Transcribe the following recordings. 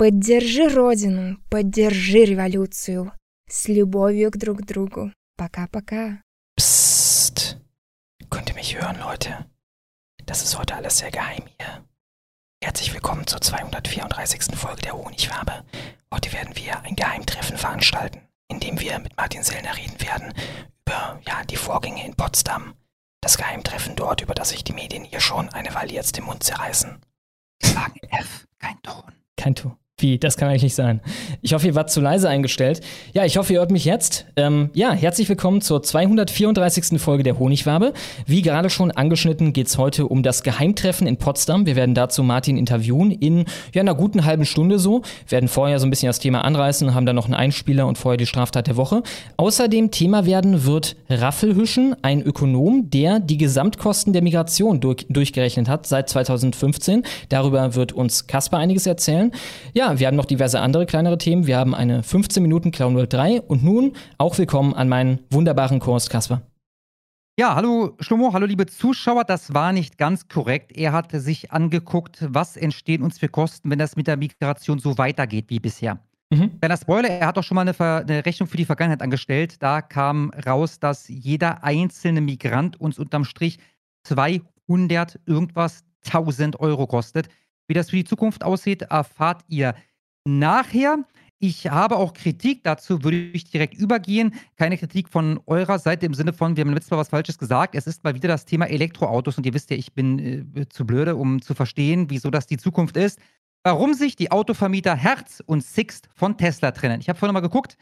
Поддержи Родину, поддержи революцию. С любовью к друг другу. Пока-пока. Psst. Könnt ihr mich hören, Leute? Das ist heute alles sehr geheim hier. Herzlich willkommen zur 234. Folge der Honigwabe. Heute werden wir ein Geheimtreffen veranstalten, in dem wir mit Martin Sellner reden werden über ja, die Vorgänge in Potsdam. Das Geheimtreffen dort, über das sich die Medien hier schon eine Weile jetzt den Mund zerreißen. Sagen F, kein Ton. Kein Ton. Wie? Das kann eigentlich nicht sein. Ich hoffe, ihr wart zu leise eingestellt. Ja, ich hoffe, ihr hört mich jetzt. Ähm, ja, herzlich willkommen zur 234. Folge der Honigwabe. Wie gerade schon angeschnitten, geht es heute um das Geheimtreffen in Potsdam. Wir werden dazu Martin interviewen in ja, einer guten halben Stunde so. Werden vorher so ein bisschen das Thema anreißen, haben dann noch einen Einspieler und vorher die Straftat der Woche. Außerdem Thema werden wird Raffel Hüschen, ein Ökonom, der die Gesamtkosten der Migration durch, durchgerechnet hat seit 2015. Darüber wird uns Kasper einiges erzählen. Ja, wir haben noch diverse andere kleinere Themen. Wir haben eine 15 Minuten Clown World 3 und nun auch willkommen an meinen wunderbaren Kurs, Kasper. Ja, hallo Schlomo, hallo liebe Zuschauer. Das war nicht ganz korrekt. Er hatte sich angeguckt, was entstehen uns für Kosten, wenn das mit der Migration so weitergeht wie bisher. Mhm. Kleiner Spoiler, er hat doch schon mal eine, Ver eine, Rechnung für die Vergangenheit angestellt. Da kam raus, dass jeder einzelne Migrant uns unterm Strich 200 irgendwas 1000 Euro kostet. Wie das für die Zukunft aussieht, erfahrt ihr nachher. Ich habe auch Kritik, dazu würde ich direkt übergehen. Keine Kritik von eurer Seite im Sinne von, wir haben letztes Mal was Falsches gesagt. Es ist mal wieder das Thema Elektroautos und ihr wisst ja, ich bin äh, zu blöde, um zu verstehen, wieso das die Zukunft ist. Warum sich die Autovermieter Herz und Sixt von Tesla trennen. Ich habe vorhin mal geguckt,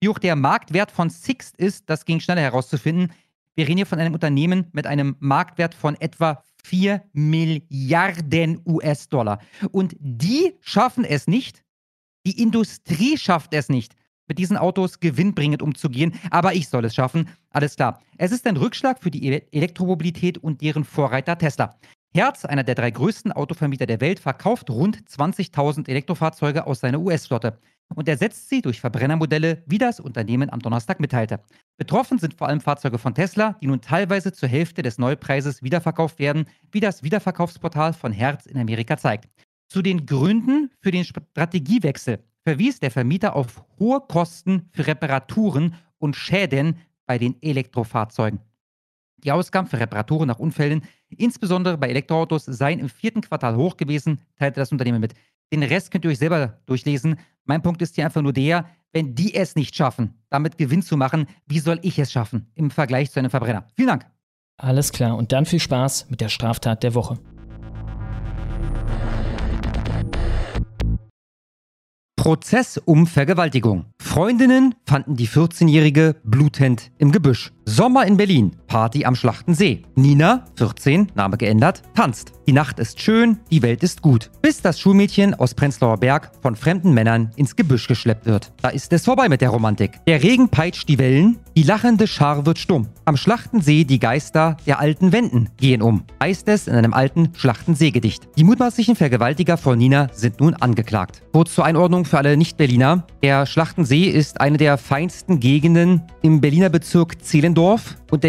wie hoch der Marktwert von Sixt ist. Das ging schneller herauszufinden. Wir reden hier von einem Unternehmen mit einem Marktwert von etwa 4 Milliarden US-Dollar. Und die schaffen es nicht, die Industrie schafft es nicht, mit diesen Autos gewinnbringend umzugehen, aber ich soll es schaffen. Alles klar. Es ist ein Rückschlag für die Elektromobilität und deren Vorreiter Tesla. Herz, einer der drei größten Autovermieter der Welt, verkauft rund 20.000 Elektrofahrzeuge aus seiner US-Flotte und ersetzt sie durch Verbrennermodelle, wie das Unternehmen am Donnerstag mitteilte. Betroffen sind vor allem Fahrzeuge von Tesla, die nun teilweise zur Hälfte des Neupreises wiederverkauft werden, wie das Wiederverkaufsportal von Herz in Amerika zeigt. Zu den Gründen für den Strategiewechsel verwies der Vermieter auf hohe Kosten für Reparaturen und Schäden bei den Elektrofahrzeugen. Die Ausgaben für Reparaturen nach Unfällen, insbesondere bei Elektroautos, seien im vierten Quartal hoch gewesen, teilte das Unternehmen mit. Den Rest könnt ihr euch selber durchlesen. Mein Punkt ist hier einfach nur der, wenn die es nicht schaffen, damit Gewinn zu machen, wie soll ich es schaffen im Vergleich zu einem Verbrenner? Vielen Dank. Alles klar und dann viel Spaß mit der Straftat der Woche. Prozess um Vergewaltigung. Freundinnen fanden die 14-Jährige blutend im Gebüsch. Sommer in Berlin, Party am Schlachtensee. Nina, 14, Name geändert, tanzt. Die Nacht ist schön, die Welt ist gut. Bis das Schulmädchen aus Prenzlauer Berg von fremden Männern ins Gebüsch geschleppt wird. Da ist es vorbei mit der Romantik. Der Regen peitscht die Wellen, die lachende Schar wird stumm. Am Schlachtensee die Geister der alten Wenden gehen um. Heißt es in einem alten Schlachtenseegedicht. Die mutmaßlichen Vergewaltiger von Nina sind nun angeklagt. Kurz zur Einordnung für alle Nicht-Berliner. Der Schlachtensee ist eine der feinsten Gegenden im Berliner Bezirk Zehlendorf und,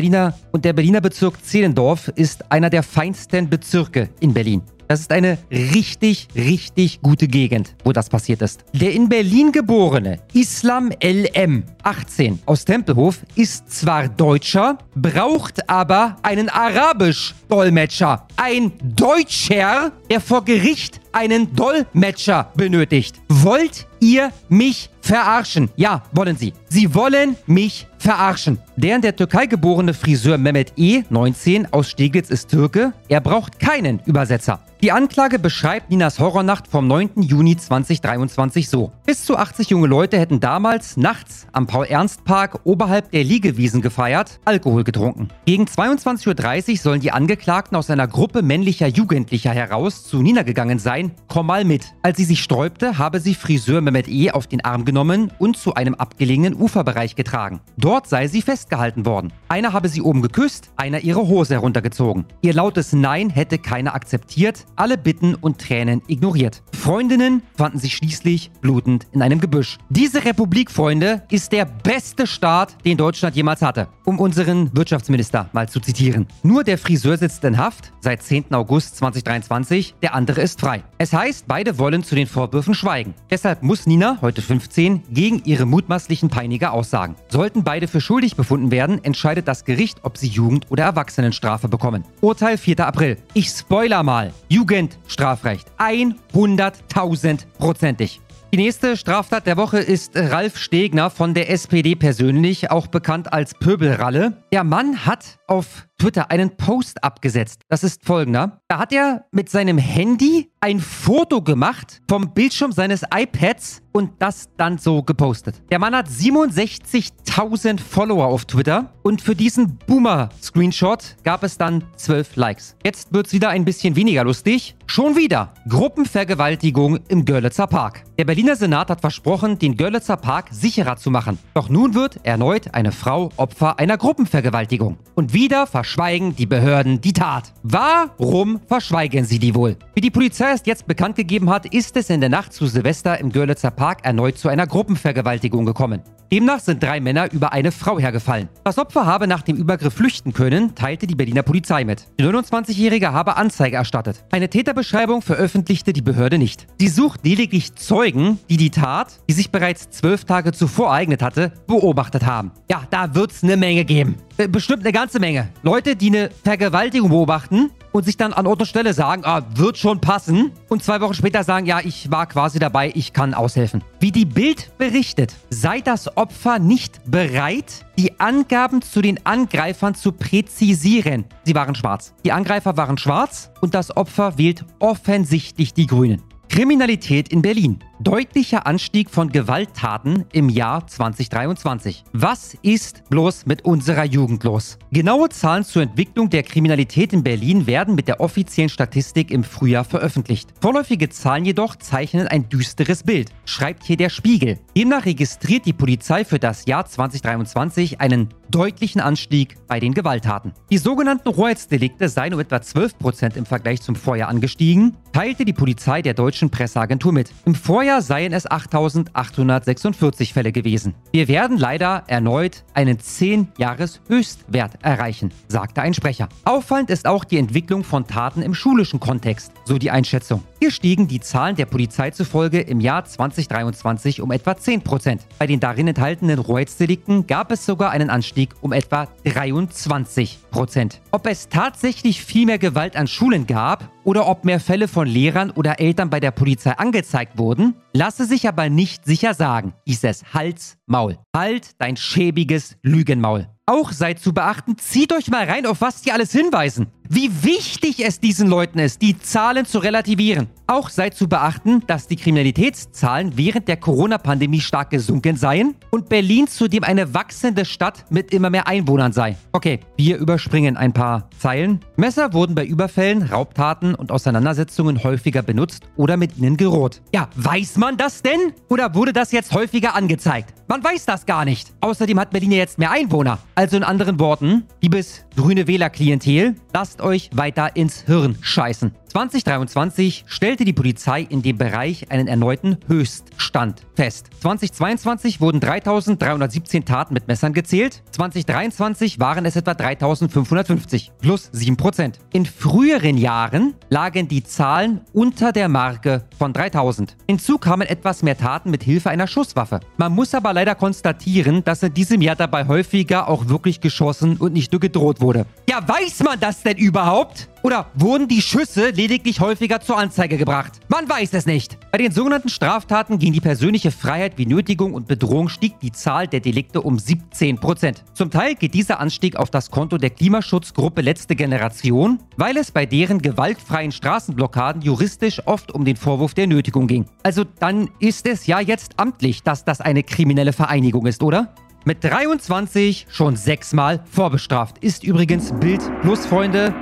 und der Berliner Bezirk Zehlendorf ist einer der feinsten Bezirke in Berlin. Das ist eine richtig, richtig gute Gegend, wo das passiert ist. Der in Berlin geborene Islam LM, 18, aus Tempelhof, ist zwar Deutscher, braucht aber einen Arabisch-Dolmetscher. Ein Deutscher, der vor Gericht einen Dolmetscher benötigt. Wollt ihr mich verarschen? Ja, wollen sie. Sie wollen mich verarschen. Der in der Türkei geborene Friseur Mehmet E., 19, aus Steglitz ist Türke. Er braucht keinen Übersetzer. Die Anklage beschreibt Ninas Horrornacht vom 9. Juni 2023 so. Bis zu 80 junge Leute hätten damals nachts am Paul-Ernst-Park oberhalb der Liegewiesen gefeiert, Alkohol getrunken. Gegen 22.30 Uhr sollen die Angeklagten aus einer Gruppe männlicher Jugendlicher heraus zu Nina gegangen sein komm mal mit. Als sie sich sträubte, habe sie Friseur Mehmet E. auf den Arm genommen und zu einem abgelegenen Uferbereich getragen. Dort sei sie festgehalten worden. Einer habe sie oben geküsst, einer ihre Hose heruntergezogen. Ihr lautes Nein hätte keiner akzeptiert, alle Bitten und Tränen ignoriert. Freundinnen fanden sich schließlich blutend in einem Gebüsch. Diese Republik, Freunde, ist der beste Staat, den Deutschland jemals hatte. Um unseren Wirtschaftsminister mal zu zitieren. Nur der Friseur sitzt in Haft seit 10. August 2023, der andere ist frei. Es heißt, beide wollen zu den Vorwürfen schweigen. Deshalb muss Nina, heute 15, gegen ihre mutmaßlichen Peiniger aussagen. Sollten beide für schuldig befunden werden, entscheidet das Gericht, ob sie Jugend- oder Erwachsenenstrafe bekommen. Urteil 4. April. Ich spoiler mal. Jugendstrafrecht. 100.000 prozentig. Die nächste Straftat der Woche ist Ralf Stegner von der SPD persönlich, auch bekannt als Pöbelralle. Der Mann hat auf Twitter einen Post abgesetzt. Das ist folgender. Da hat er mit seinem Handy ein Foto gemacht vom Bildschirm seines iPads und das dann so gepostet. Der Mann hat 67.000 Follower auf Twitter und für diesen Boomer-Screenshot gab es dann 12 Likes. Jetzt wird es wieder ein bisschen weniger lustig. Schon wieder Gruppenvergewaltigung im Görlitzer Park. Der Berliner Senat hat versprochen, den Görlitzer Park sicherer zu machen. Doch nun wird erneut eine Frau Opfer einer Gruppenvergewaltigung. Und wieder verschweigen die Behörden die Tat. Warum verschweigen sie die wohl? Wie die Polizei es jetzt bekannt gegeben hat, ist es in der Nacht zu Silvester im Görlitzer Park erneut zu einer Gruppenvergewaltigung gekommen. Demnach sind drei Männer über eine Frau hergefallen. Das Opfer habe nach dem Übergriff flüchten können, teilte die Berliner Polizei mit. Die 29-Jährige habe Anzeige erstattet. Eine Täterbeschreibung veröffentlichte die Behörde nicht. Sie sucht lediglich Zeugen, die die Tat, die sich bereits zwölf Tage zuvor ereignet hatte, beobachtet haben. Ja, da wird's eine Menge geben. Äh, bestimmt eine ganze Menge. Leute, die eine Vergewaltigung beobachten und sich dann an Ort und Stelle sagen, ah, wird schon passen. Und zwei Wochen später sagen, ja, ich war quasi dabei, ich kann aushelfen. Wie die Bild berichtet, sei das Opfer nicht bereit, die Angaben zu den Angreifern zu präzisieren. Sie waren schwarz. Die Angreifer waren schwarz und das Opfer wählt offensichtlich die Grünen. Kriminalität in Berlin. Deutlicher Anstieg von Gewalttaten im Jahr 2023. Was ist bloß mit unserer Jugend los? Genaue Zahlen zur Entwicklung der Kriminalität in Berlin werden mit der offiziellen Statistik im Frühjahr veröffentlicht. Vorläufige Zahlen jedoch zeichnen ein düsteres Bild, schreibt hier der Spiegel. Demnach registriert die Polizei für das Jahr 2023 einen deutlichen Anstieg bei den Gewalttaten. Die sogenannten Rohrheitsdelikte seien um etwa 12% im Vergleich zum Vorjahr angestiegen, teilte die Polizei der deutschen Presseagentur mit. Im Vorjahr seien es 8.846 Fälle gewesen. Wir werden leider erneut einen 10-Jahres-Höchstwert erreichen, sagte ein Sprecher. Auffallend ist auch die Entwicklung von Taten im schulischen Kontext, so die Einschätzung. Hier stiegen die Zahlen der Polizei zufolge im Jahr 2023 um etwa 10% Bei den darin enthaltenen Rohrheitsdelikten gab es sogar einen Anstieg um etwa 23% Ob es tatsächlich viel mehr Gewalt an Schulen gab oder ob mehr Fälle von Lehrern oder Eltern bei der Polizei angezeigt wurden, lasse sich aber nicht sicher sagen, hieß es Hals, Maul. Halt dein schäbiges Lügenmaul. Auch sei zu beachten, zieht euch mal rein, auf was die alles hinweisen wie wichtig es diesen Leuten ist, die Zahlen zu relativieren. Auch sei zu beachten, dass die Kriminalitätszahlen während der Corona-Pandemie stark gesunken seien und Berlin zudem eine wachsende Stadt mit immer mehr Einwohnern sei. Okay, wir überspringen ein paar Zeilen. Messer wurden bei Überfällen, Raubtaten und Auseinandersetzungen häufiger benutzt oder mit ihnen geroht. Ja, weiß man das denn? Oder wurde das jetzt häufiger angezeigt? Man weiß das gar nicht. Außerdem hat Berlin ja jetzt mehr Einwohner. Also in anderen Worten, liebes grüne Wählerklientel, lasst euch weiter ins Hirn scheißen. 2023 stellte die Polizei in dem Bereich einen erneuten Höchststand fest. 2022 wurden 3317 Taten mit Messern gezählt, 2023 waren es etwa 3550, plus 7%. In früheren Jahren lagen die Zahlen unter der Marke von 3000. Hinzu kamen etwas mehr Taten mit Hilfe einer Schusswaffe. Man muss aber leider konstatieren, dass in diesem Jahr dabei häufiger auch wirklich geschossen und nicht nur gedroht wurde. Ja, weiß man das denn überhaupt? Oder wurden die Schüsse lediglich häufiger zur Anzeige gebracht? Man weiß es nicht. Bei den sogenannten Straftaten gegen die persönliche Freiheit wie Nötigung und Bedrohung stieg die Zahl der Delikte um 17 Prozent. Zum Teil geht dieser Anstieg auf das Konto der Klimaschutzgruppe Letzte Generation, weil es bei deren gewaltfreien Straßenblockaden juristisch oft um den Vorwurf der Nötigung ging. Also dann ist es ja jetzt amtlich, dass das eine kriminelle Vereinigung ist, oder? Mit 23 schon sechsmal vorbestraft. Ist übrigens Bild Plus, Freunde.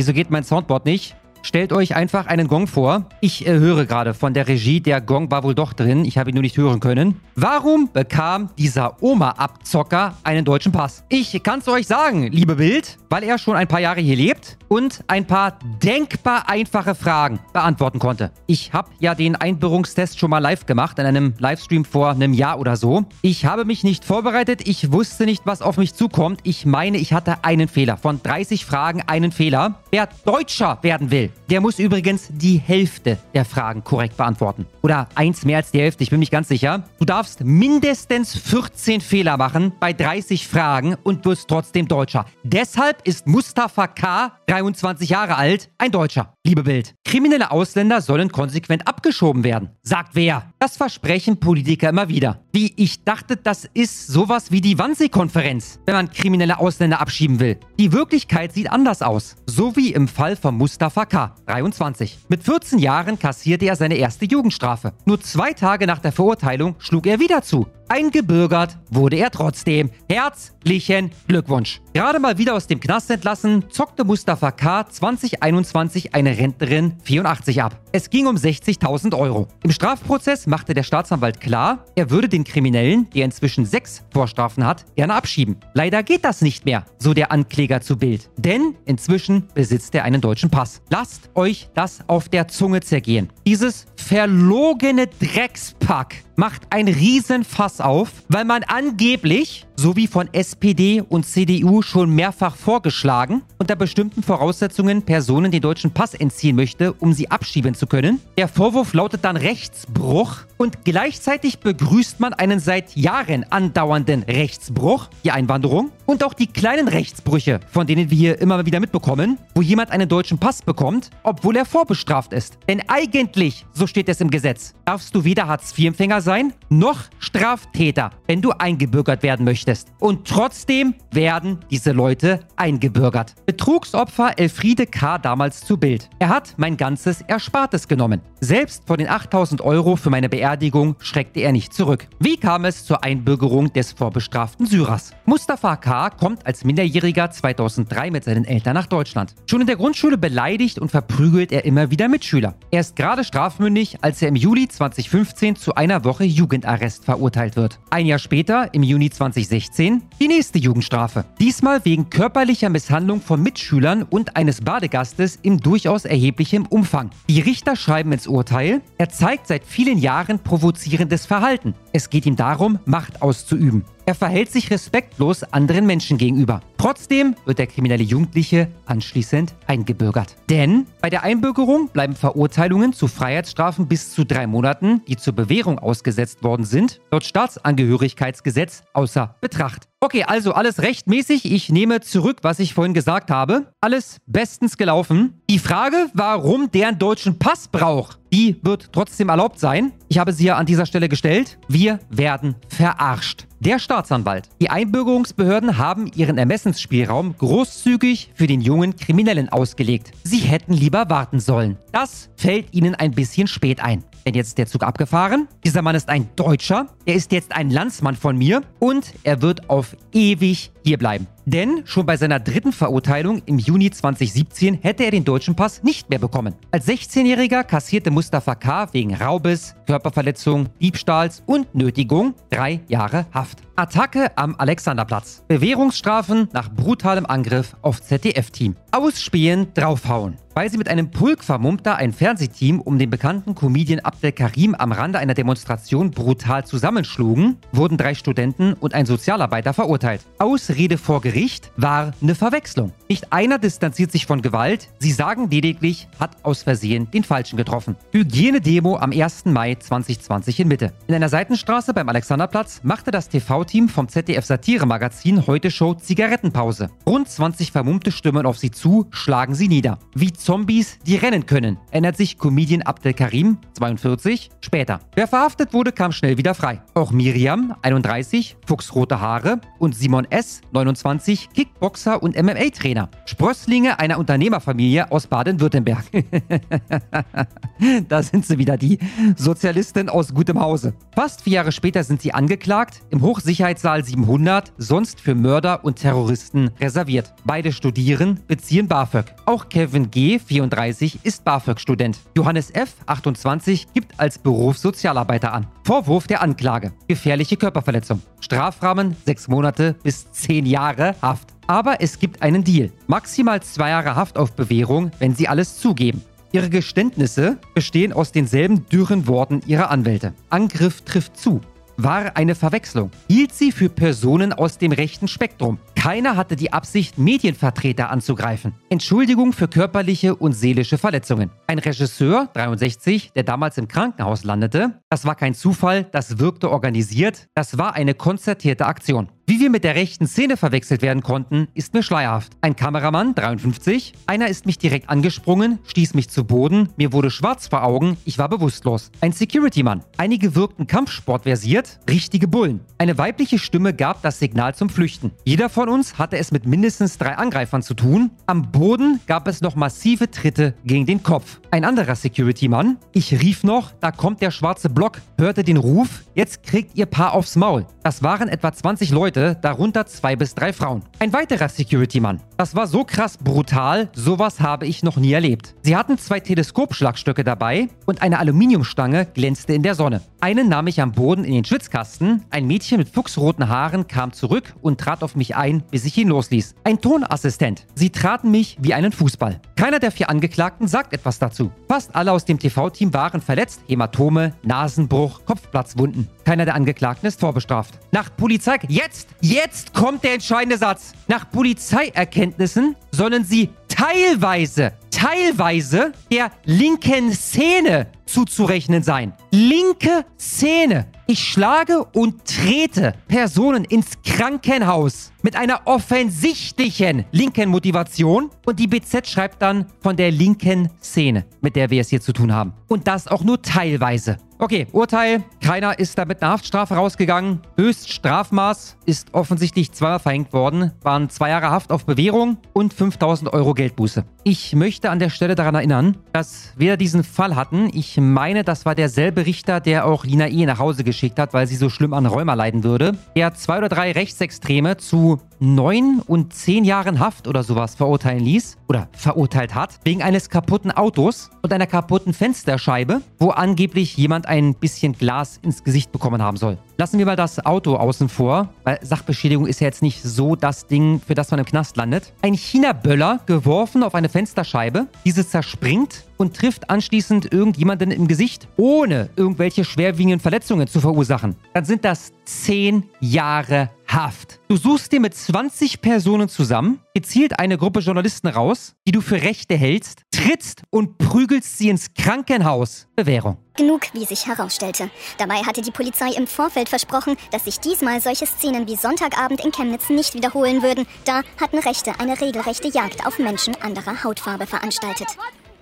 Wieso geht mein Soundboard nicht? Stellt euch einfach einen Gong vor. Ich äh, höre gerade von der Regie, der Gong war wohl doch drin. Ich habe ihn nur nicht hören können. Warum bekam dieser Oma-Abzocker einen deutschen Pass? Ich kann es euch sagen, liebe Bild, weil er schon ein paar Jahre hier lebt und ein paar denkbar einfache Fragen beantworten konnte. Ich habe ja den Einbürgerungstest schon mal live gemacht, in einem Livestream vor einem Jahr oder so. Ich habe mich nicht vorbereitet, ich wusste nicht, was auf mich zukommt. Ich meine, ich hatte einen Fehler. Von 30 Fragen einen Fehler. Wer Deutscher werden will, der muss übrigens die Hälfte der Fragen korrekt beantworten. Oder eins mehr als die Hälfte, ich bin mich ganz sicher. Du darfst mindestens 14 Fehler machen bei 30 Fragen und wirst trotzdem Deutscher. Deshalb ist Mustafa K. 23 Jahre alt, ein Deutscher. Liebe Bild. Kriminelle Ausländer sollen konsequent abgeschoben werden. Sagt wer? Das versprechen Politiker immer wieder. Wie ich dachte, das ist sowas wie die Wannsee-Konferenz, wenn man kriminelle Ausländer abschieben will. Die Wirklichkeit sieht anders aus. So wie im Fall von Mustafa K. 23. Mit 14 Jahren kassierte er seine erste Jugendstrafe. Nur zwei Tage nach der Verurteilung schlug er wieder zu. Eingebürgert wurde er trotzdem. Herzlichen Glückwunsch. Gerade mal wieder aus dem Knast entlassen, zockte Mustafa K. 2021 eine Rentnerin 84 ab. Es ging um 60.000 Euro. Im Strafprozess machte der Staatsanwalt klar, er würde den Kriminellen, der inzwischen sechs Vorstrafen hat, gerne abschieben. Leider geht das nicht mehr, so der Ankläger zu Bild. Denn inzwischen besitzt er einen deutschen Pass. Lasst euch das auf der Zunge zergehen. Dieses verlogene Dreckspack macht ein Riesenfass auf, weil man angeblich, so wie von SPD und CDU schon mehrfach vorgeschlagen, unter bestimmten Voraussetzungen Personen den deutschen Pass entziehen möchte, um sie abschieben zu können. Der Vorwurf lautet dann Rechtsbruch und gleichzeitig begrüßt man einen seit Jahren andauernden Rechtsbruch, die Einwanderung und auch die kleinen Rechtsbrüche, von denen wir hier immer wieder mitbekommen, wo jemand einen deutschen Pass bekommt, obwohl er vorbestraft ist. Denn eigentlich, so steht es im Gesetz, darfst du weder Hartz-IV-Empfänger sein, noch Straftäter, wenn du eingebürgert werden möchtest. Und trotzdem werden diese Leute eingebürgert. Betrugsopfer Elfriede K. damals zu Bild. Er hat mein ganzes Erspartes genommen. Selbst von den 8000 Euro für meine Beerdigung schreckte er nicht zurück. Wie kam es zur Einbürgerung des vorbestraften Syrers? Mustafa K. kommt als Minderjähriger 2003 mit seinen Eltern nach Deutschland. Schon in der Grundschule beleidigt und verprügelt er immer wieder Mitschüler. Er ist gerade strafmündig, als er im Juli 2015 zu einer Woche Jugendarrest verurteilt wird. Ein Jahr später, im Juni 2016, die nächste Jugendstrafe. Diesmal wegen körperlicher Misshandlung von Mitschülern und eines Badegastes im durchaus erheblichem Umfang. Die Richter schreiben ins Urteil, er zeigt seit vielen Jahren provozierendes Verhalten. Es geht ihm darum, Macht auszuüben. Er verhält sich respektlos anderen Menschen gegenüber. Trotzdem wird der kriminelle Jugendliche anschließend eingebürgert. Denn bei der Einbürgerung bleiben Verurteilungen zu Freiheitsstrafen bis zu drei Monaten, die zur Bewährung ausgesetzt worden sind, laut Staatsangehörigkeitsgesetz außer Betracht. Okay, also alles rechtmäßig. Ich nehme zurück, was ich vorhin gesagt habe. Alles bestens gelaufen. Die Frage, warum der einen deutschen Pass braucht, die wird trotzdem erlaubt sein. Ich habe sie ja an dieser Stelle gestellt. Wir werden verarscht. Der Staatsanwalt. Die Einbürgerungsbehörden haben ihren Ermessensspielraum großzügig für den jungen Kriminellen ausgelegt. Sie hätten lieber warten sollen. Das fällt ihnen ein bisschen spät ein. Denn jetzt ist der Zug abgefahren. Dieser Mann ist ein Deutscher. Er ist jetzt ein Landsmann von mir. Und er wird auf ewig hierbleiben. Denn schon bei seiner dritten Verurteilung im Juni 2017 hätte er den deutschen Pass nicht mehr bekommen. Als 16-Jähriger kassierte Mustafa K. wegen Raubes, Körperverletzung, Diebstahls und Nötigung drei Jahre Haft. Attacke am Alexanderplatz. Bewährungsstrafen nach brutalem Angriff auf ZDF-Team. Ausspähen, draufhauen. Weil sie mit einem Pulk vermummter ein Fernsehteam um den bekannten Comedian Abdel Karim am Rande einer Demonstration brutal zusammenschlugen, wurden drei Studenten und ein Sozialarbeiter verurteilt. Ausrede vor Gericht war eine Verwechslung. Nicht einer distanziert sich von Gewalt, sie sagen lediglich, hat aus Versehen den Falschen getroffen. Hygienedemo am 1. Mai 2020 in Mitte. In einer Seitenstraße beim Alexanderplatz machte das TV-Team vom ZDF Satire-Magazin Heute Show Zigarettenpause. Rund 20 vermummte Stimmen auf sie zu, schlagen sie nieder. Wie Zombies, die rennen können, erinnert sich Comedian Abdel Karim, 42, später. Wer verhaftet wurde, kam schnell wieder frei. Auch Miriam, 31, fuchsrote Haare und Simon S., 29, 34, Kickboxer und MMA-Trainer. Sprösslinge einer Unternehmerfamilie aus Baden-Württemberg. da sind sie wieder, die Sozialisten aus gutem Hause. Fast vier Jahre später sind sie angeklagt, im Hochsicherheitssaal 700, sonst für Mörder und Terroristen reserviert. Beide studieren, beziehen BAföG. Auch Kevin G., 34, ist BAföG-Student. Johannes F., 28, gibt als Berufssozialarbeiter an. Vorwurf der Anklage. Gefährliche Körperverletzung. Strafrahmen sechs Monate bis zehn Jahre Haft. Aber es gibt einen Deal. Maximal zwei Jahre Haft auf Bewährung, wenn sie alles zugeben. Ihre Geständnisse bestehen aus denselben dürren Worten ihrer Anwälte. Angriff trifft zu. War eine Verwechslung. Hielt sie für Personen aus dem rechten Spektrum. Keiner hatte die Absicht, Medienvertreter anzugreifen. Entschuldigung für körperliche und seelische Verletzungen. Ein Regisseur, 63, der damals im Krankenhaus landete. Das war kein Zufall, das wirkte organisiert. Das war eine konzertierte Aktion. Wie wir mit der rechten Szene verwechselt werden konnten, ist mir schleierhaft. Ein Kameramann, 53, einer ist mich direkt angesprungen, stieß mich zu Boden, mir wurde schwarz vor Augen, ich war bewusstlos. Ein Security-Mann. Einige wirkten Kampfsport versiert, richtige Bullen. Eine weibliche Stimme gab das Signal zum Flüchten. Jeder von uns hatte es mit mindestens drei Angreifern zu tun. Am Boden gab es noch massive Tritte gegen den Kopf. Ein anderer Security-Mann. Ich rief noch, da kommt der schwarze Block, hörte den Ruf, jetzt kriegt ihr Paar aufs Maul. Das waren etwa 20 Leute, darunter zwei bis drei Frauen. Ein weiterer Security-Mann. Das war so krass brutal, sowas habe ich noch nie erlebt. Sie hatten zwei Teleskopschlagstöcke dabei und eine Aluminiumstange glänzte in der Sonne. Einen nahm ich am Boden in den Schwitzkasten, ein Mädchen mit fuchsroten Haaren kam zurück und trat auf mich ein, bis ich ihn losließ. Ein Tonassistent. Sie traten mich wie einen Fußball. Keiner der vier Angeklagten sagt etwas dazu. Fast alle aus dem TV-Team waren verletzt, Hämatome, Nasenbruch, Kopfplatzwunden. Keiner der Angeklagten ist vorbestraft. Nach Polizei... Jetzt! Jetzt kommt der entscheidende Satz. Nach Polizeierkenntnissen sollen sie teilweise, teilweise der linken Szene zuzurechnen sein. Linke Szene. Ich schlage und trete Personen ins Krankenhaus mit einer offensichtlichen linken Motivation und die BZ schreibt dann von der linken Szene, mit der wir es hier zu tun haben. Und das auch nur teilweise. Okay, Urteil. Keiner ist da mit einer Haftstrafe rausgegangen. Höchststrafmaß ist offensichtlich zweimal verhängt worden. Waren zwei Jahre Haft auf Bewährung und 5000 Euro Geldbuße. Ich möchte an der Stelle daran erinnern, dass wir diesen Fall hatten. Ich meine, das war derselbe Richter, der auch Lina E. nach Hause geschickt hat, weil sie so schlimm an Rheuma leiden würde. Der zwei oder drei Rechtsextreme zu neun und zehn Jahren Haft oder sowas verurteilen ließ oder verurteilt hat, wegen eines kaputten Autos und einer kaputten Fensterscheibe, wo angeblich jemand ein bisschen Glas ins Gesicht bekommen haben soll. Lassen wir mal das Auto außen vor, weil Sachbeschädigung ist ja jetzt nicht so das Ding, für das man im Knast landet. Ein China-Böller geworfen auf eine Fensterscheibe, diese zerspringt und trifft anschließend irgendjemanden im Gesicht, ohne irgendwelche schwerwiegenden Verletzungen zu verursachen. Dann sind das zehn Jahre Haft. Du suchst dir mit 20 Personen zusammen, gezielt eine Gruppe Journalisten raus, die du für Rechte hältst, trittst und prügelst sie ins Krankenhaus. Bewährung. Genug, wie sich herausstellte. Dabei hatte die Polizei im Vorfeld versprochen, dass sich diesmal solche Szenen wie Sonntagabend in Chemnitz nicht wiederholen würden. Da hatten Rechte eine regelrechte Jagd auf Menschen anderer Hautfarbe veranstaltet.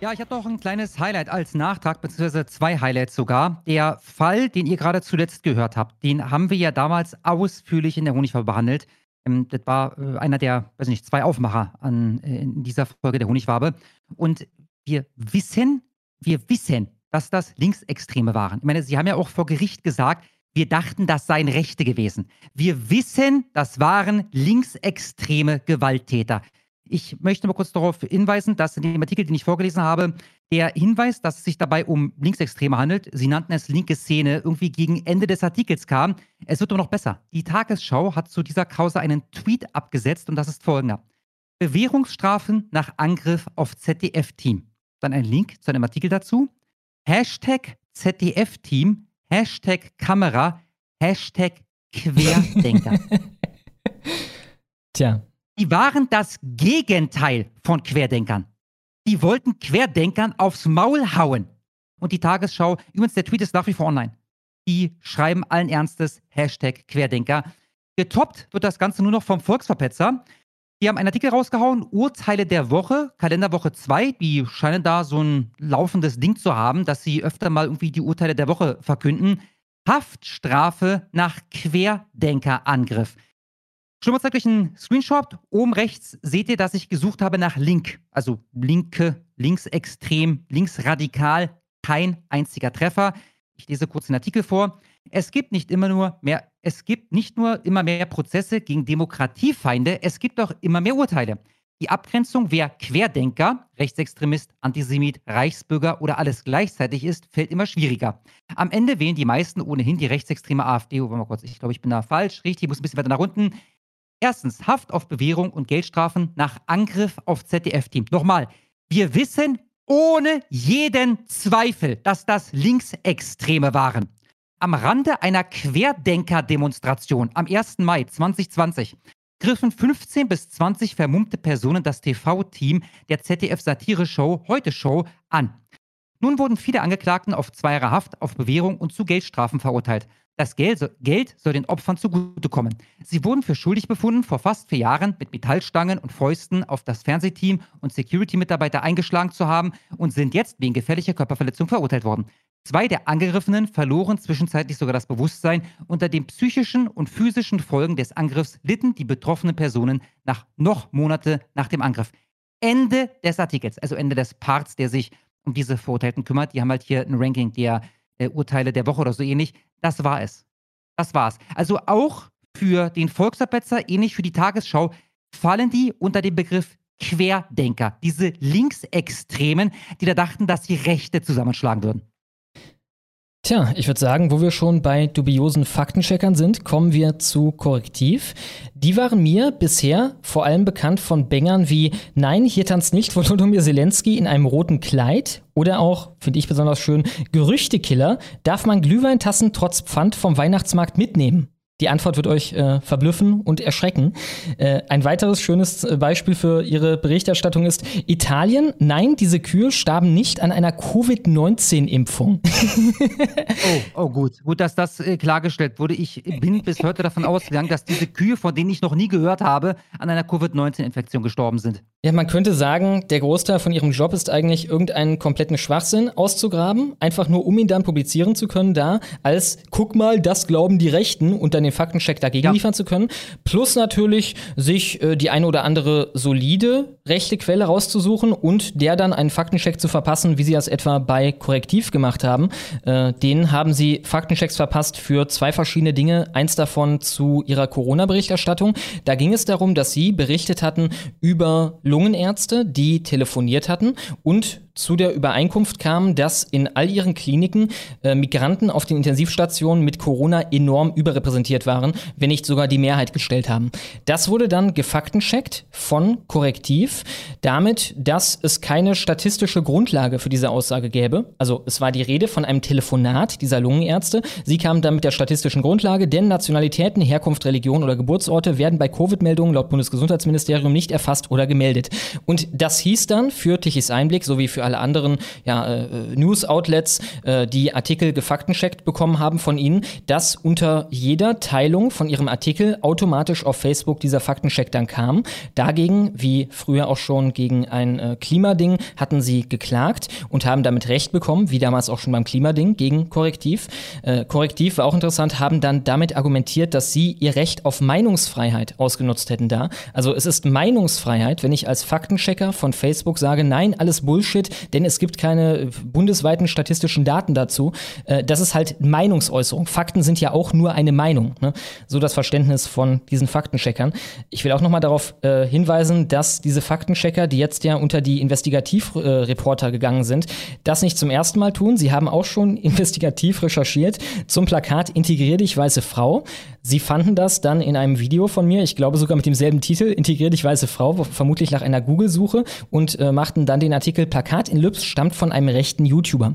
Ja, ich habe noch ein kleines Highlight als Nachtrag, beziehungsweise zwei Highlights sogar. Der Fall, den ihr gerade zuletzt gehört habt, den haben wir ja damals ausführlich in der Honigfarbe behandelt. Ähm, das war äh, einer der, weiß nicht, zwei Aufmacher an, äh, in dieser Folge der Honigwabe. Und wir wissen, wir wissen, dass das Linksextreme waren. Ich meine, Sie haben ja auch vor Gericht gesagt, wir dachten, das seien Rechte gewesen. Wir wissen, das waren linksextreme Gewalttäter. Ich möchte mal kurz darauf hinweisen, dass in dem Artikel, den ich vorgelesen habe, der Hinweis, dass es sich dabei um Linksextreme handelt, sie nannten es linke Szene, irgendwie gegen Ende des Artikels kam. Es wird aber noch besser. Die Tagesschau hat zu dieser Causa einen Tweet abgesetzt und das ist folgender. Bewährungsstrafen nach Angriff auf ZDF-Team. Dann ein Link zu einem Artikel dazu. Hashtag ZDF-Team, Hashtag Kamera, Hashtag Querdenker. Tja, die waren das Gegenteil von Querdenkern. Die wollten Querdenkern aufs Maul hauen. Und die Tagesschau, übrigens, der Tweet ist nach wie vor online. Die schreiben allen Ernstes Hashtag Querdenker. Getoppt wird das Ganze nur noch vom Volksverpetzer. Die haben einen Artikel rausgehauen, Urteile der Woche, Kalenderwoche 2. Die scheinen da so ein laufendes Ding zu haben, dass sie öfter mal irgendwie die Urteile der Woche verkünden. Haftstrafe nach Querdenkerangriff. Schon mal zeigt euch einen Screenshot. Oben rechts seht ihr, dass ich gesucht habe nach Link. Also linke, linksextrem, linksradikal. Kein einziger Treffer. Ich lese kurz den Artikel vor. Es gibt nicht immer nur mehr, es gibt nicht nur immer mehr Prozesse gegen Demokratiefeinde, es gibt auch immer mehr Urteile. Die Abgrenzung, wer Querdenker, Rechtsextremist, Antisemit, Reichsbürger oder alles gleichzeitig ist, fällt immer schwieriger. Am Ende wählen die meisten ohnehin die rechtsextreme AfD. Oh, mal kurz, ich glaube, ich bin da falsch. Richtig, ich muss ein bisschen weiter nach unten. Erstens, Haft auf Bewährung und Geldstrafen nach Angriff auf ZDF-Team. Nochmal, wir wissen ohne jeden Zweifel, dass das Linksextreme waren. Am Rande einer Querdenker-Demonstration am 1. Mai 2020 griffen 15 bis 20 vermummte Personen das TV-Team der ZDF-Satire-Show Heute Show an. Nun wurden viele Angeklagten auf zwei Jahre Haft, auf Bewährung und zu Geldstrafen verurteilt. Das Geld, soll den Opfern zugutekommen. Sie wurden für schuldig befunden, vor fast vier Jahren mit Metallstangen und Fäusten auf das Fernsehteam und Security-Mitarbeiter eingeschlagen zu haben und sind jetzt wegen gefährlicher Körperverletzung verurteilt worden. Zwei der Angegriffenen verloren zwischenzeitlich sogar das Bewusstsein. Unter den psychischen und physischen Folgen des Angriffs litten die betroffenen Personen nach noch Monate nach dem Angriff. Ende des Artikels, also Ende des Parts, der sich um diese Verurteilten kümmert. Die haben halt hier ein Ranking der äh, Urteile der Woche oder so ähnlich. Das war es. Das war's. Also auch für den Volksabetzer, ähnlich für die Tagesschau, fallen die unter den Begriff Querdenker. Diese Linksextremen, die da dachten, dass sie Rechte zusammenschlagen würden. Tja, ich würde sagen, wo wir schon bei dubiosen Faktencheckern sind, kommen wir zu Korrektiv. Die waren mir bisher vor allem bekannt von Bängern wie Nein, hier tanzt nicht Volodymyr Zelensky in einem roten Kleid oder auch, finde ich besonders schön, Gerüchtekiller, darf man Glühweintassen trotz Pfand vom Weihnachtsmarkt mitnehmen. Die Antwort wird euch äh, verblüffen und erschrecken. Äh, ein weiteres schönes äh, Beispiel für Ihre Berichterstattung ist Italien. Nein, diese Kühe starben nicht an einer Covid-19-Impfung. oh, oh, gut. Gut, dass das äh, klargestellt wurde. Ich bin bis heute davon ausgegangen, dass diese Kühe, von denen ich noch nie gehört habe, an einer Covid-19-Infektion gestorben sind. Ja, man könnte sagen, der Großteil von ihrem Job ist eigentlich irgendeinen kompletten Schwachsinn auszugraben, einfach nur um ihn dann publizieren zu können, da als guck mal, das glauben die Rechten und dann den Faktencheck dagegen ja. liefern zu können. Plus natürlich sich äh, die eine oder andere solide rechte Quelle rauszusuchen und der dann einen Faktencheck zu verpassen, wie sie das etwa bei Korrektiv gemacht haben. Äh, denen haben sie Faktenchecks verpasst für zwei verschiedene Dinge. Eins davon zu ihrer Corona-Berichterstattung. Da ging es darum, dass sie berichtet hatten über Lungenärzte, die telefoniert hatten und zu der Übereinkunft kamen, dass in all ihren Kliniken äh, Migranten auf den Intensivstationen mit Corona enorm überrepräsentiert waren, wenn nicht sogar die Mehrheit gestellt haben. Das wurde dann gefaktencheckt von Korrektiv, damit, dass es keine statistische Grundlage für diese Aussage gäbe. Also es war die Rede von einem Telefonat dieser Lungenärzte. Sie kamen dann mit der statistischen Grundlage, denn Nationalitäten, Herkunft, Religion oder Geburtsorte werden bei Covid-Meldungen laut Bundesgesundheitsministerium nicht erfasst oder gemeldet. Und das hieß dann für Tichys Einblick sowie für alle anderen ja, äh, News-Outlets, äh, die Artikel gefaktencheckt bekommen haben von Ihnen, dass unter jeder Teilung von Ihrem Artikel automatisch auf Facebook dieser Faktencheck dann kam. Dagegen, wie früher auch schon gegen ein äh, Klimading, hatten Sie geklagt und haben damit Recht bekommen, wie damals auch schon beim Klimading gegen Korrektiv. Äh, Korrektiv war auch interessant, haben dann damit argumentiert, dass Sie Ihr Recht auf Meinungsfreiheit ausgenutzt hätten da. Also es ist Meinungsfreiheit, wenn ich als Faktenchecker von Facebook sage, nein, alles Bullshit, denn es gibt keine bundesweiten statistischen Daten dazu. Äh, das ist halt Meinungsäußerung. Fakten sind ja auch nur eine Meinung. Ne? So das Verständnis von diesen Faktencheckern. Ich will auch nochmal darauf äh, hinweisen, dass diese Faktenchecker, die jetzt ja unter die Investigativreporter gegangen sind, das nicht zum ersten Mal tun. Sie haben auch schon investigativ recherchiert zum Plakat Integrier dich, weiße Frau. Sie fanden das dann in einem Video von mir, ich glaube sogar mit demselben Titel, Integrier dich, weiße Frau, vermutlich nach einer Google-Suche und äh, machten dann den Artikel Plakat in Lübs stammt von einem rechten YouTuber.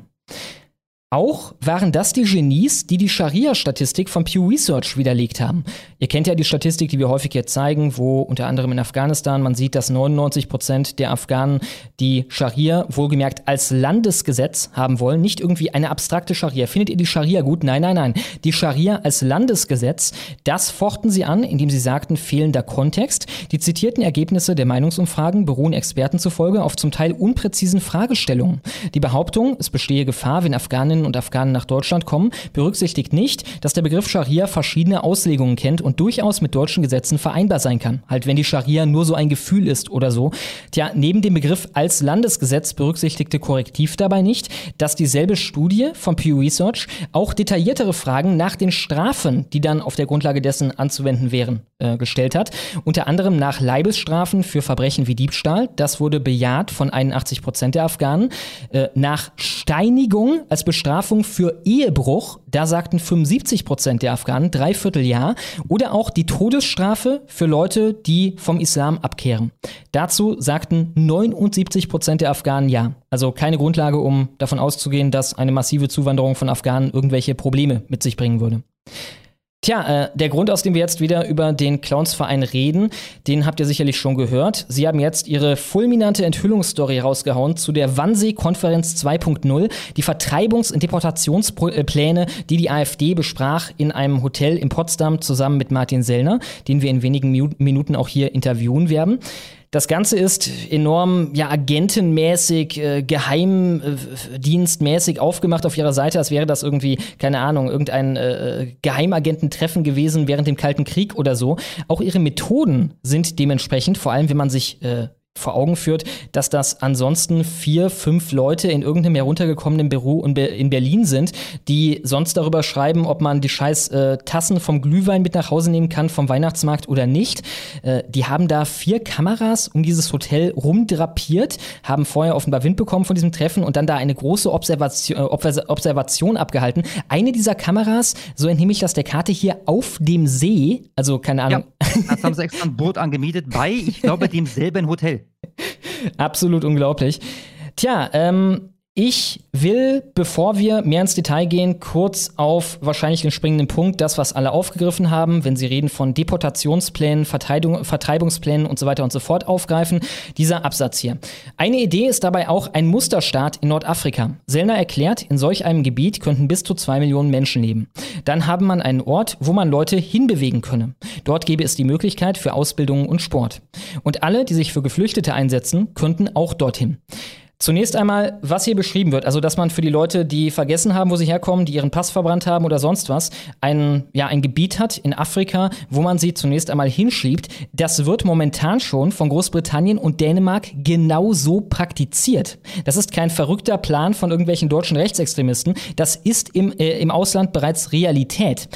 Auch waren das die Genies, die die Scharia-Statistik von Pew Research widerlegt haben. Ihr kennt ja die Statistik, die wir häufig jetzt zeigen, wo unter anderem in Afghanistan man sieht, dass 99 Prozent der Afghanen die Scharia wohlgemerkt als Landesgesetz haben wollen. Nicht irgendwie eine abstrakte Scharia. Findet ihr die Scharia gut? Nein, nein, nein. Die Scharia als Landesgesetz, das fochten sie an, indem sie sagten, fehlender Kontext. Die zitierten Ergebnisse der Meinungsumfragen beruhen Experten zufolge auf zum Teil unpräzisen Fragestellungen. Die Behauptung, es bestehe Gefahr, wenn Afghanen Afghaninnen und Afghanen nach Deutschland kommen, berücksichtigt nicht, dass der Begriff Scharia verschiedene Auslegungen kennt und durchaus mit deutschen Gesetzen vereinbar sein kann. Halt, wenn die Scharia nur so ein Gefühl ist oder so. Tja, neben dem Begriff als Landesgesetz berücksichtigte Korrektiv dabei nicht, dass dieselbe Studie von Pew Research auch detailliertere Fragen nach den Strafen, die dann auf der Grundlage dessen anzuwenden wären, äh, gestellt hat. Unter anderem nach Leibesstrafen für Verbrechen wie Diebstahl. Das wurde bejaht von 81 Prozent der Afghanen. Äh, nach Steinigung als Bestrafung für Ehebruch, da sagten 75 Prozent der Afghanen, dreiviertel Jahr. Oder auch die Todesstrafe für Leute, die vom Islam abkehren. Dazu sagten 79 Prozent der Afghanen ja. Also keine Grundlage, um davon auszugehen, dass eine massive Zuwanderung von Afghanen irgendwelche Probleme mit sich bringen würde. Tja, äh, der Grund, aus dem wir jetzt wieder über den Clownsverein reden, den habt ihr sicherlich schon gehört. Sie haben jetzt ihre fulminante Enthüllungsstory rausgehauen zu der Wannsee-Konferenz 2.0, die Vertreibungs- und Deportationspläne, die die AfD besprach in einem Hotel in Potsdam zusammen mit Martin Sellner, den wir in wenigen Minuten auch hier interviewen werden. Das Ganze ist enorm ja, agentenmäßig, äh, geheimdienstmäßig aufgemacht auf ihrer Seite, als wäre das irgendwie, keine Ahnung, irgendein äh, Geheimagententreffen gewesen während dem Kalten Krieg oder so. Auch ihre Methoden sind dementsprechend, vor allem wenn man sich äh, vor Augen führt, dass das ansonsten vier, fünf Leute in irgendeinem heruntergekommenen Büro in Berlin sind, die sonst darüber schreiben, ob man die scheiß äh, Tassen vom Glühwein mit nach Hause nehmen kann vom Weihnachtsmarkt oder nicht. Äh, die haben da vier Kameras um dieses Hotel rumdrapiert, haben vorher offenbar Wind bekommen von diesem Treffen und dann da eine große Observation, äh, Observation abgehalten. Eine dieser Kameras, so entnehme ich das der Karte hier, auf dem See, also keine Ahnung. Ja, das haben sie extra ein Boot angemietet bei, ich glaube, demselben Hotel. Absolut unglaublich. Tja, ähm, ich will, bevor wir mehr ins Detail gehen, kurz auf wahrscheinlich den springenden Punkt, das, was alle aufgegriffen haben, wenn sie reden von Deportationsplänen, Vertreibungsplänen und so weiter und so fort aufgreifen. Dieser Absatz hier. Eine Idee ist dabei auch ein Musterstaat in Nordafrika. Sellner erklärt, in solch einem Gebiet könnten bis zu zwei Millionen Menschen leben. Dann habe man einen Ort, wo man Leute hinbewegen könne. Dort gäbe es die Möglichkeit für Ausbildung und Sport. Und alle, die sich für Geflüchtete einsetzen, könnten auch dorthin. Zunächst einmal, was hier beschrieben wird, also dass man für die Leute, die vergessen haben, wo sie herkommen, die ihren Pass verbrannt haben oder sonst was, ein, ja, ein Gebiet hat in Afrika, wo man sie zunächst einmal hinschiebt, das wird momentan schon von Großbritannien und Dänemark genauso praktiziert. Das ist kein verrückter Plan von irgendwelchen deutschen Rechtsextremisten, das ist im, äh, im Ausland bereits Realität.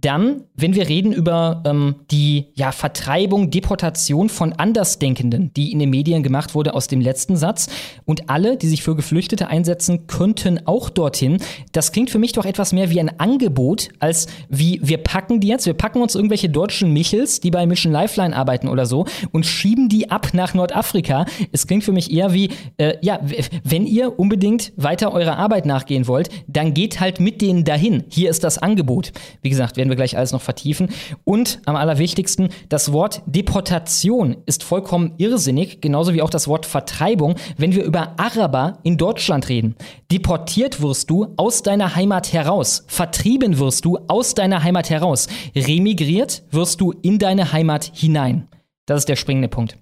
Dann, wenn wir reden über ähm, die ja, Vertreibung, Deportation von Andersdenkenden, die in den Medien gemacht wurde aus dem letzten Satz, und alle, die sich für Geflüchtete einsetzen, könnten auch dorthin. Das klingt für mich doch etwas mehr wie ein Angebot, als wie wir packen die jetzt, wir packen uns irgendwelche deutschen Michels, die bei Mission Lifeline arbeiten oder so, und schieben die ab nach Nordafrika. Es klingt für mich eher wie, äh, ja, wenn ihr unbedingt weiter eurer Arbeit nachgehen wollt, dann geht halt mit denen dahin. Hier ist das Angebot. Wie gesagt, werden wir gleich alles noch vertiefen. Und am allerwichtigsten, das Wort Deportation ist vollkommen irrsinnig, genauso wie auch das Wort Vertreibung, wenn wir über Araber in Deutschland reden. Deportiert wirst du aus deiner Heimat heraus. Vertrieben wirst du aus deiner Heimat heraus. Remigriert wirst du in deine Heimat hinein. Das ist der springende Punkt.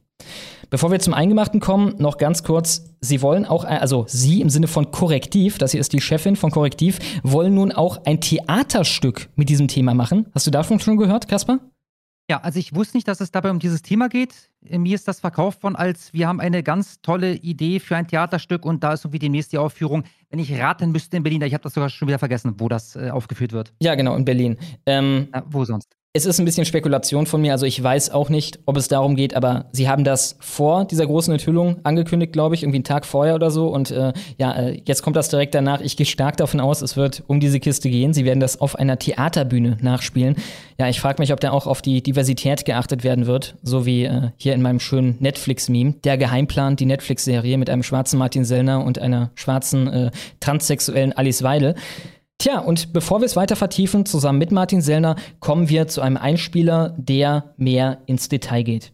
Bevor wir zum Eingemachten kommen, noch ganz kurz. Sie wollen auch, also Sie im Sinne von Korrektiv, das hier ist die Chefin von Korrektiv, wollen nun auch ein Theaterstück mit diesem Thema machen. Hast du davon schon gehört, Kaspar? Ja, also ich wusste nicht, dass es dabei um dieses Thema geht. Mir ist das verkauft worden als, wir haben eine ganz tolle Idee für ein Theaterstück und da ist irgendwie die nächste Aufführung. Wenn ich raten müsste in Berlin, ich habe das sogar schon wieder vergessen, wo das äh, aufgeführt wird. Ja, genau, in Berlin. Ähm, ja, wo sonst? Es ist ein bisschen Spekulation von mir, also ich weiß auch nicht, ob es darum geht, aber sie haben das vor dieser großen Enthüllung angekündigt, glaube ich, irgendwie einen Tag vorher oder so. Und äh, ja, äh, jetzt kommt das direkt danach. Ich gehe stark davon aus, es wird um diese Kiste gehen. Sie werden das auf einer Theaterbühne nachspielen. Ja, ich frage mich, ob da auch auf die Diversität geachtet werden wird, so wie äh, hier in meinem schönen Netflix-Meme. Der Geheimplan, die Netflix-Serie mit einem schwarzen Martin Sellner und einer schwarzen äh, transsexuellen Alice Weidel. Tja, und bevor wir es weiter vertiefen, zusammen mit Martin Sellner, kommen wir zu einem Einspieler, der mehr ins Detail geht.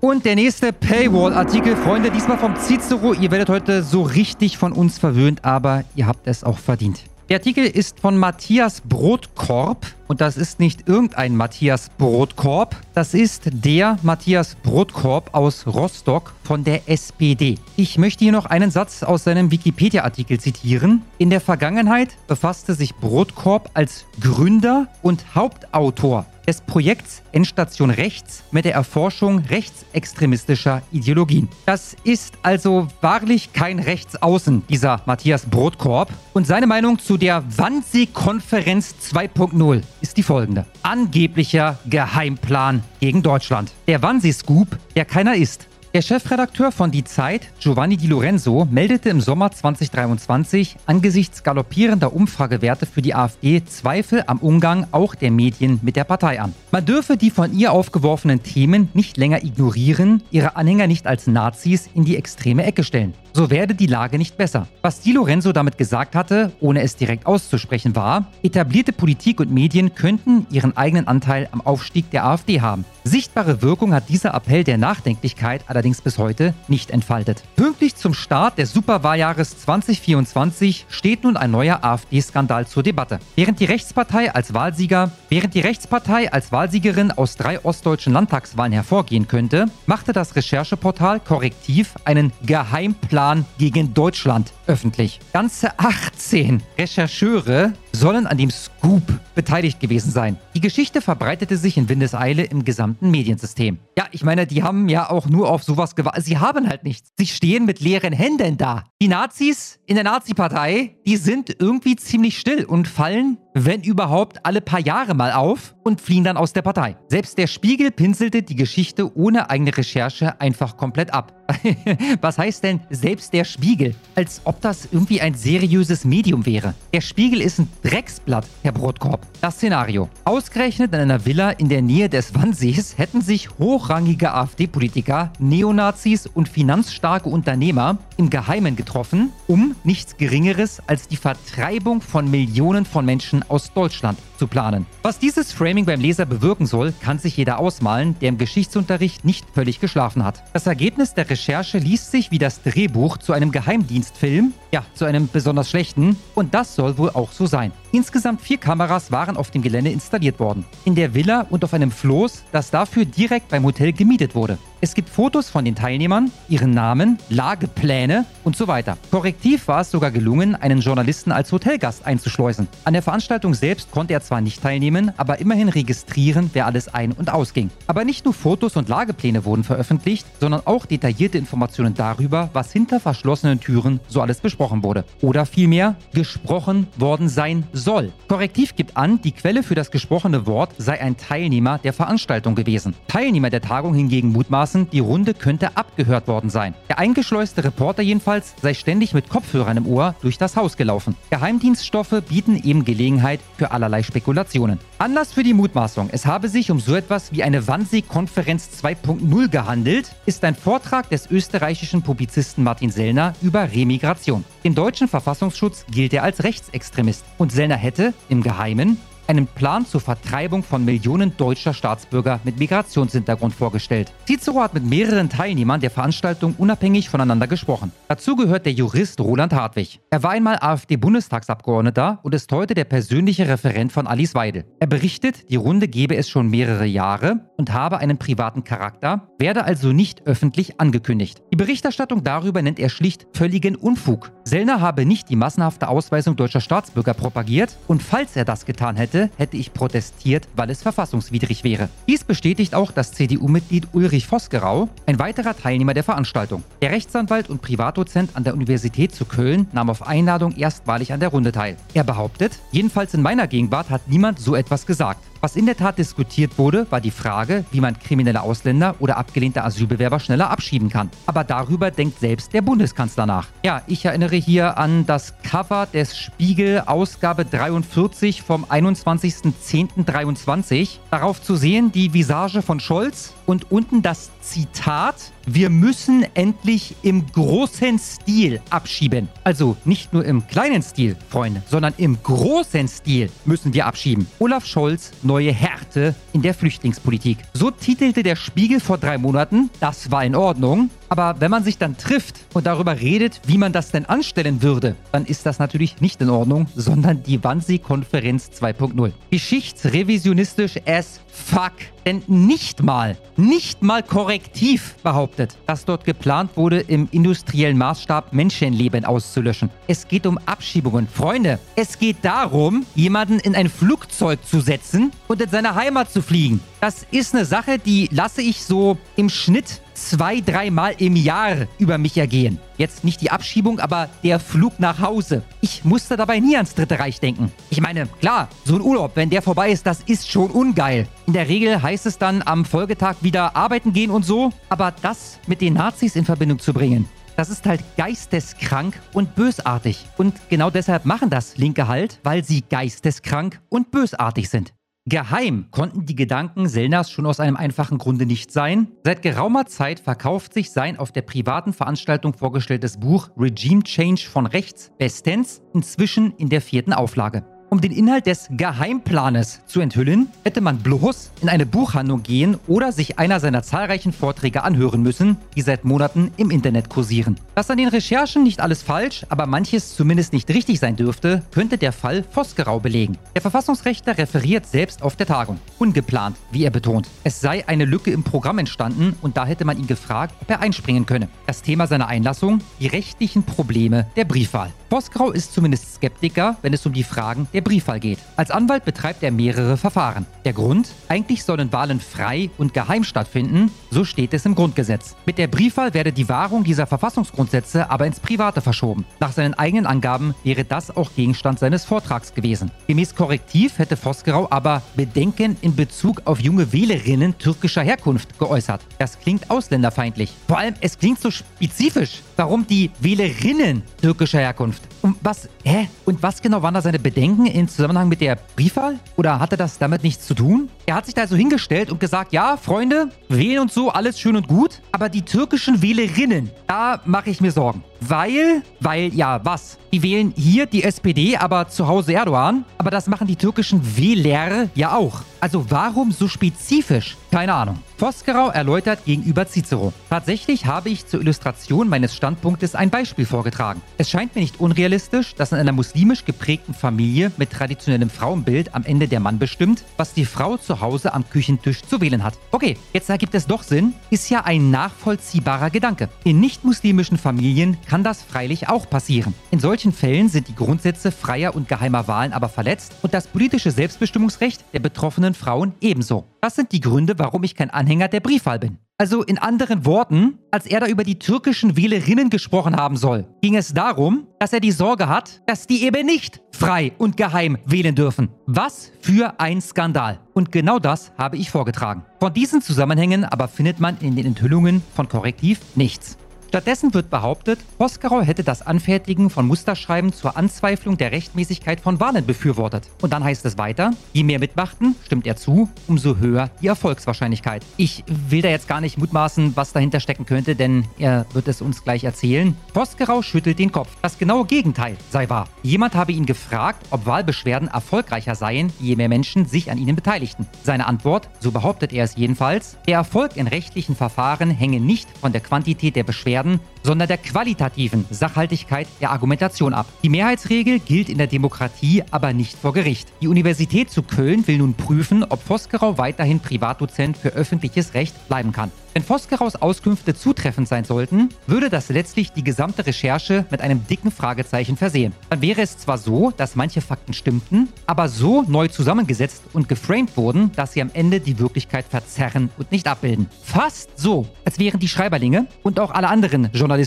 Und der nächste Paywall-Artikel, Freunde, diesmal vom Cicero. Ihr werdet heute so richtig von uns verwöhnt, aber ihr habt es auch verdient. Der Artikel ist von Matthias Brotkorb und das ist nicht irgendein Matthias Brotkorb, das ist der Matthias Brotkorb aus Rostock von der SPD. Ich möchte hier noch einen Satz aus seinem Wikipedia-Artikel zitieren. In der Vergangenheit befasste sich Brotkorb als Gründer und Hauptautor des Projekts Endstation Rechts mit der Erforschung rechtsextremistischer Ideologien. Das ist also wahrlich kein Rechtsaußen, dieser Matthias Brotkorb. Und seine Meinung zu der Wannsee-Konferenz 2.0 ist die folgende. Angeblicher Geheimplan gegen Deutschland. Der Wannsee-Scoop, der keiner ist. Der Chefredakteur von Die Zeit, Giovanni Di Lorenzo, meldete im Sommer 2023 angesichts galoppierender Umfragewerte für die AfD Zweifel am Umgang auch der Medien mit der Partei an. Man dürfe die von ihr aufgeworfenen Themen nicht länger ignorieren, ihre Anhänger nicht als Nazis in die extreme Ecke stellen so werde die Lage nicht besser. Was Di Lorenzo damit gesagt hatte, ohne es direkt auszusprechen, war, etablierte Politik und Medien könnten ihren eigenen Anteil am Aufstieg der AfD haben. Sichtbare Wirkung hat dieser Appell der Nachdenklichkeit allerdings bis heute nicht entfaltet. Pünktlich zum Start des Superwahljahres 2024 steht nun ein neuer AfD-Skandal zur Debatte. Während die Rechtspartei als Wahlsieger, während die Rechtspartei als Wahlsiegerin aus drei ostdeutschen Landtagswahlen hervorgehen könnte, machte das Rechercheportal Korrektiv einen Geheimplan Plan gegen Deutschland öffentlich. Ganze 18 Rechercheure sollen an dem Scoop beteiligt gewesen sein. Die Geschichte verbreitete sich in Windeseile im gesamten Mediensystem. Ja, ich meine, die haben ja auch nur auf sowas gewartet. Sie haben halt nichts. Sie stehen mit leeren Händen da. Die Nazis in der Nazi-Partei, die sind irgendwie ziemlich still und fallen, wenn überhaupt, alle paar Jahre mal auf und fliehen dann aus der Partei. Selbst der Spiegel pinselte die Geschichte ohne eigene Recherche einfach komplett ab. Was heißt denn selbst der Spiegel? Als ob das irgendwie ein seriöses Medium wäre. Der Spiegel ist ein Drecksblatt, Herr Brotkorb. Das Szenario. Ausgerechnet in einer Villa in der Nähe des Wannsees hätten sich hochrangige AfD-Politiker, Neonazis und finanzstarke Unternehmer im Geheimen getroffen, um nichts Geringeres als die Vertreibung von Millionen von Menschen aus Deutschland zu planen. Was dieses Framing beim Leser bewirken soll, kann sich jeder ausmalen, der im Geschichtsunterricht nicht völlig geschlafen hat. Das Ergebnis der Recherche liest sich wie das Drehbuch zu einem Geheimdienstfilm, ja, zu einem besonders schlechten, und das soll wohl auch so sein. Insgesamt vier Kameras waren auf dem Gelände installiert worden. In der Villa und auf einem Floß, das dafür direkt beim Hotel gemietet wurde. Es gibt Fotos von den Teilnehmern, ihren Namen, Lagepläne und so weiter. Korrektiv war es sogar gelungen, einen Journalisten als Hotelgast einzuschleusen. An der Veranstaltung selbst konnte er zwar nicht teilnehmen, aber immerhin registrieren, wer alles ein- und ausging. Aber nicht nur Fotos und Lagepläne wurden veröffentlicht, sondern auch detaillierte Informationen darüber, was hinter verschlossenen Türen so alles besprochen wurde. Oder vielmehr gesprochen worden sein soll. Korrektiv gibt an, die Quelle für das gesprochene Wort sei ein Teilnehmer der Veranstaltung gewesen. Teilnehmer der Tagung hingegen mutmaßen, die Runde könnte abgehört worden sein. Der eingeschleuste Reporter jedenfalls sei ständig mit Kopfhörern im Ohr durch das Haus gelaufen. Geheimdienststoffe bieten eben Gelegenheit für allerlei Spekulationen. Anlass für die Mutmaßung, es habe sich um so etwas wie eine Wannsee-Konferenz 2.0 gehandelt, ist ein Vortrag des österreichischen Publizisten Martin Sellner über Remigration. Im deutschen Verfassungsschutz gilt er als Rechtsextremist und Sellner hätte, im Geheimen, einen Plan zur Vertreibung von Millionen deutscher Staatsbürger mit Migrationshintergrund vorgestellt. Cicero hat mit mehreren Teilnehmern der Veranstaltung unabhängig voneinander gesprochen. Dazu gehört der Jurist Roland Hartwig. Er war einmal AfD-Bundestagsabgeordneter und ist heute der persönliche Referent von Alice Weidel. Er berichtet, die Runde gebe es schon mehrere Jahre und habe einen privaten Charakter, werde also nicht öffentlich angekündigt. Die Berichterstattung darüber nennt er schlicht völligen Unfug. Sellner habe nicht die massenhafte Ausweisung deutscher Staatsbürger propagiert und falls er das getan hätte, hätte, hätte ich protestiert, weil es verfassungswidrig wäre. Dies bestätigt auch das CDU-Mitglied Ulrich Vosgerau, ein weiterer Teilnehmer der Veranstaltung. Der Rechtsanwalt und Privatdozent an der Universität zu Köln nahm auf Einladung erstmalig an der Runde teil. Er behauptet, jedenfalls in meiner Gegenwart hat niemand so etwas gesagt. Was in der Tat diskutiert wurde, war die Frage, wie man kriminelle Ausländer oder abgelehnte Asylbewerber schneller abschieben kann. Aber darüber denkt selbst der Bundeskanzler nach. Ja, ich erinnere hier an das Cover des Spiegel Ausgabe 43 vom 21.10.23. Darauf zu sehen die Visage von Scholz, und unten das Zitat, wir müssen endlich im großen Stil abschieben. Also nicht nur im kleinen Stil, Freunde, sondern im großen Stil müssen wir abschieben. Olaf Scholz, neue Härte in der Flüchtlingspolitik. So titelte der Spiegel vor drei Monaten, das war in Ordnung. Aber wenn man sich dann trifft und darüber redet, wie man das denn anstellen würde, dann ist das natürlich nicht in Ordnung, sondern die Wannsee-Konferenz 2.0. Geschichtsrevisionistisch as fuck. Denn nicht mal, nicht mal korrektiv behauptet, dass dort geplant wurde, im industriellen Maßstab Menschenleben auszulöschen. Es geht um Abschiebungen. Freunde, es geht darum, jemanden in ein Flugzeug zu setzen und in seine Heimat zu fliegen. Das ist eine Sache, die lasse ich so im Schnitt zwei, dreimal im Jahr über mich ergehen. Jetzt nicht die Abschiebung, aber der Flug nach Hause. Ich musste dabei nie ans Dritte Reich denken. Ich meine, klar, so ein Urlaub, wenn der vorbei ist, das ist schon ungeil. In der Regel heißt es dann am Folgetag wieder arbeiten gehen und so. Aber das mit den Nazis in Verbindung zu bringen, das ist halt geisteskrank und bösartig. Und genau deshalb machen das Linke halt, weil sie geisteskrank und bösartig sind. Geheim konnten die Gedanken Sellners schon aus einem einfachen Grunde nicht sein. Seit geraumer Zeit verkauft sich sein auf der privaten Veranstaltung vorgestelltes Buch Regime Change von rechts bestens, inzwischen in der vierten Auflage. Um den Inhalt des Geheimplanes zu enthüllen, hätte man bloß in eine Buchhandlung gehen oder sich einer seiner zahlreichen Vorträge anhören müssen, die seit Monaten im Internet kursieren. Dass an den Recherchen nicht alles falsch, aber manches zumindest nicht richtig sein dürfte, könnte der Fall Vosgerau belegen. Der Verfassungsrechter referiert selbst auf der Tagung. Ungeplant, wie er betont. Es sei eine Lücke im Programm entstanden und da hätte man ihn gefragt, ob er einspringen könne. Das Thema seiner Einlassung? Die rechtlichen Probleme der Briefwahl. Vosgrau ist zumindest Skeptiker, wenn es um die Fragen der Briefwahl geht. Als Anwalt betreibt er mehrere Verfahren. Der Grund? Eigentlich sollen Wahlen frei und geheim stattfinden, so steht es im Grundgesetz. Mit der Briefwahl werde die Wahrung dieser Verfassungsgrundsätze aber ins Private verschoben. Nach seinen eigenen Angaben wäre das auch Gegenstand seines Vortrags gewesen. Gemäß Korrektiv hätte Vosgerau aber Bedenken in Bezug auf junge Wählerinnen türkischer Herkunft geäußert. Das klingt ausländerfeindlich. Vor allem, es klingt so spezifisch. Warum die Wählerinnen türkischer Herkunft? Und was, hä? Und was genau waren da seine Bedenken im Zusammenhang mit der Briefwahl? Oder hatte das damit nichts zu tun? Er hat sich da so hingestellt und gesagt, ja, Freunde, wählen und so, alles schön und gut, aber die türkischen Wählerinnen, da mache ich mir Sorgen. Weil, weil, ja, was? Die wählen hier die SPD, aber zu Hause Erdogan. Aber das machen die türkischen Wähler ja auch. Also warum so spezifisch? Keine Ahnung. Vosgerau erläutert gegenüber Cicero. Tatsächlich habe ich zur Illustration meines Standpunktes ein Beispiel vorgetragen. Es scheint mir nicht unrealistisch, dass in einer muslimisch geprägten Familie mit traditionellem Frauenbild am Ende der Mann bestimmt, was die Frau zu Hause am Küchentisch zu wählen hat. Okay, jetzt ergibt es doch Sinn, ist ja ein nachvollziehbarer Gedanke. In nicht-muslimischen Familien kann das freilich auch passieren. In solchen Fällen sind die Grundsätze freier und geheimer Wahlen aber verletzt und das politische Selbstbestimmungsrecht der betroffenen Frauen ebenso. Das sind die Gründe, warum ich kein Anhänger der Briefwahl bin. Also in anderen Worten, als er da über die türkischen Wählerinnen gesprochen haben soll, ging es darum, dass er die Sorge hat, dass die eben nicht frei und geheim wählen dürfen. Was für ein Skandal. Und genau das habe ich vorgetragen. Von diesen Zusammenhängen aber findet man in den Enthüllungen von Korrektiv nichts. Stattdessen wird behauptet, Vosgerau hätte das Anfertigen von Musterschreiben zur Anzweiflung der Rechtmäßigkeit von Wahlen befürwortet. Und dann heißt es weiter, je mehr mitmachten, stimmt er zu, umso höher die Erfolgswahrscheinlichkeit. Ich will da jetzt gar nicht mutmaßen, was dahinter stecken könnte, denn er wird es uns gleich erzählen. Vosgerau schüttelt den Kopf. Das genaue Gegenteil sei wahr. Jemand habe ihn gefragt, ob Wahlbeschwerden erfolgreicher seien, je mehr Menschen sich an ihnen beteiligten. Seine Antwort, so behauptet er es jedenfalls, der Erfolg in rechtlichen Verfahren hänge nicht von der Quantität der Beschwerden werden, sondern der qualitativen Sachhaltigkeit der Argumentation ab. Die Mehrheitsregel gilt in der Demokratie aber nicht vor Gericht. Die Universität zu Köln will nun prüfen, ob Vosgerau weiterhin Privatdozent für öffentliches Recht bleiben kann. Wenn Voskeraus Auskünfte zutreffend sein sollten, würde das letztlich die gesamte Recherche mit einem dicken Fragezeichen versehen. Dann wäre es zwar so, dass manche Fakten stimmten, aber so neu zusammengesetzt und geframed wurden, dass sie am Ende die Wirklichkeit verzerren und nicht abbilden. Fast so, als wären die Schreiberlinge und auch alle anderen Journalisten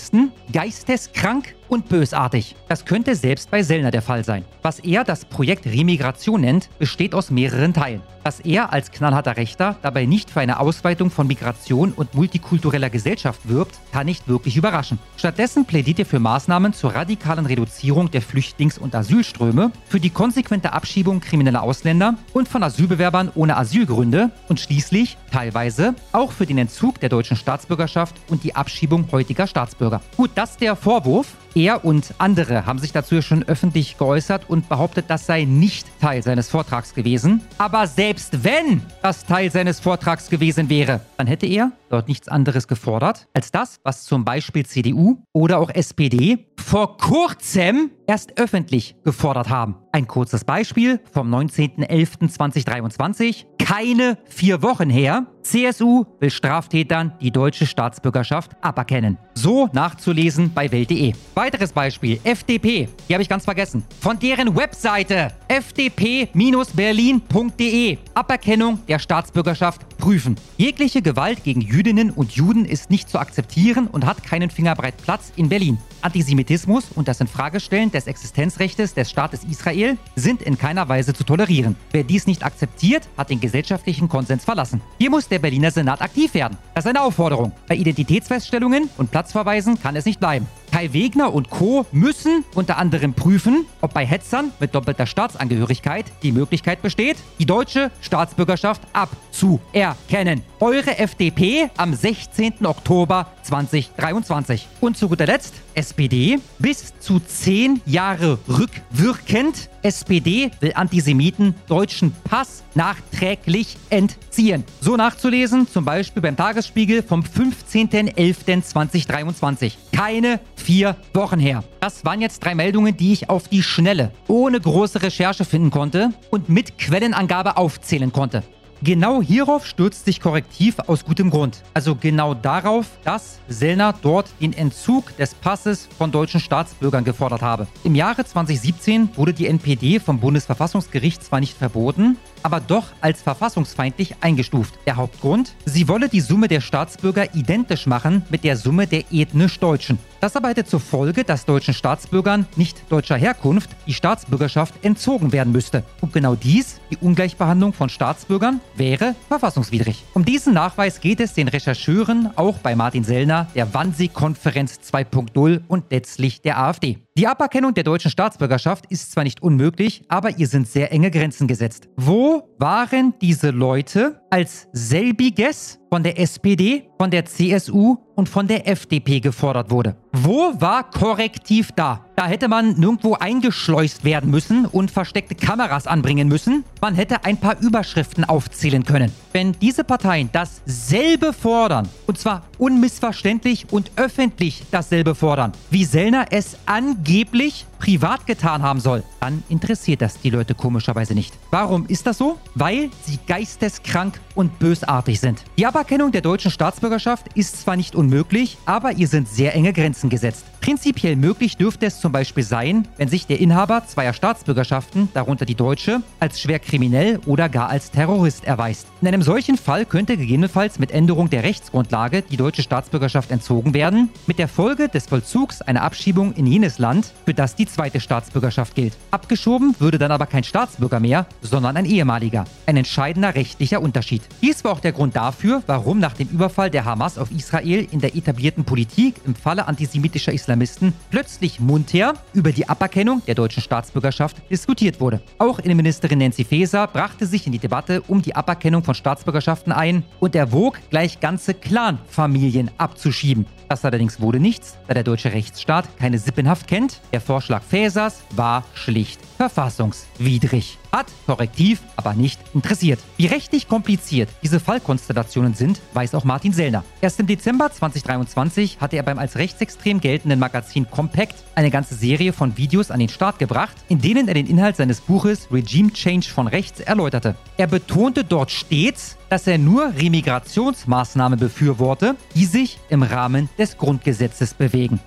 geisteskrank und bösartig. Das könnte selbst bei Sellner der Fall sein. Was er das Projekt Remigration nennt, besteht aus mehreren Teilen. Dass er als knallharter Rechter dabei nicht für eine Ausweitung von Migration und multikultureller Gesellschaft wirbt, kann nicht wirklich überraschen. Stattdessen plädiert er für Maßnahmen zur radikalen Reduzierung der Flüchtlings- und Asylströme, für die konsequente Abschiebung krimineller Ausländer und von Asylbewerbern ohne Asylgründe und schließlich, teilweise, auch für den Entzug der deutschen Staatsbürgerschaft und die Abschiebung heutiger Staatsbürger. Gut, das der Vorwurf. Er und andere haben sich dazu schon öffentlich geäußert und behauptet, das sei nicht Teil seines Vortrags gewesen. Aber selbst wenn das Teil seines Vortrags gewesen wäre, dann hätte er dort nichts anderes gefordert als das, was zum Beispiel CDU oder auch SPD vor kurzem erst öffentlich gefordert haben. Ein kurzes Beispiel vom 19.11.2023, keine vier Wochen her. CSU will Straftätern die deutsche Staatsbürgerschaft aberkennen. So nachzulesen bei Welt.de. Weiteres Beispiel, FDP, die habe ich ganz vergessen. Von deren Webseite fdp-berlin.de Aberkennung der Staatsbürgerschaft prüfen. Jegliche Gewalt gegen Jüdinnen und Juden ist nicht zu akzeptieren und hat keinen Fingerbreit Platz in Berlin. Antisemitismus und das Infragestellen des Existenzrechts des Staates Israel sind in keiner Weise zu tolerieren. Wer dies nicht akzeptiert, hat den gesellschaftlichen Konsens verlassen. Hier muss der Berliner Senat aktiv werden. Das ist eine Aufforderung. Bei Identitätsfeststellungen und Platzverweisen kann es nicht bleiben. Kai Wegner und Co. müssen unter anderem prüfen, ob bei Hetzern mit doppelter Staatsangehörigkeit die Möglichkeit besteht, die deutsche Staatsbürgerschaft abzuerkennen. Eure FDP am 16. Oktober 2023. Und zu guter Letzt SPD bis zu zehn Jahre rückwirkend. SPD will Antisemiten deutschen Pass nachträglich entziehen. So nachzulesen, zum Beispiel beim Tagesspiegel vom 15.11.2023. Keine vier Wochen her. Das waren jetzt drei Meldungen, die ich auf die Schnelle, ohne große Recherche finden konnte und mit Quellenangabe aufzählen konnte. Genau hierauf stürzt sich Korrektiv aus gutem Grund. Also genau darauf, dass Sellner dort den Entzug des Passes von deutschen Staatsbürgern gefordert habe. Im Jahre 2017 wurde die NPD vom Bundesverfassungsgericht zwar nicht verboten, aber doch als verfassungsfeindlich eingestuft. Der Hauptgrund? Sie wolle die Summe der Staatsbürger identisch machen mit der Summe der ethnisch Deutschen. Das aber hätte zur Folge, dass deutschen Staatsbürgern nicht deutscher Herkunft die Staatsbürgerschaft entzogen werden müsste. Und genau dies, die Ungleichbehandlung von Staatsbürgern, wäre verfassungswidrig. Um diesen Nachweis geht es den Rechercheuren auch bei Martin Sellner, der Wannsee-Konferenz 2.0 und letztlich der AfD. Die Aberkennung der deutschen Staatsbürgerschaft ist zwar nicht unmöglich, aber ihr sind sehr enge Grenzen gesetzt. Wo waren diese Leute, als selbiges von der SPD, von der CSU und von der FDP gefordert wurde. Wo war Korrektiv da? Da hätte man nirgendwo eingeschleust werden müssen und versteckte Kameras anbringen müssen. Man hätte ein paar Überschriften aufzählen können. Wenn diese Parteien dasselbe fordern, und zwar unmissverständlich und öffentlich dasselbe fordern, wie Sellner es angeblich privat getan haben soll, dann interessiert das die Leute komischerweise nicht. Warum ist das so? Weil sie geisteskrank und bösartig sind. Die Aberkennung der deutschen Staatsbürgerschaft ist zwar nicht unmöglich, aber ihr sind sehr enge Grenzen gesetzt. Prinzipiell möglich dürfte es zum Beispiel sein, wenn sich der Inhaber zweier Staatsbürgerschaften, darunter die deutsche, als schwer kriminell oder gar als Terrorist erweist. In einem solchen Fall könnte gegebenenfalls mit Änderung der Rechtsgrundlage die deutsche Staatsbürgerschaft entzogen werden, mit der Folge des Vollzugs einer Abschiebung in jenes Land, für das die zweite Staatsbürgerschaft gilt. Abgeschoben würde dann aber kein Staatsbürger mehr, sondern ein ehemaliger. Ein entscheidender rechtlicher Unterschied. Dies war auch der Grund dafür, warum nach dem Überfall der Hamas auf Israel in der etablierten Politik im Falle antisemitischer Islamisten plötzlich munter über die Aberkennung der deutschen Staatsbürgerschaft diskutiert wurde. Auch Innenministerin Nancy Faeser brachte sich in die Debatte um die Aberkennung von Staatsbürgerschaften ein und erwog, gleich ganze Clanfamilien abzuschieben. Das allerdings wurde nichts, da der deutsche Rechtsstaat keine Sippenhaft kennt. Der Vorschlag Fäsers war schlicht verfassungswidrig. Hat Korrektiv aber nicht interessiert. Wie rechtlich kompliziert diese Fallkonstellationen sind, weiß auch Martin Sellner. Erst im Dezember 2023 hatte er beim als rechtsextrem geltenden Magazin Compact eine ganze Serie von Videos an den Start gebracht, in denen er den Inhalt seines Buches Regime Change von rechts erläuterte. Er betonte dort stets, dass er nur Remigrationsmaßnahmen befürworte, die sich im Rahmen des Grundgesetzes bewegen.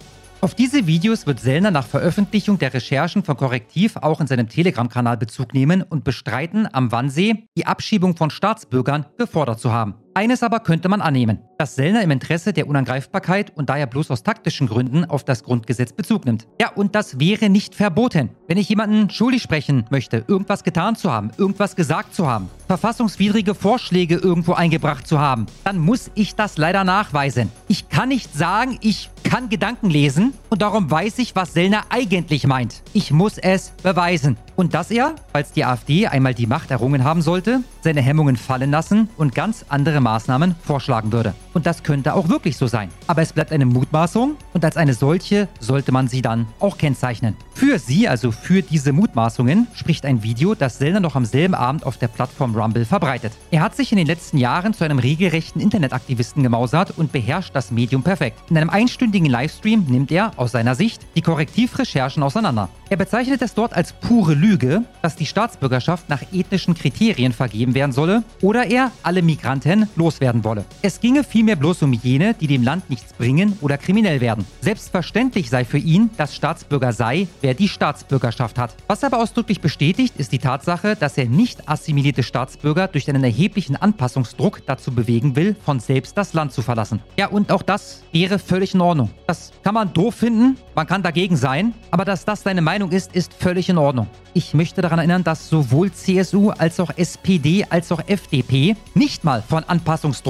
Auf diese Videos wird Sellner nach Veröffentlichung der Recherchen von Korrektiv auch in seinem Telegram-Kanal Bezug nehmen und bestreiten, am Wannsee die Abschiebung von Staatsbürgern gefordert zu haben. Eines aber könnte man annehmen, dass Sellner im Interesse der Unangreifbarkeit und daher bloß aus taktischen Gründen auf das Grundgesetz Bezug nimmt. Ja, und das wäre nicht verboten. Wenn ich jemanden schuldig sprechen möchte, irgendwas getan zu haben, irgendwas gesagt zu haben, verfassungswidrige Vorschläge irgendwo eingebracht zu haben, dann muss ich das leider nachweisen. Ich kann nicht sagen, ich kann Gedanken lesen und darum weiß ich, was Sellner eigentlich meint. Ich muss es beweisen. Und dass er, falls die AfD einmal die Macht errungen haben sollte, seine Hemmungen fallen lassen und ganz andere Maßnahmen vorschlagen würde. Und das könnte auch wirklich so sein. Aber es bleibt eine Mutmaßung und als eine solche sollte man sie dann auch kennzeichnen. Für sie, also für diese Mutmaßungen, spricht ein Video, das Sellner noch am selben Abend auf der Plattform Rumble verbreitet. Er hat sich in den letzten Jahren zu einem regelrechten Internetaktivisten gemausert und beherrscht das Medium perfekt. In einem einstündigen Livestream nimmt er, aus seiner Sicht, die Korrektivrecherchen auseinander. Er bezeichnet es dort als pure Lüge, dass die Staatsbürgerschaft nach ethnischen Kriterien vergeben werden solle oder er alle Migranten loswerden wolle. Es ginge vielmehr bloß um jene, die dem Land nichts bringen oder kriminell werden. Selbstverständlich sei für ihn, dass Staatsbürger sei, wer die Staatsbürgerschaft hat. Was er aber ausdrücklich bestätigt, ist die Tatsache, dass er nicht assimilierte Staatsbürger durch einen erheblichen Anpassungsdruck dazu bewegen will, von selbst das Land zu verlassen. Ja, und auch das wäre völlig in Ordnung. Das kann man doof finden, man kann dagegen sein, aber dass das seine Meinung ist, ist völlig in Ordnung. Ich möchte daran erinnern, dass sowohl CSU als auch SPD als auch FDP nicht mal von Anpassungsdruck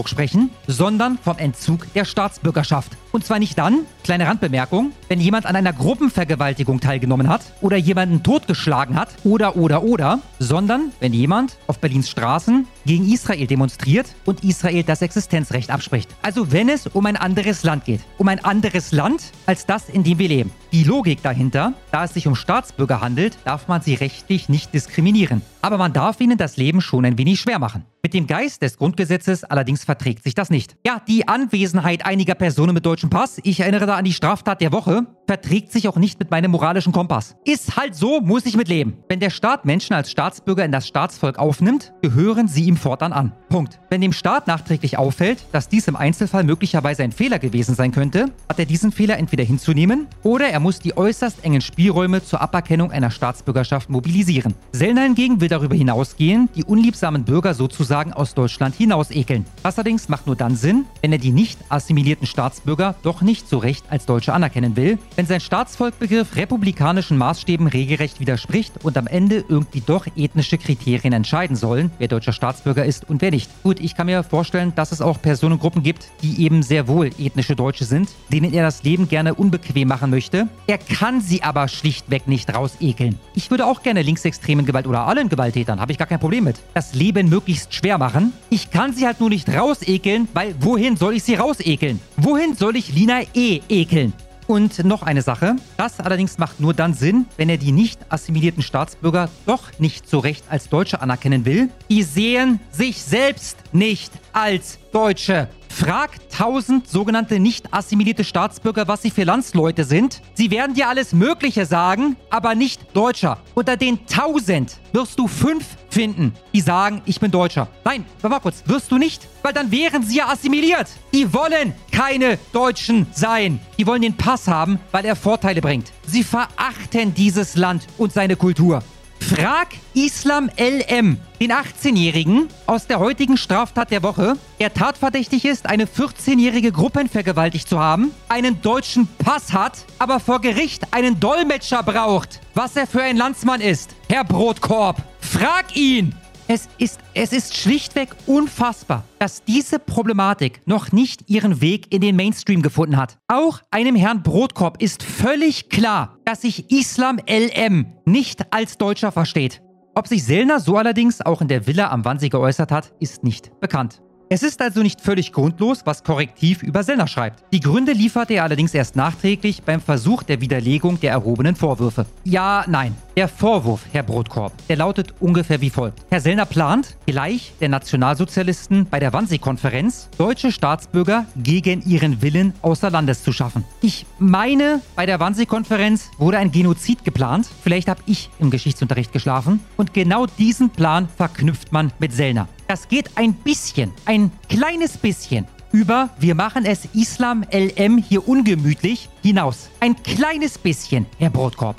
sprechen, sondern vom Entzug der Staatsbürgerschaft. Und zwar nicht dann, kleine Randbemerkung, wenn jemand an einer Gruppenvergewaltigung teilgenommen hat oder jemanden totgeschlagen hat oder oder oder, sondern wenn jemand auf Berlins Straßen gegen Israel demonstriert und Israel das Existenzrecht abspricht. Also wenn es um ein anderes Land geht. Um ein anderes Land als das, in dem wir leben. Die Logik dahinter, da es sich um Staatsbürger handelt, darf man sie rechtlich nicht diskriminieren. Aber man darf ihnen das Leben schon ein wenig schwer machen. Mit dem Geist des Grundgesetzes allerdings verträgt sich das nicht. Ja, die Anwesenheit einiger Personen mit deutschem Pass, ich erinnere da an die Straftat der Woche, verträgt sich auch nicht mit meinem moralischen Kompass. Ist halt so, muss ich mit leben. Wenn der Staat Menschen als Staatsbürger in das Staatsvolk aufnimmt, gehören sie ihm fortan an. Punkt. Wenn dem Staat nachträglich auffällt, dass dies im Einzelfall möglicherweise ein Fehler gewesen sein könnte, hat er diesen Fehler entweder hinzunehmen oder er muss die äußerst engen Spielräume zur Aberkennung einer Staatsbürgerschaft mobilisieren. Sellner hingegen will darüber hinausgehen, die unliebsamen Bürger sozusagen aus Deutschland hinaus ekeln. Das allerdings macht nur dann Sinn, wenn er die nicht assimilierten Staatsbürger doch nicht so recht als Deutsche anerkennen will, wenn sein Staatsvolkbegriff republikanischen Maßstäben regelrecht widerspricht und am Ende irgendwie doch ethnische Kriterien entscheiden sollen, wer deutscher Staatsbürger ist und wer nicht. Gut, ich kann mir vorstellen, dass es auch Personengruppen gibt, die eben sehr wohl ethnische Deutsche sind, denen er das Leben gerne unbequem machen möchte. Er kann sie aber schlichtweg nicht rausekeln. Ich würde auch gerne linksextremen Gewalt oder allen Gewalttätern, habe ich gar kein Problem mit. Das Leben möglichst schwer machen. Ich kann sie halt nur nicht rausekeln, weil wohin soll ich sie rausekeln? Wohin soll ich Lina eh ekeln? Und noch eine Sache. Das allerdings macht nur dann Sinn, wenn er die nicht assimilierten Staatsbürger doch nicht so recht als Deutsche anerkennen will. Die sehen sich selbst nicht als Deutsche. Frag tausend sogenannte nicht assimilierte Staatsbürger, was sie für Landsleute sind. Sie werden dir alles Mögliche sagen, aber nicht Deutscher. Unter den tausend wirst du fünf finden, die sagen, ich bin Deutscher. Nein, warte mal kurz, wirst du nicht? Weil dann wären sie ja assimiliert. Die wollen keine Deutschen sein. Die wollen den Pass haben, weil er Vorteile bringt. Sie verachten dieses Land und seine Kultur. Frag Islam LM, den 18-Jährigen aus der heutigen Straftat der Woche, der tatverdächtig ist, eine 14-jährige Gruppenvergewaltigt zu haben, einen deutschen Pass hat, aber vor Gericht einen Dolmetscher braucht. Was er für ein Landsmann ist, Herr Brotkorb. Frag ihn! Es ist, es ist schlichtweg unfassbar, dass diese Problematik noch nicht ihren Weg in den Mainstream gefunden hat. Auch einem Herrn Brotkorb ist völlig klar, dass sich Islam LM nicht als Deutscher versteht. Ob sich Sellner so allerdings auch in der Villa am Wannsee geäußert hat, ist nicht bekannt. Es ist also nicht völlig grundlos, was Korrektiv über Sellner schreibt. Die Gründe lieferte er allerdings erst nachträglich beim Versuch der Widerlegung der erhobenen Vorwürfe. Ja, nein. Der Vorwurf, Herr Brotkorb, der lautet ungefähr wie folgt. Herr Sellner plant, gleich der Nationalsozialisten bei der Wannsee-Konferenz deutsche Staatsbürger gegen ihren Willen außer Landes zu schaffen. Ich meine, bei der Wannsee-Konferenz wurde ein Genozid geplant. Vielleicht habe ich im Geschichtsunterricht geschlafen. Und genau diesen Plan verknüpft man mit Sellner. Das geht ein bisschen, ein kleines bisschen über wir machen es Islam LM hier ungemütlich hinaus. Ein kleines bisschen, Herr Brotkorb.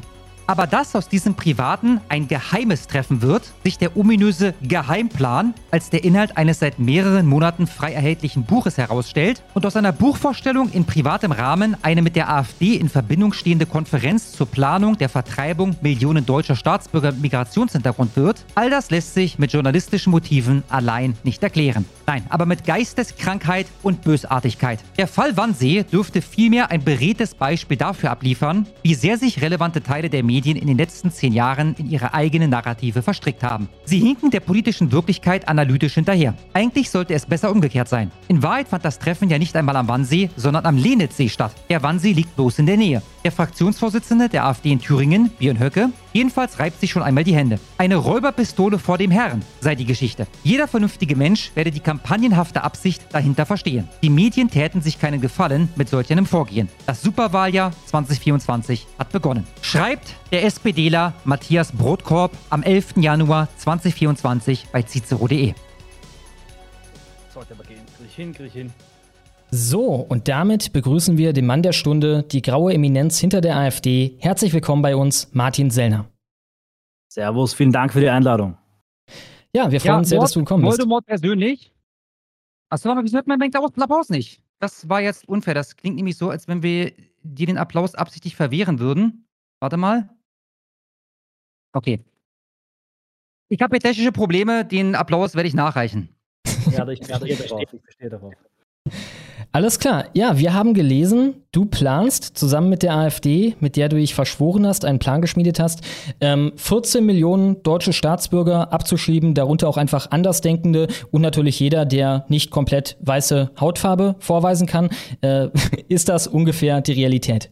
Aber dass aus diesem privaten ein geheimes Treffen wird, sich der ominöse Geheimplan als der Inhalt eines seit mehreren Monaten frei erhältlichen Buches herausstellt und aus einer Buchvorstellung in privatem Rahmen eine mit der AfD in Verbindung stehende Konferenz zur Planung der Vertreibung Millionen deutscher Staatsbürger mit Migrationshintergrund wird, all das lässt sich mit journalistischen Motiven allein nicht erklären. Nein, aber mit Geisteskrankheit und Bösartigkeit. Der Fall Wannsee dürfte vielmehr ein beredtes Beispiel dafür abliefern, wie sehr sich relevante Teile der Medien in den letzten zehn Jahren in ihre eigene Narrative verstrickt haben. Sie hinken der politischen Wirklichkeit analytisch hinterher. Eigentlich sollte es besser umgekehrt sein. In Wahrheit fand das Treffen ja nicht einmal am Wannsee, sondern am Lenitzsee statt. Der Wannsee liegt bloß in der Nähe. Der Fraktionsvorsitzende der AfD in Thüringen, Björn Höcke, jedenfalls reibt sich schon einmal die Hände. Eine Räuberpistole vor dem Herrn sei die Geschichte. Jeder vernünftige Mensch werde die kampagnenhafte Absicht dahinter verstehen. Die Medien täten sich keinen Gefallen mit solch einem Vorgehen. Das Superwahljahr 2024 hat begonnen. Schreibt der SPDler Matthias Brotkorb am 11. Januar 2024 bei cicero.de. Sollte aber gehen. Krieg ich hin, krieg ich hin. So, und damit begrüßen wir den Mann der Stunde, die graue Eminenz hinter der AfD. Herzlich willkommen bei uns, Martin Sellner. Servus, vielen Dank für die Einladung. Ja, wir freuen ja, uns sehr, Mord, dass du gekommen bist. Voldemort persönlich. Achso, aber wieso hört man den Applaus nicht? Das war jetzt unfair. Das klingt nämlich so, als wenn wir dir den Applaus absichtlich verwehren würden. Warte mal. Okay. Ich habe technische Probleme. Den Applaus werde ich nachreichen. Ja, ich verstehe darauf. Ich verstehe darauf. Alles klar. Ja, wir haben gelesen, du planst zusammen mit der AfD, mit der du dich verschworen hast, einen Plan geschmiedet hast, ähm, 14 Millionen deutsche Staatsbürger abzuschieben, darunter auch einfach Andersdenkende und natürlich jeder, der nicht komplett weiße Hautfarbe vorweisen kann. Äh, ist das ungefähr die Realität?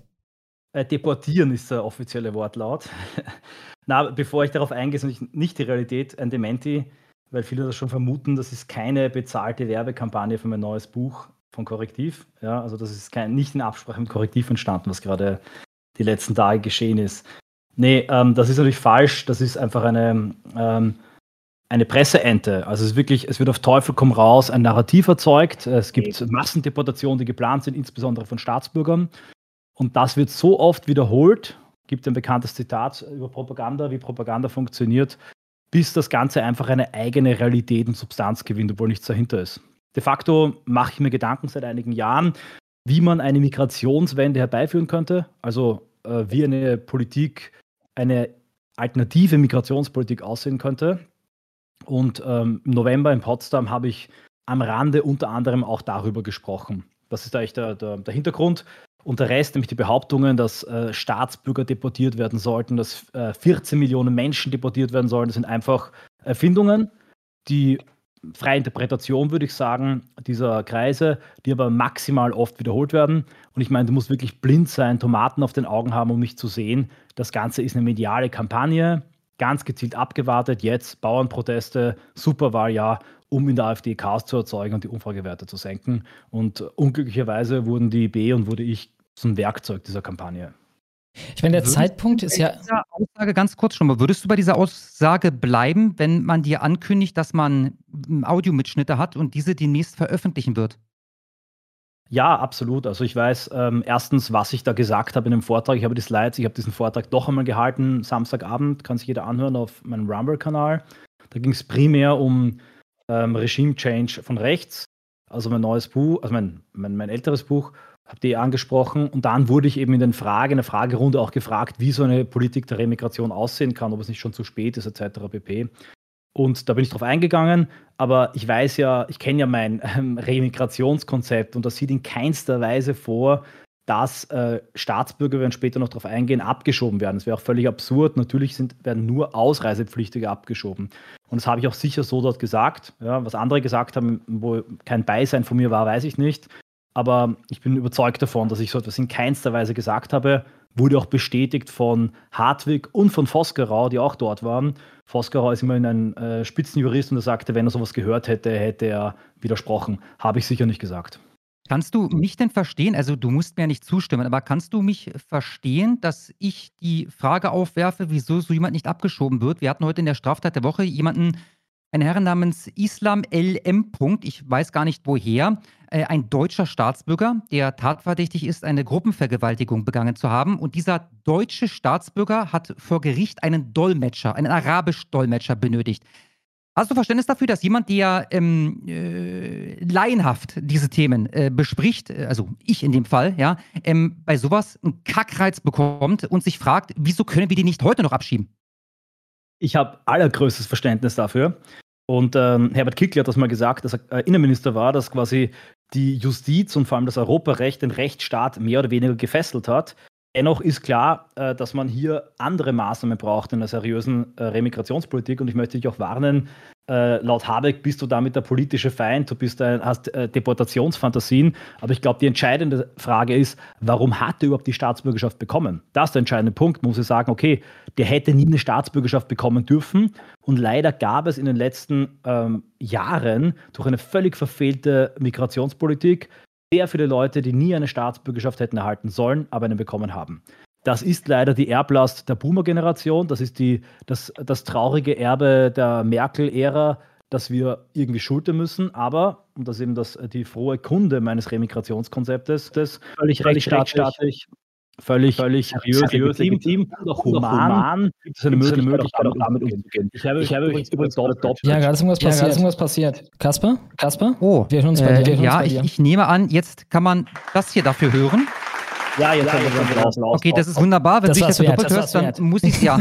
Äh, deportieren ist der offizielle Wortlaut. Na, bevor ich darauf eingehe, ist nicht die Realität ein Dementi, weil viele das schon vermuten, das ist keine bezahlte Werbekampagne für mein neues Buch von Korrektiv. Ja, also das ist kein, nicht in Absprache mit Korrektiv entstanden, was gerade die letzten Tage geschehen ist. Nee, ähm, das ist natürlich falsch. Das ist einfach eine, ähm, eine Presseente. Also es ist wirklich, es wird auf Teufel komm raus ein Narrativ erzeugt. Es gibt okay. Massendeportationen, die geplant sind, insbesondere von Staatsbürgern. Und das wird so oft wiederholt, gibt ein bekanntes Zitat über Propaganda, wie Propaganda funktioniert, bis das Ganze einfach eine eigene Realität und Substanz gewinnt, obwohl nichts dahinter ist. De facto mache ich mir Gedanken seit einigen Jahren, wie man eine Migrationswende herbeiführen könnte, also äh, wie eine Politik, eine alternative Migrationspolitik aussehen könnte. Und ähm, im November in Potsdam habe ich am Rande unter anderem auch darüber gesprochen. Das ist eigentlich der, der, der Hintergrund. Und der Rest, nämlich die Behauptungen, dass äh, Staatsbürger deportiert werden sollten, dass äh, 14 Millionen Menschen deportiert werden sollen, das sind einfach Erfindungen, die freie Interpretation, würde ich sagen, dieser Kreise, die aber maximal oft wiederholt werden. Und ich meine, du musst wirklich blind sein, Tomaten auf den Augen haben, um mich zu sehen. Das Ganze ist eine mediale Kampagne, ganz gezielt abgewartet. Jetzt Bauernproteste, Superwahljahr, um in der AfD Chaos zu erzeugen und die Umfragewerte zu senken. Und unglücklicherweise wurden die IB und wurde ich zum Werkzeug dieser Kampagne. Ich meine, der würdest Zeitpunkt ist ja. Dieser Aussage ganz kurz schon mal. Würdest du bei dieser Aussage bleiben, wenn man dir ankündigt, dass man Audiomitschnitte hat und diese demnächst veröffentlichen wird? Ja, absolut. Also ich weiß ähm, erstens, was ich da gesagt habe in dem Vortrag. Ich habe die Slides, ich habe diesen Vortrag doch einmal gehalten, Samstagabend, kann sich jeder anhören auf meinem Rumble-Kanal. Da ging es primär um ähm, Regime Change von rechts, also mein neues Buch, also mein, mein, mein älteres Buch habt ihr angesprochen. Und dann wurde ich eben in den Fragen, in der Fragerunde auch gefragt, wie so eine Politik der Remigration aussehen kann, ob es nicht schon zu spät ist, etc. pp. Und da bin ich drauf eingegangen, aber ich weiß ja, ich kenne ja mein ähm, Remigrationskonzept und das sieht in keinster Weise vor, dass äh, Staatsbürger, werden später noch darauf eingehen, abgeschoben werden. Das wäre auch völlig absurd. Natürlich sind, werden nur Ausreisepflichtige abgeschoben. Und das habe ich auch sicher so dort gesagt. Ja, was andere gesagt haben, wo kein Beisein von mir war, weiß ich nicht. Aber ich bin überzeugt davon, dass ich so etwas in keinster Weise gesagt habe. Wurde auch bestätigt von Hartwig und von Vosgerau, die auch dort waren. Vosgerau ist immerhin ein äh, Spitzenjurist und er sagte, wenn er sowas gehört hätte, hätte er widersprochen. Habe ich sicher nicht gesagt. Kannst du mich denn verstehen, also du musst mir nicht zustimmen, aber kannst du mich verstehen, dass ich die Frage aufwerfe, wieso so jemand nicht abgeschoben wird? Wir hatten heute in der Straftat der Woche jemanden, einen Herrn namens Islam LM. Ich weiß gar nicht woher, äh, ein deutscher Staatsbürger, der tatverdächtig ist, eine Gruppenvergewaltigung begangen zu haben. Und dieser deutsche Staatsbürger hat vor Gericht einen Dolmetscher, einen arabisch-Dolmetscher benötigt. Hast du Verständnis dafür, dass jemand, der ähm, äh, laienhaft diese Themen äh, bespricht, äh, also ich in dem Fall, ja, ähm, bei sowas einen Kackreiz bekommt und sich fragt, wieso können wir die nicht heute noch abschieben? Ich habe allergrößtes Verständnis dafür. Und ähm, Herbert Kickl hat das mal gesagt, dass er äh, Innenminister war, dass quasi die Justiz und vor allem das Europarecht den Rechtsstaat mehr oder weniger gefesselt hat. Dennoch ist klar, äh, dass man hier andere Maßnahmen braucht in einer seriösen äh, Remigrationspolitik. Und ich möchte dich auch warnen, äh, laut Habeck bist du damit der politische Feind, du bist ein, hast äh, Deportationsfantasien. Aber ich glaube, die entscheidende Frage ist, warum hat er überhaupt die Staatsbürgerschaft bekommen? Das ist der entscheidende Punkt. Man muss ich sagen, okay, der hätte nie eine Staatsbürgerschaft bekommen dürfen. Und leider gab es in den letzten ähm, Jahren durch eine völlig verfehlte Migrationspolitik sehr viele Leute, die nie eine Staatsbürgerschaft hätten erhalten sollen, aber eine bekommen haben. Das ist leider die Erblast der Boomer-Generation. Das ist die, das, das traurige Erbe der Merkel-Ära, das wir irgendwie schultern müssen. Aber, und das ist eben das, die frohe Kunde meines Remigrationskonzeptes, das völlig rechtsstaatlich, völlig, völlig seriös, seriös legitim, und auch human, human gibt es eine Möglichkeit, Möglichkeit auch damit umzugehen. Ich habe, ich habe übrigens dort top. Ja, gerade ist irgendwas passiert. Ja, ist irgendwas passiert. Kasper? Kasper? Oh, wir hören uns bei dir. Ja, ich, ich nehme an, jetzt kann man das hier dafür hören. Ja, jetzt ja, haben wir raus, raus. Okay, das ist wunderbar. Wenn das du dich jetzt doppelt hörst, dann muss ich es ja,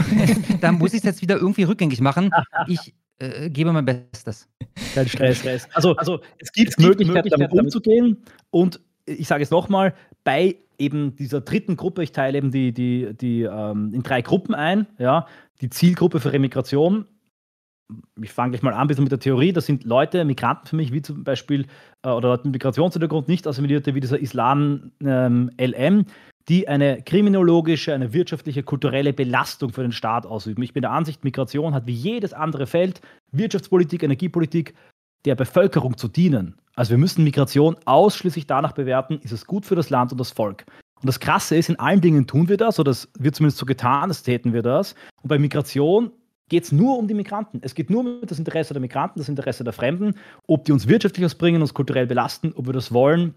dann muss ich es jetzt wieder irgendwie rückgängig machen. Ich äh, gebe mein Bestes. Kein Stress. Stress. Also, also es gibt Möglichkeiten, damit umzugehen. Und ich sage es nochmal, bei eben dieser dritten Gruppe, ich teile eben die, die, die ähm, in drei Gruppen ein, ja, die Zielgruppe für Remigration, ich fange gleich mal an, bisschen mit der Theorie. Das sind Leute, Migranten für mich, wie zum Beispiel, äh, oder Leute mit Migrationshintergrund, nicht assimilierte, wie dieser Islam ähm, LM, die eine kriminologische, eine wirtschaftliche, kulturelle Belastung für den Staat ausüben. Ich bin der Ansicht, Migration hat wie jedes andere Feld, Wirtschaftspolitik, Energiepolitik, der Bevölkerung zu dienen. Also wir müssen Migration ausschließlich danach bewerten, ist es gut für das Land und das Volk. Und das Krasse ist, in allen Dingen tun wir das, oder es wird zumindest so getan, als täten wir das. Und bei Migration geht es nur um die Migranten. Es geht nur um das Interesse der Migranten, das Interesse der Fremden. Ob die uns wirtschaftlich was bringen, uns kulturell belasten, ob wir das wollen,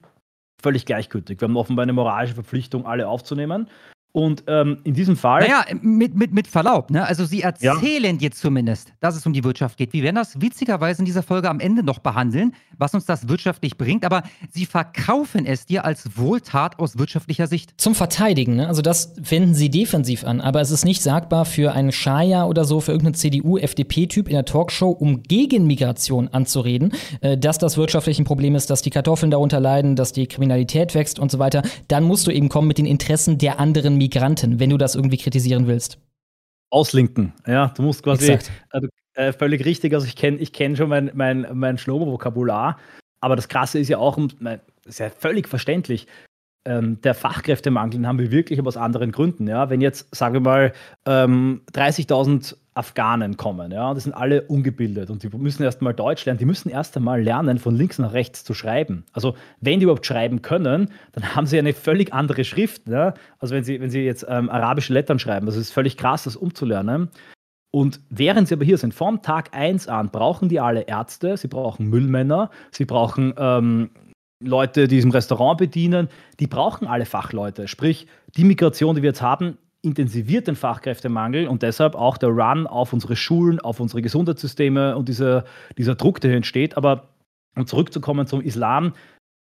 völlig gleichgültig. Wir haben offenbar eine moralische Verpflichtung, alle aufzunehmen. Und ähm, in diesem Fall. Naja, mit, mit, mit Verlaub, ne? Also sie erzählen ja. jetzt zumindest, dass es um die Wirtschaft geht. Wir werden das witzigerweise in dieser Folge am Ende noch behandeln, was uns das wirtschaftlich bringt, aber sie verkaufen es dir als Wohltat aus wirtschaftlicher Sicht. Zum Verteidigen, ne? Also das wenden sie defensiv an, aber es ist nicht sagbar für einen Schaya oder so, für irgendeinen CDU-FDP-Typ in der Talkshow, um gegen Migration anzureden, äh, dass das wirtschaftlich ein Problem ist, dass die Kartoffeln darunter leiden, dass die Kriminalität wächst und so weiter. Dann musst du eben kommen mit den Interessen der anderen Migranten. Migranten, wenn du das irgendwie kritisieren willst. Auslinken, ja, du musst quasi äh, äh, völlig richtig, also ich kenne ich kenn schon mein, mein, mein Schlomo-Vokabular, aber das Krasse ist ja auch, das ist ja völlig verständlich, ähm, der Fachkräftemangel haben wir wirklich aber aus anderen Gründen. Ja? Wenn jetzt, sagen wir mal, ähm, 30.000 Afghanen kommen, ja, das sind alle ungebildet und die müssen erst mal Deutsch lernen, die müssen erst einmal lernen, von links nach rechts zu schreiben. Also wenn die überhaupt schreiben können, dann haben sie eine völlig andere Schrift. Ja? Also wenn sie, wenn sie jetzt ähm, arabische Lettern schreiben, das ist völlig krass, das umzulernen. Und während sie aber hier sind, vom Tag 1 an, brauchen die alle Ärzte, sie brauchen Müllmänner, sie brauchen ähm, Leute, die im Restaurant bedienen, die brauchen alle Fachleute. Sprich, die Migration, die wir jetzt haben, intensiviert den Fachkräftemangel und deshalb auch der Run auf unsere Schulen, auf unsere Gesundheitssysteme und dieser, dieser Druck, der hier entsteht. Aber um zurückzukommen zum Islam,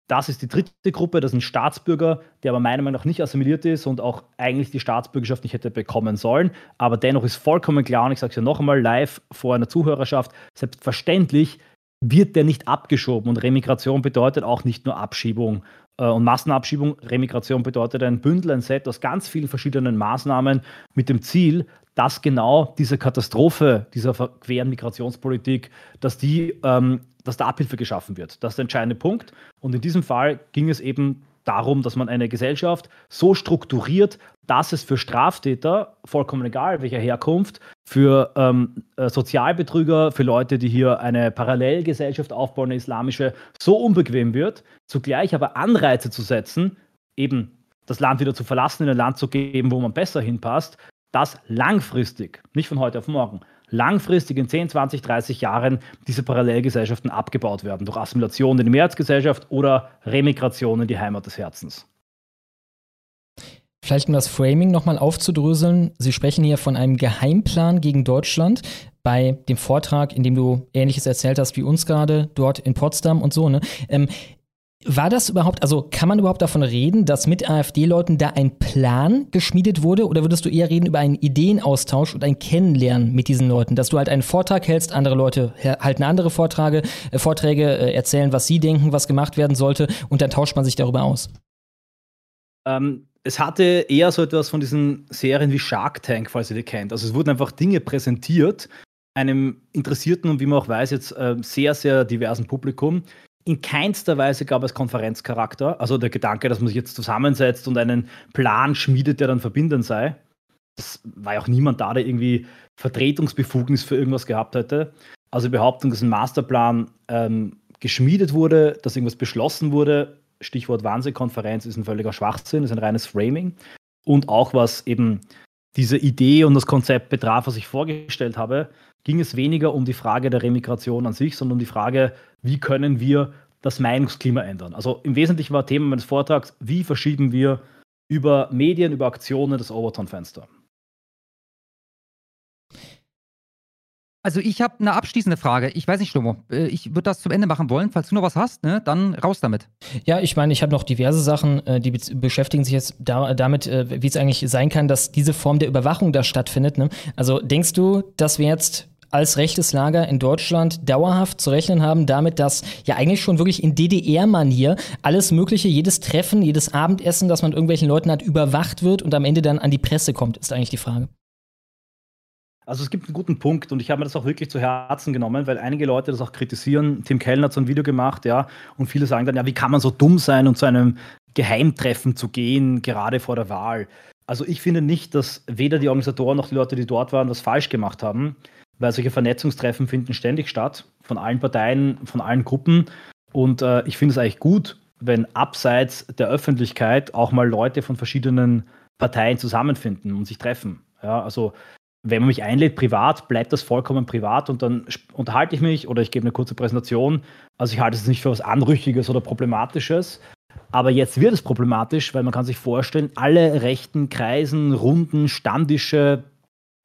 das ist die dritte Gruppe, das sind Staatsbürger, der aber meiner Meinung nach nicht assimiliert ist und auch eigentlich die Staatsbürgerschaft nicht hätte bekommen sollen. Aber dennoch ist vollkommen klar, und ich sage es ja noch einmal live vor einer Zuhörerschaft, selbstverständlich wird der nicht abgeschoben. Und Remigration bedeutet auch nicht nur Abschiebung und Massenabschiebung. Remigration bedeutet ein Bündel, ein Set aus ganz vielen verschiedenen Maßnahmen mit dem Ziel, dass genau diese Katastrophe dieser queren Migrationspolitik, dass die, ähm, dass da Abhilfe geschaffen wird. Das ist der entscheidende Punkt. Und in diesem Fall ging es eben darum, dass man eine Gesellschaft so strukturiert, dass es für Straftäter, vollkommen egal welcher Herkunft, für ähm, äh, Sozialbetrüger, für Leute, die hier eine Parallelgesellschaft aufbauen, eine islamische, so unbequem wird, zugleich aber Anreize zu setzen, eben das Land wieder zu verlassen, in ein Land zu geben, wo man besser hinpasst, das langfristig, nicht von heute auf morgen, langfristig in 10, 20, 30 Jahren diese Parallelgesellschaften abgebaut werden durch Assimilation in die Mehrheitsgesellschaft oder Remigration in die Heimat des Herzens. Vielleicht um das Framing nochmal aufzudröseln. Sie sprechen hier von einem Geheimplan gegen Deutschland bei dem Vortrag, in dem du Ähnliches erzählt hast wie uns gerade, dort in Potsdam und so. Ne? Ähm, war das überhaupt, also kann man überhaupt davon reden, dass mit AfD-Leuten da ein Plan geschmiedet wurde? Oder würdest du eher reden über einen Ideenaustausch und ein Kennenlernen mit diesen Leuten? Dass du halt einen Vortrag hältst, andere Leute halten andere Vorträge, äh, Vorträge äh, erzählen, was sie denken, was gemacht werden sollte und dann tauscht man sich darüber aus? Ähm, es hatte eher so etwas von diesen Serien wie Shark Tank, falls ihr die kennt. Also es wurden einfach Dinge präsentiert, einem interessierten und wie man auch weiß, jetzt äh, sehr, sehr diversen Publikum, in keinster Weise gab es Konferenzcharakter. Also der Gedanke, dass man sich jetzt zusammensetzt und einen Plan schmiedet, der dann verbindend sei. Das war ja auch niemand da, der irgendwie Vertretungsbefugnis für irgendwas gehabt hätte. Also die Behauptung, dass ein Masterplan ähm, geschmiedet wurde, dass irgendwas beschlossen wurde, Stichwort Wahnsinn-Konferenz, ist ein völliger Schwachsinn, ist ein reines Framing. Und auch was eben diese Idee und das Konzept betraf, was ich vorgestellt habe, ging es weniger um die Frage der Remigration an sich, sondern um die Frage, wie können wir das Meinungsklima ändern. Also im Wesentlichen war Thema meines Vortrags, wie verschieben wir über Medien, über Aktionen das Overton-Fenster. Also ich habe eine abschließende Frage. Ich weiß nicht, Stummo. Äh, ich würde das zum Ende machen wollen. Falls du noch was hast, ne, dann raus damit. Ja, ich meine, ich habe noch diverse Sachen, äh, die beschäftigen sich jetzt da, damit, äh, wie es eigentlich sein kann, dass diese Form der Überwachung da stattfindet. Ne? Also denkst du, dass wir jetzt als rechtes Lager in Deutschland dauerhaft zu rechnen haben damit, dass ja eigentlich schon wirklich in DDR-Manier alles Mögliche, jedes Treffen, jedes Abendessen, das man irgendwelchen Leuten hat, überwacht wird und am Ende dann an die Presse kommt, ist eigentlich die Frage. Also es gibt einen guten Punkt und ich habe mir das auch wirklich zu Herzen genommen, weil einige Leute das auch kritisieren. Tim Kellner hat so ein Video gemacht, ja, und viele sagen dann, ja, wie kann man so dumm sein und zu einem Geheimtreffen zu gehen, gerade vor der Wahl. Also ich finde nicht, dass weder die Organisatoren noch die Leute, die dort waren, was falsch gemacht haben, weil solche Vernetzungstreffen finden ständig statt, von allen Parteien, von allen Gruppen. Und äh, ich finde es eigentlich gut, wenn abseits der Öffentlichkeit auch mal Leute von verschiedenen Parteien zusammenfinden und sich treffen. Ja, also wenn man mich einlädt privat, bleibt das vollkommen privat und dann unterhalte ich mich oder ich gebe eine kurze Präsentation. Also ich halte es nicht für was Anrüchiges oder Problematisches. Aber jetzt wird es problematisch, weil man kann sich vorstellen, alle rechten Kreisen, Runden, Standische,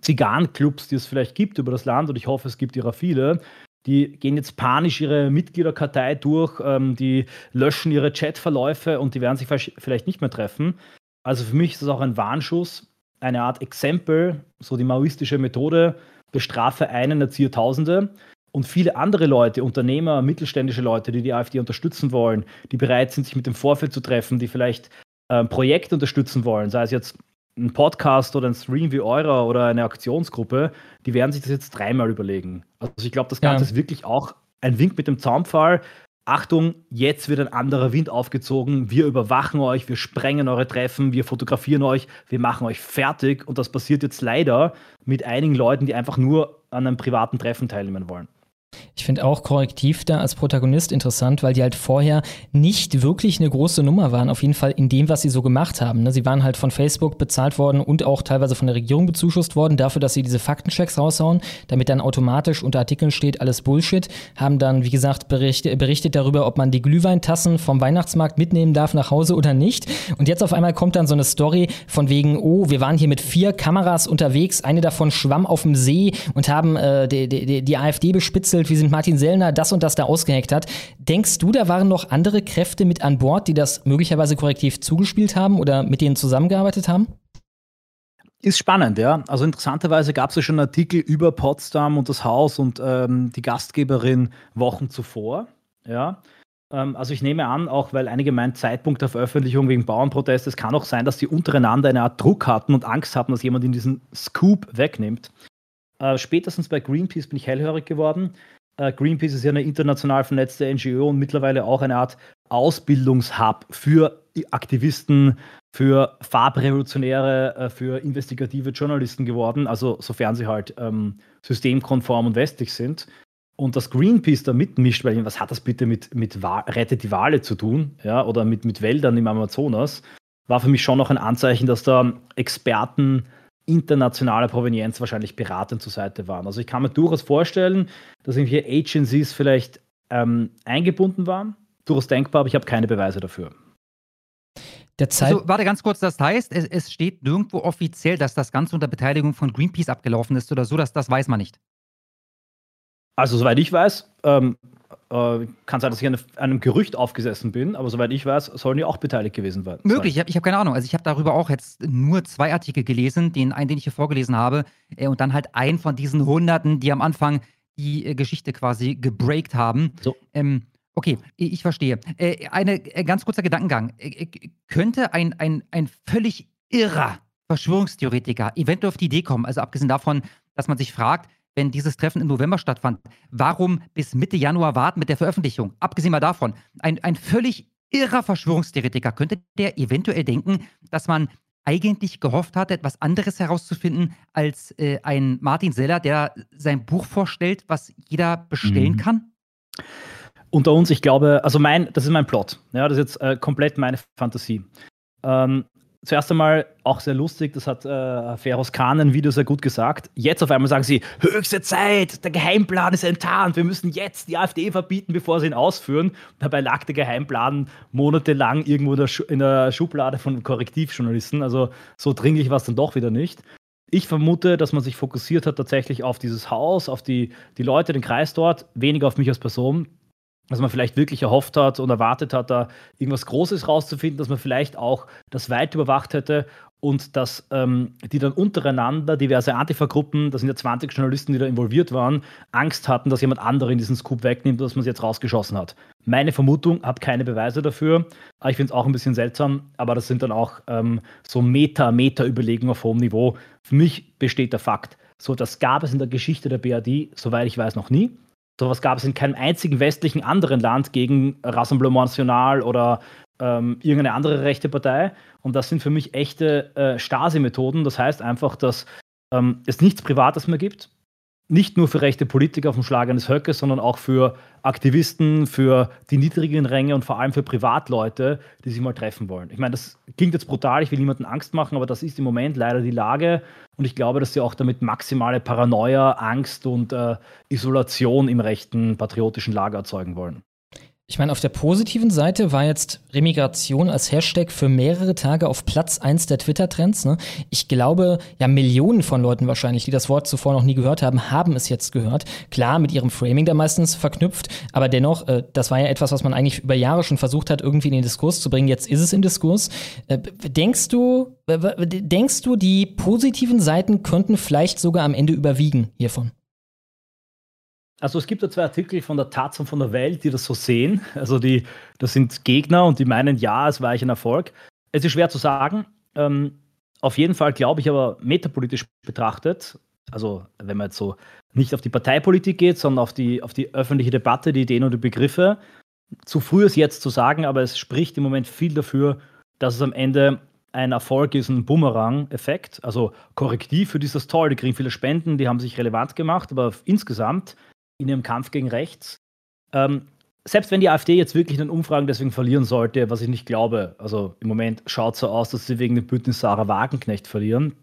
Zigarrenclubs, die es vielleicht gibt über das Land, und ich hoffe, es gibt ihrer viele, die gehen jetzt panisch ihre Mitgliederkartei durch, ähm, die löschen ihre Chatverläufe und die werden sich vielleicht nicht mehr treffen. Also für mich ist das auch ein Warnschuss, eine Art Exempel, so die maoistische Methode, bestrafe einen, erziehe Tausende. Und viele andere Leute, Unternehmer, mittelständische Leute, die die AfD unterstützen wollen, die bereit sind, sich mit dem Vorfeld zu treffen, die vielleicht äh, Projekte unterstützen wollen, sei es jetzt ein Podcast oder ein Stream wie eurer oder eine Aktionsgruppe, die werden sich das jetzt dreimal überlegen. Also ich glaube, das Ganze ja. ist wirklich auch ein Wink mit dem Zaunpfahl. Achtung, jetzt wird ein anderer Wind aufgezogen. Wir überwachen euch, wir sprengen eure Treffen, wir fotografieren euch, wir machen euch fertig. Und das passiert jetzt leider mit einigen Leuten, die einfach nur an einem privaten Treffen teilnehmen wollen. Ich finde auch Korrektiv da als Protagonist interessant, weil die halt vorher nicht wirklich eine große Nummer waren, auf jeden Fall in dem, was sie so gemacht haben. Ne? Sie waren halt von Facebook bezahlt worden und auch teilweise von der Regierung bezuschusst worden dafür, dass sie diese Faktenchecks raushauen, damit dann automatisch unter Artikeln steht, alles Bullshit. Haben dann, wie gesagt, berichtet, berichtet darüber, ob man die Glühweintassen vom Weihnachtsmarkt mitnehmen darf nach Hause oder nicht. Und jetzt auf einmal kommt dann so eine Story von wegen, oh, wir waren hier mit vier Kameras unterwegs, eine davon schwamm auf dem See und haben äh, die, die, die AfD bespitzelt erzählt, wie sind Martin Sellner das und das da ausgeheckt hat. Denkst du, da waren noch andere Kräfte mit an Bord, die das möglicherweise korrektiv zugespielt haben oder mit denen zusammengearbeitet haben? Ist spannend, ja. Also interessanterweise gab es ja schon Artikel über Potsdam und das Haus und ähm, die Gastgeberin Wochen zuvor. Ja. Ähm, also ich nehme an, auch weil einige meinen Zeitpunkt der Veröffentlichung wegen Bauernprotest, es kann auch sein, dass die untereinander eine Art Druck hatten und Angst hatten, dass jemand in diesen Scoop wegnimmt. Äh, spätestens bei Greenpeace bin ich hellhörig geworden. Äh, Greenpeace ist ja eine international vernetzte NGO und mittlerweile auch eine Art Ausbildungshub für Aktivisten, für Farbrevolutionäre, äh, für investigative Journalisten geworden, also sofern sie halt ähm, systemkonform und westlich sind. Und dass Greenpeace da mitmischt, weil was hat das bitte mit, mit Rettet die Wale zu tun, ja, oder mit, mit Wäldern im Amazonas, war für mich schon noch ein Anzeichen, dass da Experten internationaler Provenienz wahrscheinlich beratend zur Seite waren. Also ich kann mir durchaus vorstellen, dass irgendwelche Agencies vielleicht ähm, eingebunden waren. Durchaus denkbar, aber ich habe keine Beweise dafür. Der Zeit also, warte ganz kurz, das heißt, es, es, steht nirgendwo offiziell, dass das Ganze unter Beteiligung von Greenpeace abgelaufen ist oder so, dass, das weiß man nicht. Also, soweit ich weiß, ähm, äh, kann sein, dass ich an einem Gerücht aufgesessen bin, aber soweit ich weiß, sollen die auch beteiligt gewesen sein. Möglich, ich habe hab keine Ahnung. Also ich habe darüber auch jetzt nur zwei Artikel gelesen, den einen, den ich hier vorgelesen habe, äh, und dann halt einen von diesen Hunderten, die am Anfang die äh, Geschichte quasi gebreakt haben. So. Ähm, okay, ich verstehe. Äh, eine äh, ganz kurzer Gedankengang. Äh, könnte ein, ein, ein völlig irrer Verschwörungstheoretiker eventuell auf die Idee kommen, also abgesehen davon, dass man sich fragt, wenn dieses Treffen im November stattfand, warum bis Mitte Januar warten mit der Veröffentlichung? Abgesehen mal davon, ein, ein völlig irrer Verschwörungstheoretiker könnte der eventuell denken, dass man eigentlich gehofft hat, etwas anderes herauszufinden als äh, ein Martin Seller, der sein Buch vorstellt, was jeder bestellen mhm. kann? Unter uns, ich glaube, also mein, das ist mein Plot. Ja, das ist jetzt äh, komplett meine Fantasie. Ähm, zuerst einmal auch sehr lustig, das hat äh, Feroz Khan ein Video sehr gut gesagt. Jetzt auf einmal sagen sie, höchste Zeit, der Geheimplan ist enttarnt, wir müssen jetzt die AfD verbieten, bevor sie ihn ausführen. Dabei lag der Geheimplan monatelang irgendwo in der, in der Schublade von Korrektivjournalisten, also so dringlich war es dann doch wieder nicht. Ich vermute, dass man sich fokussiert hat tatsächlich auf dieses Haus, auf die, die Leute, den Kreis dort, weniger auf mich als Person dass man vielleicht wirklich erhofft hat und erwartet hat, da irgendwas Großes rauszufinden, dass man vielleicht auch das weit überwacht hätte und dass ähm, die dann untereinander, diverse Antifa-Gruppen, das sind ja 20 Journalisten, die da involviert waren, Angst hatten, dass jemand andere in diesen Scoop wegnimmt, dass man es jetzt rausgeschossen hat. Meine Vermutung, habe keine Beweise dafür, aber ich finde es auch ein bisschen seltsam, aber das sind dann auch ähm, so Meta-Meta-Überlegungen auf hohem Niveau. Für mich besteht der Fakt, so das gab es in der Geschichte der BRD, soweit ich weiß, noch nie. Sowas gab es in keinem einzigen westlichen anderen Land gegen Rassemblement National oder ähm, irgendeine andere rechte Partei. Und das sind für mich echte äh, Stasi-Methoden. Das heißt einfach, dass ähm, es nichts Privates mehr gibt nicht nur für rechte Politiker auf dem Schlag eines Höckes, sondern auch für Aktivisten, für die niedrigen Ränge und vor allem für Privatleute, die sich mal treffen wollen. Ich meine, das klingt jetzt brutal, ich will niemanden Angst machen, aber das ist im Moment leider die Lage und ich glaube, dass sie auch damit maximale Paranoia, Angst und äh, Isolation im rechten patriotischen Lager erzeugen wollen. Ich meine, auf der positiven Seite war jetzt Remigration als Hashtag für mehrere Tage auf Platz 1 der Twitter-Trends. Ne? Ich glaube, ja, Millionen von Leuten wahrscheinlich, die das Wort zuvor noch nie gehört haben, haben es jetzt gehört. Klar, mit ihrem Framing da meistens verknüpft, aber dennoch, äh, das war ja etwas, was man eigentlich über Jahre schon versucht hat, irgendwie in den Diskurs zu bringen. Jetzt ist es im Diskurs. Äh, denkst du, äh, denkst du, die positiven Seiten könnten vielleicht sogar am Ende überwiegen hiervon? Also es gibt da zwei Artikel von der Taz und von der Welt, die das so sehen. Also die, das sind Gegner und die meinen, ja, es war eigentlich ein Erfolg. Es ist schwer zu sagen. Ähm, auf jeden Fall glaube ich aber metapolitisch betrachtet, also wenn man jetzt so nicht auf die Parteipolitik geht, sondern auf die, auf die öffentliche Debatte, die Ideen und die Begriffe, zu früh ist jetzt zu sagen, aber es spricht im Moment viel dafür, dass es am Ende ein Erfolg ist, ein Boomerang-Effekt. Also korrektiv für dieses toll, die kriegen viele Spenden, die haben sich relevant gemacht, aber insgesamt in ihrem Kampf gegen rechts. Ähm, selbst wenn die AfD jetzt wirklich in den Umfragen deswegen verlieren sollte, was ich nicht glaube, also im Moment schaut so aus, dass sie wegen dem Bündnis Sarah Wagenknecht verlieren.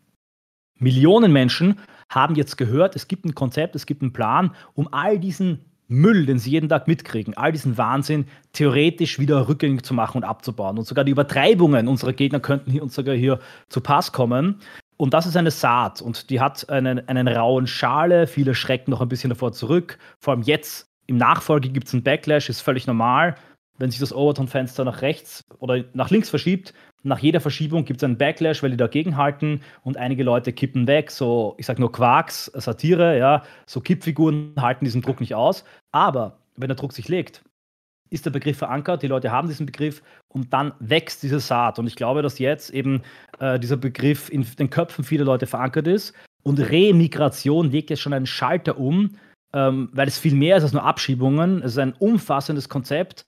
Millionen Menschen haben jetzt gehört, es gibt ein Konzept, es gibt einen Plan, um all diesen Müll, den sie jeden Tag mitkriegen, all diesen Wahnsinn theoretisch wieder rückgängig zu machen und abzubauen. Und sogar die Übertreibungen unserer Gegner könnten hier uns sogar hier zu Pass kommen. Und das ist eine Saat und die hat einen, einen rauen Schale. Viele schrecken noch ein bisschen davor zurück. Vor allem jetzt im Nachfolge gibt es einen Backlash, ist völlig normal. Wenn sich das Overton-Fenster nach rechts oder nach links verschiebt, nach jeder Verschiebung gibt es einen Backlash, weil die dagegen halten und einige Leute kippen weg. So, ich sage nur Quarks, Satire, ja, so Kippfiguren halten diesen Druck nicht aus. Aber wenn der Druck sich legt, ist der Begriff verankert, die Leute haben diesen Begriff und dann wächst diese Saat. Und ich glaube, dass jetzt eben äh, dieser Begriff in den Köpfen vieler Leute verankert ist. Und Remigration legt jetzt schon einen Schalter um, ähm, weil es viel mehr ist als nur Abschiebungen. Es ist ein umfassendes Konzept,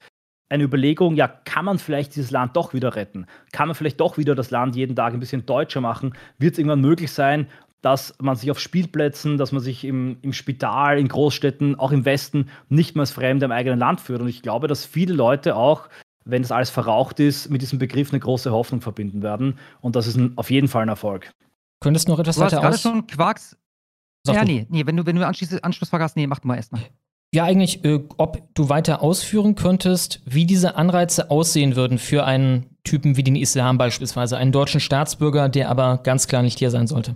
eine Überlegung, ja, kann man vielleicht dieses Land doch wieder retten? Kann man vielleicht doch wieder das Land jeden Tag ein bisschen deutscher machen? Wird es irgendwann möglich sein, dass man sich auf Spielplätzen, dass man sich im, im Spital, in Großstädten, auch im Westen nicht mehr als Fremde im eigenen Land führt. Und ich glaube, dass viele Leute auch, wenn das alles verraucht ist, mit diesem Begriff eine große Hoffnung verbinden werden. Und das ist ein, auf jeden Fall ein Erfolg. Könntest du noch etwas du weiter aus? gerade schon Quarks. Sag ja, du. nee, nee, wenn du, wenn du Anschlussfrage hast, nee, mach du mal erstmal. Ja, eigentlich, äh, ob du weiter ausführen könntest, wie diese Anreize aussehen würden für einen Typen wie den Islam beispielsweise, einen deutschen Staatsbürger, der aber ganz klar nicht hier sein sollte.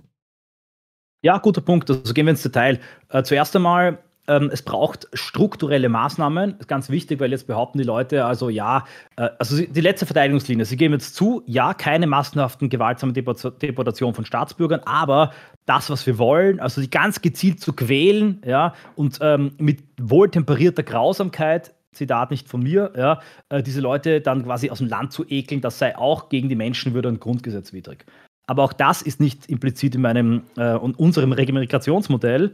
Ja, guter Punkt. Also gehen wir ins Detail. Äh, zuerst einmal ähm, es braucht strukturelle Maßnahmen. Ganz wichtig, weil jetzt behaupten die Leute, also ja, äh, also die letzte Verteidigungslinie, sie geben jetzt zu, ja, keine massenhaften gewaltsamen Deportationen von Staatsbürgern, aber das, was wir wollen, also die ganz gezielt zu quälen, ja, und ähm, mit wohltemperierter Grausamkeit Zitat nicht von mir, ja, äh, diese Leute dann quasi aus dem Land zu ekeln, das sei auch gegen die Menschenwürde und grundgesetzwidrig. Aber auch das ist nicht implizit in meinem äh, unserem Regenerationsmodell,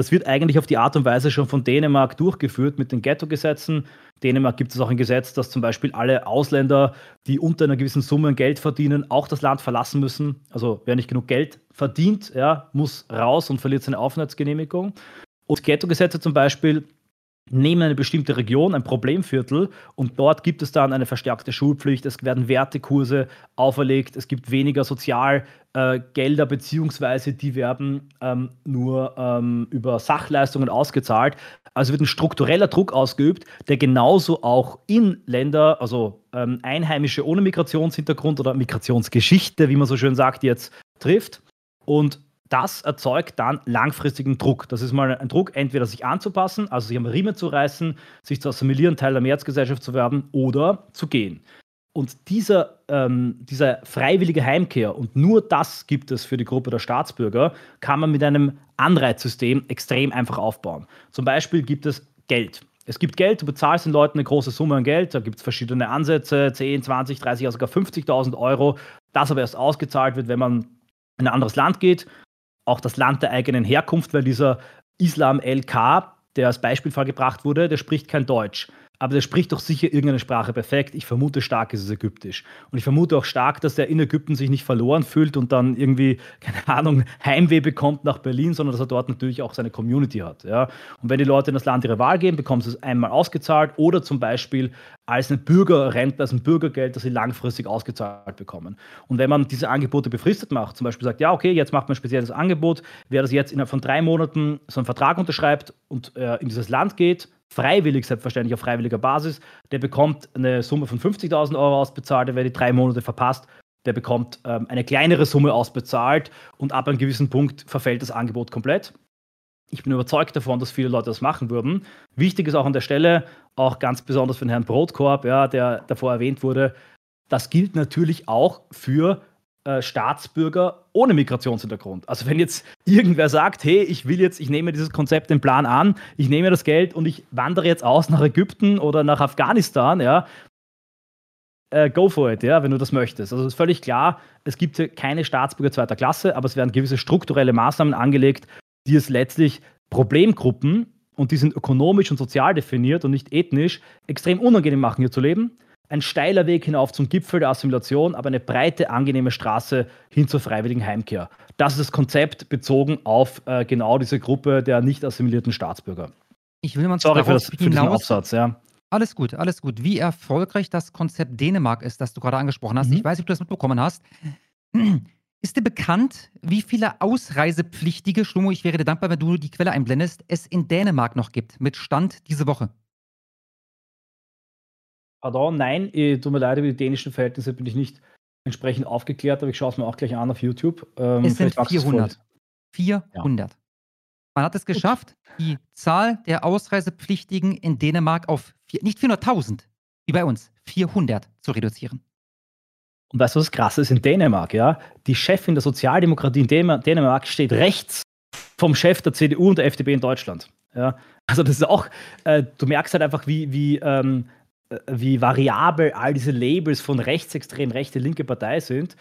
das wird eigentlich auf die Art und Weise schon von Dänemark durchgeführt mit den Ghetto-Gesetzen. Dänemark gibt es auch ein Gesetz, dass zum Beispiel alle Ausländer, die unter einer gewissen Summe Geld verdienen, auch das Land verlassen müssen. Also wer nicht genug Geld verdient, ja, muss raus und verliert seine Aufenthaltsgenehmigung. Und Ghetto-Gesetze zum Beispiel nehmen eine bestimmte Region, ein Problemviertel, und dort gibt es dann eine verstärkte Schulpflicht, es werden Wertekurse auferlegt, es gibt weniger Sozialgelder, äh, beziehungsweise die werden ähm, nur ähm, über Sachleistungen ausgezahlt. Also wird ein struktureller Druck ausgeübt, der genauso auch in Länder, also ähm, Einheimische ohne Migrationshintergrund oder Migrationsgeschichte, wie man so schön sagt, jetzt trifft. Und das erzeugt dann langfristigen Druck. Das ist mal ein Druck, entweder sich anzupassen, also sich am Riemen zu reißen, sich zu assimilieren, Teil der Mehrheitsgesellschaft zu werden oder zu gehen. Und dieser, ähm, dieser freiwillige Heimkehr, und nur das gibt es für die Gruppe der Staatsbürger, kann man mit einem Anreizsystem extrem einfach aufbauen. Zum Beispiel gibt es Geld. Es gibt Geld, du bezahlst den Leuten eine große Summe an Geld, da gibt es verschiedene Ansätze, 10, 20, 30, sogar 50.000 Euro, das aber erst ausgezahlt wird, wenn man in ein anderes Land geht auch das Land der eigenen Herkunft, weil dieser Islam LK, der als Beispielfall gebracht wurde, der spricht kein Deutsch aber der spricht doch sicher irgendeine Sprache perfekt. Ich vermute stark, ist es Ägyptisch. Und ich vermute auch stark, dass der in Ägypten sich nicht verloren fühlt und dann irgendwie, keine Ahnung, Heimweh bekommt nach Berlin, sondern dass er dort natürlich auch seine Community hat. Ja? Und wenn die Leute in das Land ihre Wahl geben, bekommen sie es einmal ausgezahlt oder zum Beispiel als ein Bürgerrente, als ein Bürgergeld, das sie langfristig ausgezahlt bekommen. Und wenn man diese Angebote befristet macht, zum Beispiel sagt, ja, okay, jetzt macht man ein spezielles Angebot, wer das jetzt innerhalb von drei Monaten so einen Vertrag unterschreibt und äh, in dieses Land geht, freiwillig, selbstverständlich auf freiwilliger Basis. Der bekommt eine Summe von 50.000 Euro ausbezahlt, wer die drei Monate verpasst. Der bekommt ähm, eine kleinere Summe ausbezahlt und ab einem gewissen Punkt verfällt das Angebot komplett. Ich bin überzeugt davon, dass viele Leute das machen würden. Wichtig ist auch an der Stelle, auch ganz besonders für den Herrn Brotkorb, ja, der davor erwähnt wurde, das gilt natürlich auch für äh, Staatsbürger ohne Migrationshintergrund. Also wenn jetzt irgendwer sagt, hey, ich will jetzt, ich nehme dieses Konzept, den Plan an, ich nehme das Geld und ich wandere jetzt aus nach Ägypten oder nach Afghanistan, ja, äh, go for it, ja, wenn du das möchtest. Also es ist völlig klar, es gibt keine Staatsbürger zweiter Klasse, aber es werden gewisse strukturelle Maßnahmen angelegt, die es letztlich Problemgruppen, und die sind ökonomisch und sozial definiert und nicht ethnisch, extrem unangenehm machen, hier zu leben ein steiler Weg hinauf zum Gipfel der Assimilation, aber eine breite, angenehme Straße hin zur freiwilligen Heimkehr. Das ist das Konzept bezogen auf äh, genau diese Gruppe der nicht assimilierten Staatsbürger. Ich will mal Sorry für, das, für diesen Aufsatz, ja. Alles gut, alles gut. Wie erfolgreich das Konzept Dänemark ist, das du gerade angesprochen hast. Mhm. Ich weiß nicht, ob du das mitbekommen hast. Ist dir bekannt, wie viele Ausreisepflichtige, Schlomo, ich wäre dir dankbar, wenn du die Quelle einblendest, es in Dänemark noch gibt, mit Stand diese Woche? Pardon, nein, eh, tut mir leid, über die dänischen Verhältnisse bin ich nicht entsprechend aufgeklärt, aber ich schaue es mir auch gleich an auf YouTube. Ähm, es sind 400. 400. Ja. Man hat es geschafft, die Zahl der Ausreisepflichtigen in Dänemark auf vier, nicht 400.000, wie bei uns, 400 zu reduzieren. Und weißt du, was krass ist in Dänemark, ja? Die Chefin der Sozialdemokratie in Dänemark steht rechts vom Chef der CDU und der FDP in Deutschland. Ja? Also das ist auch, äh, du merkst halt einfach, wie, wie ähm, wie variabel all diese Labels von rechtsextrem, rechte, linke Partei sind.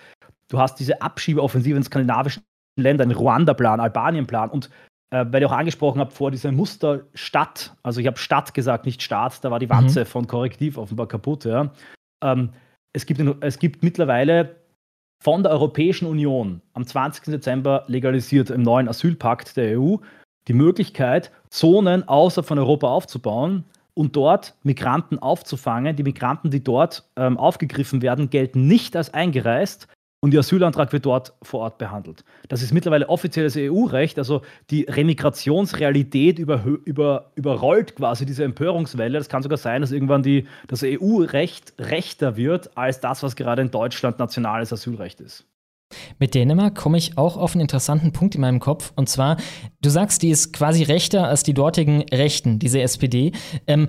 Du hast diese Abschiebeoffensive in skandinavischen Ländern, Ruanda-Plan, Albanien-Plan und äh, weil ihr auch angesprochen habt, vor dieser Musterstadt, also ich habe Stadt gesagt, nicht Staat, da war die Wanze mhm. von Korrektiv offenbar kaputt. Ja. Ähm, es, gibt, es gibt mittlerweile von der Europäischen Union am 20. Dezember legalisiert im neuen Asylpakt der EU die Möglichkeit, Zonen außerhalb von Europa aufzubauen, und dort Migranten aufzufangen. Die Migranten, die dort ähm, aufgegriffen werden, gelten nicht als eingereist, und ihr Asylantrag wird dort vor Ort behandelt. Das ist mittlerweile offizielles EU-Recht, also die Remigrationsrealität über, über, überrollt quasi diese Empörungswelle. Das kann sogar sein, dass irgendwann die, das EU-Recht rechter wird als das, was gerade in Deutschland nationales Asylrecht ist. Mit Dänemark komme ich auch auf einen interessanten Punkt in meinem Kopf. Und zwar, du sagst, die ist quasi rechter als die dortigen Rechten, diese SPD. Ähm,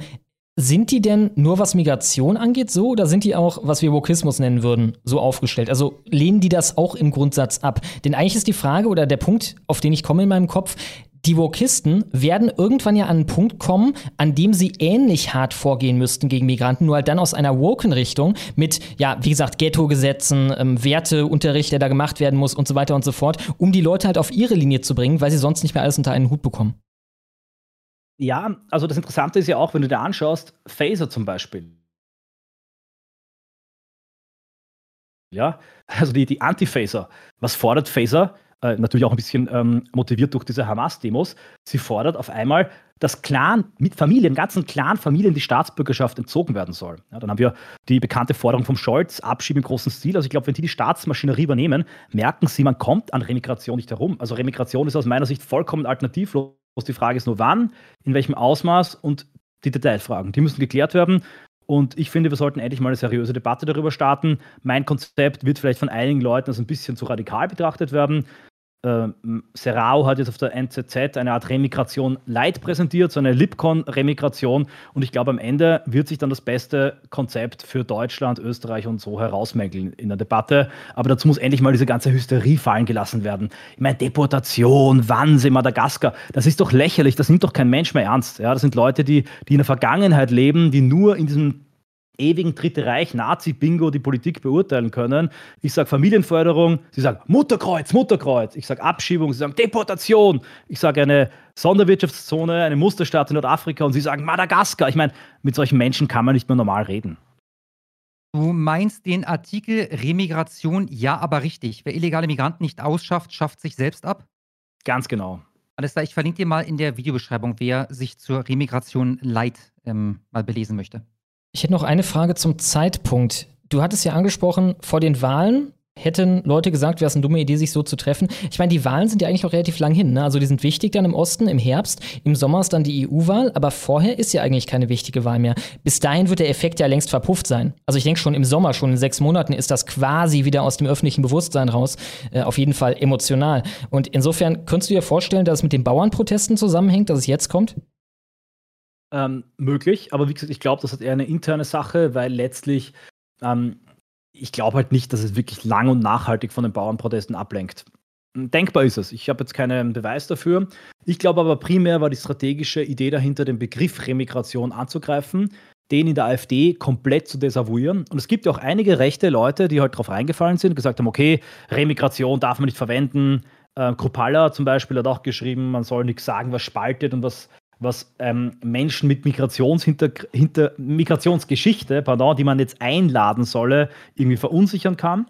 sind die denn nur was Migration angeht so oder sind die auch, was wir Wokismus nennen würden, so aufgestellt? Also lehnen die das auch im Grundsatz ab? Denn eigentlich ist die Frage oder der Punkt, auf den ich komme in meinem Kopf, die Wokisten werden irgendwann ja an einen Punkt kommen, an dem sie ähnlich hart vorgehen müssten gegen Migranten, nur halt dann aus einer Woken-Richtung mit, ja, wie gesagt, Ghetto-Gesetzen, ähm, Werteunterricht, der da gemacht werden muss und so weiter und so fort, um die Leute halt auf ihre Linie zu bringen, weil sie sonst nicht mehr alles unter einen Hut bekommen. Ja, also das Interessante ist ja auch, wenn du dir anschaust, Phaser zum Beispiel. Ja, also die, die Anti-Phaser. Was fordert Phaser? Äh, natürlich auch ein bisschen ähm, motiviert durch diese Hamas-Demos. Sie fordert auf einmal, dass Clan mit Familien, ganzen Clan-Familien die Staatsbürgerschaft entzogen werden soll. Ja, dann haben wir die bekannte Forderung vom Scholz, Abschieben im großen Stil. Also ich glaube, wenn die die Staatsmaschinerie übernehmen, merken sie, man kommt an Remigration nicht herum. Also Remigration ist aus meiner Sicht vollkommen alternativlos die Frage ist nur wann, in welchem Ausmaß und die Detailfragen. Die müssen geklärt werden. Und ich finde, wir sollten endlich mal eine seriöse Debatte darüber starten. Mein Konzept wird vielleicht von einigen Leuten als ein bisschen zu radikal betrachtet werden äh, Serrao hat jetzt auf der NZZ eine Art Remigration Light präsentiert, so eine Lipcon-Remigration. Und ich glaube, am Ende wird sich dann das beste Konzept für Deutschland, Österreich und so herausmängeln in der Debatte. Aber dazu muss endlich mal diese ganze Hysterie fallen gelassen werden. Ich meine, Deportation, Wahnsinn, Madagaskar, das ist doch lächerlich, das nimmt doch kein Mensch mehr ernst. Ja, das sind Leute, die, die in der Vergangenheit leben, die nur in diesem ewigen Dritte Reich, Nazi-Bingo die Politik beurteilen können. Ich sage Familienförderung, sie sagen Mutterkreuz, Mutterkreuz. Ich sage Abschiebung, sie sagen Deportation. Ich sage eine Sonderwirtschaftszone, eine Musterstaat in Nordafrika und sie sagen Madagaskar. Ich meine, mit solchen Menschen kann man nicht mehr normal reden. Du meinst den Artikel Remigration, ja, aber richtig. Wer illegale Migranten nicht ausschafft, schafft sich selbst ab? Ganz genau. Alles klar, ich verlinke dir mal in der Videobeschreibung, wer sich zur Remigration Light ähm, mal belesen möchte. Ich hätte noch eine Frage zum Zeitpunkt. Du hattest ja angesprochen, vor den Wahlen hätten Leute gesagt, wäre es eine dumme Idee, sich so zu treffen. Ich meine, die Wahlen sind ja eigentlich noch relativ lang hin. Ne? Also die sind wichtig dann im Osten, im Herbst. Im Sommer ist dann die EU-Wahl, aber vorher ist ja eigentlich keine wichtige Wahl mehr. Bis dahin wird der Effekt ja längst verpufft sein. Also ich denke schon im Sommer, schon in sechs Monaten ist das quasi wieder aus dem öffentlichen Bewusstsein raus. Äh, auf jeden Fall emotional. Und insofern könntest du dir vorstellen, dass es mit den Bauernprotesten zusammenhängt, dass es jetzt kommt? Ähm, möglich. Aber wie gesagt, ich glaube, das hat eher eine interne Sache, weil letztlich, ähm, ich glaube halt nicht, dass es wirklich lang und nachhaltig von den Bauernprotesten ablenkt. Denkbar ist es. Ich habe jetzt keinen Beweis dafür. Ich glaube aber primär war die strategische Idee dahinter, den Begriff Remigration anzugreifen, den in der AfD komplett zu desavouieren. Und es gibt ja auch einige rechte Leute, die halt darauf reingefallen sind, gesagt haben, okay, Remigration darf man nicht verwenden. Äh, Kropalla zum Beispiel hat auch geschrieben, man soll nichts sagen, was spaltet und was was ähm, Menschen mit Migrationshinter hinter Migrationsgeschichte, pardon, die man jetzt einladen solle, irgendwie verunsichern kann.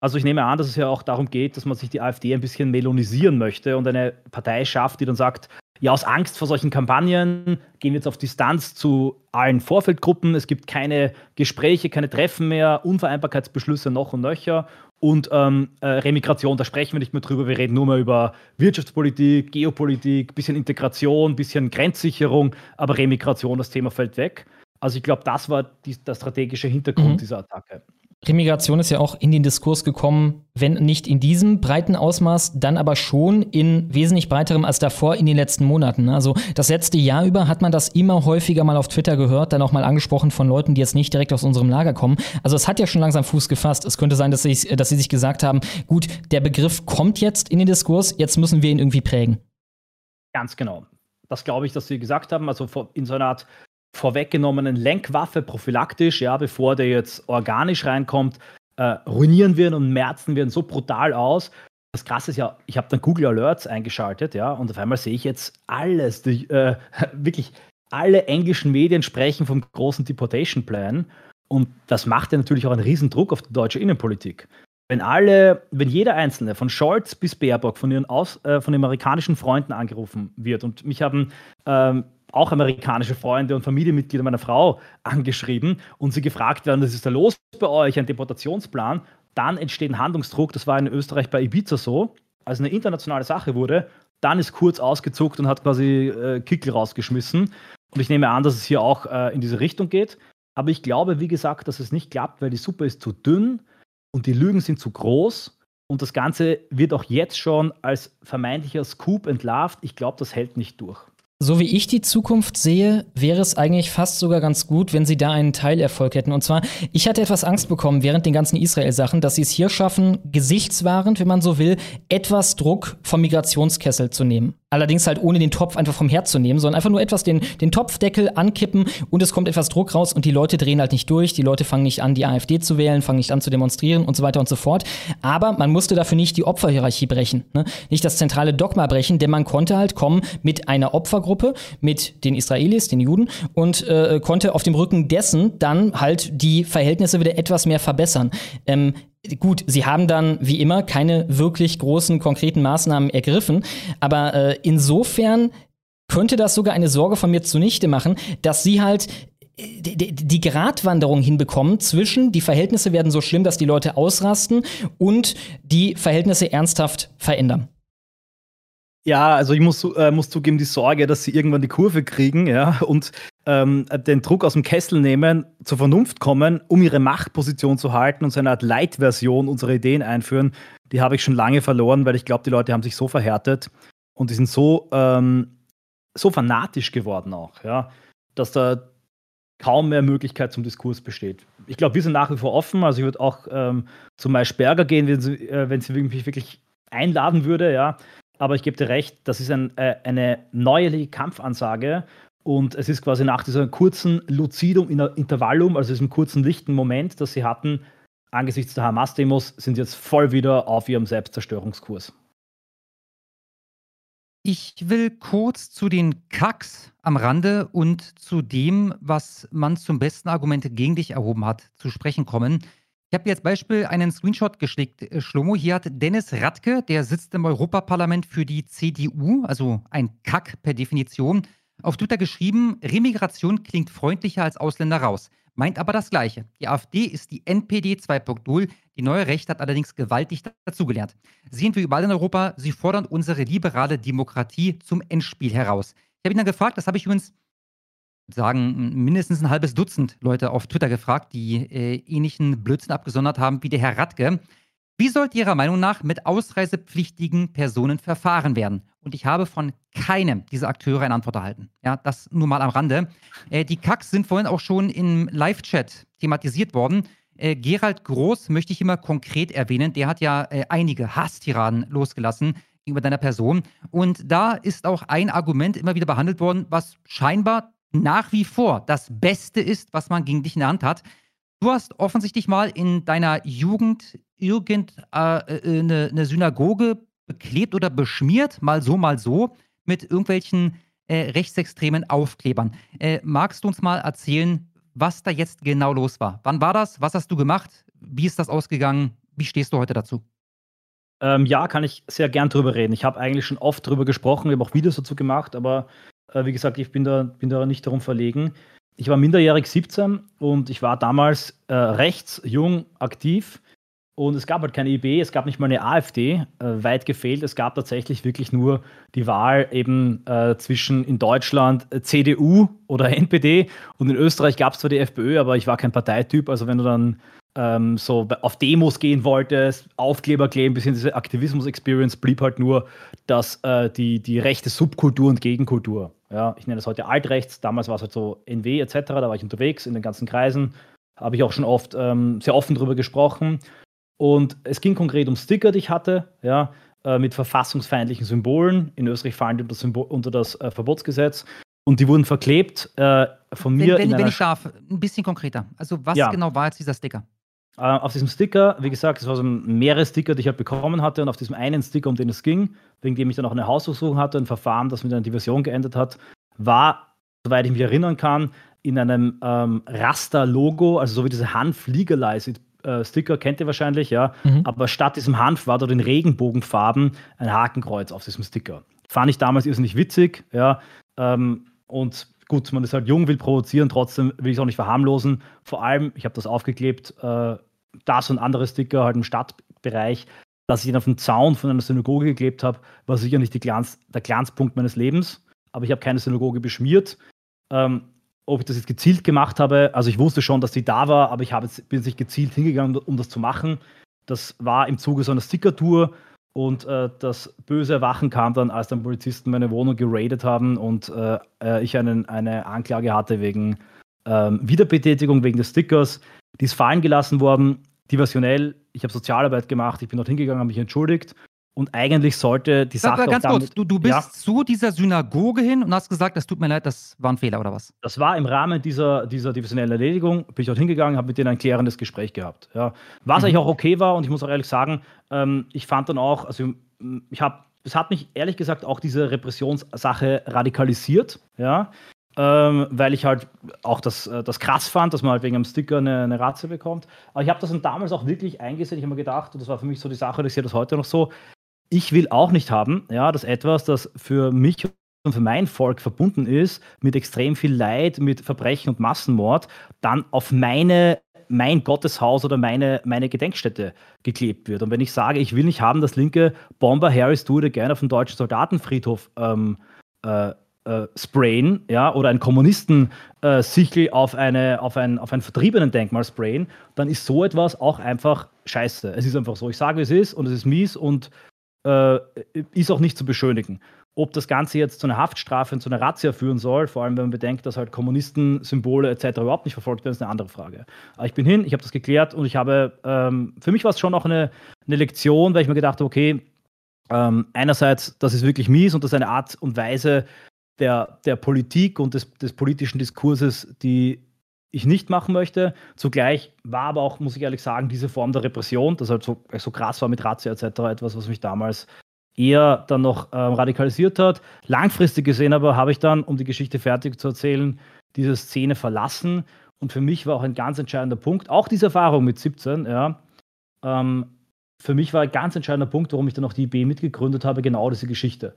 Also ich nehme an, dass es ja auch darum geht, dass man sich die AfD ein bisschen melonisieren möchte und eine Partei schafft, die dann sagt, ja, aus Angst vor solchen Kampagnen gehen wir jetzt auf Distanz zu allen Vorfeldgruppen. Es gibt keine Gespräche, keine Treffen mehr, Unvereinbarkeitsbeschlüsse noch und nöcher und ähm, äh, Remigration, da sprechen wir nicht mehr drüber. Wir reden nur mehr über Wirtschaftspolitik, Geopolitik, bisschen Integration, bisschen Grenzsicherung, aber Remigration, das Thema fällt weg. Also ich glaube, das war die, der strategische Hintergrund mhm. dieser Attacke. Remigration ist ja auch in den Diskurs gekommen, wenn nicht in diesem breiten Ausmaß, dann aber schon in wesentlich breiterem als davor in den letzten Monaten. Also das letzte Jahr über hat man das immer häufiger mal auf Twitter gehört, dann auch mal angesprochen von Leuten, die jetzt nicht direkt aus unserem Lager kommen. Also es hat ja schon langsam Fuß gefasst. Es könnte sein, dass sie, dass sie sich gesagt haben, gut, der Begriff kommt jetzt in den Diskurs, jetzt müssen wir ihn irgendwie prägen. Ganz genau. Das glaube ich, dass sie gesagt haben. Also in so einer Art vorweggenommenen Lenkwaffe prophylaktisch, ja, bevor der jetzt organisch reinkommt, äh, ruinieren wir und merzen wir so brutal aus. Das Krasse ist ja, ich habe dann Google Alerts eingeschaltet, ja, und auf einmal sehe ich jetzt alles, die, äh, wirklich alle englischen Medien sprechen vom großen Deportation Plan. Und das macht ja natürlich auch einen Riesendruck auf die deutsche Innenpolitik. Wenn alle, wenn jeder Einzelne, von Scholz bis Baerbock, von ihren Aus, äh, von den amerikanischen Freunden angerufen wird und mich haben ähm, auch amerikanische Freunde und Familienmitglieder meiner Frau angeschrieben und sie gefragt werden, was ist da los bei euch, ein Deportationsplan, dann entsteht ein Handlungsdruck. Das war in Österreich bei Ibiza so. Als eine internationale Sache wurde, dann ist Kurz ausgezuckt und hat quasi äh, Kickel rausgeschmissen. Und ich nehme an, dass es hier auch äh, in diese Richtung geht. Aber ich glaube, wie gesagt, dass es nicht klappt, weil die Suppe ist zu dünn und die Lügen sind zu groß. Und das Ganze wird auch jetzt schon als vermeintlicher Scoop entlarvt. Ich glaube, das hält nicht durch. So wie ich die Zukunft sehe, wäre es eigentlich fast sogar ganz gut, wenn sie da einen Teilerfolg hätten. Und zwar, ich hatte etwas Angst bekommen während den ganzen Israel-Sachen, dass sie es hier schaffen, gesichtswahrend, wenn man so will, etwas Druck vom Migrationskessel zu nehmen. Allerdings halt ohne den Topf einfach vom Herd zu nehmen, sondern einfach nur etwas den, den Topfdeckel ankippen und es kommt etwas Druck raus und die Leute drehen halt nicht durch. Die Leute fangen nicht an, die AfD zu wählen, fangen nicht an zu demonstrieren und so weiter und so fort. Aber man musste dafür nicht die Opferhierarchie brechen, ne? nicht das zentrale Dogma brechen, denn man konnte halt kommen mit einer Opfergruppe, mit den Israelis, den Juden und äh, konnte auf dem Rücken dessen dann halt die Verhältnisse wieder etwas mehr verbessern. Ähm, Gut, sie haben dann wie immer keine wirklich großen konkreten Maßnahmen ergriffen, aber äh, insofern könnte das sogar eine Sorge von mir zunichte machen, dass sie halt äh, die, die Gratwanderung hinbekommen zwischen die Verhältnisse werden so schlimm, dass die Leute ausrasten und die Verhältnisse ernsthaft verändern. Ja, also ich muss, äh, muss zugeben, die Sorge, dass sie irgendwann die Kurve kriegen, ja, und ähm, den Druck aus dem Kessel nehmen, zur Vernunft kommen, um ihre Machtposition zu halten und so eine Art Light-Version unserer Ideen einführen, die habe ich schon lange verloren, weil ich glaube, die Leute haben sich so verhärtet und die sind so, ähm, so fanatisch geworden auch, ja, dass da kaum mehr Möglichkeit zum Diskurs besteht. Ich glaube, wir sind nach wie vor offen. Also ich würde auch ähm, zu Maischberger gehen, wenn sie, äh, wenn sie mich wirklich einladen würde, ja. Aber ich gebe dir recht, das ist ein, äh, eine neue Kampfansage und es ist quasi nach diesem kurzen Lucidum Intervallum, also diesem kurzen lichten Moment, das sie hatten, angesichts der Hamas-Demos, sind jetzt voll wieder auf ihrem Selbstzerstörungskurs. Ich will kurz zu den Kacks am Rande und zu dem, was man zum besten Argumente gegen dich erhoben hat, zu sprechen kommen. Ich habe jetzt Beispiel einen Screenshot geschickt, äh, Schlomo. Hier hat Dennis Radke, der sitzt im Europaparlament für die CDU, also ein Kack per Definition, auf Twitter geschrieben, Remigration klingt freundlicher als Ausländer raus, meint aber das Gleiche. Die AfD ist die NPD 2.0, die neue Rechte hat allerdings gewaltig dazugelernt. Sehen wir überall in Europa, sie fordern unsere liberale Demokratie zum Endspiel heraus. Ich habe ihn dann gefragt, das habe ich übrigens sagen, mindestens ein halbes Dutzend Leute auf Twitter gefragt, die äh, ähnlichen Blödsinn abgesondert haben wie der Herr Radke. Wie sollte Ihrer Meinung nach mit ausreisepflichtigen Personen verfahren werden? Und ich habe von keinem dieser Akteure eine Antwort erhalten. Ja, das nur mal am Rande. Äh, die Kacks sind vorhin auch schon im Live-Chat thematisiert worden. Äh, Gerald Groß möchte ich immer konkret erwähnen. Der hat ja äh, einige Hasstiraden losgelassen gegenüber deiner Person. Und da ist auch ein Argument immer wieder behandelt worden, was scheinbar nach wie vor das Beste ist, was man gegen dich in der Hand hat. Du hast offensichtlich mal in deiner Jugend irgendeine äh, äh, Synagoge beklebt oder beschmiert, mal so, mal so, mit irgendwelchen äh, rechtsextremen Aufklebern. Äh, magst du uns mal erzählen, was da jetzt genau los war? Wann war das? Was hast du gemacht? Wie ist das ausgegangen? Wie stehst du heute dazu? Ähm, ja, kann ich sehr gern drüber reden. Ich habe eigentlich schon oft drüber gesprochen, ich habe auch Videos dazu gemacht, aber äh, wie gesagt, ich bin da, bin da nicht darum verlegen ich war minderjährig 17 und ich war damals äh, rechts, jung, aktiv. Und es gab halt keine IB, es gab nicht mal eine AfD, äh, weit gefehlt. Es gab tatsächlich wirklich nur die Wahl eben äh, zwischen in Deutschland äh, CDU oder NPD und in Österreich gab es zwar die FPÖ, aber ich war kein Parteityp. Also wenn du dann ähm, so auf Demos gehen wolltest, Aufkleber kleben, bisschen diese Aktivismus-Experience, blieb halt nur dass äh, die, die rechte Subkultur und Gegenkultur. Ja, ich nenne das heute Altrechts. Damals war es halt so NW etc. Da war ich unterwegs in den ganzen Kreisen. Habe ich auch schon oft ähm, sehr offen drüber gesprochen. Und es ging konkret um Sticker, die ich hatte, ja, äh, mit verfassungsfeindlichen Symbolen. In Österreich fallen die unter Symbol, unter das äh, Verbotsgesetz. Und die wurden verklebt äh, von mir. Wenn, wenn, wenn ich darf, ein bisschen konkreter. Also, was ja. genau war jetzt dieser Sticker? Äh, auf diesem Sticker, wie gesagt, es waren so mehrere Sticker, die ich halt bekommen hatte. Und auf diesem einen Sticker, um den es ging, wegen dem ich dann auch eine Hausdurchsuchung hatte, ein Verfahren, das mit einer Diversion geendet hat, war, soweit ich mich erinnern kann, in einem ähm, Raster-Logo, also so wie diese Hanf Legalize äh, Sticker, kennt ihr wahrscheinlich, ja. Mhm. Aber statt diesem Hanf war dort in Regenbogenfarben ein Hakenkreuz auf diesem Sticker. Fand ich damals irrsinnig witzig, ja. Ähm, und gut, man ist halt jung, will provozieren, trotzdem will ich es auch nicht verharmlosen. Vor allem, ich habe das aufgeklebt, äh, das und andere Sticker halt im Stadtbereich, dass ich ihn auf dem Zaun von einer Synagoge geklebt habe, war sicher nicht Glanz, der Glanzpunkt meines Lebens. Aber ich habe keine Synagoge beschmiert. Ähm, ob ich das jetzt gezielt gemacht habe, also ich wusste schon, dass sie da war, aber ich jetzt, bin nicht gezielt hingegangen, um das zu machen. Das war im Zuge so einer Sticker-Tour und äh, das böse Erwachen kam dann, als dann Polizisten meine Wohnung geradet haben und äh, äh ich einen, eine Anklage hatte wegen ähm, Wiederbetätigung, wegen des Stickers. Die ist fallen gelassen worden, diversionell. Ich habe Sozialarbeit gemacht, ich bin dort hingegangen, habe mich entschuldigt und eigentlich sollte die Sache. Ganz damit, kurz, du, du bist ja, zu dieser Synagoge hin und hast gesagt, das tut mir leid, das war ein Fehler oder was? Das war im Rahmen dieser, dieser divisionellen Erledigung. Bin ich dort hingegangen, habe mit denen ein klärendes Gespräch gehabt. Ja. Was mhm. eigentlich auch okay war und ich muss auch ehrlich sagen, ähm, ich fand dann auch, also ich habe, es hat mich ehrlich gesagt auch diese Repressionssache radikalisiert. Ja ähm, weil ich halt auch das, äh, das krass fand, dass man halt wegen einem Sticker eine, eine Ratze bekommt. Aber ich habe das dann damals auch wirklich eingesehen. Ich habe mir gedacht, und das war für mich so die Sache, ich sehe das heute noch so, ich will auch nicht haben, ja, dass etwas, das für mich und für mein Volk verbunden ist, mit extrem viel Leid, mit Verbrechen und Massenmord, dann auf meine mein Gotteshaus oder meine, meine Gedenkstätte geklebt wird. Und wenn ich sage, ich will nicht haben, dass linke Bomber Harris Dude gerne auf dem deutschen Soldatenfriedhof ähm, äh, äh, sprayen, ja, oder ein Kommunisten-Sichel äh, auf, eine, auf, ein, auf ein Vertriebenen-Denkmal sprayen, dann ist so etwas auch einfach scheiße. Es ist einfach so. Ich sage, wie es ist und es ist mies und äh, ist auch nicht zu beschönigen. Ob das Ganze jetzt zu einer Haftstrafe und zu einer Razzia führen soll, vor allem wenn man bedenkt, dass halt Kommunisten-Symbole etc. überhaupt nicht verfolgt werden, ist eine andere Frage. Aber ich bin hin, ich habe das geklärt und ich habe, ähm, für mich war es schon auch eine, eine Lektion, weil ich mir gedacht habe, okay, ähm, einerseits, das ist wirklich mies und das ist eine Art und Weise, der, der Politik und des, des politischen Diskurses, die ich nicht machen möchte. Zugleich war aber auch, muss ich ehrlich sagen, diese Form der Repression, das halt so, so krass war mit Razzia etc., etwas, was mich damals eher dann noch ähm, radikalisiert hat. Langfristig gesehen aber habe ich dann, um die Geschichte fertig zu erzählen, diese Szene verlassen. Und für mich war auch ein ganz entscheidender Punkt, auch diese Erfahrung mit 17, ja, ähm, für mich war ein ganz entscheidender Punkt, warum ich dann auch die IB mitgegründet habe, genau diese Geschichte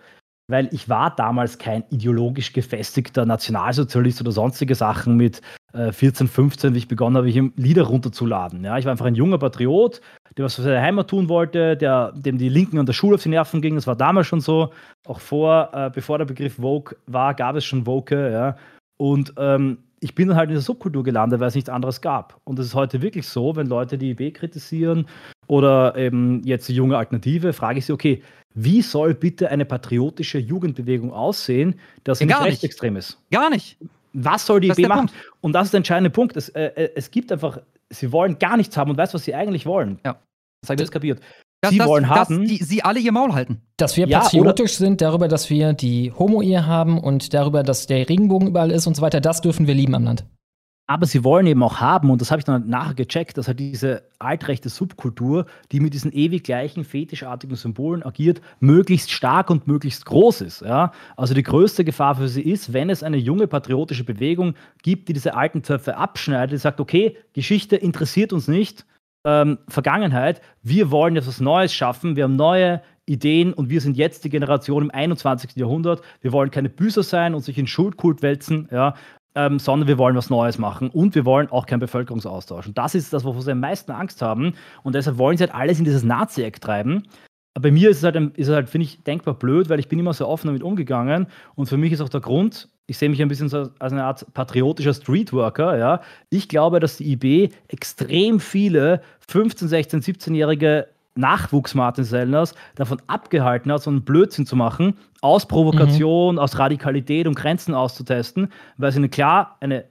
weil ich war damals kein ideologisch gefestigter Nationalsozialist oder sonstige Sachen mit äh, 14, 15, wie ich begonnen habe, ich Lieder runterzuladen. Ja, ich war einfach ein junger Patriot, der was für seine Heimat tun wollte, der, dem die Linken an der Schule auf die Nerven gingen. Das war damals schon so. Auch vor, äh, bevor der Begriff Vogue war, gab es schon Vogue. Ja. Und ähm, ich bin dann halt in der Subkultur gelandet, weil es nichts anderes gab. Und es ist heute wirklich so, wenn Leute die IB kritisieren oder eben jetzt die junge Alternative, frage ich sie, okay, wie soll bitte eine patriotische Jugendbewegung aussehen, dass sie ja, nicht rechtsextrem ist? Gar nicht. Was soll die das IB machen? Punkt. Und das ist der entscheidende Punkt. Es, äh, äh, es gibt einfach, sie wollen gar nichts haben und weißt, was sie eigentlich wollen. Ja. Das habe ich jetzt kapiert. Dass, sie dass, wollen haben, die, sie alle ihr Maul halten. Dass wir ja, patriotisch sind darüber, dass wir die Homo-Ehe haben und darüber, dass der Regenbogen überall ist und so weiter, das dürfen wir lieben am Land. Aber sie wollen eben auch haben, und das habe ich dann nachher gecheckt, dass halt diese altrechte Subkultur, die mit diesen ewig gleichen fetischartigen Symbolen agiert, möglichst stark und möglichst groß ist. Ja? Also die größte Gefahr für sie ist, wenn es eine junge patriotische Bewegung gibt, die diese alten Zöpfe abschneidet, die sagt, okay, Geschichte interessiert uns nicht, ähm, Vergangenheit, wir wollen jetzt was Neues schaffen, wir haben neue Ideen und wir sind jetzt die Generation im 21. Jahrhundert. Wir wollen keine Büßer sein und sich in Schuldkult wälzen, ja, ähm, sondern wir wollen was Neues machen und wir wollen auch keinen Bevölkerungsaustausch. Und das ist das, wovor sie am meisten Angst haben. Und deshalb wollen sie halt alles in dieses Nazi-Eck treiben. Aber bei mir ist es halt, halt finde ich, denkbar blöd, weil ich bin immer so offen damit umgegangen. Und für mich ist auch der Grund, ich sehe mich ein bisschen so als eine Art patriotischer Streetworker. Ja. Ich glaube, dass die IB extrem viele 15-, 16-, 17-jährige Nachwuchs Martin Sellners davon abgehalten hat, so einen Blödsinn zu machen, aus Provokation, mhm. aus Radikalität und Grenzen auszutesten, weil es ihnen klar eine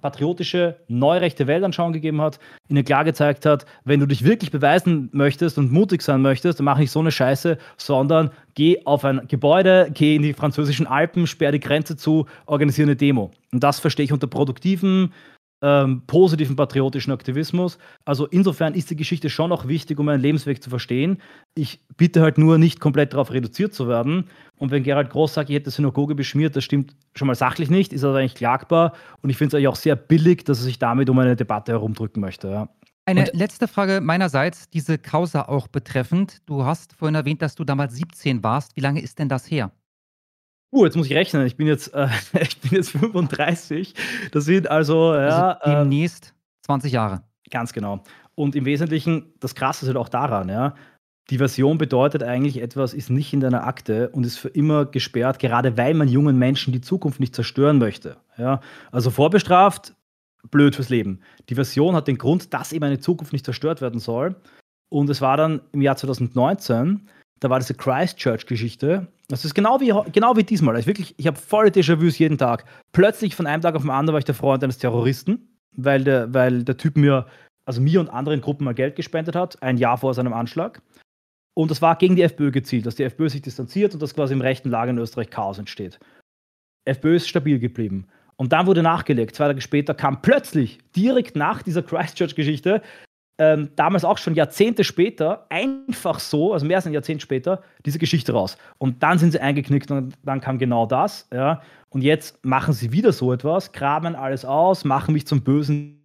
patriotische, neurechte Weltanschauung gegeben hat, ihnen klar gezeigt hat, wenn du dich wirklich beweisen möchtest und mutig sein möchtest, dann mach nicht so eine Scheiße, sondern geh auf ein Gebäude, geh in die französischen Alpen, sperr die Grenze zu, organisiere eine Demo. Und das verstehe ich unter produktiven, ähm, positiven patriotischen Aktivismus. Also insofern ist die Geschichte schon auch wichtig, um einen Lebensweg zu verstehen. Ich bitte halt nur nicht komplett darauf reduziert zu werden. Und wenn Gerald Groß sagt, ich hätte Synagoge beschmiert, das stimmt schon mal sachlich nicht, ist aber eigentlich klagbar. Und ich finde es eigentlich auch sehr billig, dass er sich damit um eine Debatte herumdrücken möchte. Ja. Eine Und letzte Frage meinerseits, diese Causa auch betreffend. Du hast vorhin erwähnt, dass du damals 17 warst. Wie lange ist denn das her? Uh, jetzt muss ich rechnen. Ich bin jetzt, äh, ich bin jetzt 35. Das sind also, ja. Also demnächst 20 Jahre. Ganz genau. Und im Wesentlichen, das Krasse ist halt auch daran, ja, die Version bedeutet eigentlich, etwas ist nicht in deiner Akte und ist für immer gesperrt, gerade weil man jungen Menschen die Zukunft nicht zerstören möchte. Ja? Also vorbestraft, blöd fürs Leben. Die Version hat den Grund, dass eben eine Zukunft nicht zerstört werden soll. Und es war dann im Jahr 2019, da war diese Christchurch-Geschichte. Das ist genau wie, genau wie diesmal. Ich, wirklich, ich habe volle Déjà-vus jeden Tag. Plötzlich von einem Tag auf den anderen war ich der Freund eines Terroristen, weil der, weil der Typ mir, also mir und anderen Gruppen mal Geld gespendet hat, ein Jahr vor seinem Anschlag. Und das war gegen die FPÖ gezielt, dass die FPÖ sich distanziert und dass quasi im rechten Lager in Österreich Chaos entsteht. FPÖ ist stabil geblieben. Und dann wurde nachgelegt. Zwei Tage später kam plötzlich, direkt nach dieser Christchurch-Geschichte, ähm, damals auch schon Jahrzehnte später, einfach so, also mehr als ein Jahrzehnt später, diese Geschichte raus. Und dann sind sie eingeknickt und dann kam genau das. Ja. Und jetzt machen sie wieder so etwas, graben alles aus, machen mich zum bösen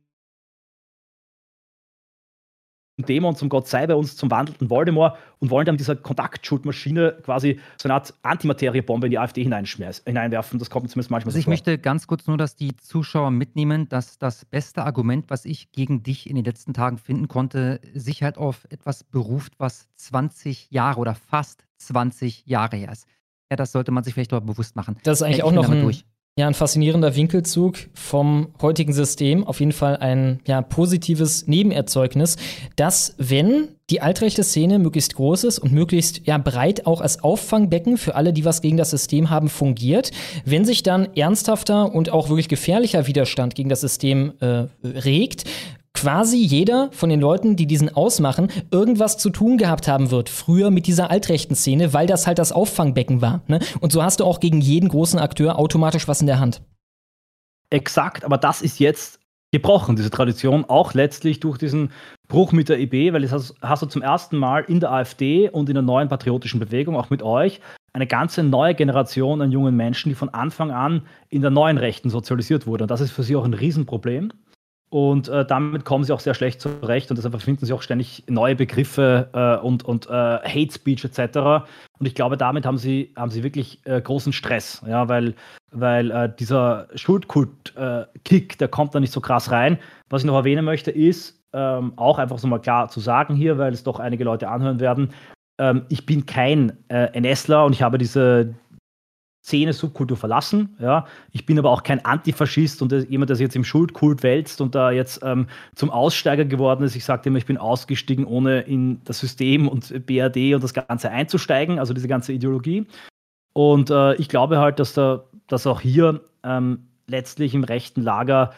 Dämon zum Gott sei bei uns, zum wandelnden Voldemort und wollen dann mit dieser Kontaktschuldmaschine quasi so eine Art Antimateriebombe in die AfD hineinwerfen. Das kommt zumindest manchmal also ich möchte ganz kurz nur, dass die Zuschauer mitnehmen, dass das beste Argument, was ich gegen dich in den letzten Tagen finden konnte, sich halt auf etwas beruft, was 20 Jahre oder fast 20 Jahre her ist. Ja, das sollte man sich vielleicht doch bewusst machen. Das ist eigentlich auch noch ein, durch. Ja, ein faszinierender Winkelzug vom heutigen System. Auf jeden Fall ein ja, positives Nebenerzeugnis, dass, wenn die altrechte Szene möglichst groß ist und möglichst ja, breit auch als Auffangbecken für alle, die was gegen das System haben, fungiert, wenn sich dann ernsthafter und auch wirklich gefährlicher Widerstand gegen das System äh, regt, quasi jeder von den Leuten, die diesen ausmachen, irgendwas zu tun gehabt haben wird, früher mit dieser altrechten Szene, weil das halt das Auffangbecken war. Ne? Und so hast du auch gegen jeden großen Akteur automatisch was in der Hand. Exakt, aber das ist jetzt gebrochen, diese Tradition, auch letztlich durch diesen Bruch mit der IB, weil das hast du zum ersten Mal in der AfD und in der neuen patriotischen Bewegung, auch mit euch, eine ganze neue Generation an jungen Menschen, die von Anfang an in der neuen Rechten sozialisiert wurde. Und das ist für sie auch ein Riesenproblem. Und äh, damit kommen sie auch sehr schlecht zurecht und deshalb finden sie auch ständig neue Begriffe äh, und, und äh, Hate Speech etc. Und ich glaube, damit haben sie, haben sie wirklich äh, großen Stress, ja, weil, weil äh, dieser Schuldkult-Kick, äh, der kommt da nicht so krass rein. Was ich noch erwähnen möchte, ist ähm, auch einfach so mal klar zu sagen hier, weil es doch einige Leute anhören werden. Ähm, ich bin kein NSler und ich habe diese, Szene, Subkultur verlassen. Ja. Ich bin aber auch kein Antifaschist und jemand, der sich jetzt im Schuldkult wälzt und da jetzt ähm, zum Aussteiger geworden ist. Ich sagte immer, ich bin ausgestiegen, ohne in das System und BRD und das Ganze einzusteigen, also diese ganze Ideologie. Und äh, ich glaube halt, dass, da, dass auch hier ähm, letztlich im rechten Lager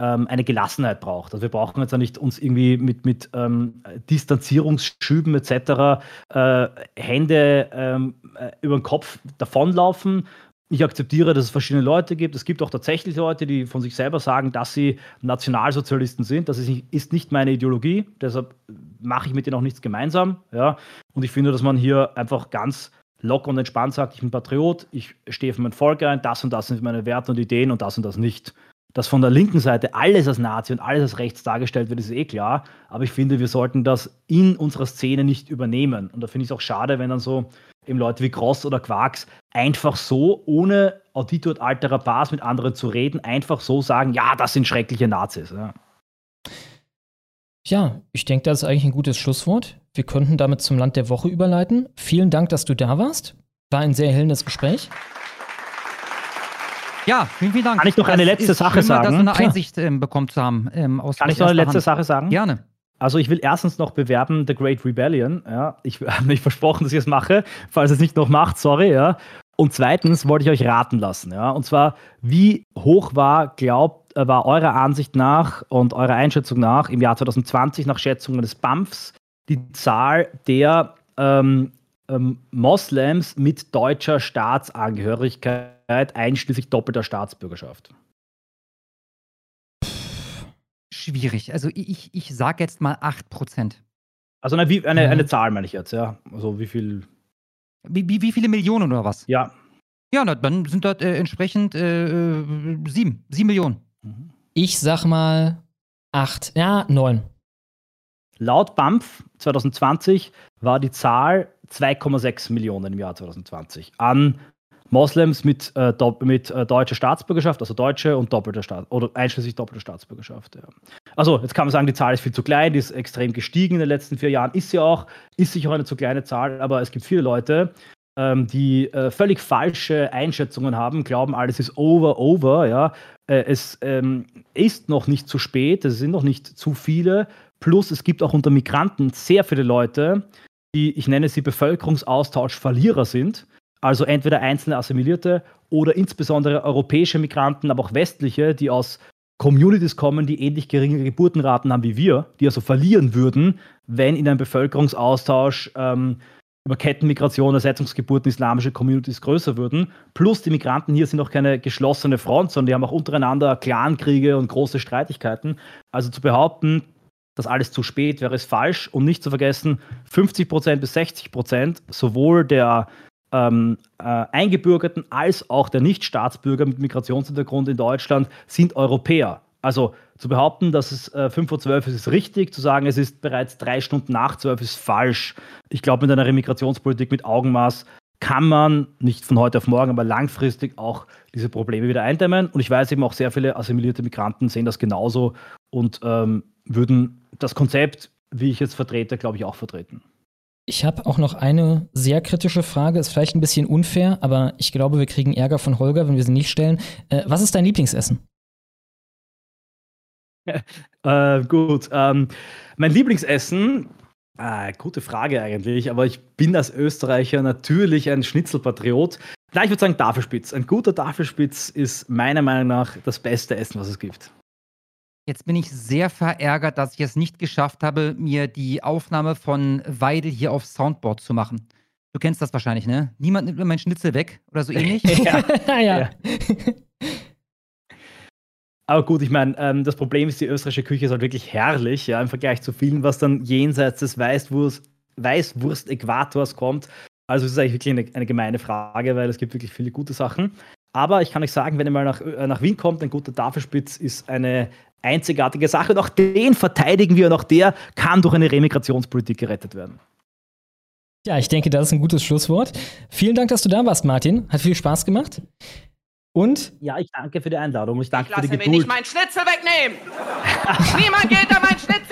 ähm, eine Gelassenheit braucht. Also wir brauchen jetzt ja nicht uns irgendwie mit, mit ähm, Distanzierungsschüben etc. Äh, Hände ähm, äh, über den Kopf davonlaufen. Ich akzeptiere, dass es verschiedene Leute gibt. Es gibt auch tatsächlich Leute, die von sich selber sagen, dass sie Nationalsozialisten sind. Das ist nicht, meine Ideologie. Deshalb mache ich mit denen auch nichts gemeinsam. Ja? Und ich finde, dass man hier einfach ganz locker und entspannt sagt, ich bin Patriot, ich stehe für mein Volk ein, das und das sind meine Werte und Ideen und das und das nicht dass von der linken Seite alles als Nazi und alles als rechts dargestellt wird, ist eh klar. Aber ich finde, wir sollten das in unserer Szene nicht übernehmen. Und da finde ich es auch schade, wenn dann so eben Leute wie Cross oder Quarks einfach so, ohne Auditor alterer Bars mit anderen zu reden, einfach so sagen, ja, das sind schreckliche Nazis. Ja. Ja, ich denke, das ist eigentlich ein gutes Schlusswort. Wir könnten damit zum Land der Woche überleiten. Vielen Dank, dass du da warst. War ein sehr erhellendes Gespräch. Ja, vielen, vielen Dank. Kann ich noch eine letzte ist Sache schlimmer, sagen? Dass eine. Einsicht ähm, bekommen zu haben. Ähm, Kann ich noch eine letzte Hand. Sache sagen? Gerne. Also ich will erstens noch bewerben The Great Rebellion. Ja, ich habe mich versprochen, dass ich es mache. Falls es nicht noch macht, sorry. Ja. Und zweitens wollte ich euch raten lassen. Ja. Und zwar, wie hoch war, glaubt, äh, war eurer Ansicht nach und eurer Einschätzung nach im Jahr 2020 nach Schätzungen des BAMFs die Zahl der ähm, ähm, Moslems mit deutscher Staatsangehörigkeit einschließlich doppelter Staatsbürgerschaft? Schwierig. Also ich, ich sage jetzt mal 8%. Also eine, eine, eine mhm. Zahl meine ich jetzt, ja. Also wie viel. Wie, wie, wie viele Millionen oder was? Ja. Ja, na, dann sind das äh, entsprechend äh, sieben. Sieben Millionen. Mhm. Ich sag mal acht. Ja, neun. Laut BAMF 2020 war die Zahl 2,6 Millionen im Jahr 2020 an Moslems mit, äh, mit äh, deutscher Staatsbürgerschaft, also deutsche und doppelte Staat oder einschließlich doppelte Staatsbürgerschaft. Ja. Also jetzt kann man sagen, die Zahl ist viel zu klein, die ist extrem gestiegen in den letzten vier Jahren, ist sie auch, ist sicher eine zu kleine Zahl, aber es gibt viele Leute, ähm, die äh, völlig falsche Einschätzungen haben, glauben, alles ist over, over, ja. Äh, es ähm, ist noch nicht zu spät, es sind noch nicht zu viele. Plus es gibt auch unter Migranten sehr viele Leute, die, ich nenne sie Bevölkerungsaustausch-Verlierer sind. Also entweder einzelne Assimilierte oder insbesondere europäische Migranten, aber auch westliche, die aus Communities kommen, die ähnlich geringe Geburtenraten haben wie wir, die also verlieren würden, wenn in einem Bevölkerungsaustausch ähm, über Kettenmigration, Ersetzungsgeburten, islamische Communities größer würden. Plus die Migranten hier sind auch keine geschlossene Front, sondern die haben auch untereinander Clankriege und große Streitigkeiten. Also zu behaupten, dass alles zu spät wäre, ist falsch. Und nicht zu vergessen, 50% bis 60% sowohl der ähm, äh, Eingebürgerten als auch der Nicht-Staatsbürger mit Migrationshintergrund in Deutschland sind Europäer. Also zu behaupten, dass es äh, 5.12 Uhr ist, ist richtig. Zu sagen, es ist bereits drei Stunden nach 12 ist falsch. Ich glaube, mit einer Remigrationspolitik mit Augenmaß kann man nicht von heute auf morgen, aber langfristig auch diese Probleme wieder eindämmen. Und ich weiß eben auch sehr viele assimilierte Migranten sehen das genauso und ähm, würden das Konzept, wie ich jetzt vertrete, glaube ich, auch vertreten. Ich habe auch noch eine sehr kritische Frage, ist vielleicht ein bisschen unfair, aber ich glaube, wir kriegen Ärger von Holger, wenn wir sie nicht stellen. Äh, was ist dein Lieblingsessen? äh, gut. Ähm, mein Lieblingsessen, äh, gute Frage eigentlich, aber ich bin als Österreicher natürlich ein Schnitzelpatriot. Na, ich würde sagen Tafelspitz. Ein guter Tafelspitz ist meiner Meinung nach das beste Essen, was es gibt. Jetzt bin ich sehr verärgert, dass ich es nicht geschafft habe, mir die Aufnahme von Weidel hier auf Soundboard zu machen. Du kennst das wahrscheinlich, ne? Niemand nimmt mir meinen Schnitzel weg oder so ähnlich. ja. ja. ja. Aber gut, ich meine, ähm, das Problem ist, die österreichische Küche ist halt wirklich herrlich, ja, im Vergleich zu vielen, was dann jenseits des Weißwurst-Äquators kommt. Also es ist eigentlich wirklich eine, eine, gemeine Frage, weil es gibt wirklich viele gute Sachen. Aber ich kann euch sagen, wenn ihr mal nach, äh, nach Wien kommt, ein guter Tafelspitz ist eine einzigartige Sache. Und auch den verteidigen wir und auch der kann durch eine Remigrationspolitik gerettet werden. Ja, ich denke, das ist ein gutes Schlusswort. Vielen Dank, dass du da warst, Martin. Hat viel Spaß gemacht. Und? Ja, ich danke für die Einladung. Ich danke ich für die Geduld. mir nicht meinen Schnitzel wegnehmen! Niemand geht an meinen Schnitzel!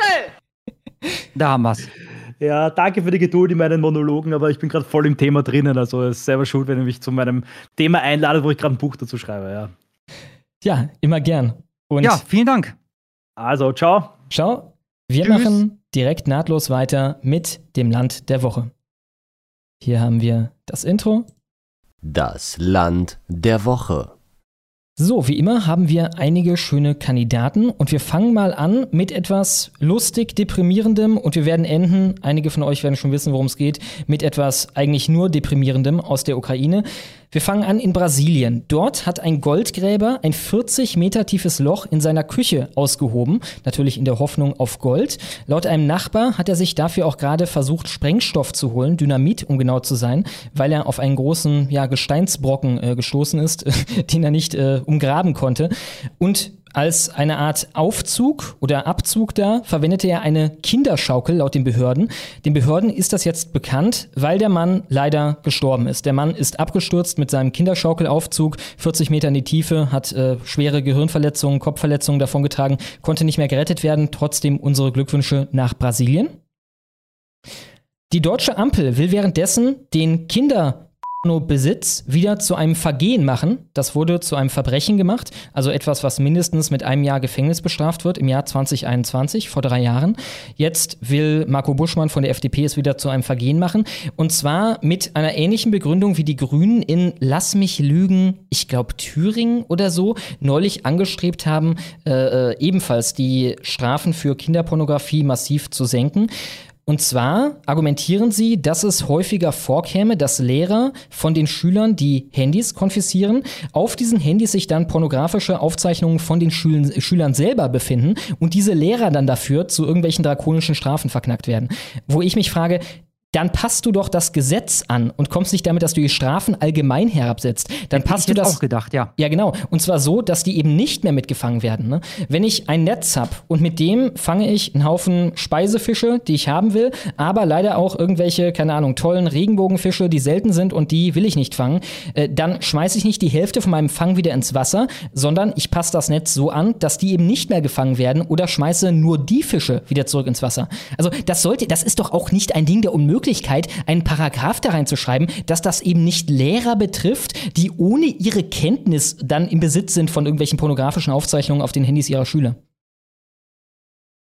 Da haben wir's. Ja, danke für die Geduld in meinen Monologen, aber ich bin gerade voll im Thema drinnen. Also es ist selber schuld, wenn ihr mich zu meinem Thema einladet, wo ich gerade ein Buch dazu schreibe. Ja, ja immer gern. Und ja, vielen Dank. Also, ciao. Ciao. Wir Tschüss. machen direkt nahtlos weiter mit dem Land der Woche. Hier haben wir das Intro das Land der Woche. So, wie immer haben wir einige schöne Kandidaten und wir fangen mal an mit etwas lustig deprimierendem und wir werden enden, einige von euch werden schon wissen, worum es geht, mit etwas eigentlich nur deprimierendem aus der Ukraine. Wir fangen an in Brasilien. Dort hat ein Goldgräber ein 40 Meter tiefes Loch in seiner Küche ausgehoben, natürlich in der Hoffnung auf Gold. Laut einem Nachbar hat er sich dafür auch gerade versucht, Sprengstoff zu holen, Dynamit, um genau zu sein, weil er auf einen großen ja, Gesteinsbrocken äh, gestoßen ist, den er nicht äh, umgraben konnte. Und als eine Art Aufzug oder Abzug da verwendete er eine Kinderschaukel laut den Behörden. Den Behörden ist das jetzt bekannt, weil der Mann leider gestorben ist. Der Mann ist abgestürzt mit seinem Kinderschaukelaufzug, 40 Meter in die Tiefe, hat äh, schwere Gehirnverletzungen, Kopfverletzungen davongetragen, konnte nicht mehr gerettet werden. Trotzdem unsere Glückwünsche nach Brasilien. Die deutsche Ampel will währenddessen den Kinder Besitz wieder zu einem Vergehen machen. Das wurde zu einem Verbrechen gemacht, also etwas, was mindestens mit einem Jahr Gefängnis bestraft wird im Jahr 2021, vor drei Jahren. Jetzt will Marco Buschmann von der FDP es wieder zu einem Vergehen machen und zwar mit einer ähnlichen Begründung wie die Grünen in Lass mich lügen, ich glaube Thüringen oder so, neulich angestrebt haben, äh, äh ebenfalls die Strafen für Kinderpornografie massiv zu senken. Und zwar argumentieren sie, dass es häufiger vorkäme, dass Lehrer von den Schülern die Handys konfiszieren, auf diesen Handys sich dann pornografische Aufzeichnungen von den Schül Schülern selber befinden und diese Lehrer dann dafür zu irgendwelchen drakonischen Strafen verknackt werden. Wo ich mich frage, dann passt du doch das Gesetz an und kommst nicht damit, dass du die Strafen allgemein herabsetzt. Dann passt du das auch gedacht, ja. Ja, genau. Und zwar so, dass die eben nicht mehr mitgefangen werden. Ne? Wenn ich ein Netz habe und mit dem fange ich einen Haufen Speisefische, die ich haben will, aber leider auch irgendwelche, keine Ahnung, tollen Regenbogenfische, die selten sind und die will ich nicht fangen, äh, dann schmeiße ich nicht die Hälfte von meinem Fang wieder ins Wasser, sondern ich passe das Netz so an, dass die eben nicht mehr gefangen werden oder schmeiße nur die Fische wieder zurück ins Wasser. Also das sollte, das ist doch auch nicht ein Ding der Unmöglichkeit. Möglichkeit, einen Paragraph da reinzuschreiben, dass das eben nicht Lehrer betrifft, die ohne ihre Kenntnis dann im Besitz sind von irgendwelchen pornografischen Aufzeichnungen auf den Handys ihrer Schüler.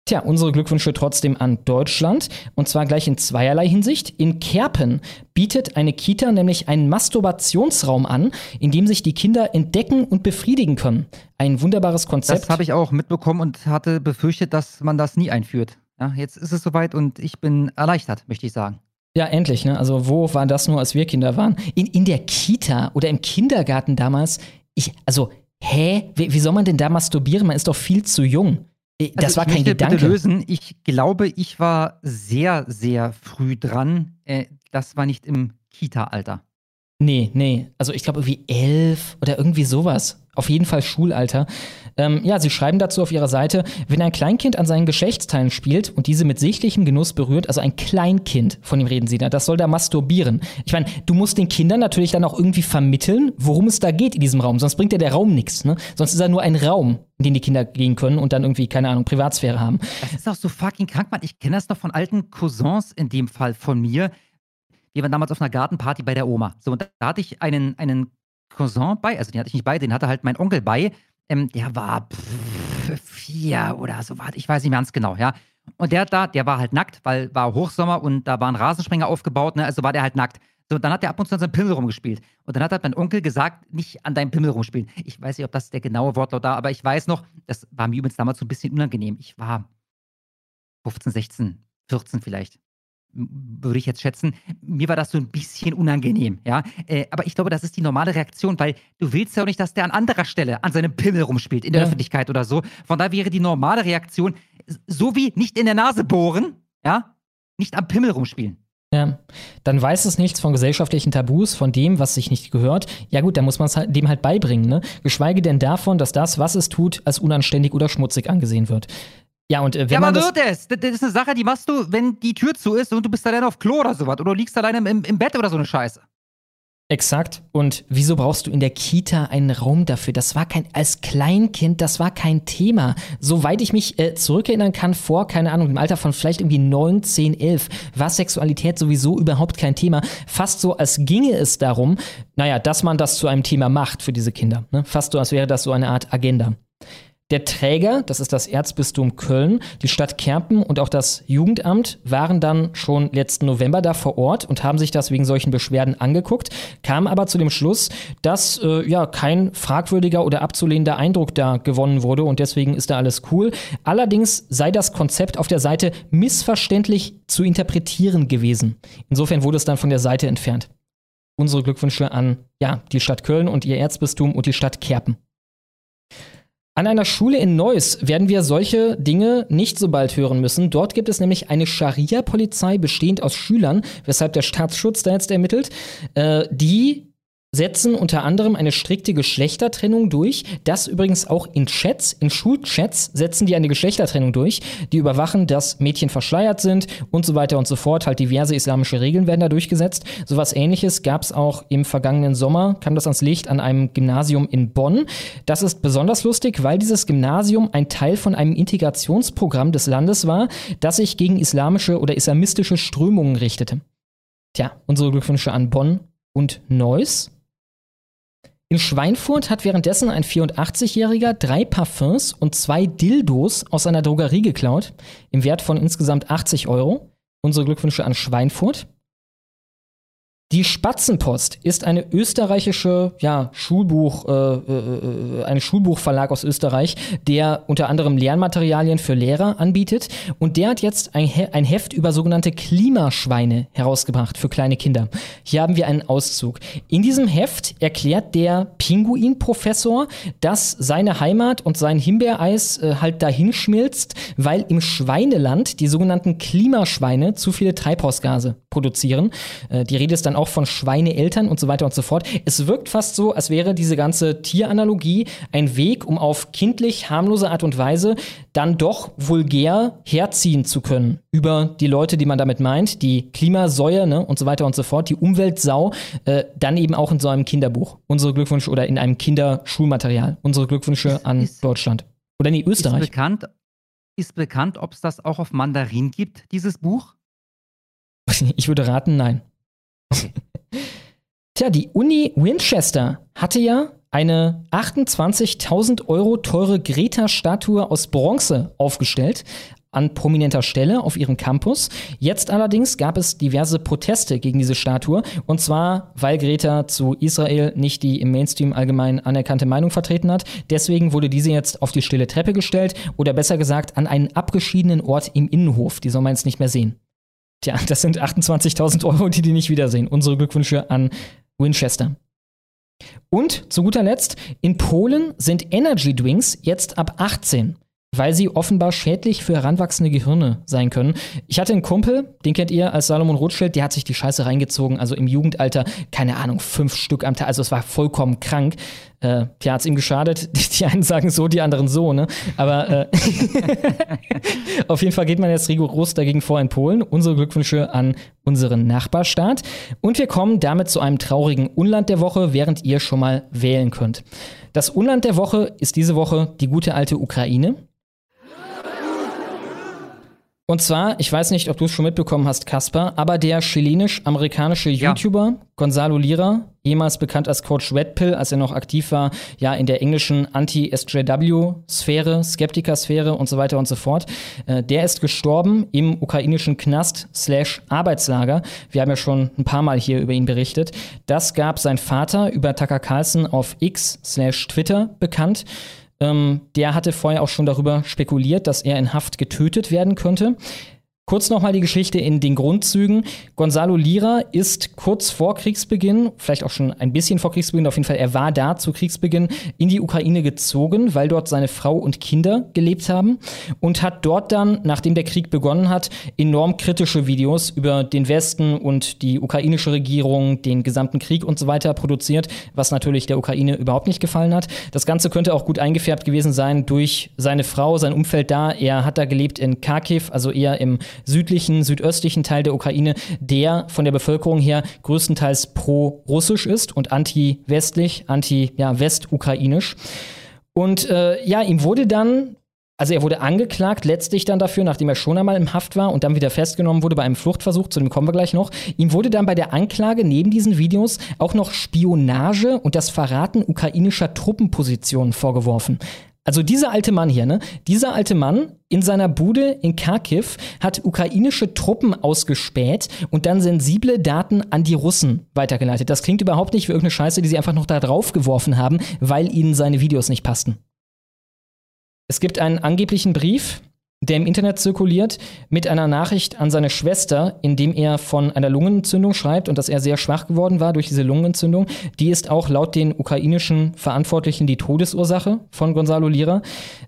Tja, unsere Glückwünsche trotzdem an Deutschland und zwar gleich in zweierlei Hinsicht. In Kerpen bietet eine Kita nämlich einen Masturbationsraum an, in dem sich die Kinder entdecken und befriedigen können. Ein wunderbares Konzept. Das habe ich auch mitbekommen und hatte befürchtet, dass man das nie einführt. Ja, jetzt ist es soweit und ich bin erleichtert, möchte ich sagen. Ja, endlich. Ne? Also wo war das nur, als wir Kinder waren? In, in der Kita oder im Kindergarten damals. Ich, also, hä? Wie, wie soll man denn da masturbieren? Man ist doch viel zu jung. Äh, das also war kein Gedanke. Bitte lösen. Ich glaube, ich war sehr, sehr früh dran. Äh, das war nicht im Kita-Alter. Nee, nee. Also ich glaube irgendwie elf oder irgendwie sowas. Auf jeden Fall Schulalter. Ähm, ja, sie schreiben dazu auf ihrer Seite, wenn ein Kleinkind an seinen Geschlechtsteilen spielt und diese mit sichtlichem Genuss berührt, also ein Kleinkind, von dem reden sie da, das soll da masturbieren. Ich meine, du musst den Kindern natürlich dann auch irgendwie vermitteln, worum es da geht in diesem Raum, sonst bringt ja der Raum nichts. Ne? Sonst ist er nur ein Raum, in den die Kinder gehen können und dann irgendwie, keine Ahnung, Privatsphäre haben. Das ist auch so fucking krank, Mann. Ich kenne das noch von alten Cousins in dem Fall von mir. Wir waren damals auf einer Gartenparty bei der Oma. So, und da hatte ich einen, einen Cousin bei, also den hatte ich nicht bei, den hatte halt mein Onkel bei. Ähm, der war pff, vier oder so, warte, ich weiß nicht mehr ganz genau, ja. Und der da, der war halt nackt, weil war Hochsommer und da war ein Rasensprenger aufgebaut, ne? also war der halt nackt. So, dann hat er ab und zu an seinem Pimmel rumgespielt. Und dann hat halt mein Onkel gesagt, nicht an deinem Pimmel rumspielen. Ich weiß nicht, ob das der genaue Wortlaut da, aber ich weiß noch, das war mir übrigens damals so ein bisschen unangenehm. Ich war 15, 16, 14 vielleicht würde ich jetzt schätzen. Mir war das so ein bisschen unangenehm, ja. Äh, aber ich glaube, das ist die normale Reaktion, weil du willst ja auch nicht, dass der an anderer Stelle an seinem Pimmel rumspielt, in der ja. Öffentlichkeit oder so. Von daher wäre die normale Reaktion, so wie nicht in der Nase bohren, ja, nicht am Pimmel rumspielen. Ja, dann weiß es nichts von gesellschaftlichen Tabus, von dem, was sich nicht gehört. Ja gut, dann muss man es halt, dem halt beibringen, ne? Geschweige denn davon, dass das, was es tut, als unanständig oder schmutzig angesehen wird. Ja, und äh, wenn ja, man. Wird es. Das, das ist eine Sache, die machst du, wenn die Tür zu ist und du bist alleine auf Klo oder sowas. Oder du liegst alleine im, im Bett oder so eine Scheiße. Exakt. Und wieso brauchst du in der Kita einen Raum dafür? Das war kein, als Kleinkind, das war kein Thema. Soweit ich mich äh, zurückerinnern kann, vor, keine Ahnung, im Alter von vielleicht irgendwie 9, 10, 11, war Sexualität sowieso überhaupt kein Thema. Fast so, als ginge es darum, naja, dass man das zu einem Thema macht für diese Kinder. Ne? Fast so, als wäre das so eine Art Agenda. Der Träger, das ist das Erzbistum Köln, die Stadt Kerpen und auch das Jugendamt waren dann schon letzten November da vor Ort und haben sich das wegen solchen Beschwerden angeguckt, kamen aber zu dem Schluss, dass äh, ja kein fragwürdiger oder abzulehnender Eindruck da gewonnen wurde und deswegen ist da alles cool. Allerdings sei das Konzept auf der Seite missverständlich zu interpretieren gewesen. Insofern wurde es dann von der Seite entfernt. Unsere Glückwünsche an ja, die Stadt Köln und ihr Erzbistum und die Stadt Kerpen. An einer Schule in Neuss werden wir solche Dinge nicht so bald hören müssen. Dort gibt es nämlich eine Scharia-Polizei bestehend aus Schülern, weshalb der Staatsschutz da jetzt ermittelt, äh, die setzen unter anderem eine strikte Geschlechtertrennung durch. Das übrigens auch in Chats, in Schulchats setzen die eine Geschlechtertrennung durch. Die überwachen, dass Mädchen verschleiert sind und so weiter und so fort. Halt diverse islamische Regeln werden da durchgesetzt. Sowas ähnliches gab es auch im vergangenen Sommer, kam das ans Licht an einem Gymnasium in Bonn. Das ist besonders lustig, weil dieses Gymnasium ein Teil von einem Integrationsprogramm des Landes war, das sich gegen islamische oder islamistische Strömungen richtete. Tja, unsere Glückwünsche an Bonn und Neuss. In Schweinfurt hat währenddessen ein 84-Jähriger drei Parfums und zwei Dildos aus einer Drogerie geklaut, im Wert von insgesamt 80 Euro. Unsere Glückwünsche an Schweinfurt. Die Spatzenpost ist eine österreichische ja, Schulbuch, äh, äh, ein Schulbuchverlag aus Österreich, der unter anderem Lernmaterialien für Lehrer anbietet. Und der hat jetzt ein, He ein Heft über sogenannte Klimaschweine herausgebracht für kleine Kinder. Hier haben wir einen Auszug. In diesem Heft erklärt der Pinguinprofessor, dass seine Heimat und sein Himbeereis äh, halt dahin schmilzt, weil im Schweineland die sogenannten Klimaschweine zu viele Treibhausgase produzieren. Äh, die Rede ist dann auch von Schweineeltern und so weiter und so fort. Es wirkt fast so, als wäre diese ganze Tieranalogie ein Weg, um auf kindlich harmlose Art und Weise dann doch vulgär herziehen zu können über die Leute, die man damit meint, die Klimasäue ne, und so weiter und so fort, die Umweltsau, äh, dann eben auch in so einem Kinderbuch. Unsere Glückwünsche oder in einem Kinderschulmaterial. Unsere Glückwünsche an ist, Deutschland. Oder nee, Österreich. Ist bekannt, ist bekannt ob es das auch auf Mandarin gibt, dieses Buch? Ich würde raten, nein. Tja, die Uni Winchester hatte ja eine 28.000 Euro teure Greta-Statue aus Bronze aufgestellt an prominenter Stelle auf ihrem Campus. Jetzt allerdings gab es diverse Proteste gegen diese Statue und zwar, weil Greta zu Israel nicht die im Mainstream allgemein anerkannte Meinung vertreten hat. Deswegen wurde diese jetzt auf die stille Treppe gestellt oder besser gesagt an einen abgeschiedenen Ort im Innenhof. Die soll man jetzt nicht mehr sehen. Tja, das sind 28.000 Euro, die die nicht wiedersehen. Unsere Glückwünsche an Winchester. Und zu guter Letzt, in Polen sind Energy Drinks jetzt ab 18 weil sie offenbar schädlich für heranwachsende Gehirne sein können. Ich hatte einen Kumpel, den kennt ihr als Salomon Rothschild, der hat sich die Scheiße reingezogen, also im Jugendalter, keine Ahnung, fünf Stück am Tag, also es war vollkommen krank. Äh, ja, hat es ihm geschadet. Die einen sagen so, die anderen so, ne? Aber äh, auf jeden Fall geht man jetzt rigoros dagegen vor in Polen. Unsere Glückwünsche an unseren Nachbarstaat. Und wir kommen damit zu einem traurigen Unland der Woche, während ihr schon mal wählen könnt. Das Unland der Woche ist diese Woche die gute alte Ukraine. Und zwar, ich weiß nicht, ob du es schon mitbekommen hast, Kasper, aber der chilenisch-amerikanische YouTuber ja. Gonzalo Lira, ehemals bekannt als Coach Redpill, als er noch aktiv war, ja, in der englischen Anti-SJW-Sphäre, Skeptiker-Sphäre und so weiter und so fort, äh, der ist gestorben im ukrainischen Knast slash Arbeitslager. Wir haben ja schon ein paar Mal hier über ihn berichtet. Das gab sein Vater über Tucker Carlson auf X slash Twitter bekannt. Ähm, der hatte vorher auch schon darüber spekuliert, dass er in Haft getötet werden könnte. Kurz nochmal die Geschichte in den Grundzügen. Gonzalo Lira ist kurz vor Kriegsbeginn, vielleicht auch schon ein bisschen vor Kriegsbeginn, auf jeden Fall, er war da zu Kriegsbeginn in die Ukraine gezogen, weil dort seine Frau und Kinder gelebt haben und hat dort dann, nachdem der Krieg begonnen hat, enorm kritische Videos über den Westen und die ukrainische Regierung, den gesamten Krieg und so weiter produziert, was natürlich der Ukraine überhaupt nicht gefallen hat. Das Ganze könnte auch gut eingefärbt gewesen sein durch seine Frau, sein Umfeld da. Er hat da gelebt in Kharkiv, also eher im südlichen, südöstlichen Teil der Ukraine, der von der Bevölkerung her größtenteils pro-russisch ist und anti-westlich, anti-westukrainisch. Ja, und äh, ja, ihm wurde dann also er wurde angeklagt, letztlich dann dafür, nachdem er schon einmal im Haft war und dann wieder festgenommen wurde bei einem Fluchtversuch, zu dem kommen wir gleich noch. Ihm wurde dann bei der Anklage neben diesen Videos auch noch Spionage und das Verraten ukrainischer Truppenpositionen vorgeworfen. Also dieser alte Mann hier, ne? Dieser alte Mann in seiner Bude in Kharkiv hat ukrainische Truppen ausgespäht und dann sensible Daten an die Russen weitergeleitet. Das klingt überhaupt nicht wie irgendeine Scheiße, die sie einfach noch da drauf geworfen haben, weil ihnen seine Videos nicht passten. Es gibt einen angeblichen Brief, der im Internet zirkuliert, mit einer Nachricht an seine Schwester, in dem er von einer Lungenentzündung schreibt und dass er sehr schwach geworden war durch diese Lungenentzündung. Die ist auch laut den ukrainischen Verantwortlichen die Todesursache von Gonzalo Lira.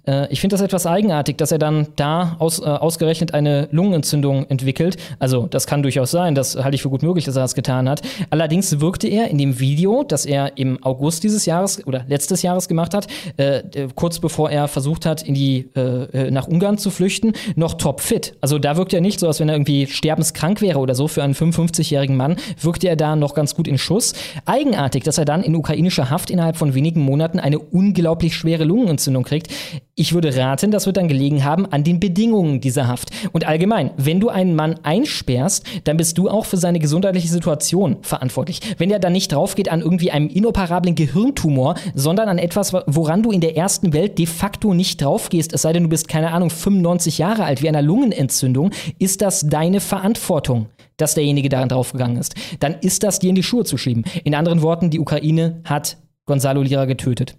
Äh, ich finde das etwas eigenartig, dass er dann da aus, äh, ausgerechnet eine Lungenentzündung entwickelt. Also das kann durchaus sein, das halte ich für gut möglich, dass er das getan hat. Allerdings wirkte er in dem Video, das er im August dieses Jahres oder letztes Jahres gemacht hat, äh, kurz bevor er versucht hat, in die, äh, äh nach Ungarn zu fliegen, flüchten, noch topfit. Also da wirkt er nicht so, als wenn er irgendwie sterbenskrank wäre oder so. Für einen 55-jährigen Mann wirkt er da noch ganz gut in Schuss. Eigenartig, dass er dann in ukrainischer Haft innerhalb von wenigen Monaten eine unglaublich schwere Lungenentzündung kriegt. Ich würde raten, das wird dann gelegen haben an den Bedingungen dieser Haft. Und allgemein, wenn du einen Mann einsperrst, dann bist du auch für seine gesundheitliche Situation verantwortlich. Wenn er dann nicht draufgeht an irgendwie einem inoperablen Gehirntumor, sondern an etwas, woran du in der ersten Welt de facto nicht draufgehst, es sei denn, du bist, keine Ahnung, 95 95 Jahre alt, wie einer Lungenentzündung, ist das deine Verantwortung, dass derjenige daran draufgegangen ist. Dann ist das dir in die Schuhe zu schieben. In anderen Worten, die Ukraine hat Gonzalo Lira getötet.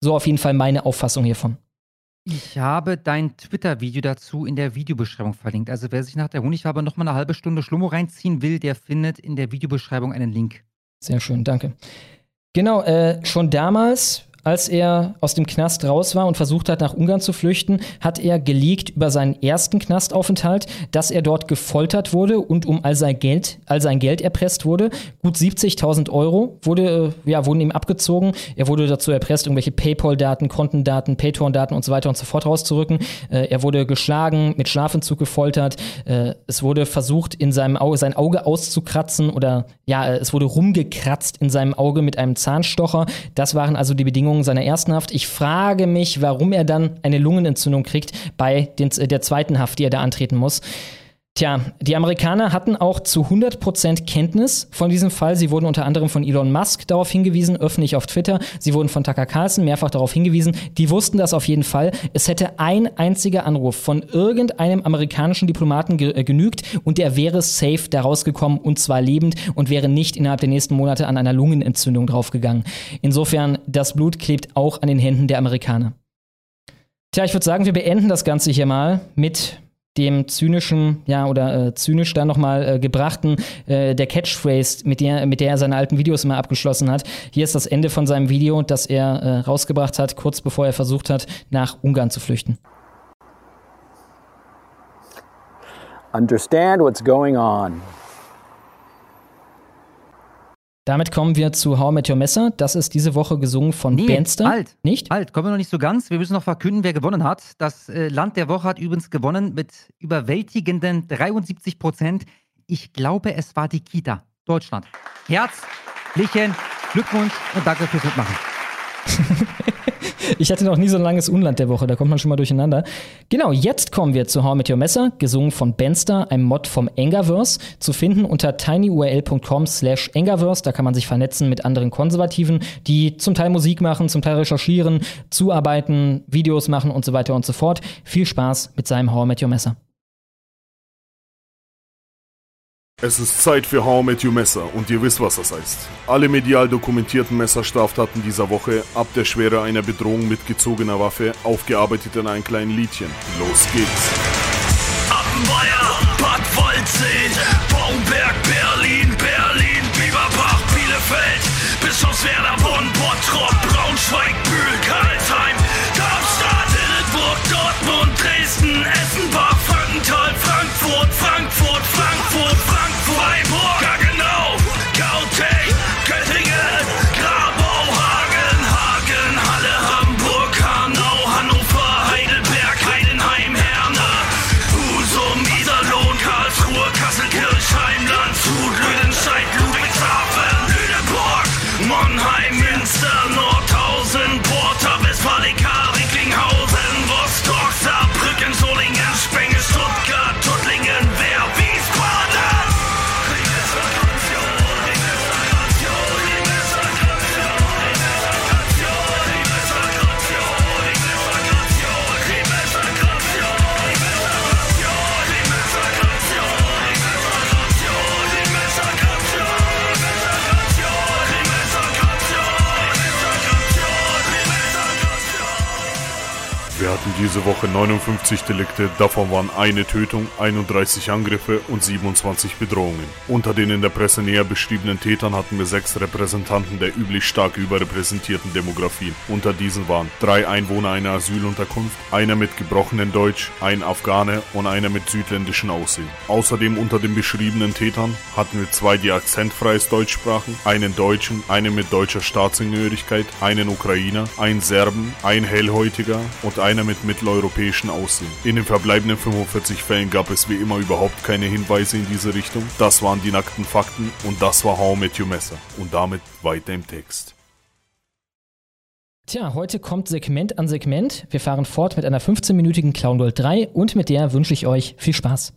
So auf jeden Fall meine Auffassung hiervon. Ich habe dein Twitter-Video dazu in der Videobeschreibung verlinkt. Also wer sich nach der Honigwabe noch mal eine halbe Stunde Schlummo reinziehen will, der findet in der Videobeschreibung einen Link. Sehr schön, danke. Genau, äh, schon damals als er aus dem Knast raus war und versucht hat, nach Ungarn zu flüchten, hat er geleakt über seinen ersten Knastaufenthalt, dass er dort gefoltert wurde und um all sein Geld, all sein Geld erpresst wurde. Gut 70.000 Euro wurde, äh, ja, wurden ihm abgezogen. Er wurde dazu erpresst, irgendwelche PayPal-Daten, Kontendaten, Paytorn-Daten und so weiter und so fort rauszurücken. Äh, er wurde geschlagen, mit Schlafentzug gefoltert. Äh, es wurde versucht, in seinem Auge, sein Auge auszukratzen oder ja, es wurde rumgekratzt in seinem Auge mit einem Zahnstocher. Das waren also die Bedingungen, Bedingungen seiner ersten Haft. Ich frage mich, warum er dann eine Lungenentzündung kriegt bei den, der zweiten Haft, die er da antreten muss. Tja, die Amerikaner hatten auch zu 100% Kenntnis von diesem Fall. Sie wurden unter anderem von Elon Musk darauf hingewiesen, öffentlich auf Twitter. Sie wurden von Tucker Carlson mehrfach darauf hingewiesen. Die wussten das auf jeden Fall. Es hätte ein einziger Anruf von irgendeinem amerikanischen Diplomaten ge äh, genügt und der wäre safe daraus gekommen und zwar lebend und wäre nicht innerhalb der nächsten Monate an einer Lungenentzündung draufgegangen. Insofern, das Blut klebt auch an den Händen der Amerikaner. Tja, ich würde sagen, wir beenden das Ganze hier mal mit dem zynischen, ja, oder äh, zynisch dann nochmal äh, gebrachten, äh, der Catchphrase, mit der, mit der er seine alten Videos immer abgeschlossen hat. Hier ist das Ende von seinem Video, das er äh, rausgebracht hat, kurz bevor er versucht hat, nach Ungarn zu flüchten. Understand what's going on. Damit kommen wir zu How I Met Your Messer. Das ist diese Woche gesungen von nee, Banster. Halt, nicht? Halt, kommen wir noch nicht so ganz. Wir müssen noch verkünden, wer gewonnen hat. Das äh, Land der Woche hat übrigens gewonnen mit überwältigenden 73 Prozent. Ich glaube, es war die Kita, Deutschland. Herzlichen Glückwunsch und danke fürs Mitmachen. ich hatte noch nie so ein langes Unland der Woche, da kommt man schon mal durcheinander. Genau, jetzt kommen wir zu How Met Your Messer, gesungen von Benster, einem Mod vom Engaverse, zu finden unter tinyurl.com slash Engaverse. Da kann man sich vernetzen mit anderen Konservativen, die zum Teil Musik machen, zum Teil recherchieren, zuarbeiten, Videos machen und so weiter und so fort. Viel Spaß mit seinem How Met Your Messer. Es ist Zeit für How I Met Your Messer und ihr wisst, was das heißt. Alle medial dokumentierten Messerstraftaten dieser Woche, ab der Schwere einer Bedrohung mit gezogener Waffe, aufgearbeitet in ein kleinen Liedchen. Los geht's. Appenweier, Bad Waldsee, Baumberg, Berlin, Berlin, Bieberbach, Bielefeld, Bischofswerder, Bonn, Bottrop, Braunschweig, Bühl, Karlsheim, Darmstadt, Hildburg, Dortmund, Dresden, Essen, hatten diese Woche 59 Delikte, davon waren eine Tötung, 31 Angriffe und 27 Bedrohungen. Unter den in der Presse näher beschriebenen Tätern hatten wir sechs Repräsentanten der üblich stark überrepräsentierten Demografien. Unter diesen waren drei Einwohner einer Asylunterkunft, einer mit gebrochenem Deutsch, ein Afghane und einer mit südländischem Aussehen. Außerdem unter den beschriebenen Tätern hatten wir zwei, die akzentfreies Deutsch sprachen, einen Deutschen, einen mit deutscher Staatsangehörigkeit, einen Ukrainer, einen Serben, ein Hellhäutiger und einer mit mit mitteleuropäischen Aussehen. In den verbleibenden 45 Fällen gab es wie immer überhaupt keine Hinweise in diese Richtung. Das waren die nackten Fakten und das war How Met Your Messer. Und damit weiter im Text. Tja, heute kommt Segment an Segment. Wir fahren fort mit einer 15-minütigen Clown World 3 und mit der wünsche ich euch viel Spaß.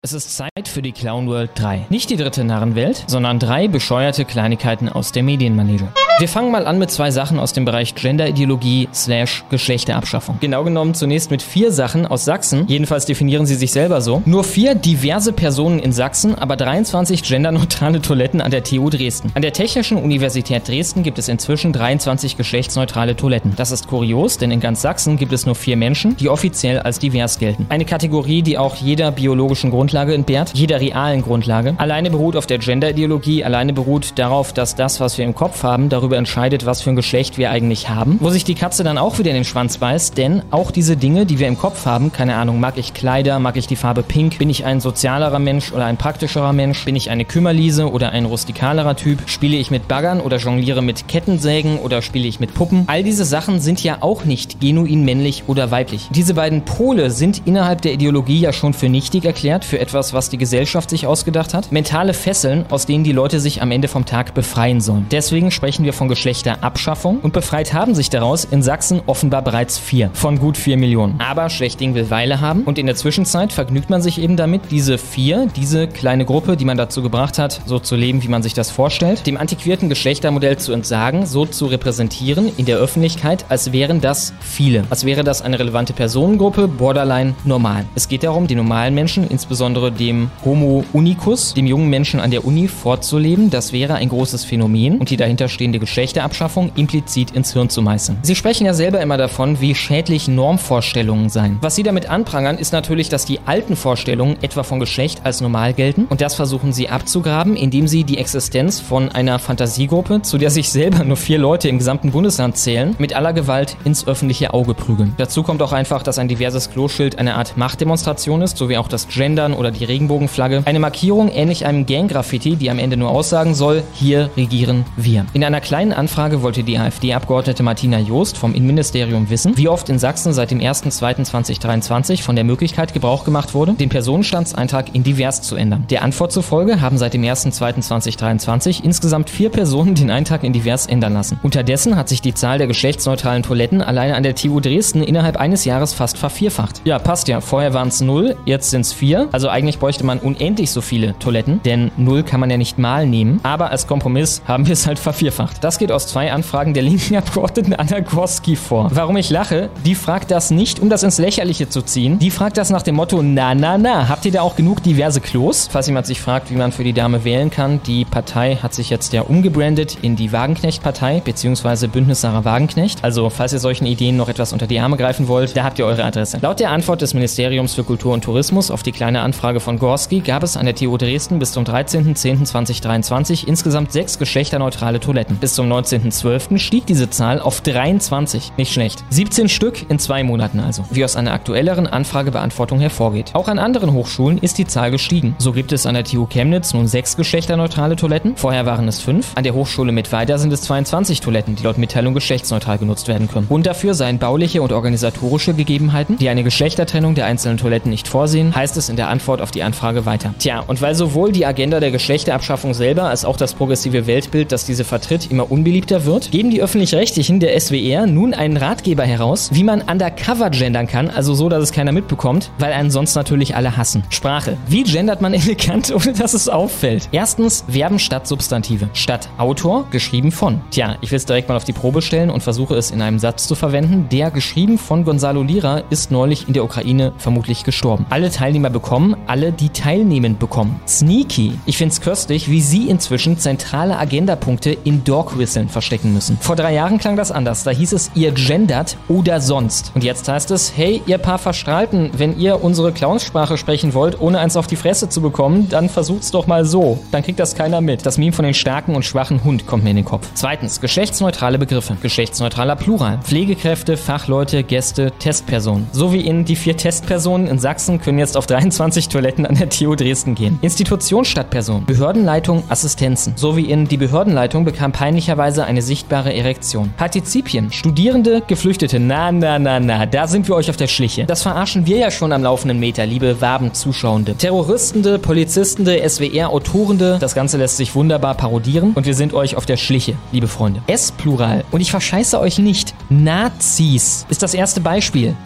Es ist Zeit für die Clown World 3. Nicht die dritte Narrenwelt, sondern drei bescheuerte Kleinigkeiten aus der Medienmanege. Wir fangen mal an mit zwei Sachen aus dem Bereich Genderideologie slash Geschlechterabschaffung. Genau genommen zunächst mit vier Sachen aus Sachsen. Jedenfalls definieren sie sich selber so. Nur vier diverse Personen in Sachsen, aber 23 genderneutrale Toiletten an der TU Dresden. An der Technischen Universität Dresden gibt es inzwischen 23 geschlechtsneutrale Toiletten. Das ist kurios, denn in ganz Sachsen gibt es nur vier Menschen, die offiziell als divers gelten. Eine Kategorie, die auch jeder biologischen Grundlage entbehrt, jeder realen Grundlage. Alleine beruht auf der Genderideologie, alleine beruht darauf, dass das, was wir im Kopf haben, darüber entscheidet, was für ein Geschlecht wir eigentlich haben. Wo sich die Katze dann auch wieder in den Schwanz beißt, denn auch diese Dinge, die wir im Kopf haben, keine Ahnung, mag ich Kleider, mag ich die Farbe Pink, bin ich ein sozialerer Mensch oder ein praktischerer Mensch, bin ich eine Kümmerliese oder ein rustikalerer Typ, spiele ich mit Baggern oder jongliere mit Kettensägen oder spiele ich mit Puppen. All diese Sachen sind ja auch nicht genuin männlich oder weiblich. Diese beiden Pole sind innerhalb der Ideologie ja schon für nichtig erklärt, für etwas, was die Gesellschaft sich ausgedacht hat. Mentale Fesseln, aus denen die Leute sich am Ende vom Tag befreien sollen. Deswegen sprechen wir von Geschlechterabschaffung und befreit haben sich daraus in Sachsen offenbar bereits vier von gut vier Millionen. Aber Schlechting will Weile haben und in der Zwischenzeit vergnügt man sich eben damit, diese vier, diese kleine Gruppe, die man dazu gebracht hat, so zu leben, wie man sich das vorstellt, dem antiquierten Geschlechtermodell zu entsagen, so zu repräsentieren in der Öffentlichkeit, als wären das viele, als wäre das eine relevante Personengruppe, borderline normal. Es geht darum, den normalen Menschen, insbesondere dem Homo unicus, dem jungen Menschen an der Uni vorzuleben. Das wäre ein großes Phänomen und die dahinterstehende Geschlechterabschaffung implizit ins Hirn zu meißeln. Sie sprechen ja selber immer davon, wie schädlich Normvorstellungen seien. Was sie damit anprangern, ist natürlich, dass die alten Vorstellungen etwa von Geschlecht als normal gelten und das versuchen sie abzugraben, indem sie die Existenz von einer Fantasiegruppe, zu der sich selber nur vier Leute im gesamten Bundesland zählen, mit aller Gewalt ins öffentliche Auge prügeln. Dazu kommt auch einfach, dass ein diverses Kloschild eine Art Machtdemonstration ist, sowie auch das Gendern oder die Regenbogenflagge. Eine Markierung ähnlich einem Gang-Graffiti, die am Ende nur aussagen soll, hier regieren wir. In einer kleinen Anfrage wollte die AfD-Abgeordnete Martina Joost vom Innenministerium wissen, wie oft in Sachsen seit dem 1.2.2023 von der Möglichkeit Gebrauch gemacht wurde, den Personenstandseintrag in divers zu ändern. Der Antwort zufolge haben seit dem 1.2.2023 insgesamt vier Personen den Eintrag in divers ändern lassen. Unterdessen hat sich die Zahl der geschlechtsneutralen Toiletten alleine an der TU Dresden innerhalb eines Jahres fast vervierfacht. Ja, passt ja. Vorher waren es null, jetzt sind es vier. Also eigentlich bräuchte man unendlich so viele Toiletten, denn null kann man ja nicht mal nehmen. Aber als Kompromiss haben wir es halt vervierfacht. Das geht aus zwei Anfragen der linken Abgeordneten Anna Gorski vor. Warum ich lache? Die fragt das nicht, um das ins Lächerliche zu ziehen. Die fragt das nach dem Motto, na, na, na, habt ihr da auch genug diverse Klos? Falls jemand sich fragt, wie man für die Dame wählen kann, die Partei hat sich jetzt ja umgebrandet in die Wagenknecht-Partei, beziehungsweise Bündnis Sarah Wagenknecht. Also, falls ihr solchen Ideen noch etwas unter die Arme greifen wollt, da habt ihr eure Adresse. Laut der Antwort des Ministeriums für Kultur und Tourismus auf die kleine Anfrage von Gorski gab es an der TU Dresden bis zum 13.10.2023 insgesamt sechs geschlechterneutrale Toiletten. Bis zum 19.12. stieg diese Zahl auf 23. Nicht schlecht. 17 Stück in zwei Monaten also, wie aus einer aktuelleren Anfragebeantwortung hervorgeht. Auch an anderen Hochschulen ist die Zahl gestiegen. So gibt es an der TU Chemnitz nun sechs geschlechterneutrale Toiletten. Vorher waren es fünf. An der Hochschule Mittweida sind es 22 Toiletten, die laut Mitteilung geschlechtsneutral genutzt werden können. Grund dafür seien bauliche und organisatorische Gegebenheiten, die eine Geschlechtertrennung der einzelnen Toiletten nicht vorsehen, heißt es in der Antwort auf die Anfrage weiter. Tja, und weil sowohl die Agenda der Geschlechterabschaffung selber als auch das progressive Weltbild, das diese vertritt, immer unbeliebter wird, geben die Öffentlich-Rechtlichen der SWR nun einen Ratgeber heraus, wie man undercover gendern kann, also so, dass es keiner mitbekommt, weil einen sonst natürlich alle hassen. Sprache. Wie gendert man elegant, ohne dass es auffällt? Erstens, Verben statt Substantive. Statt Autor, geschrieben von. Tja, ich will es direkt mal auf die Probe stellen und versuche es in einem Satz zu verwenden. Der, geschrieben von Gonzalo Lira, ist neulich in der Ukraine vermutlich gestorben. Alle Teilnehmer bekommen, alle, die teilnehmen, bekommen. Sneaky. Ich find's köstlich, wie sie inzwischen zentrale Agendapunkte in Dog-Whisteln verstecken müssen. Vor drei Jahren klang das anders. Da hieß es, ihr gendert oder sonst. Und jetzt heißt es, hey, ihr paar Verstrahlten, wenn ihr unsere Clownssprache sprechen wollt, ohne eins auf die Fresse zu bekommen, dann versucht's doch mal so. Dann kriegt das keiner mit. Das Meme von den starken und schwachen Hund kommt mir in den Kopf. Zweitens, geschlechtsneutrale Begriffe. Geschlechtsneutraler Plural. Pflegekräfte, Fachleute, Gäste, Testpersonen. So wie in die vier Testpersonen in Sachsen können jetzt auf 23 Toiletten an der TU Dresden gehen. Institution statt Person. Behördenleitung, Assistenzen. So wie in die Behördenleitung bekam peinlicherweise eine sichtbare Erektion. Partizipien. Studierende, Geflüchtete. Na, na, na, na. Da sind wir euch auf der Schliche. Das verarschen wir ja schon am laufenden Meter, liebe Waben-Zuschauende. Terroristende, Polizistende, SWR-Autorende. Das Ganze lässt sich wunderbar parodieren und wir sind euch auf der Schliche, liebe Freunde. S-Plural. Und ich verscheiße euch nicht. Nazis ist das erste Beispiel.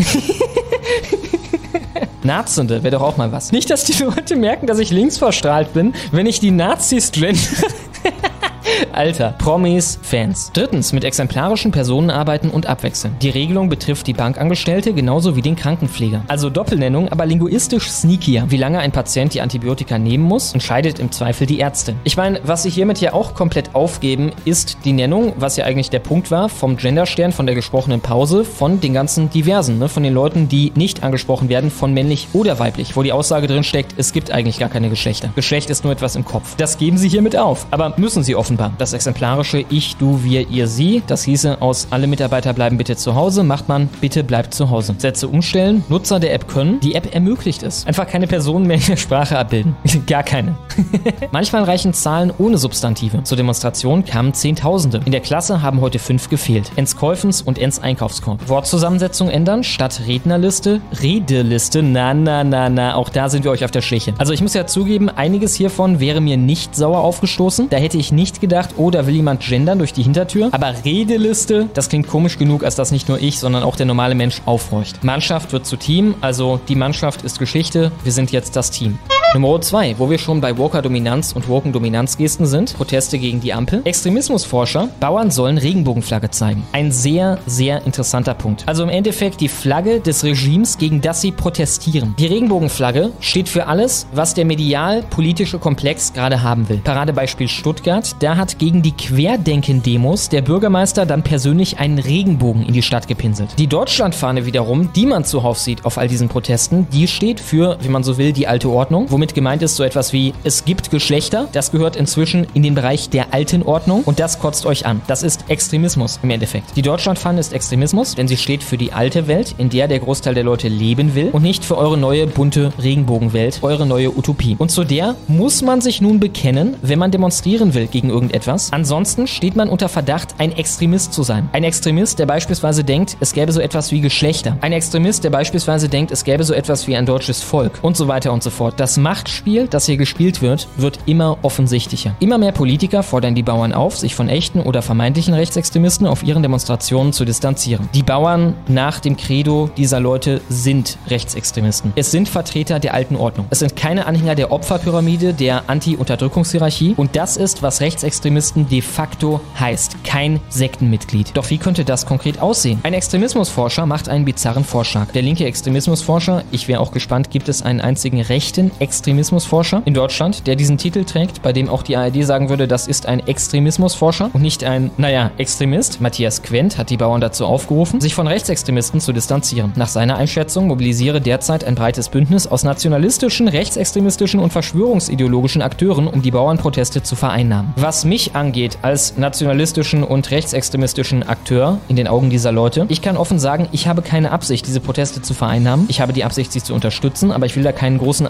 Nazende wäre doch auch mal was. Nicht, dass die Leute merken, dass ich linksverstrahlt bin, wenn ich die Nazis gender. Alter, Promis, Fans. Drittens, mit exemplarischen Personen arbeiten und abwechseln. Die Regelung betrifft die Bankangestellte genauso wie den Krankenpfleger. Also Doppelnennung, aber linguistisch sneakier. Wie lange ein Patient die Antibiotika nehmen muss, entscheidet im Zweifel die Ärztin. Ich meine, was sie hiermit ja auch komplett aufgeben, ist die Nennung, was ja eigentlich der Punkt war, vom Genderstern, von der gesprochenen Pause, von den ganzen Diversen, ne? von den Leuten, die nicht angesprochen werden, von männlich oder weiblich, wo die Aussage drin steckt, es gibt eigentlich gar keine Geschlechter. Geschlecht ist nur etwas im Kopf. Das geben sie hiermit auf. Aber müssen sie offenbar. Das exemplarische Ich, Du, Wir, Ihr, Sie, das hieße aus alle Mitarbeiter bleiben bitte zu Hause, macht man bitte bleibt zu Hause. Sätze umstellen, Nutzer der App können, die App ermöglicht es. Einfach keine Personen mehr in der Sprache abbilden. gar keine. Manchmal reichen Zahlen ohne Substantive. Zur Demonstration kamen Zehntausende. In der Klasse haben heute fünf gefehlt. Ens Käufens und Ens Einkaufskorb. Wortzusammensetzung ändern, statt Rednerliste, Redeliste. Na, na, na, na, auch da sind wir euch auf der Schliche. Also ich muss ja zugeben, einiges hiervon wäre mir nicht sauer aufgestoßen. Da hätte ich nicht gedacht, oh, da will jemand gendern durch die Hintertür. Aber Redeliste, das klingt komisch genug, als dass nicht nur ich, sondern auch der normale Mensch aufhorcht. Mannschaft wird zu Team, also die Mannschaft ist Geschichte, wir sind jetzt das Team. Nummer 2, wo wir schon bei Walker-Dominanz und Woken-Dominanz-Gesten sind, Proteste gegen die Ampel. Extremismusforscher, Bauern sollen Regenbogenflagge zeigen. Ein sehr, sehr interessanter Punkt. Also im Endeffekt die Flagge des Regimes, gegen das sie protestieren. Die Regenbogenflagge steht für alles, was der medial-politische Komplex gerade haben will. Paradebeispiel Stuttgart, da hat gegen die Querdenken-Demos der Bürgermeister dann persönlich einen Regenbogen in die Stadt gepinselt. Die Deutschlandfahne wiederum, die man zuhauf sieht auf all diesen Protesten, die steht für, wie man so will, die alte Ordnung, womit gemeint ist so etwas wie, es gibt Geschlechter, das gehört inzwischen in den Bereich der alten Ordnung und das kotzt euch an. Das ist Extremismus im Endeffekt. Die Deutschlandfahne ist Extremismus, denn sie steht für die alte Welt, in der der Großteil der Leute leben will und nicht für eure neue bunte Regenbogenwelt, eure neue Utopie. Und zu der muss man sich nun bekennen, wenn man demonstrieren will gegen irgendetwas. Ansonsten steht man unter Verdacht, ein Extremist zu sein. Ein Extremist, der beispielsweise denkt, es gäbe so etwas wie Geschlechter. Ein Extremist, der beispielsweise denkt, es gäbe so etwas wie ein deutsches Volk und so weiter und so fort. Das Machtspiel, das hier gespielt wird, wird immer offensichtlicher. Immer mehr Politiker fordern die Bauern auf, sich von echten oder vermeintlichen Rechtsextremisten auf ihren Demonstrationen zu distanzieren. Die Bauern nach dem Credo dieser Leute sind Rechtsextremisten. Es sind Vertreter der alten Ordnung. Es sind keine Anhänger der Opferpyramide, der Anti-Unterdrückungshierarchie und das ist, was Rechtsextremisten de facto heißt. Kein Sektenmitglied. Doch wie könnte das konkret aussehen? Ein Extremismusforscher macht einen bizarren Vorschlag. Der linke Extremismusforscher, ich wäre auch gespannt, gibt es einen einzigen rechten Extremismusforscher in Deutschland, der diesen Titel trägt, bei dem auch die ARD sagen würde, das ist ein Extremismusforscher und nicht ein, naja, Extremist. Matthias Quent hat die Bauern dazu aufgerufen, sich von Rechtsextremisten zu distanzieren. Nach seiner Einschätzung mobilisiere derzeit ein breites Bündnis aus nationalistischen, rechtsextremistischen und verschwörungsideologischen Akteuren, um die Bauernproteste zu vereinnahmen. Was mich angeht als nationalistischen und rechtsextremistischen Akteur in den Augen dieser Leute, ich kann offen sagen, ich habe keine Absicht, diese Proteste zu vereinnahmen. Ich habe die Absicht, sie zu unterstützen, aber ich will da keinen großen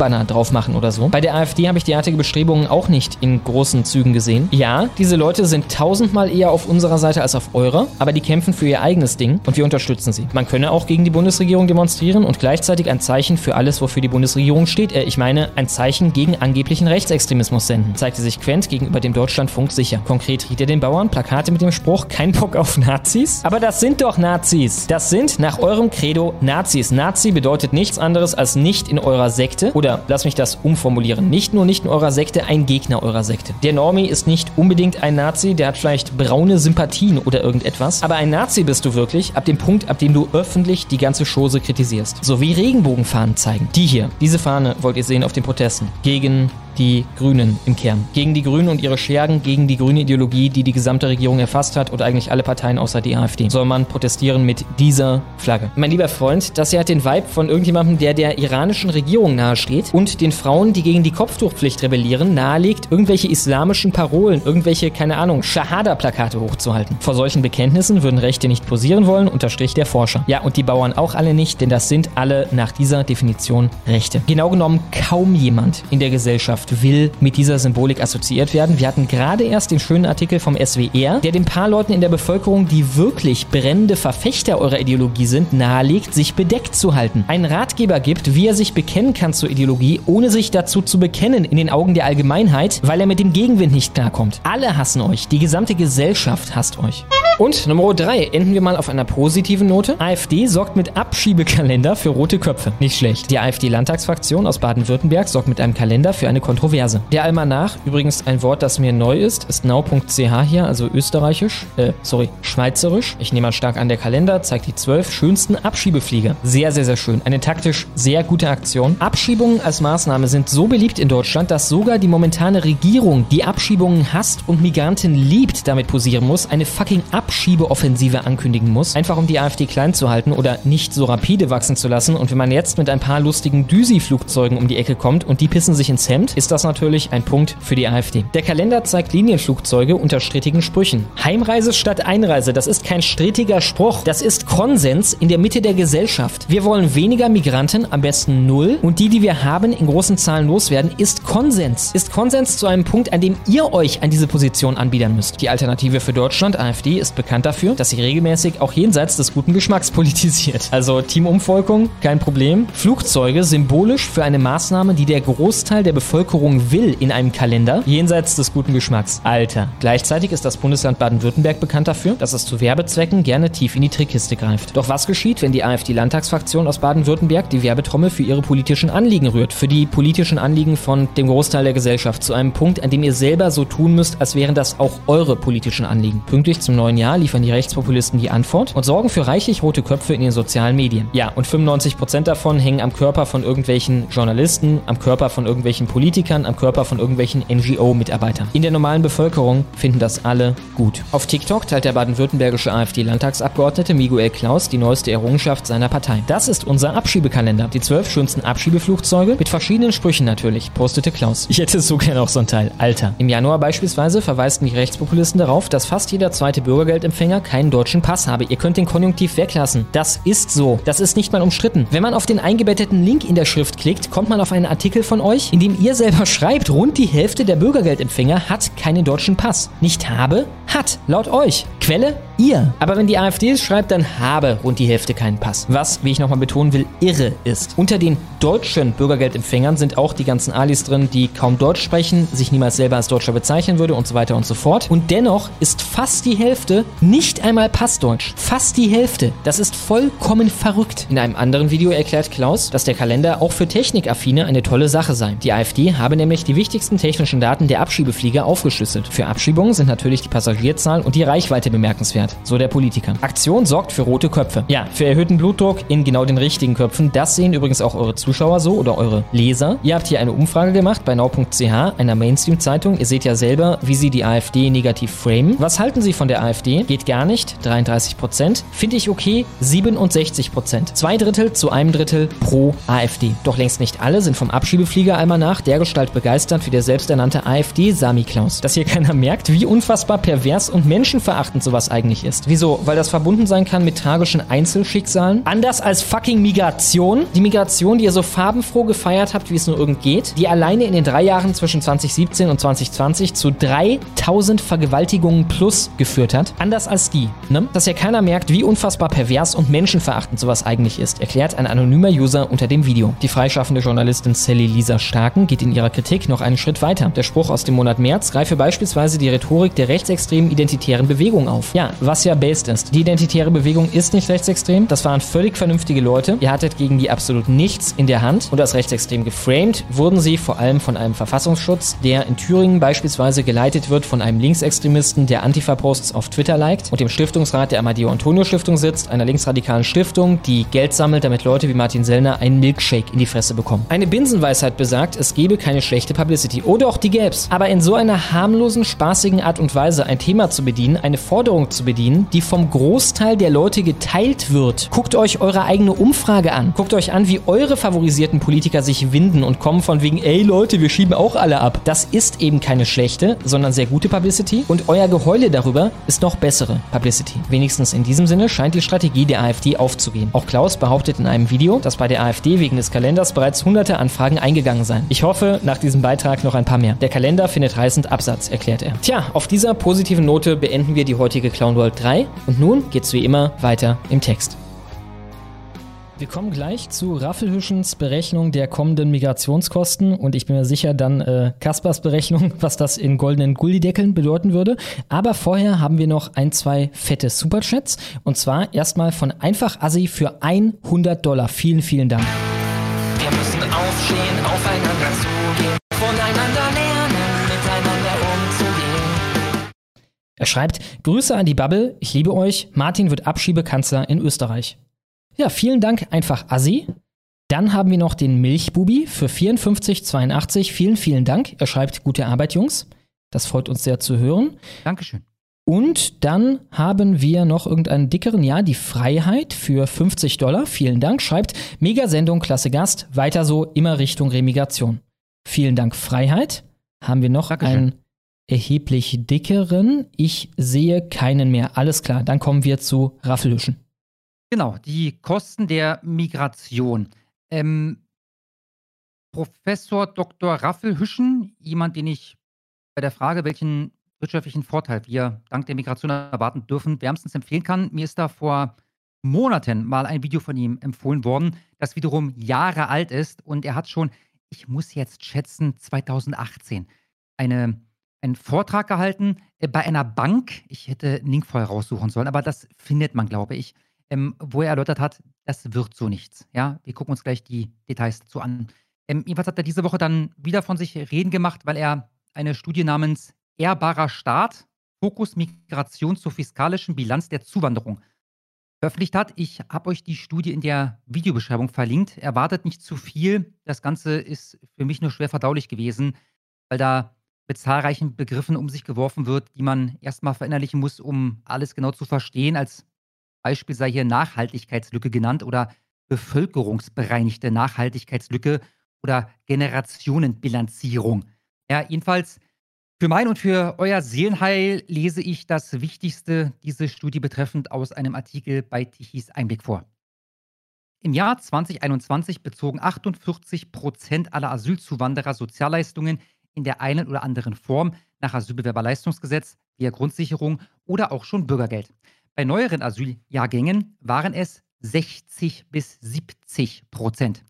AfD-Banner drauf machen oder so. Bei der AfD habe ich derartige Bestrebungen auch nicht in großen Zügen gesehen. Ja, diese Leute sind tausendmal eher auf unserer Seite als auf eurer, aber die kämpfen für ihr eigenes Ding und wir unterstützen sie. Man könne auch gegen die Bundesregierung demonstrieren und gleichzeitig ein Zeichen für alles, wofür die Bundesregierung steht. Äh, ich meine, ein Zeichen gegen angeblichen Rechtsextremismus senden, zeigte sich Quent gegenüber dem Deutschlandfunk sicher. Konkret riet er den Bauern Plakate mit dem Spruch, kein Bock auf Nazis? Aber das sind doch Nazis. Das sind nach eurem Credo Nazis. Nazi bedeutet nichts anderes als nicht in eurer Sekte oder lass mich das umformulieren, nicht nur nicht in eurer Sekte, ein Gegner eurer Sekte. Der Normie ist nicht unbedingt ein Nazi, der hat vielleicht braune Sympathien oder irgendetwas, aber ein Nazi bist du wirklich ab dem Punkt, ab dem du öffentlich die ganze Chose kritisierst. So wie Regenbogenfahnen zeigen. Die hier, diese Fahne wollt ihr sehen auf den Protesten. Gegen die Grünen im Kern. Gegen die Grünen und ihre Schergen, gegen die grüne Ideologie, die die gesamte Regierung erfasst hat und eigentlich alle Parteien außer die AfD. Soll man protestieren mit dieser Flagge. Mein lieber Freund, das hier hat den Vibe von irgendjemandem, der der iranischen Regierung nahesteht und den Frauen, die gegen die Kopftuchpflicht rebellieren, nahelegt, irgendwelche islamischen Parolen, irgendwelche, keine Ahnung, Shahada-Plakate hochzuhalten. Vor solchen Bekenntnissen würden Rechte nicht posieren wollen, unterstrich der Forscher. Ja, und die Bauern auch alle nicht, denn das sind alle nach dieser Definition Rechte. Genau genommen kaum jemand in der Gesellschaft will mit dieser Symbolik assoziiert werden. Wir hatten gerade erst den schönen Artikel vom SWR, der den paar Leuten in der Bevölkerung, die wirklich brennende Verfechter eurer Ideologie sind, nahelegt, sich bedeckt zu halten. Einen Ratgeber gibt, wie er sich bekennen kann zur Ideologie, ohne sich dazu zu bekennen in den Augen der Allgemeinheit, weil er mit dem Gegenwind nicht klarkommt. Alle hassen euch. Die gesamte Gesellschaft hasst euch. Und Nummer 3, enden wir mal auf einer positiven Note. AfD sorgt mit Abschiebekalender für rote Köpfe. Nicht schlecht. Die AfD-Landtagsfraktion aus Baden-Württemberg sorgt mit einem Kalender für eine Kontroverse. Der Almanach, übrigens ein Wort, das mir neu ist, ist now.ch hier, also österreichisch, äh, sorry, schweizerisch. Ich nehme mal stark an, der Kalender zeigt die zwölf schönsten Abschiebeflieger. Sehr, sehr, sehr schön. Eine taktisch sehr gute Aktion. Abschiebungen als Maßnahme sind so beliebt in Deutschland, dass sogar die momentane Regierung, die Abschiebungen hasst und Migranten liebt, damit posieren muss, eine fucking Abschiebeoffensive ankündigen muss, einfach um die AfD klein zu halten oder nicht so rapide wachsen zu lassen. Und wenn man jetzt mit ein paar lustigen Düsi-Flugzeugen um die Ecke kommt und die pissen sich ins Hemd, ist das natürlich ein Punkt für die AfD. Der Kalender zeigt Linienflugzeuge unter strittigen Sprüchen. Heimreise statt Einreise, das ist kein strittiger Spruch, das ist Konsens in der Mitte der Gesellschaft. Wir wollen weniger Migranten, am besten null, und die, die wir haben, in großen Zahlen loswerden, ist Konsens. Ist Konsens zu einem Punkt, an dem ihr euch an diese Position anbiedern müsst. Die Alternative für Deutschland, AfD, ist bekannt dafür, dass sie regelmäßig auch jenseits des guten Geschmacks politisiert. Also Teamumvolkung, kein Problem. Flugzeuge symbolisch für eine Maßnahme, die der Großteil der Bevölkerung will in einem Kalender, jenseits des guten Geschmacks. Alter. Gleichzeitig ist das Bundesland Baden-Württemberg bekannt dafür, dass es zu Werbezwecken gerne tief in die Trickkiste greift. Doch was geschieht, wenn die AfD-Landtagsfraktion aus Baden-Württemberg die Werbetrommel für ihre politischen Anliegen rührt? Für die politischen Anliegen von dem Großteil der Gesellschaft zu einem Punkt, an dem ihr selber so tun müsst, als wären das auch eure politischen Anliegen. Pünktlich zum neuen Jahr liefern die Rechtspopulisten die Antwort und sorgen für reichlich rote Köpfe in den sozialen Medien. Ja, und 95% davon hängen am Körper von irgendwelchen Journalisten, am Körper von irgendwelchen Politikern, am Körper von irgendwelchen NGO-Mitarbeitern. In der normalen Bevölkerung finden das alle gut. Auf TikTok teilt der baden-württembergische AfD-Landtagsabgeordnete Miguel Klaus die neueste Errungenschaft seiner Partei. Das ist unser Abschiebekalender. Die zwölf schönsten Abschiebeflugzeuge mit verschiedenen Sprüchen natürlich, postete Klaus. Ich hätte so gerne auch so ein Teil. Alter. Im Januar beispielsweise verweisten die Rechtspopulisten darauf, dass fast jeder zweite Bürgergeldempfänger keinen deutschen Pass habe. Ihr könnt den Konjunktiv weglassen. Das ist so. Das ist nicht mal umstritten. Wenn man auf den eingebetteten Link in der Schrift klickt, kommt man auf einen Artikel von euch, in dem ihr selber schreibt, rund die Hälfte der Bürgergeldempfänger hat keinen deutschen Pass. Nicht habe, hat. Laut euch. Quelle? Ihr. Aber wenn die AfD es schreibt, dann habe rund die Hälfte keinen Pass. Was, wie ich nochmal betonen will, irre ist. Unter den deutschen Bürgergeldempfängern sind auch die ganzen Alis drin, die kaum Deutsch sprechen, sich niemals selber als Deutscher bezeichnen würde und so weiter und so fort. Und dennoch ist fast die Hälfte nicht einmal Passdeutsch. Fast die Hälfte. Das ist vollkommen verrückt. In einem anderen Video erklärt Klaus, dass der Kalender auch für Technikaffine eine tolle Sache sei. Die AfD habe nämlich die wichtigsten technischen Daten der Abschiebeflieger aufgeschlüsselt. Für Abschiebungen sind natürlich die Passagierzahl und die Reichweite bemerkenswert. So der Politiker. Aktion sorgt für rote Köpfe. Ja, für erhöhten Blutdruck in genau den richtigen Köpfen. Das sehen übrigens auch eure Zuschauer so oder eure Leser. Ihr habt hier eine Umfrage gemacht bei now.ch, einer Mainstream-Zeitung. Ihr seht ja selber, wie sie die AfD negativ framen. Was halten sie von der AfD? Geht gar nicht, 33 Prozent. Finde ich okay, 67 Prozent. Zwei Drittel zu einem Drittel pro AfD. Doch längst nicht alle sind vom Abschiebeflieger einmal nach dergestalt begeistert wie der selbsternannte AfD-Sami Klaus. Dass hier keiner merkt, wie unfassbar pervers und menschenverachtend sowas eigentlich ist. Wieso? Weil das verbunden sein kann mit tragischen Einzelschicksalen? Anders als fucking Migration? Die Migration, die ihr so farbenfroh gefeiert habt, wie es nur irgend geht, die alleine in den drei Jahren zwischen 2017 und 2020 zu 3000 Vergewaltigungen plus geführt hat. Anders als die, ne? Dass ja keiner merkt, wie unfassbar pervers und menschenverachtend sowas eigentlich ist, erklärt ein anonymer User unter dem Video. Die freischaffende Journalistin Sally Lisa Starken geht in ihrer Kritik noch einen Schritt weiter. Der Spruch aus dem Monat März greife beispielsweise die Rhetorik der rechtsextremen identitären Bewegung auf. Ja, was ja based ist. Die identitäre Bewegung ist nicht rechtsextrem, das waren völlig vernünftige Leute. Ihr hattet gegen die absolut nichts in der Hand und als rechtsextrem geframed wurden sie vor allem von einem Verfassungsschutz, der in Thüringen beispielsweise geleitet wird von einem Linksextremisten, der Antifa-Posts auf Twitter liked und dem Stiftungsrat der Amadeo Antonio Stiftung sitzt, einer linksradikalen Stiftung, die Geld sammelt, damit Leute wie Martin Sellner einen Milkshake in die Fresse bekommen. Eine Binsenweisheit besagt, es gebe keine schlechte Publicity. Oder auch die gäb's. Aber in so einer harmlosen, spaßigen Art und Weise ein Thema zu bedienen, eine Forderung zu bedienen, die vom Großteil der Leute geteilt wird. Guckt euch eure eigene Umfrage an. Guckt euch an, wie eure favorisierten Politiker sich winden und kommen von wegen, ey Leute, wir schieben auch alle ab. Das ist eben keine schlechte, sondern sehr gute Publicity und euer Geheule darüber ist noch bessere Publicity. Wenigstens in diesem Sinne scheint die Strategie der AfD aufzugehen. Auch Klaus behauptet in einem Video, dass bei der AfD wegen des Kalenders bereits hunderte Anfragen eingegangen seien. Ich hoffe, nach diesem Beitrag noch ein paar mehr. Der Kalender findet reißend Absatz, erklärt er. Tja, auf dieser positiven Note beenden wir die heutige Clown World 3 und nun geht's wie immer weiter im Text. Wir kommen gleich zu Raffelhüschens Berechnung der kommenden Migrationskosten und ich bin mir sicher dann äh, Kaspers Berechnung, was das in goldenen Gullideckeln bedeuten würde. Aber vorher haben wir noch ein, zwei fette Superchats und zwar erstmal von Einfach Assi für 100 Dollar. Vielen, vielen Dank. Wir müssen aufstehen, aufeinander zugehen, voneinander Er schreibt, Grüße an die Bubble, ich liebe euch, Martin wird Abschiebekanzler in Österreich. Ja, vielen Dank, einfach Assi. Dann haben wir noch den Milchbubi für 54,82. Vielen, vielen Dank. Er schreibt gute Arbeit, Jungs. Das freut uns sehr zu hören. Dankeschön. Und dann haben wir noch irgendeinen dickeren, ja, die Freiheit für 50 Dollar. Vielen Dank. Schreibt Mega-Sendung, klasse Gast. Weiter so, immer Richtung Remigration. Vielen Dank, Freiheit. Haben wir noch Dankeschön. einen erheblich dickeren? Ich sehe keinen mehr. Alles klar. Dann kommen wir zu Raffelhüschen. Genau, die Kosten der Migration. Ähm, Professor Dr. Raffel Hüschen, jemand, den ich bei der Frage, welchen wirtschaftlichen Vorteil wir dank der Migration erwarten dürfen, wärmstens empfehlen kann. Mir ist da vor Monaten mal ein Video von ihm empfohlen worden, das wiederum Jahre alt ist und er hat schon, ich muss jetzt schätzen, 2018 eine, einen Vortrag gehalten äh, bei einer Bank. Ich hätte einen Link vorher raussuchen sollen, aber das findet man, glaube ich ähm, wo er erläutert hat, das wird so nichts. Ja, wir gucken uns gleich die Details dazu an. Ähm, jedenfalls hat er diese Woche dann wieder von sich reden gemacht, weil er eine Studie namens Ehrbarer Staat, Fokus Migration zur fiskalischen Bilanz der Zuwanderung veröffentlicht hat. Ich habe euch die Studie in der Videobeschreibung verlinkt. Erwartet nicht zu viel. Das Ganze ist für mich nur schwer verdaulich gewesen, weil da mit zahlreichen Begriffen um sich geworfen wird, die man erstmal verinnerlichen muss, um alles genau zu verstehen. Als Beispiel sei hier Nachhaltigkeitslücke genannt oder bevölkerungsbereinigte Nachhaltigkeitslücke oder Generationenbilanzierung. Ja, jedenfalls für mein und für euer Seelenheil lese ich das Wichtigste diese Studie betreffend aus einem Artikel bei Tichys Einblick vor. Im Jahr 2021 bezogen 48 Prozent aller Asylzuwanderer Sozialleistungen in der einen oder anderen Form nach Asylbewerberleistungsgesetz, via Grundsicherung oder auch schon Bürgergeld. Bei neueren Asyljahrgängen waren es 60 bis 70 Prozent.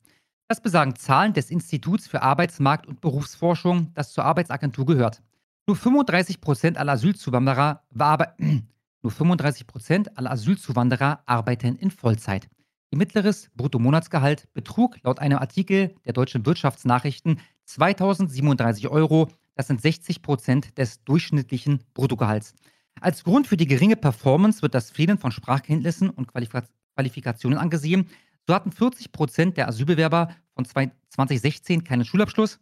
Das besagen Zahlen des Instituts für Arbeitsmarkt und Berufsforschung, das zur Arbeitsagentur gehört. Nur 35 Prozent aller Asylzuwanderer, war, nur 35 Prozent aller Asylzuwanderer arbeiten in Vollzeit. Ihr mittleres Bruttomonatsgehalt betrug laut einem Artikel der deutschen Wirtschaftsnachrichten 2037 Euro. Das sind 60 Prozent des durchschnittlichen Bruttogehalts. Als Grund für die geringe Performance wird das Fehlen von Sprachkenntnissen und Qualifikationen angesehen. So hatten 40 Prozent der Asylbewerber von 2016 keinen Schulabschluss,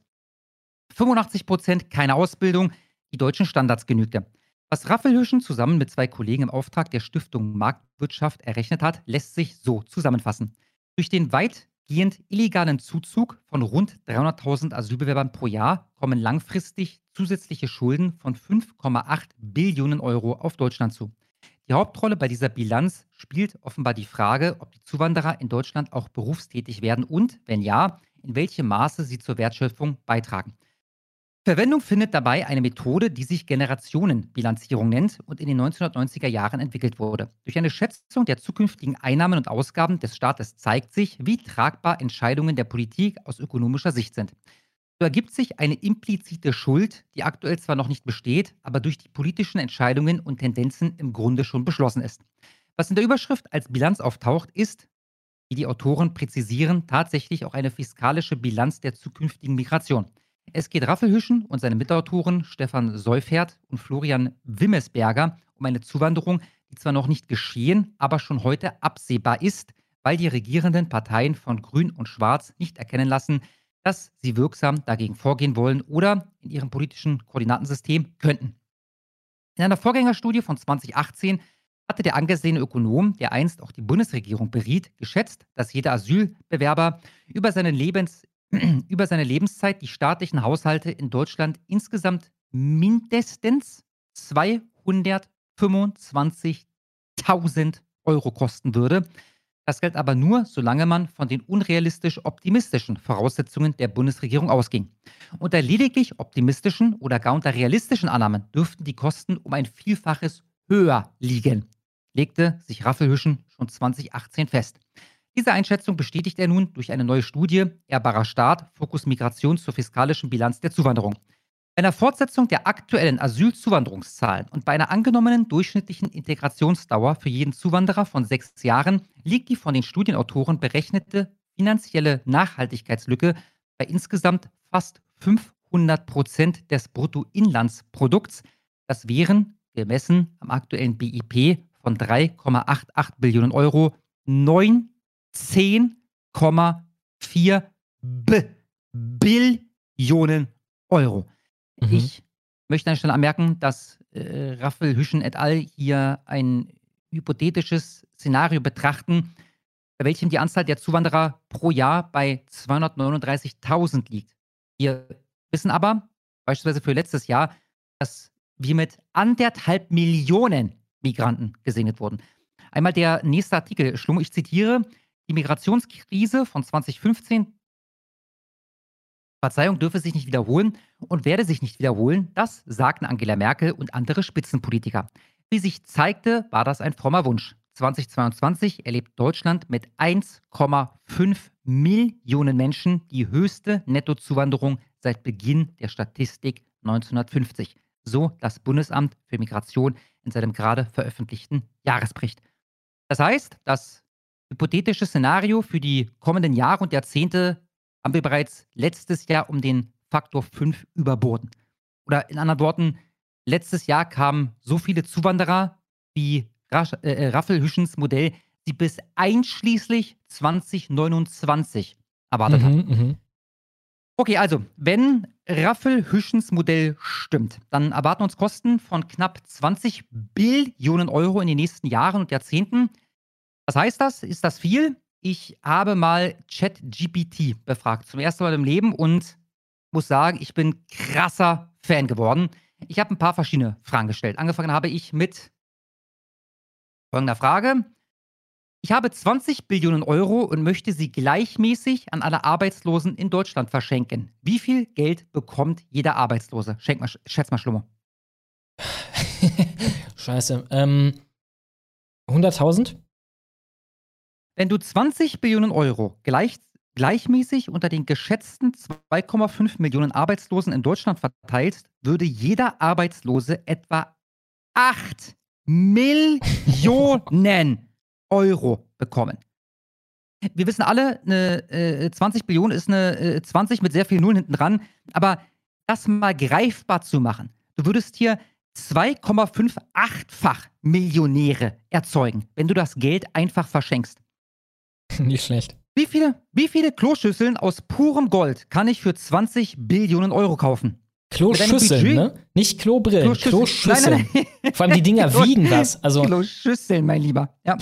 85 Prozent keine Ausbildung, die deutschen Standards genügte. Was Raffelhüschen zusammen mit zwei Kollegen im Auftrag der Stiftung Marktwirtschaft errechnet hat, lässt sich so zusammenfassen. Durch den weitgehend illegalen Zuzug von rund 300.000 Asylbewerbern pro Jahr kommen langfristig zusätzliche Schulden von 5,8 Billionen Euro auf Deutschland zu. Die Hauptrolle bei dieser Bilanz spielt offenbar die Frage, ob die Zuwanderer in Deutschland auch berufstätig werden und, wenn ja, in welchem Maße sie zur Wertschöpfung beitragen. Verwendung findet dabei eine Methode, die sich Generationenbilanzierung nennt und in den 1990er Jahren entwickelt wurde. Durch eine Schätzung der zukünftigen Einnahmen und Ausgaben des Staates zeigt sich, wie tragbar Entscheidungen der Politik aus ökonomischer Sicht sind. So ergibt sich eine implizite Schuld, die aktuell zwar noch nicht besteht, aber durch die politischen Entscheidungen und Tendenzen im Grunde schon beschlossen ist. Was in der Überschrift als Bilanz auftaucht, ist, wie die Autoren präzisieren, tatsächlich auch eine fiskalische Bilanz der zukünftigen Migration. Es geht Raffelhüschen und seine Mitautoren Stefan Seufert und Florian Wimmesberger um eine Zuwanderung, die zwar noch nicht geschehen, aber schon heute absehbar ist, weil die regierenden Parteien von Grün und Schwarz nicht erkennen lassen, dass sie wirksam dagegen vorgehen wollen oder in ihrem politischen Koordinatensystem könnten. In einer Vorgängerstudie von 2018 hatte der angesehene Ökonom, der einst auch die Bundesregierung beriet, geschätzt, dass jeder Asylbewerber über seine, Lebens, über seine Lebenszeit die staatlichen Haushalte in Deutschland insgesamt mindestens 225.000 Euro kosten würde. Das gilt aber nur, solange man von den unrealistisch optimistischen Voraussetzungen der Bundesregierung ausging. Unter lediglich optimistischen oder gar unter realistischen Annahmen dürften die Kosten um ein Vielfaches höher liegen, legte sich Raffelhüschen schon 2018 fest. Diese Einschätzung bestätigt er nun durch eine neue Studie, Ehrbarer Staat, Fokus Migration zur fiskalischen Bilanz der Zuwanderung. Bei einer Fortsetzung der aktuellen Asylzuwanderungszahlen und bei einer angenommenen durchschnittlichen Integrationsdauer für jeden Zuwanderer von sechs Jahren liegt die von den Studienautoren berechnete finanzielle Nachhaltigkeitslücke bei insgesamt fast 500 Prozent des Bruttoinlandsprodukts. Das wären, gemessen am aktuellen BIP von 3,88 Billionen Euro, 19,4 Billionen Euro. Mhm. Ich möchte an der Stelle anmerken, dass äh, Raffel Hüschen et al. hier ein hypothetisches Szenario betrachten, bei welchem die Anzahl der Zuwanderer pro Jahr bei 239.000 liegt. Wir wissen aber, beispielsweise für letztes Jahr, dass wir mit anderthalb Millionen Migranten gesegnet wurden. Einmal der nächste Artikel, Schlummer, ich zitiere, die Migrationskrise von 2015 Verzeihung dürfe sich nicht wiederholen und werde sich nicht wiederholen, das sagten Angela Merkel und andere Spitzenpolitiker. Wie sich zeigte, war das ein frommer Wunsch. 2022 erlebt Deutschland mit 1,5 Millionen Menschen die höchste Nettozuwanderung seit Beginn der Statistik 1950. So das Bundesamt für Migration in seinem gerade veröffentlichten Jahresbericht. Das heißt, das hypothetische Szenario für die kommenden Jahre und Jahrzehnte haben wir bereits letztes Jahr um den Faktor 5 überboten. Oder in anderen Worten, letztes Jahr kamen so viele Zuwanderer wie Rasch, äh, äh Raffel Hüschens Modell, die bis einschließlich 2029 erwartet mhm, hat. Mhm. Okay, also, wenn Raffel Hüschens Modell stimmt, dann erwarten uns Kosten von knapp 20 Billionen Euro in den nächsten Jahren und Jahrzehnten. Was heißt das? Ist das viel? ich habe mal ChatGPT befragt, zum ersten Mal im Leben und muss sagen, ich bin krasser Fan geworden. Ich habe ein paar verschiedene Fragen gestellt. Angefangen habe ich mit folgender Frage. Ich habe 20 Billionen Euro und möchte sie gleichmäßig an alle Arbeitslosen in Deutschland verschenken. Wie viel Geld bekommt jeder Arbeitslose? Schenk mal, schätz mal Schlummer. Scheiße. Ähm, 100.000? Wenn du 20 Billionen Euro gleich, gleichmäßig unter den geschätzten 2,5 Millionen Arbeitslosen in Deutschland verteilst, würde jeder Arbeitslose etwa 8 Millionen Euro bekommen. Wir wissen alle, eine, äh, 20 Billionen ist eine äh, 20 mit sehr vielen Nullen hinten dran. Aber das mal greifbar zu machen, du würdest hier 2,58-fach Millionäre erzeugen, wenn du das Geld einfach verschenkst. Nicht schlecht. Wie viele, wie viele Kloschüsseln aus purem Gold kann ich für 20 Billionen Euro kaufen? Kloschüsseln, ne? Nicht Klobrillen, Kloschüsseln. Nein. Vor allem die Dinger wiegen was. Also Kloschüsseln, mein Lieber. Ja.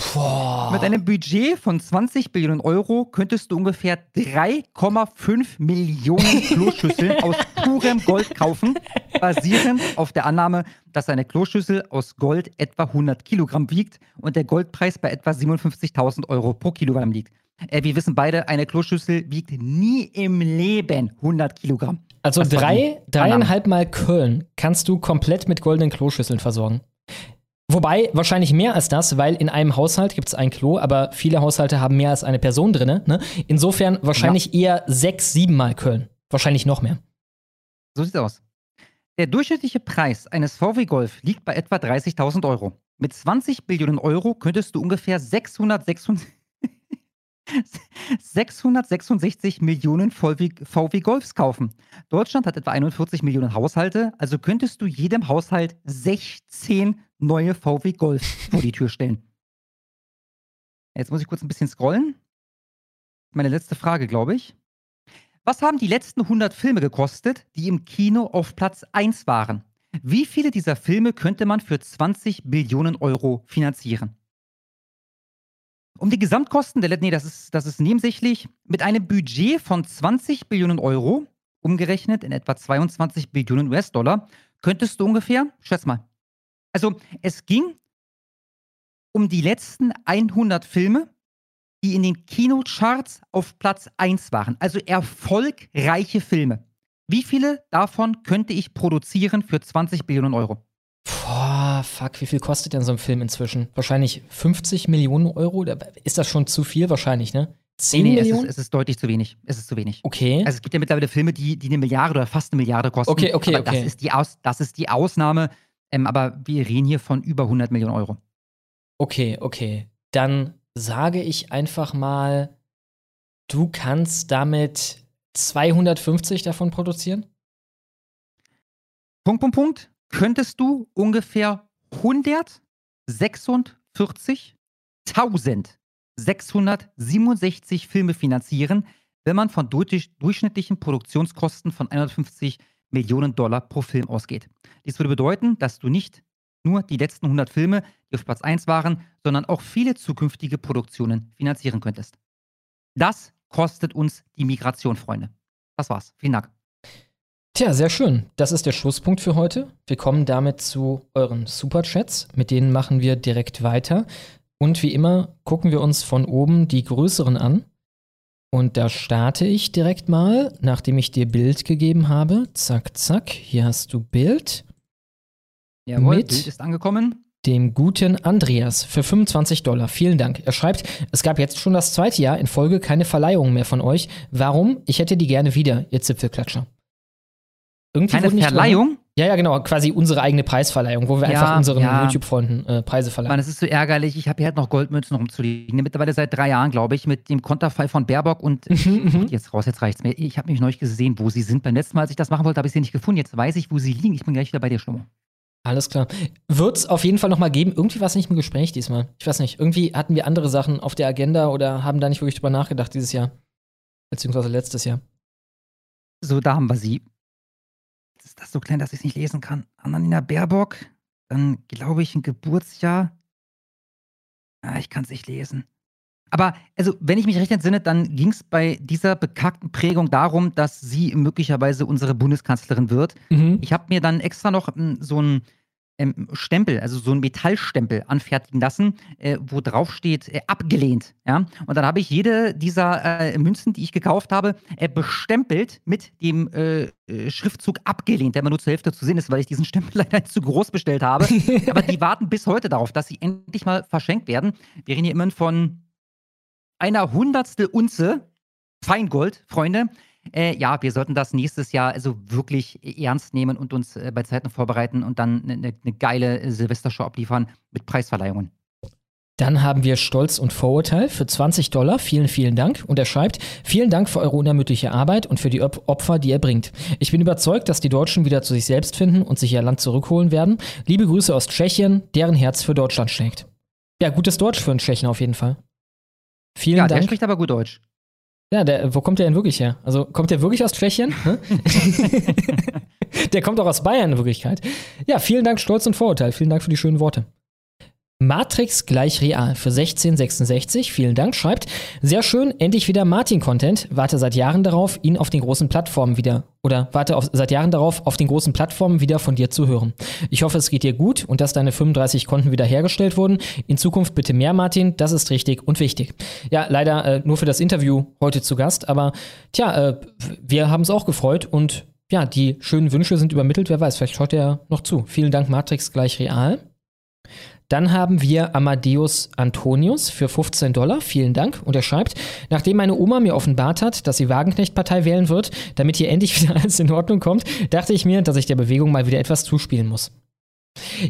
Mit einem Budget von 20 Billionen Euro könntest du ungefähr 3,5 Millionen Kloschüsseln aus purem Gold kaufen, basierend auf der Annahme, dass eine Kloschüssel aus Gold etwa 100 Kilogramm wiegt und der Goldpreis bei etwa 57.000 Euro pro Kilogramm liegt. Äh, wir wissen beide, eine Kloschüssel wiegt nie im Leben 100 Kilogramm. Also drei, dreieinhalb Mal Köln kannst du komplett mit goldenen Kloschüsseln versorgen. Wobei wahrscheinlich mehr als das, weil in einem Haushalt gibt es ein Klo, aber viele Haushalte haben mehr als eine Person drin. Ne? Insofern wahrscheinlich ja. eher sechs, sieben Mal Köln. Wahrscheinlich noch mehr. So sieht's aus. Der durchschnittliche Preis eines VW Golf liegt bei etwa 30.000 Euro. Mit 20 Billionen Euro könntest du ungefähr 666 666 Millionen VW, Golfs kaufen. Deutschland hat etwa 41 Millionen Haushalte, also könntest du jedem Haushalt 16 neue VW Golf vor die Tür stellen. Jetzt muss ich kurz ein bisschen scrollen. Meine letzte Frage, glaube ich. Was haben die letzten 100 Filme gekostet, die im Kino auf Platz 1 waren? Wie viele dieser Filme könnte man für 20 Billionen Euro finanzieren? Um die Gesamtkosten der, nee, das ist, das ist nebensächlich, mit einem Budget von 20 Billionen Euro, umgerechnet in etwa 22 Billionen US-Dollar, könntest du ungefähr, schätz mal. Also, es ging um die letzten 100 Filme, die in den Kinocharts auf Platz 1 waren. Also erfolgreiche Filme. Wie viele davon könnte ich produzieren für 20 Billionen Euro? Ah, fuck, wie viel kostet denn so ein Film inzwischen? Wahrscheinlich 50 Millionen Euro? Ist das schon zu viel? Wahrscheinlich, ne? 10 nee, Millionen? Es ist, es ist, deutlich zu wenig. Es ist zu wenig. Okay. Also es gibt ja mittlerweile Filme, die, die eine Milliarde oder fast eine Milliarde kosten. Okay, okay, aber okay. Das ist die, Aus, das ist die Ausnahme. Ähm, aber wir reden hier von über 100 Millionen Euro. Okay, okay. Dann sage ich einfach mal, du kannst damit 250 davon produzieren? Punkt, Punkt, Punkt. Könntest du ungefähr 146.667 Filme finanzieren, wenn man von durchschnittlichen Produktionskosten von 150 Millionen Dollar pro Film ausgeht. Dies würde bedeuten, dass du nicht nur die letzten 100 Filme, die auf Platz 1 waren, sondern auch viele zukünftige Produktionen finanzieren könntest. Das kostet uns die Migration, Freunde. Das war's. Vielen Dank. Tja, sehr schön. Das ist der Schlusspunkt für heute. Wir kommen damit zu euren Superchats. Mit denen machen wir direkt weiter. Und wie immer gucken wir uns von oben die größeren an. Und da starte ich direkt mal, nachdem ich dir Bild gegeben habe. Zack, zack. Hier hast du Bild. Jawohl, mit Bild ist angekommen. Dem guten Andreas für 25 Dollar. Vielen Dank. Er schreibt, es gab jetzt schon das zweite Jahr in Folge keine Verleihungen mehr von euch. Warum? Ich hätte die gerne wieder, ihr Zipfelklatscher. Irgendwie Keine Verleihung? Ja, ja, genau, quasi unsere eigene Preisverleihung, wo wir ja, einfach unseren ja. YouTube-Freunden äh, Preise verleihen. Mann, es ist so ärgerlich. Ich habe hier halt noch Goldmünzen rumzuliegen. Mittlerweile seit drei Jahren, glaube ich, mit dem Konterfei von Baerbock und jetzt raus, jetzt reicht's mir. Ich habe mich neulich gesehen, wo sie sind. Beim letzten Mal, als ich das machen wollte, habe ich sie nicht gefunden. Jetzt weiß ich, wo sie liegen. Ich bin gleich wieder bei dir, Schlummer. Alles klar. Wird es auf jeden Fall nochmal geben. Irgendwie war es nicht im Gespräch diesmal. Ich weiß nicht. Irgendwie hatten wir andere Sachen auf der Agenda oder haben da nicht wirklich drüber nachgedacht dieses Jahr. Beziehungsweise letztes Jahr. So, da haben wir sie das so klein, dass ich es nicht lesen kann. Annalena Baerbock, dann glaube ich ein Geburtsjahr. Ah, ich kann es nicht lesen. Aber also, wenn ich mich recht entsinne, dann ging es bei dieser bekackten Prägung darum, dass sie möglicherweise unsere Bundeskanzlerin wird. Mhm. Ich habe mir dann extra noch hm, so ein ähm, Stempel, also so ein Metallstempel anfertigen lassen, äh, wo drauf steht, äh, abgelehnt. Ja? Und dann habe ich jede dieser äh, Münzen, die ich gekauft habe, äh, bestempelt mit dem äh, äh, Schriftzug abgelehnt, der immer nur zur Hälfte zu sehen ist, weil ich diesen Stempel leider zu groß bestellt habe. Aber die warten bis heute darauf, dass sie endlich mal verschenkt werden. Wir reden hier immerhin von einer Hundertstel Unze Feingold, Freunde. Äh, ja, wir sollten das nächstes Jahr also wirklich ernst nehmen und uns äh, bei Zeiten vorbereiten und dann eine, eine geile Silvestershow abliefern mit Preisverleihungen. Dann haben wir Stolz und Vorurteil für 20 Dollar. Vielen, vielen Dank. Und er schreibt, vielen Dank für eure unermüdliche Arbeit und für die Opfer, die ihr bringt. Ich bin überzeugt, dass die Deutschen wieder zu sich selbst finden und sich ihr Land zurückholen werden. Liebe Grüße aus Tschechien, deren Herz für Deutschland schlägt. Ja, gutes Deutsch für einen Tschechen auf jeden Fall. Vielen ja, Dank. Ja, der spricht aber gut Deutsch. Ja, der, wo kommt der denn wirklich her? Also kommt der wirklich aus Tschechien? der kommt auch aus Bayern in Wirklichkeit. Ja, vielen Dank, Stolz und Vorurteil. Vielen Dank für die schönen Worte. Matrix gleich real für 1666, vielen Dank, schreibt, sehr schön, endlich wieder Martin-Content, warte seit Jahren darauf, ihn auf den großen Plattformen wieder, oder warte auf, seit Jahren darauf, auf den großen Plattformen wieder von dir zu hören. Ich hoffe, es geht dir gut und dass deine 35 Konten wieder hergestellt wurden. In Zukunft bitte mehr, Martin, das ist richtig und wichtig. Ja, leider äh, nur für das Interview heute zu Gast, aber tja, äh, wir haben es auch gefreut und ja, die schönen Wünsche sind übermittelt, wer weiß, vielleicht schaut er noch zu. Vielen Dank, Matrix gleich real. Dann haben wir Amadeus Antonius für 15 Dollar. Vielen Dank. Und er schreibt, nachdem meine Oma mir offenbart hat, dass sie Wagenknecht-Partei wählen wird, damit hier endlich wieder alles in Ordnung kommt, dachte ich mir, dass ich der Bewegung mal wieder etwas zuspielen muss.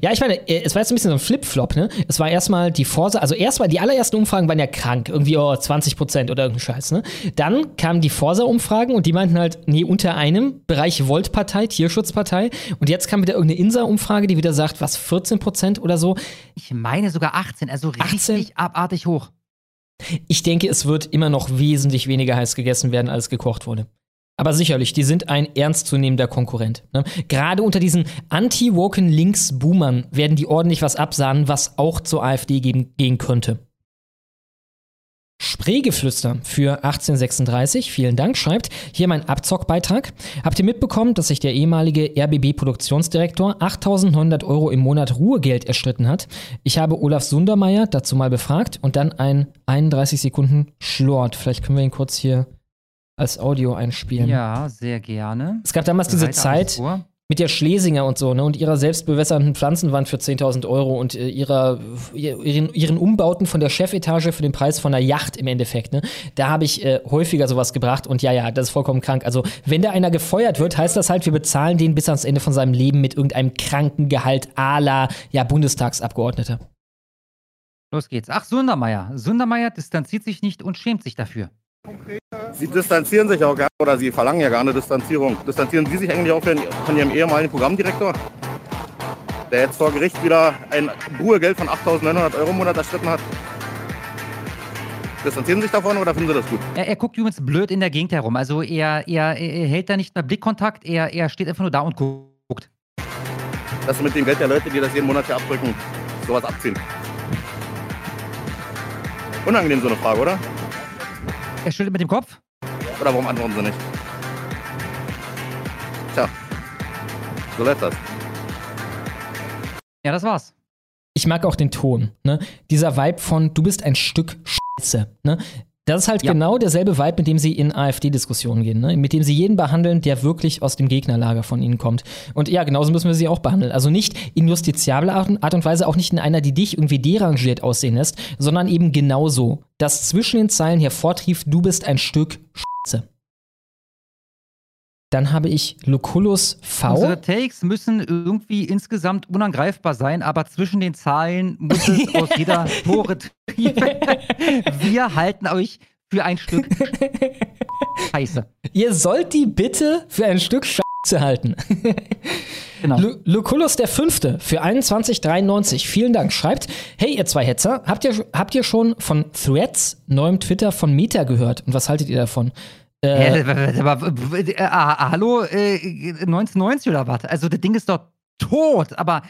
Ja, ich meine, äh, es war jetzt ein bisschen so ein Flip-Flop, ne? Es war erstmal die Vorsa, also erstmal die allerersten Umfragen waren ja krank, irgendwie oh, 20 Prozent oder irgendein Scheiß, ne? Dann kamen die Forsa-Umfragen und die meinten halt, nee, unter einem Bereich Volt-Partei, Tierschutzpartei. Und jetzt kam wieder irgendeine Insa-Umfrage, die wieder sagt, was, 14 Prozent oder so? Ich meine sogar 18, also richtig 18? abartig hoch. Ich denke, es wird immer noch wesentlich weniger heiß gegessen werden, als gekocht wurde. Aber sicherlich, die sind ein ernstzunehmender Konkurrent. Ne? Gerade unter diesen anti-woken Links-Boomern werden die ordentlich was absahnen, was auch zur AfD geben, gehen könnte. Spreegeflüster für 1836, vielen Dank, schreibt hier mein Abzockbeitrag. Habt ihr mitbekommen, dass sich der ehemalige RBB-Produktionsdirektor 8900 Euro im Monat Ruhegeld erstritten hat? Ich habe Olaf Sundermeier dazu mal befragt und dann ein 31 Sekunden Schlort. Vielleicht können wir ihn kurz hier als Audio einspielen. Ja, sehr gerne. Es gab damals diese Zeit, mit der Schlesinger und so, ne, und ihrer selbstbewässernden Pflanzenwand für 10.000 Euro und äh, ihrer, ihren, ihren Umbauten von der Chefetage für den Preis von einer Yacht im Endeffekt, ne, da habe ich äh, häufiger sowas gebracht und ja, ja, das ist vollkommen krank. Also, wenn da einer gefeuert wird, heißt das halt, wir bezahlen den bis ans Ende von seinem Leben mit irgendeinem kranken Gehalt à la, ja, Bundestagsabgeordneter. Los geht's. Ach, Sundermeier. Sundermeier distanziert sich nicht und schämt sich dafür. Sie distanzieren sich auch gerne oder Sie verlangen ja gerne Distanzierung. Distanzieren Sie sich eigentlich auch von Ihrem ehemaligen Programmdirektor, der jetzt vor Gericht wieder ein Ruhegeld von 8.900 Euro im Monat erstritten hat? Distanzieren Sie sich davon oder finden Sie das gut? Er, er guckt übrigens blöd in der Gegend herum. Also er, er, er hält da nicht mehr Blickkontakt, er, er steht einfach nur da und guckt. Dass Sie mit dem Geld der Leute, die das jeden Monat hier abdrücken, sowas abziehen. Unangenehm so eine Frage, oder? Er schüttelt mit dem Kopf. Oder warum antworten Sie nicht? Tja, so läuft das. Ja, das war's. Ich mag auch den Ton, ne? Dieser Vibe von du bist ein Stück Scheiße, ne? Das ist halt ja. genau derselbe Vibe, mit dem sie in AfD-Diskussionen gehen, ne? mit dem sie jeden behandeln, der wirklich aus dem Gegnerlager von ihnen kommt. Und ja, genauso müssen wir sie auch behandeln. Also nicht in justiziabler Art und Weise, auch nicht in einer, die dich irgendwie derangiert aussehen lässt, sondern eben genauso, dass zwischen den Zeilen hervortrieft, du bist ein Stück Scheiße. Dann habe ich Lucullus V. Unsere Takes müssen irgendwie insgesamt unangreifbar sein, aber zwischen den Zahlen muss es aus jeder Tore trieben. Wir halten euch für ein Stück Scheiße. Ihr sollt die bitte für ein Stück Scheiße halten. Genau. Lucullus der Fünfte für 21,93. Vielen Dank. Schreibt, hey ihr zwei Hetzer, habt ihr, habt ihr schon von Threads, neuem Twitter von Meta gehört? Und was haltet ihr davon? Äh, äh, hallo, äh, 1990 oder was? Also, das Ding ist doch tot, aber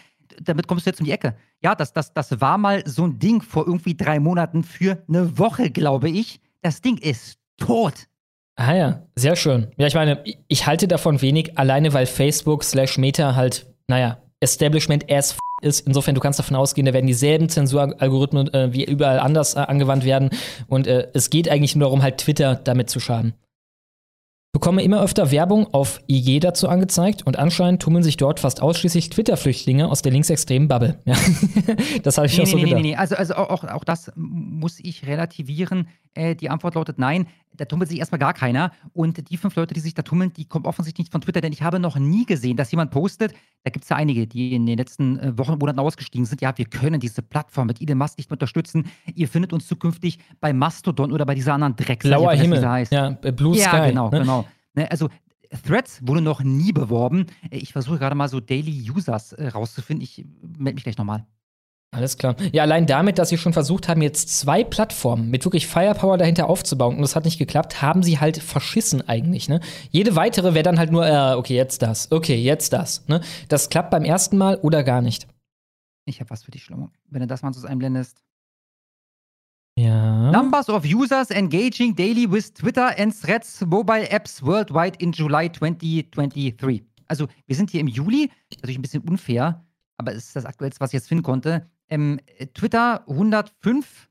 damit kommst du jetzt um die Ecke. Ja, das, das, das war mal so ein Ding vor irgendwie drei Monaten für eine Woche, glaube ich. Das Ding ist tot. Ah ja, sehr schön. Ja, ich meine, ich halte davon wenig, alleine weil Facebook slash Meta halt, naja, Establishment as f ist. Insofern, du kannst davon ausgehen, da werden dieselben Zensuralgorithmen äh, wie überall anders äh, angewandt werden. Und äh, es geht eigentlich nur darum, halt Twitter damit zu schaden bekomme immer öfter Werbung auf IG dazu angezeigt und anscheinend tummeln sich dort fast ausschließlich Twitter-Flüchtlinge aus der linksextremen Bubble. Ja. das habe ich nee, schon nee, so gedacht. Nee, nee, also, also auch, auch das muss ich relativieren. Äh, die Antwort lautet nein. Da tummelt sich erstmal gar keiner. Und die fünf Leute, die sich da tummeln, die kommen offensichtlich nicht von Twitter, denn ich habe noch nie gesehen, dass jemand postet. Da gibt es ja einige, die in den letzten äh, Wochen und Monaten ausgestiegen sind. Ja, wir können diese Plattform mit Elon Musk nicht mehr unterstützen. Ihr findet uns zukünftig bei Mastodon oder bei dieser anderen Drecks. Blauer Himmel. Heißt. Ja, Blue Sky. Ja, genau, ne? genau. Ne, also Threads wurde noch nie beworben. Ich versuche gerade mal so Daily Users äh, rauszufinden. Ich melde mich gleich nochmal. Alles klar. Ja, allein damit, dass sie schon versucht haben, jetzt zwei Plattformen mit wirklich Firepower dahinter aufzubauen und das hat nicht geklappt, haben sie halt verschissen eigentlich. Ne? Jede weitere wäre dann halt nur, äh, okay, jetzt das, okay, jetzt das. Ne? Das klappt beim ersten Mal oder gar nicht. Ich habe was für dich, Schlomo. Wenn du das mal so einblendest. Ja. Numbers of users engaging daily with Twitter and Threads mobile apps worldwide in July 2023. Also, wir sind hier im Juli, natürlich ein bisschen unfair, aber es ist das aktuellste, was ich jetzt finden konnte. Ähm, Twitter 105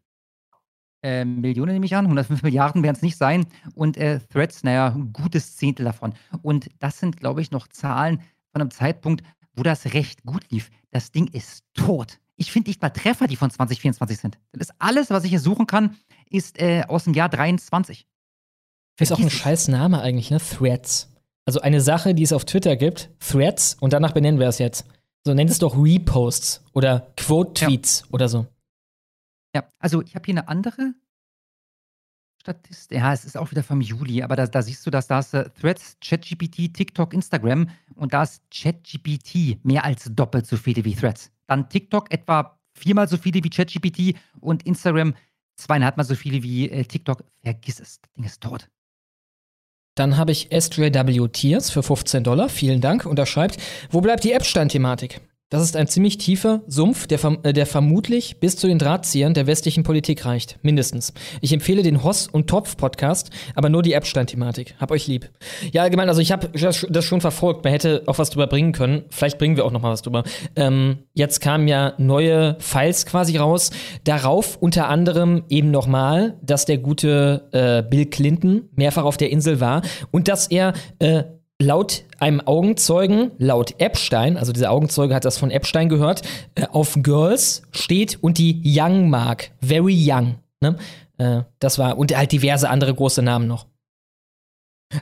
äh, Millionen nehme ich an, 105 Milliarden werden es nicht sein. Und äh, Threads, naja, ein gutes Zehntel davon. Und das sind, glaube ich, noch Zahlen von einem Zeitpunkt, wo das recht gut lief. Das Ding ist tot ich finde nicht mal Treffer, die von 2024 sind. Das ist alles, was ich hier suchen kann, ist äh, aus dem Jahr 23. Ist auch ein scheiß Name eigentlich, ne? Threads. Also eine Sache, die es auf Twitter gibt, Threads, und danach benennen wir es jetzt. So nennt es doch Reposts oder Quote-Tweets ja. oder so. Ja, also ich habe hier eine andere Statistik. Ja, es ist auch wieder vom Juli, aber da, da siehst du, dass da ist äh, Threads, ChatGPT, TikTok, Instagram und da ist ChatGPT mehr als doppelt so viele wie Threads. Dann TikTok etwa viermal so viele wie ChatGPT und Instagram zweieinhalbmal so viele wie äh, TikTok. Vergiss es, das Ding ist tot. Dann habe ich SJW Tiers für 15 Dollar. Vielen Dank. Und er schreibt, wo bleibt die App-Stand-Thematik? Das ist ein ziemlich tiefer Sumpf, der, äh, der, vermutlich bis zu den Drahtziehern der westlichen Politik reicht. Mindestens. Ich empfehle den Hoss und Topf Podcast, aber nur die Epstein-Thematik. Hab euch lieb. Ja, allgemein, also ich habe das schon verfolgt. Man hätte auch was drüber bringen können. Vielleicht bringen wir auch noch mal was drüber. Ähm, jetzt kamen ja neue Files quasi raus. Darauf unter anderem eben noch mal, dass der gute äh, Bill Clinton mehrfach auf der Insel war und dass er äh, laut einem Augenzeugen, laut Epstein, also dieser Augenzeuge hat das von Epstein gehört, äh, auf Girls steht und die Young Mark, very young. Ne? Äh, das war, und halt diverse andere große Namen noch.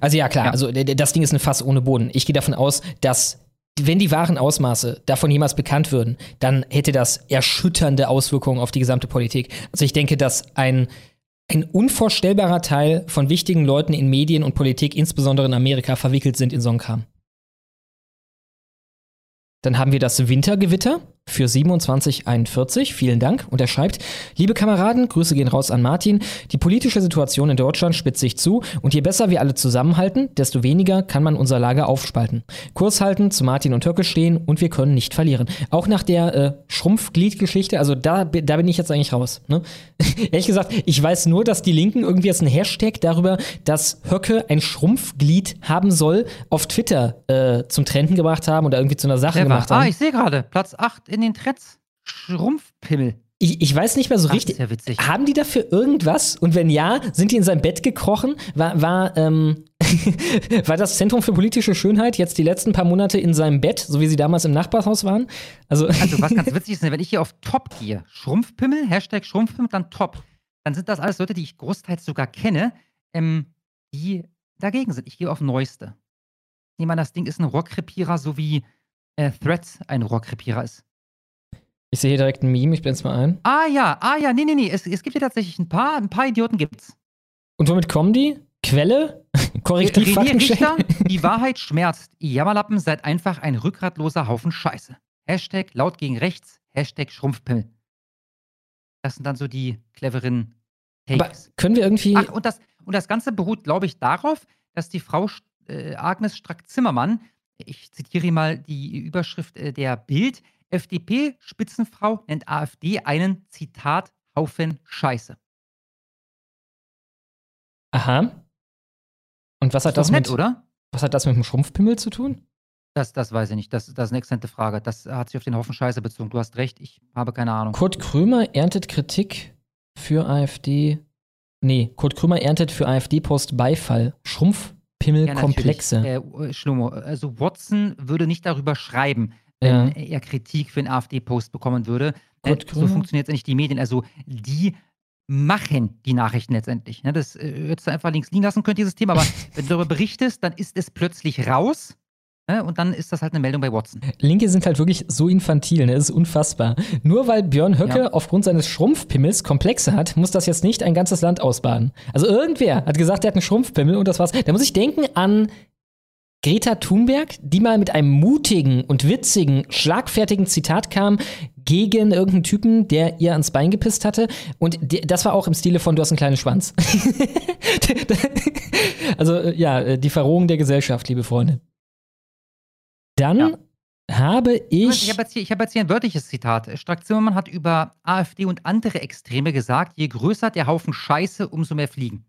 Also ja, klar, ja. also das Ding ist ein Fass ohne Boden. Ich gehe davon aus, dass wenn die wahren Ausmaße davon jemals bekannt würden, dann hätte das erschütternde Auswirkungen auf die gesamte Politik. Also ich denke, dass ein ein unvorstellbarer Teil von wichtigen Leuten in Medien und Politik, insbesondere in Amerika, verwickelt sind in so einen Kram. Dann haben wir das Wintergewitter für 2741. Vielen Dank. Und er schreibt, liebe Kameraden, Grüße gehen raus an Martin. Die politische Situation in Deutschland spitzt sich zu und je besser wir alle zusammenhalten, desto weniger kann man unser Lager aufspalten. Kurs halten, zu Martin und Höcke stehen und wir können nicht verlieren. Auch nach der äh, Schrumpfglied-Geschichte, also da, da bin ich jetzt eigentlich raus. Ne? Ehrlich gesagt, ich weiß nur, dass die Linken irgendwie jetzt einen Hashtag darüber, dass Höcke ein Schrumpfglied haben soll, auf Twitter äh, zum Trenden gebracht haben oder irgendwie zu einer Sache Clever. gemacht haben. Ah, ich sehe gerade, Platz 8 in den Trends. Schrumpfpimmel. Ich, ich, weiß nicht mehr so Ach, richtig. Ja haben die dafür irgendwas? Und wenn ja, sind die in sein Bett gekrochen? War, war, ähm, war das Zentrum für politische Schönheit jetzt die letzten paar Monate in seinem Bett, so wie sie damals im Nachbarhaus waren? Also, also was ganz witzig ist, wenn ich hier auf Top gehe, Schrumpfpimmel, Hashtag Schrumpfpimmel, dann Top, dann sind das alles Leute, die ich großteils sogar kenne, ähm, die dagegen sind. Ich gehe auf Neueste. Ich nehme an, das Ding ist ein Rohrkrepierer, so wie äh, Threads ein Rohrkrepierer ist. Ich sehe hier direkt ein Meme, ich blende es mal ein. Ah ja, ah ja, nee, nee, nee, es, es gibt hier tatsächlich ein paar, ein paar Idioten gibt's. Und womit kommen die? Quelle? Korrektiv René Richter, die Wahrheit schmerzt. Ihr Jammerlappen seid einfach ein rückgratloser Haufen Scheiße. Hashtag laut gegen rechts, Hashtag Schrumpfpimmel. Das sind dann so die cleveren Takes. Aber können wir irgendwie. Ach, und das, und das Ganze beruht, glaube ich, darauf, dass die Frau äh, Agnes Strack-Zimmermann ich zitiere mal die Überschrift äh, der Bild. FDP-Spitzenfrau nennt AfD einen, Zitat, Haufen Scheiße. Aha. Und was hat das, das nett, mit, oder? Was hat das mit dem Schrumpfpimmel zu tun? Das, das weiß ich nicht. Das, das ist eine exzellente Frage. Das hat sich auf den Haufen Scheiße bezogen. Du hast recht, ich habe keine Ahnung. Kurt Krömer erntet Kritik für AfD. Nee, Kurt Krömer erntet für AfD-Post Beifall. Schrumpf Pimmelkomplexe. Ja, äh, Schlomo, also Watson würde nicht darüber schreiben, wenn ja. er Kritik für einen AfD-Post bekommen würde. Äh, so funktioniert jetzt nicht die Medien. Also die machen die Nachrichten letztendlich. Ne? Das äh, hättest du einfach links liegen lassen können, dieses Thema. Aber wenn du darüber berichtest, dann ist es plötzlich raus. Ne? Und dann ist das halt eine Meldung bei Watson. Linke sind halt wirklich so infantil, ne? das ist unfassbar. Nur weil Björn Höcke ja. aufgrund seines Schrumpfpimmels Komplexe hat, muss das jetzt nicht ein ganzes Land ausbaden. Also irgendwer hat gesagt, er hat einen Schrumpfpimmel und das war's. Da muss ich denken an Greta Thunberg, die mal mit einem mutigen und witzigen, schlagfertigen Zitat kam gegen irgendeinen Typen, der ihr ans Bein gepisst hatte. Und das war auch im Stile von Du hast einen kleinen Schwanz. also ja, die Verrohung der Gesellschaft, liebe Freunde. Dann ja. habe ich. Ich habe jetzt, hab jetzt, hier ein wörtliches Zitat. Strack-Zimmermann hat über AfD und andere Extreme gesagt: je größer der Haufen Scheiße, umso mehr fliegen.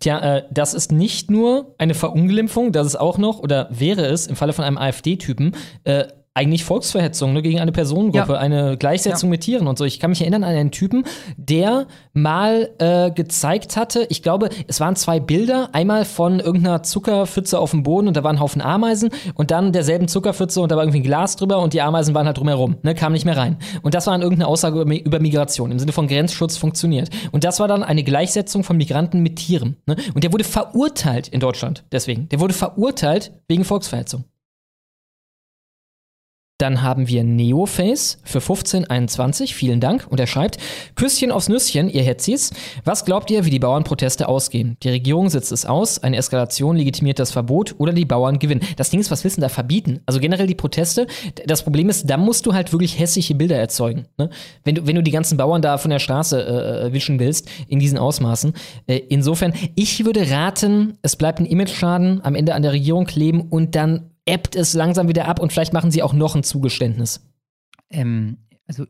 Tja, äh, das ist nicht nur eine Verunglimpfung, das ist auch noch, oder wäre es im Falle von einem AfD-Typen, äh, eigentlich Volksverhetzung ne, gegen eine Personengruppe, ja. eine Gleichsetzung ja. mit Tieren und so. Ich kann mich erinnern an einen Typen, der mal äh, gezeigt hatte, ich glaube, es waren zwei Bilder, einmal von irgendeiner Zuckerpfütze auf dem Boden und da waren ein Haufen Ameisen und dann derselben Zuckerpfütze und da war irgendwie ein Glas drüber und die Ameisen waren halt drumherum, ne, kam nicht mehr rein. Und das war dann irgendeine Aussage über, über Migration, im Sinne von Grenzschutz funktioniert. Und das war dann eine Gleichsetzung von Migranten mit Tieren. Ne? Und der wurde verurteilt in Deutschland, deswegen. Der wurde verurteilt wegen Volksverhetzung. Dann haben wir Neoface für 1521. Vielen Dank. Und er schreibt: Küsschen aufs Nüsschen, ihr Hetzis. Was glaubt ihr, wie die Bauernproteste ausgehen? Die Regierung setzt es aus, eine Eskalation legitimiert das Verbot oder die Bauern gewinnen. Das Ding ist, was wissen da verbieten? Also generell die Proteste. Das Problem ist, da musst du halt wirklich hässliche Bilder erzeugen. Ne? Wenn, du, wenn du die ganzen Bauern da von der Straße äh, äh wischen willst, in diesen Ausmaßen. Äh, insofern, ich würde raten, es bleibt ein Image-Schaden am Ende an der Regierung kleben und dann ebbt es langsam wieder ab und vielleicht machen sie auch noch ein Zugeständnis. Ähm, also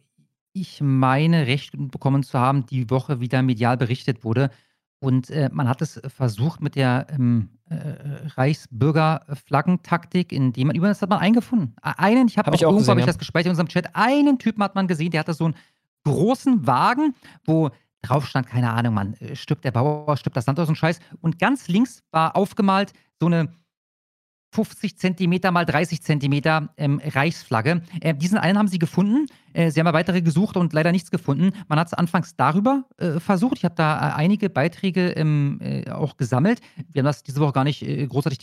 ich meine, Recht bekommen zu haben, die Woche wieder medial berichtet wurde. Und äh, man hat es versucht mit der ähm, äh, Reichsbürgerflaggentaktik, indem man, übrigens hat man eingefunden. Einen, ich habe hab auch, auch irgendwo, habe ich das gespeichert in unserem Chat, einen Typen hat man gesehen, der hatte so einen großen Wagen, wo drauf stand, keine Ahnung, man, äh, stirbt der Bauer, stirbt das Land aus und Scheiß. Und ganz links war aufgemalt so eine 50 Zentimeter mal 30 Zentimeter ähm, Reichsflagge. Äh, diesen einen haben sie gefunden. Äh, sie haben ja weitere gesucht und leider nichts gefunden. Man hat es anfangs darüber äh, versucht. Ich habe da äh, einige Beiträge ähm, äh, auch gesammelt. Wir haben das diese Woche gar nicht äh, großartig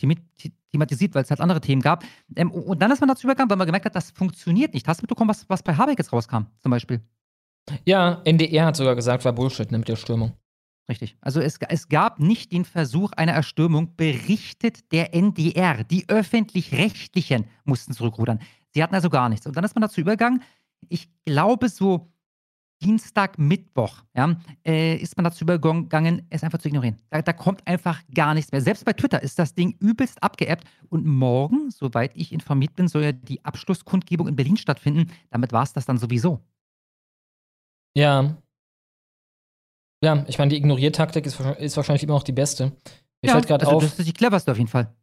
thematisiert, weil es halt andere Themen gab. Ähm, und dann ist man dazu übergegangen, weil man gemerkt hat, das funktioniert nicht. Hast du mitbekommen, was, was bei Habeck jetzt rauskam, zum Beispiel? Ja, NDR hat sogar gesagt, war Bullshit ne, mit der Stürmung. Richtig. Also es, es gab nicht den Versuch einer Erstürmung, berichtet der NDR. Die öffentlich-rechtlichen mussten zurückrudern. Sie hatten also gar nichts. Und dann ist man dazu übergegangen, ich glaube so Dienstag, Mittwoch, ja, äh, ist man dazu übergegangen, es einfach zu ignorieren. Da, da, kommt einfach gar nichts mehr. Selbst bei Twitter ist das Ding übelst abgeebbt. Und morgen, soweit ich informiert bin, soll ja die Abschlusskundgebung in Berlin stattfinden. Damit war es das dann sowieso. Ja, ja, ich meine, die Ignoriertaktik ist, ist wahrscheinlich immer noch die beste. Mir ja, fällt gerade also auf. Das ist die cleverste auf jeden Fall.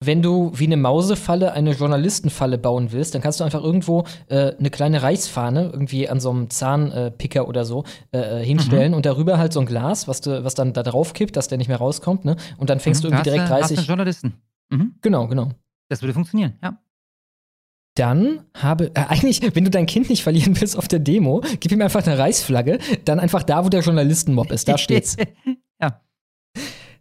Wenn du wie eine Mausefalle eine Journalistenfalle bauen willst, dann kannst du einfach irgendwo äh, eine kleine Reichsfahne irgendwie an so einem Zahnpicker äh, oder so äh, äh, hinstellen mhm. und darüber halt so ein Glas, was, du, was dann da drauf kippt, dass der nicht mehr rauskommt, ne? Und dann fängst mhm, du irgendwie direkt 30. Hast Journalisten. Mhm. Genau, genau. Das würde funktionieren, ja dann habe, äh, eigentlich, wenn du dein Kind nicht verlieren willst auf der Demo, gib ihm einfach eine Reichsflagge, dann einfach da, wo der Journalistenmob ist, da steht's. ja.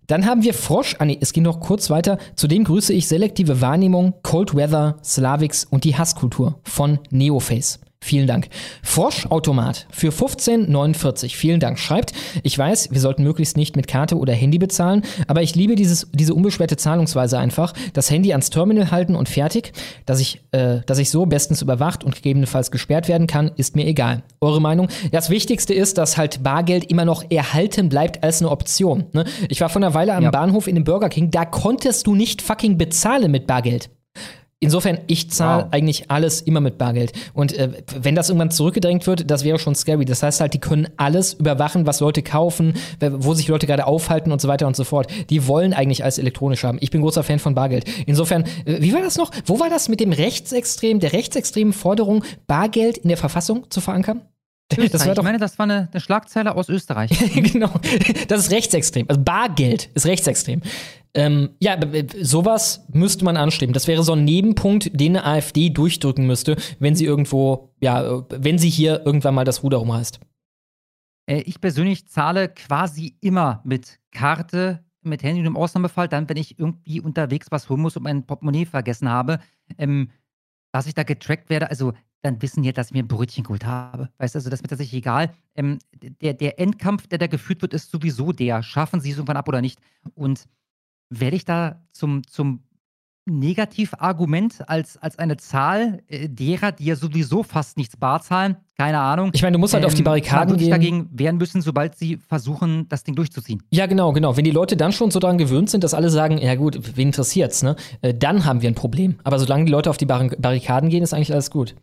Dann haben wir Frosch, ah nee, es geht noch kurz weiter. Zudem grüße ich selektive Wahrnehmung, Cold Weather, Slavics und die Hasskultur von Neoface. Vielen Dank. Froschautomat für 15,49. Vielen Dank. Schreibt, ich weiß, wir sollten möglichst nicht mit Karte oder Handy bezahlen, aber ich liebe dieses, diese unbeschwerte Zahlungsweise einfach. Das Handy ans Terminal halten und fertig. Dass ich, äh, dass ich so bestens überwacht und gegebenenfalls gesperrt werden kann, ist mir egal. Eure Meinung? Das Wichtigste ist, dass halt Bargeld immer noch erhalten bleibt als eine Option. Ne? Ich war vor einer Weile am ja. Bahnhof in dem Burger King, da konntest du nicht fucking bezahlen mit Bargeld. Insofern, ich zahle wow. eigentlich alles immer mit Bargeld. Und äh, wenn das irgendwann zurückgedrängt wird, das wäre schon scary. Das heißt halt, die können alles überwachen, was Leute kaufen, wo sich Leute gerade aufhalten und so weiter und so fort. Die wollen eigentlich alles elektronisch haben. Ich bin großer Fan von Bargeld. Insofern, äh, wie war das noch? Wo war das mit dem Rechtsextrem, der rechtsextremen Forderung, Bargeld in der Verfassung zu verankern? Das war doch, ich meine, das war eine, eine Schlagzeile aus Österreich. genau. Das ist rechtsextrem. Also Bargeld ist rechtsextrem. Ähm, ja, sowas müsste man anstreben. Das wäre so ein Nebenpunkt, den eine AfD durchdrücken müsste, wenn sie irgendwo, ja, wenn sie hier irgendwann mal das Ruder rumreißt. Äh, ich persönlich zahle quasi immer mit Karte, mit Handy und im Ausnahmefall, dann, wenn ich irgendwie unterwegs was holen muss und mein Portemonnaie vergessen habe, ähm, dass ich da getrackt werde. Also dann wissen die, dass ich mir ein Brötchen geholt habe. Weißt du, also das ist mir tatsächlich egal. Ähm, der, der Endkampf, der da geführt wird, ist sowieso der. Schaffen sie es irgendwann ab oder nicht? Und werde ich da zum, zum Negativargument als, als eine Zahl äh, derer, die ja sowieso fast nichts bar zahlen? Keine Ahnung. Ich meine, du musst halt ähm, auf die ähm, Barrikaden gehen. dagegen wehren müssen, sobald sie versuchen, das Ding durchzuziehen. Ja, genau, genau. Wenn die Leute dann schon so daran gewöhnt sind, dass alle sagen, ja gut, wen interessiert's, ne? Äh, dann haben wir ein Problem. Aber solange die Leute auf die Barrikaden gehen, ist eigentlich alles gut.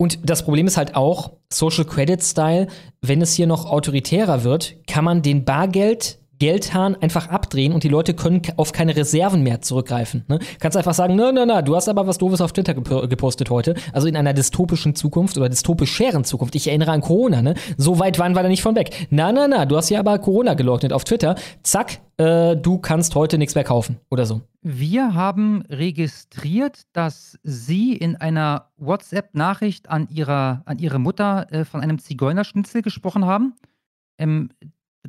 Und das Problem ist halt auch, Social Credit Style, wenn es hier noch autoritärer wird, kann man den Bargeld Geldhahn einfach abdrehen und die Leute können auf keine Reserven mehr zurückgreifen. Ne? Kannst einfach sagen, na, na, na, du hast aber was Doofes auf Twitter gep gepostet heute. Also in einer dystopischen Zukunft oder dystopischeren Zukunft. Ich erinnere an Corona, ne? So weit waren wir da nicht von weg. Na, na, na, du hast ja aber Corona geleugnet auf Twitter. Zack, äh, du kannst heute nichts mehr kaufen oder so. Wir haben registriert, dass Sie in einer WhatsApp-Nachricht an, an Ihre Mutter äh, von einem Zigeunerschnitzel gesprochen haben. Ähm,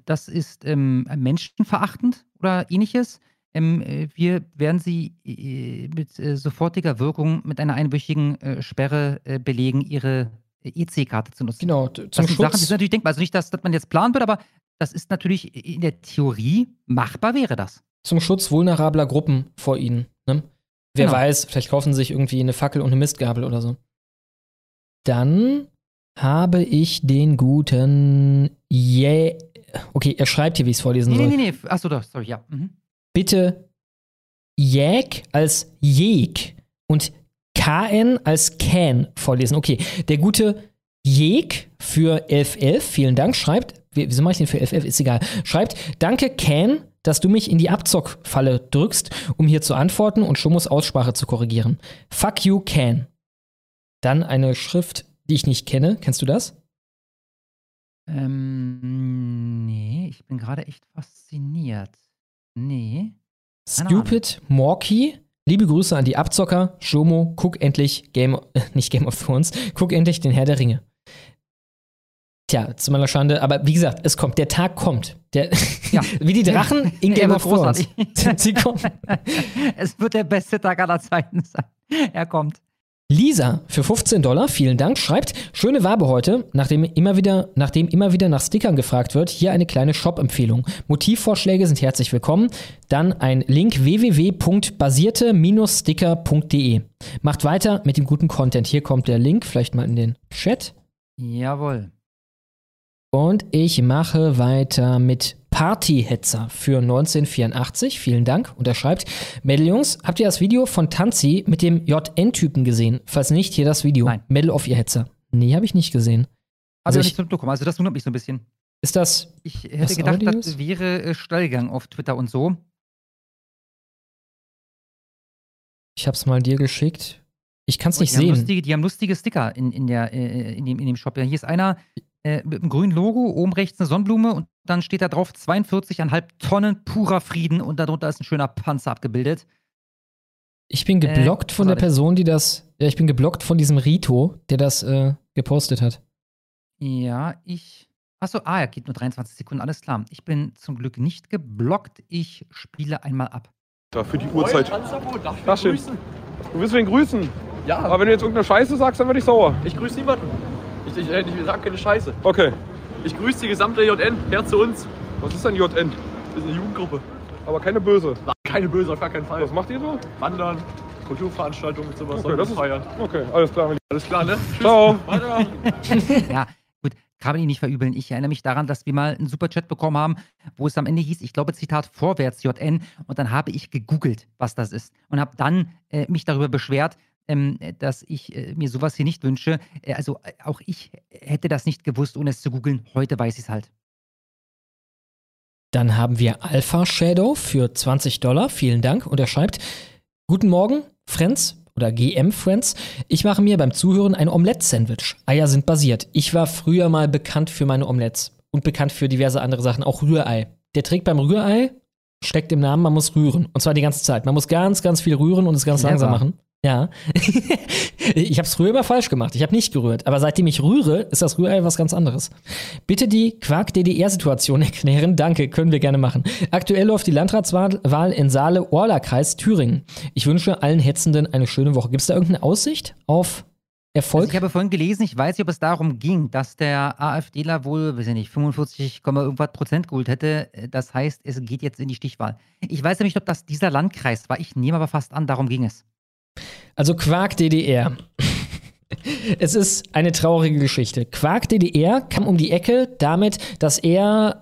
das ist ähm, menschenverachtend oder ähnliches. Ähm, äh, wir werden Sie äh, mit äh, sofortiger Wirkung mit einer einwöchigen äh, Sperre äh, belegen, Ihre EC-Karte zu nutzen. Genau, zum das sind Schutz. Sachen, die sind natürlich denkbar. Also nicht, dass, dass man jetzt planen wird, aber das ist natürlich in der Theorie machbar wäre das. Zum Schutz vulnerabler Gruppen vor Ihnen. Ne? Wer genau. weiß, vielleicht kaufen Sie sich irgendwie eine Fackel und eine Mistgabel oder so. Dann habe ich den guten Yeah Okay, er schreibt hier, wie ich es vorlesen nee, soll. Nee, nee, nee. Achso, doch, sorry, ja. Mhm. Bitte Jäg als Jeg und KN als Can vorlesen. Okay, der gute Jeg für 1111, vielen Dank, schreibt, wieso mache ich den für 1111, ist egal, schreibt, danke Can, dass du mich in die Abzockfalle drückst, um hier zu antworten und Schummos Aussprache zu korrigieren. Fuck you, Can. Dann eine Schrift, die ich nicht kenne. Kennst du das? Ähm, nee, ich bin gerade echt fasziniert. Nee. Stupid Morky. Liebe Grüße an die Abzocker. Jomo, guck endlich Game, nicht Game of Thrones, guck endlich den Herr der Ringe. Tja, zu meiner Schande, aber wie gesagt, es kommt, der Tag kommt. Der, Ja. wie die Drachen in Game of Thrones. Sie kommen. es wird der beste Tag aller Zeiten sein. Er kommt. Lisa für 15 Dollar, vielen Dank, schreibt, schöne Wabe heute, nachdem immer wieder, nachdem immer wieder nach Stickern gefragt wird, hier eine kleine Shop-Empfehlung. Motivvorschläge sind herzlich willkommen. Dann ein Link www.basierte-sticker.de. Macht weiter mit dem guten Content. Hier kommt der Link, vielleicht mal in den Chat. Jawohl. Und ich mache weiter mit Partyhetzer für 1984. Vielen Dank. Und er schreibt, Mädel Jungs, habt ihr das Video von Tanzi mit dem JN-Typen gesehen? Falls nicht, hier das Video. Nein. Mädel auf ihr Hetzer. Nee, habe ich nicht gesehen. Also Also ich ich- nicht mitbekommen. Also das wundert mich so ein bisschen. Ist das, Ich hätte gedacht, Audios? das wäre äh, Stallgang auf Twitter und so. ich hab's mal dir geschickt. Ich kann's Und nicht die Haben sehen. lustige, die haben lustige Sticker in, in, der, äh, in, dem, in dem Shop. Ja, hier ist einer äh, mit einem grünen Logo, oben rechts eine Sonnenblume und dann steht da drauf 42,5 Tonnen purer Frieden und darunter ist ein schöner Panzer abgebildet. Ich bin geblockt Äh, von der. Person, die das, ja, ich bin geblockt von diesem Rito, der das äh, gepostet hat. Ja, ich. Achso, ah, er geht nur 23 Sekunden, alles klar. Ich bin zum Glück nicht geblockt. Ich spiele einmal ab. Da für die Uhrzeit. Das schön. Du willst wen grüßen? Ja. Aber wenn du jetzt irgendeine Scheiße sagst, dann werde ich sauer. Ich grüße niemanden. Ich, ich, ich sage keine Scheiße. Okay. Ich grüße die gesamte JN. Her zu uns. Was ist denn JN? Das ist eine Jugendgruppe. Aber keine böse. Keine böse, auf gar keinen Fall. Was macht ihr so? Wandern, Kulturveranstaltungen und sowas. Okay, das ist, feiern. okay, alles klar. Alles klar, ne? Tschüss. Ciao. Ja, gut, kann man ihn nicht verübeln. Ich erinnere mich daran, dass wir mal einen Superchat bekommen haben, wo es am Ende hieß, ich glaube, Zitat vorwärts JN. Und dann habe ich gegoogelt, was das ist. Und habe dann äh, mich darüber beschwert, dass ich äh, mir sowas hier nicht wünsche. Äh, also äh, auch ich hätte das nicht gewusst, ohne es zu googeln. Heute weiß ich es halt. Dann haben wir Alpha Shadow für 20 Dollar. Vielen Dank. Und er schreibt: Guten Morgen, Friends oder GM Friends. Ich mache mir beim Zuhören ein Omelette-Sandwich. Eier sind basiert. Ich war früher mal bekannt für meine Omelettes und bekannt für diverse andere Sachen, auch Rührei. Der Trick beim Rührei steckt im Namen, man muss rühren. Und zwar die ganze Zeit. Man muss ganz, ganz viel rühren und es ganz Clever. langsam machen. Ja. ich habe es früher immer falsch gemacht. Ich habe nicht gerührt. Aber seitdem ich rühre, ist das Rührei was ganz anderes. Bitte die Quark-DDR-Situation erklären. Danke, können wir gerne machen. Aktuell läuft die Landratswahl Wahl in Saale-Orla-Kreis, Thüringen. Ich wünsche allen Hetzenden eine schöne Woche. Gibt es da irgendeine Aussicht auf Erfolg? Also ich habe vorhin gelesen, ich weiß nicht, ob es darum ging, dass der AfDler wohl, weiß ich nicht, 45, Komma irgendwas Prozent geholt hätte. Das heißt, es geht jetzt in die Stichwahl. Ich weiß nicht, ob das dieser Landkreis war. Ich nehme aber fast an, darum ging es. Also Quark DDR. Es ist eine traurige Geschichte. Quark DDR kam um die Ecke damit, dass er,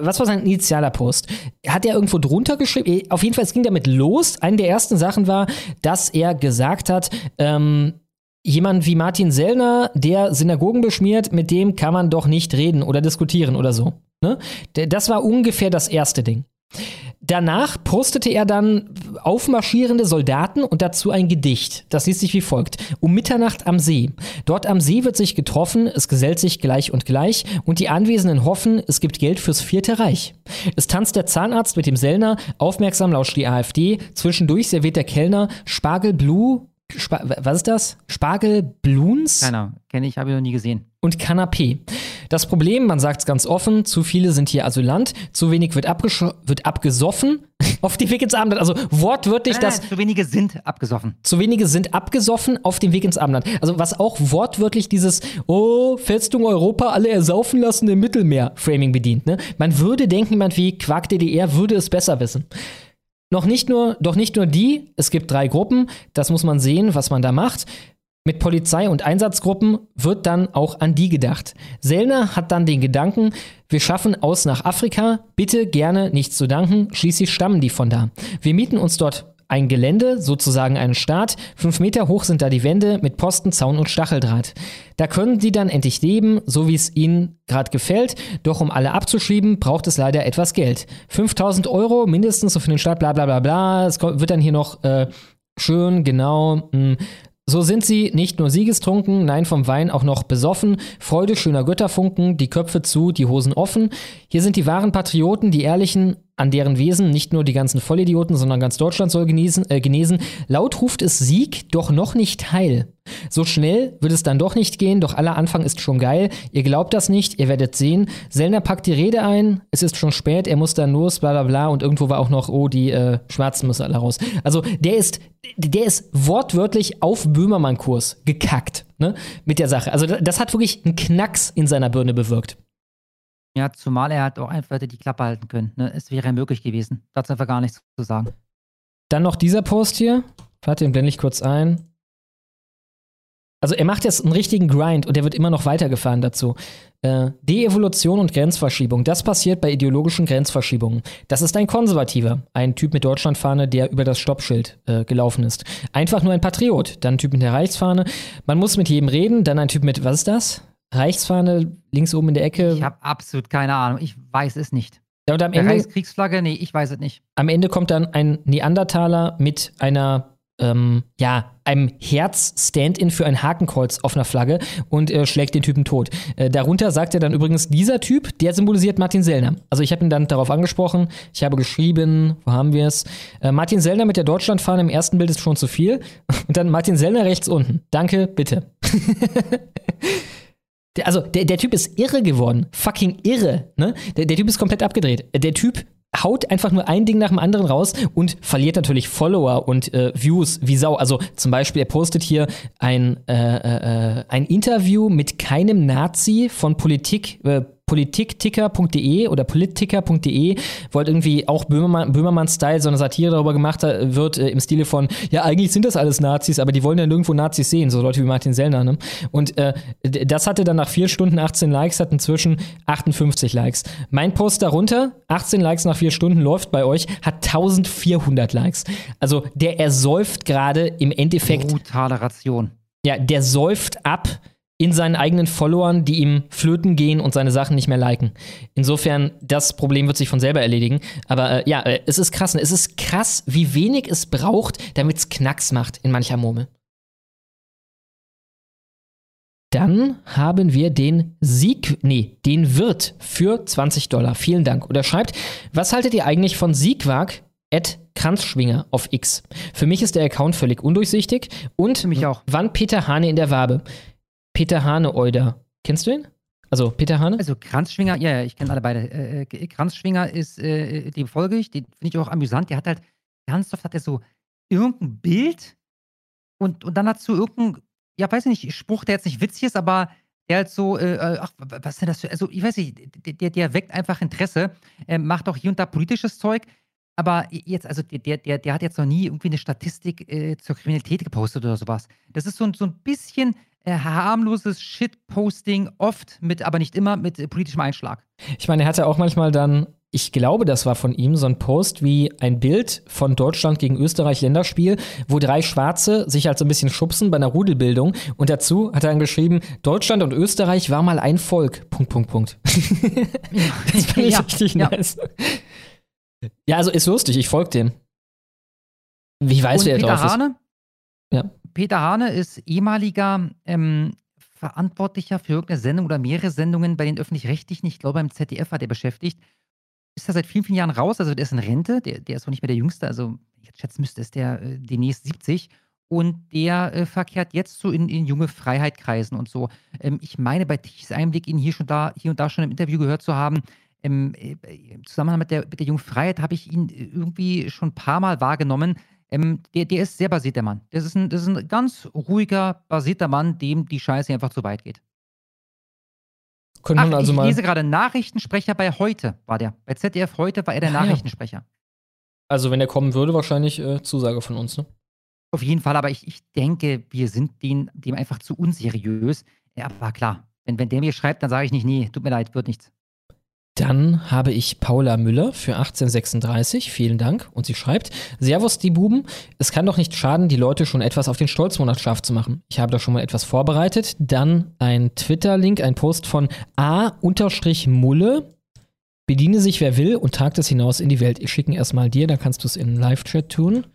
was war sein initialer Post? Hat er irgendwo drunter geschrieben? Auf jeden Fall, es ging damit los. Eine der ersten Sachen war, dass er gesagt hat, ähm, jemand wie Martin Sellner, der Synagogen beschmiert, mit dem kann man doch nicht reden oder diskutieren oder so. Ne? Das war ungefähr das erste Ding. Danach postete er dann aufmarschierende Soldaten und dazu ein Gedicht. Das liest sich wie folgt. Um Mitternacht am See. Dort am See wird sich getroffen, es gesellt sich gleich und gleich und die Anwesenden hoffen, es gibt Geld fürs Vierte Reich. Es tanzt der Zahnarzt mit dem Sellner, aufmerksam lauscht die AfD, zwischendurch serviert der Kellner Spargel Blue, Spa was ist das? Spargel Bluns? Keiner, kenne ich, habe ich noch nie gesehen. und Kanapé. Das Problem, man sagt es ganz offen, zu viele sind hier Asylant, zu wenig wird, wird abgesoffen auf dem Weg ins Abendland. Also wortwörtlich Nein, das, zu wenige sind abgesoffen. zu wenige sind abgesoffen auf dem Weg ins Abendland. Also was auch wortwörtlich dieses Oh, Festung Europa, alle ersaufen lassen im Mittelmeer Framing bedient. Ne? Man würde denken, jemand wie Quark DDR würde es besser wissen. Noch nicht nur, doch nicht nur die, es gibt drei Gruppen, das muss man sehen, was man da macht. Mit Polizei und Einsatzgruppen wird dann auch an die gedacht. Sellner hat dann den Gedanken, wir schaffen aus nach Afrika, bitte gerne nichts zu danken, schließlich stammen die von da. Wir mieten uns dort ein Gelände, sozusagen einen Start. Fünf Meter hoch sind da die Wände mit Posten, Zaun und Stacheldraht. Da können sie dann endlich leben, so wie es ihnen gerade gefällt. Doch um alle abzuschieben, braucht es leider etwas Geld. 5000 Euro mindestens für den Start, bla bla bla bla. Es wird dann hier noch äh, schön, genau, mh, So sind sie nicht nur siegestrunken, nein, vom Wein auch noch besoffen. Freude schöner Götterfunken, die Köpfe zu, die Hosen offen. Hier sind die wahren Patrioten, die ehrlichen, an deren Wesen nicht nur die ganzen Vollidioten, sondern ganz Deutschland soll genesen, äh, genesen. Laut ruft es Sieg, doch noch nicht Heil. So schnell wird es dann doch nicht gehen, doch aller Anfang ist schon geil. Ihr glaubt das nicht, ihr werdet sehen. Sellner packt die Rede ein, es ist schon spät, er muss dann los, bla bla bla. Und irgendwo war auch noch, oh, die äh, Schwarzen müssen alle raus. Also der ist, der ist wortwörtlich auf Böhmermann-Kurs gekackt, ne? Mit der Sache. Also das hat wirklich einen Knacks in seiner Birne bewirkt. Ja, zumal er hat auch einfach die Klappe halten können. Ne? Es wäre möglich gewesen. Dazu einfach gar nichts zu sagen. Dann noch dieser Post hier. Warte, den blende ich kurz ein. Also er macht jetzt einen richtigen Grind und der wird immer noch weitergefahren dazu. Äh, Deevolution und Grenzverschiebung, das passiert bei ideologischen Grenzverschiebungen. Das ist ein Konservativer, ein Typ mit Deutschlandfahne, der über das Stoppschild äh, gelaufen ist. Einfach nur ein Patriot, dann ein Typ mit der Reichsfahne. Man muss mit jedem reden, dann ein Typ mit, was ist das? Reichsfahne links oben in der Ecke. Ich habe absolut keine Ahnung. Ich weiß es nicht. Ja, und am Der Ende, Reichskriegsflagge? Nee, ich weiß es nicht. am Ende kommt dann ein Neandertaler mit einer, ähm, ja, einem Herz-Stand-in für ein Hakenkreuz auf einer Flagge und äh, schlägt den Typen tot. Äh, darunter sagt er dann übrigens, dieser Typ, der symbolisiert Martin Sellner. Also ich habe ihn dann darauf angesprochen, ich habe geschrieben, wo haben wir es? Äh, Martin Sellner mit der Deutschlandfahne im ersten Bild ist schon zu viel. Und dann Martin Sellner rechts unten. Danke, bitte. Der, also, der, der Typ ist irre geworden. Fucking irre. Ne? Der, der Typ ist komplett abgedreht. Der Typ haut einfach nur ein Ding nach dem anderen raus und verliert natürlich Follower und äh, Views wie Sau. Also zum Beispiel, er postet hier ein, äh, äh, ein Interview mit keinem Nazi von Politik. Politikticker.de oder politiker.de, wo halt irgendwie auch Böhmermann, Böhmermann-Style so eine Satire darüber gemacht äh, wird, äh, im Stile von, ja, eigentlich sind das alles Nazis, aber die wollen ja nirgendwo Nazis sehen, so Leute wie Martin Sellner, ne? Und äh, das hatte dann nach 4 Stunden 18 Likes, hat inzwischen 58 Likes. Mein Post darunter, 18 Likes nach 4 Stunden läuft bei euch, hat 1400 Likes. Also der ersäuft gerade im Endeffekt. Brutale Ration. Ja, der säuft ab in seinen eigenen Followern, die ihm flöten gehen und seine Sachen nicht mehr liken. Insofern, das Problem wird sich von selber erledigen. Aber äh, ja, äh, es ist krass. ne? Es ist krass, wie wenig es braucht, damit es Knacks macht in mancher Murmel. Dann haben wir den Sieg, nee, den Wirt für 20 Dollar. Vielen Dank. Und er schreibt, was haltet ihr eigentlich von Siegwag at Kranzschwinger auf X? Für mich ist der Account völlig undurchsichtig. Und mich auch. wann Peter Hane in der Wabe? Peter Hane Euder. Kennst du ihn? Also Peter Hane? Also Kranzschwinger, ja, ja, ich kenne alle beide. Äh, äh, Kranzschwinger ist, äh, dem folge ich, den finde ich auch amüsant. Der hat halt, ganz oft hat er so irgendein Bild und, und dann dazu irgendein, ja, weiß ich nicht, Spruch, der jetzt nicht witzig ist, aber der halt so, äh, äh, ach, was ist denn das für, also ich weiß nicht, der, der, weckt einfach Interesse, äh, macht auch hier und da politisches Zeug, aber jetzt, also der, der, der, hat jetzt noch nie irgendwie eine Statistik äh, zur Kriminalität gepostet oder sowas. Das ist so, ein- so ein bisschen harmloses Shitposting, oft mit, aber nicht immer mit äh, politischem Einschlag. Ich meine, er hatte auch manchmal dann, ich glaube, das war von ihm, so ein Post wie ein Bild von Deutschland gegen Österreich Länderspiel, wo drei Schwarze sich halt so ein bisschen schubsen bei einer Rudelbildung. Und dazu hat er dann geschrieben, Deutschland und Österreich war mal ein Volk. Punkt, Punkt, Punkt. das finde ich Ja, richtig ja. nice. Ja, also ist lustig, ich folge dem. Wie weiß Und wer Peter drauf ist? Hane? Ja. Peter Hane ist ehemaliger ähm, Verantwortlicher für irgendeine Sendung oder mehrere Sendungen bei den Öffentlich-Rechtlichen. Ich glaube, beim ZDF hat er beschäftigt. Ist da seit vielen, vielen Jahren raus. Also, der ist in Rente. Der, der ist auch nicht mehr der Jüngste. Also, jetzt schätzen müsste, ist der äh, demnächst 70. Und der äh, verkehrt jetzt so in, in junge Freiheit-Kreisen und so. Ähm, ich meine, bei Tichs Einblick ihn hier, schon da, hier und da schon im Interview gehört zu haben. Ähm, äh, Im Zusammenhang mit der, mit der jungen Freiheit habe ich ihn äh, irgendwie schon ein paar Mal wahrgenommen. Ähm, der, der ist sehr basiert, der Mann. Das ist, ein, das ist ein ganz ruhiger, basierter Mann, dem die Scheiße einfach zu weit geht. Könnte man Ach, also ich mal. lese gerade Nachrichtensprecher bei heute war der. Bei ZDF heute war er der Ah, ja. Nachrichtensprecher. Also, wenn er kommen würde, wahrscheinlich äh, Zusage von uns, ne? Auf jeden Fall, aber ich, ich denke, wir sind den, dem einfach zu unseriös. Ja, aber klar, wenn, wenn der mir schreibt, dann sage ich nicht, nee, tut mir leid, wird nichts. Dann habe ich Paula Müller für 1836. Vielen Dank. Und sie schreibt: Servus, die Buben. Es kann doch nicht schaden, die Leute schon etwas auf den Stolzmonat scharf zu machen. Ich habe da schon mal etwas vorbereitet. Dann ein Twitter-Link, ein Post von A-Mulle. Bediene sich, wer will, und tragt es hinaus in die Welt. Ich schicke ihn erstmal dir, dann kannst du es in Live-Chat tun.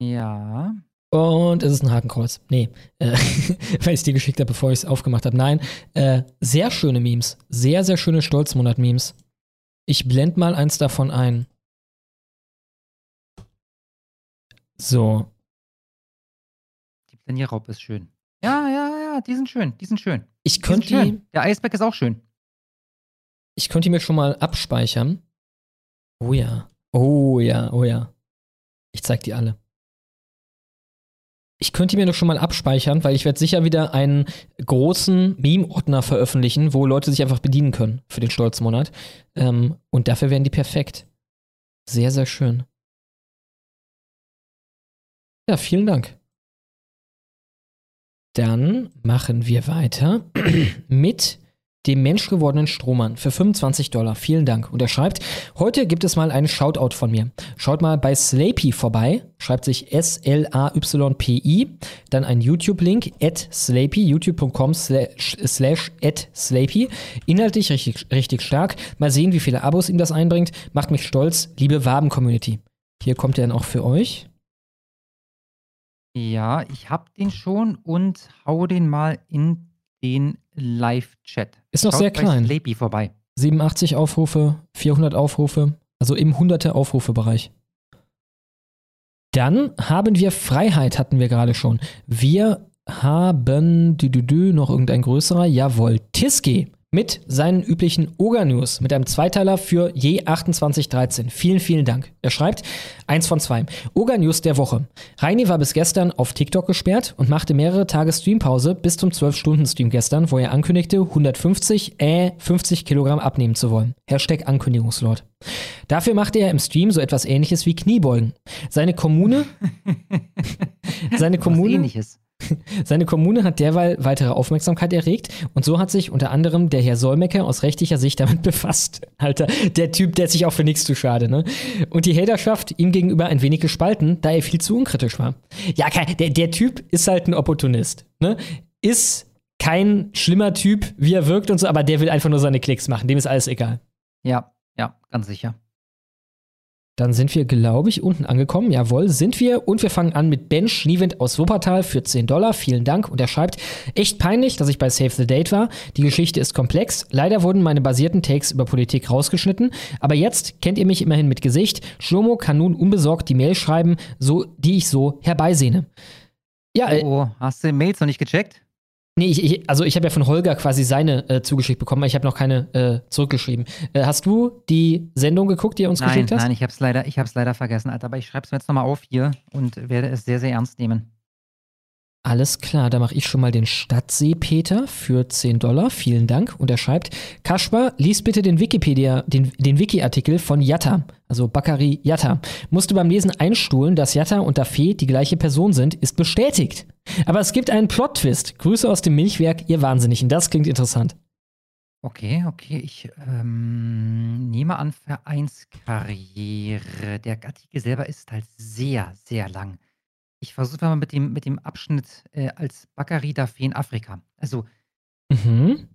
Ja. Und es ist ein Hakenkreuz. Nee, äh, weil ich es dir geschickt habe, bevor ich es aufgemacht habe. Nein, äh, sehr schöne Memes. Sehr, sehr schöne Stolzmonat-Memes. Ich blende mal eins davon ein. So. Die Planierraub ist schön. Ja, ja, ja, die sind schön, die sind schön. Ich könnte die. Der Eisberg ist auch schön. ich könnte die mir schon mal abspeichern. Oh ja. Oh ja, oh ja. Ich zeig die alle. Ich könnte mir doch schon mal abspeichern, weil ich werde sicher wieder einen großen Meme-Ordner veröffentlichen, wo Leute sich einfach bedienen können für den Stolzmonat. Ähm, und dafür wären die perfekt. Sehr, sehr schön. Ja, vielen Dank. Dann machen wir weiter mit dem menschgewordenen Strohmann für 25 Dollar. Vielen Dank. Und er schreibt, heute gibt es mal einen Shoutout von mir. Schaut mal bei Slapy vorbei, schreibt sich S-L-A-Y-P-I, dann ein YouTube-Link, at Slapy, youtube.com slash, at Slapy. Inhaltlich richtig, richtig stark. Mal sehen, wie viele Abos ihm das einbringt. Macht mich stolz, liebe Waben-Community. Hier kommt er dann auch für euch. Ja, ich hab den schon und hau den mal in den Live-Chat. Ist noch sehr klein. Sleepy vorbei. 87 Aufrufe, 400 Aufrufe, also im hunderte Aufrufe-Bereich. Dann haben wir Freiheit, hatten wir gerade schon. Wir haben dü, dü, dü, noch irgendein größerer, jawohl, Tiski mit seinen üblichen Oga-News, mit einem Zweiteiler für je 2813. Vielen, vielen Dank. Er schreibt, eins von zwei. Oga-News der Woche. Reini war bis gestern auf TikTok gesperrt und machte mehrere Tage Streampause bis zum 12-Stunden-Stream gestern, wo er ankündigte, 150, äh, 50 Kilogramm abnehmen zu wollen. Hashtag Ankündigungslord. Dafür machte er im Stream so etwas ähnliches wie Kniebeugen. Seine Kommune, seine Kommune, ähnliches. seine Kommune hat derweil weitere Aufmerksamkeit erregt und so hat sich unter anderem der Herr Solmecke aus rechtlicher Sicht damit befasst. Alter, der Typ, der sich auch für nichts zu schade, ne? Und die Haterschaft ihm gegenüber ein wenig gespalten, da er viel zu unkritisch war. Ja, der, der Typ ist halt ein Opportunist, ne? Ist kein schlimmer Typ, wie er wirkt und so, aber der will einfach nur seine Klicks machen. Dem ist alles egal. Ja, ja, ganz sicher. Dann sind wir, glaube ich, unten angekommen. Jawohl, sind wir. Und wir fangen an mit Ben Schniewind aus Wuppertal für 10 Dollar. Vielen Dank. Und er schreibt, echt peinlich, dass ich bei Save the Date war. Die Geschichte ist komplex. Leider wurden meine basierten Takes über Politik rausgeschnitten. Aber jetzt kennt ihr mich immerhin mit Gesicht. Schlomo kann nun unbesorgt die Mail schreiben, so, die ich so herbeisehne. Ja, äh, Oh, hast du die Mails noch nicht gecheckt? Nee, ich, ich, also ich habe ja von Holger quasi seine äh, zugeschickt bekommen, aber ich habe noch keine äh, zurückgeschrieben. Äh, hast du die Sendung geguckt, die er uns Nein, geschickt hast? nein, ich hab's leider, ich hab's leider vergessen, Alter. Aber ich schreib's mir jetzt nochmal auf hier und werde es sehr, sehr ernst nehmen. Alles klar, da mache ich schon mal den Stadtsee-Peter für 10 Dollar. Vielen Dank. Und er schreibt, Kaspar, lies bitte den Wikipedia, den, den Wiki-Artikel von Yatta, also Bakari Yatta. Musste beim Lesen einstuhlen, dass Yatta und Dafé die gleiche Person sind, ist bestätigt. Aber es gibt einen Plot-Twist. Grüße aus dem Milchwerk, ihr Wahnsinnigen. Das klingt interessant. Okay, okay, ich ähm, nehme an Vereinskarriere. Der Artikel selber ist halt sehr, sehr lang. Ich versuche mal mit dem, mit dem Abschnitt äh, als Bakari Dafé in Afrika. Also Mhm.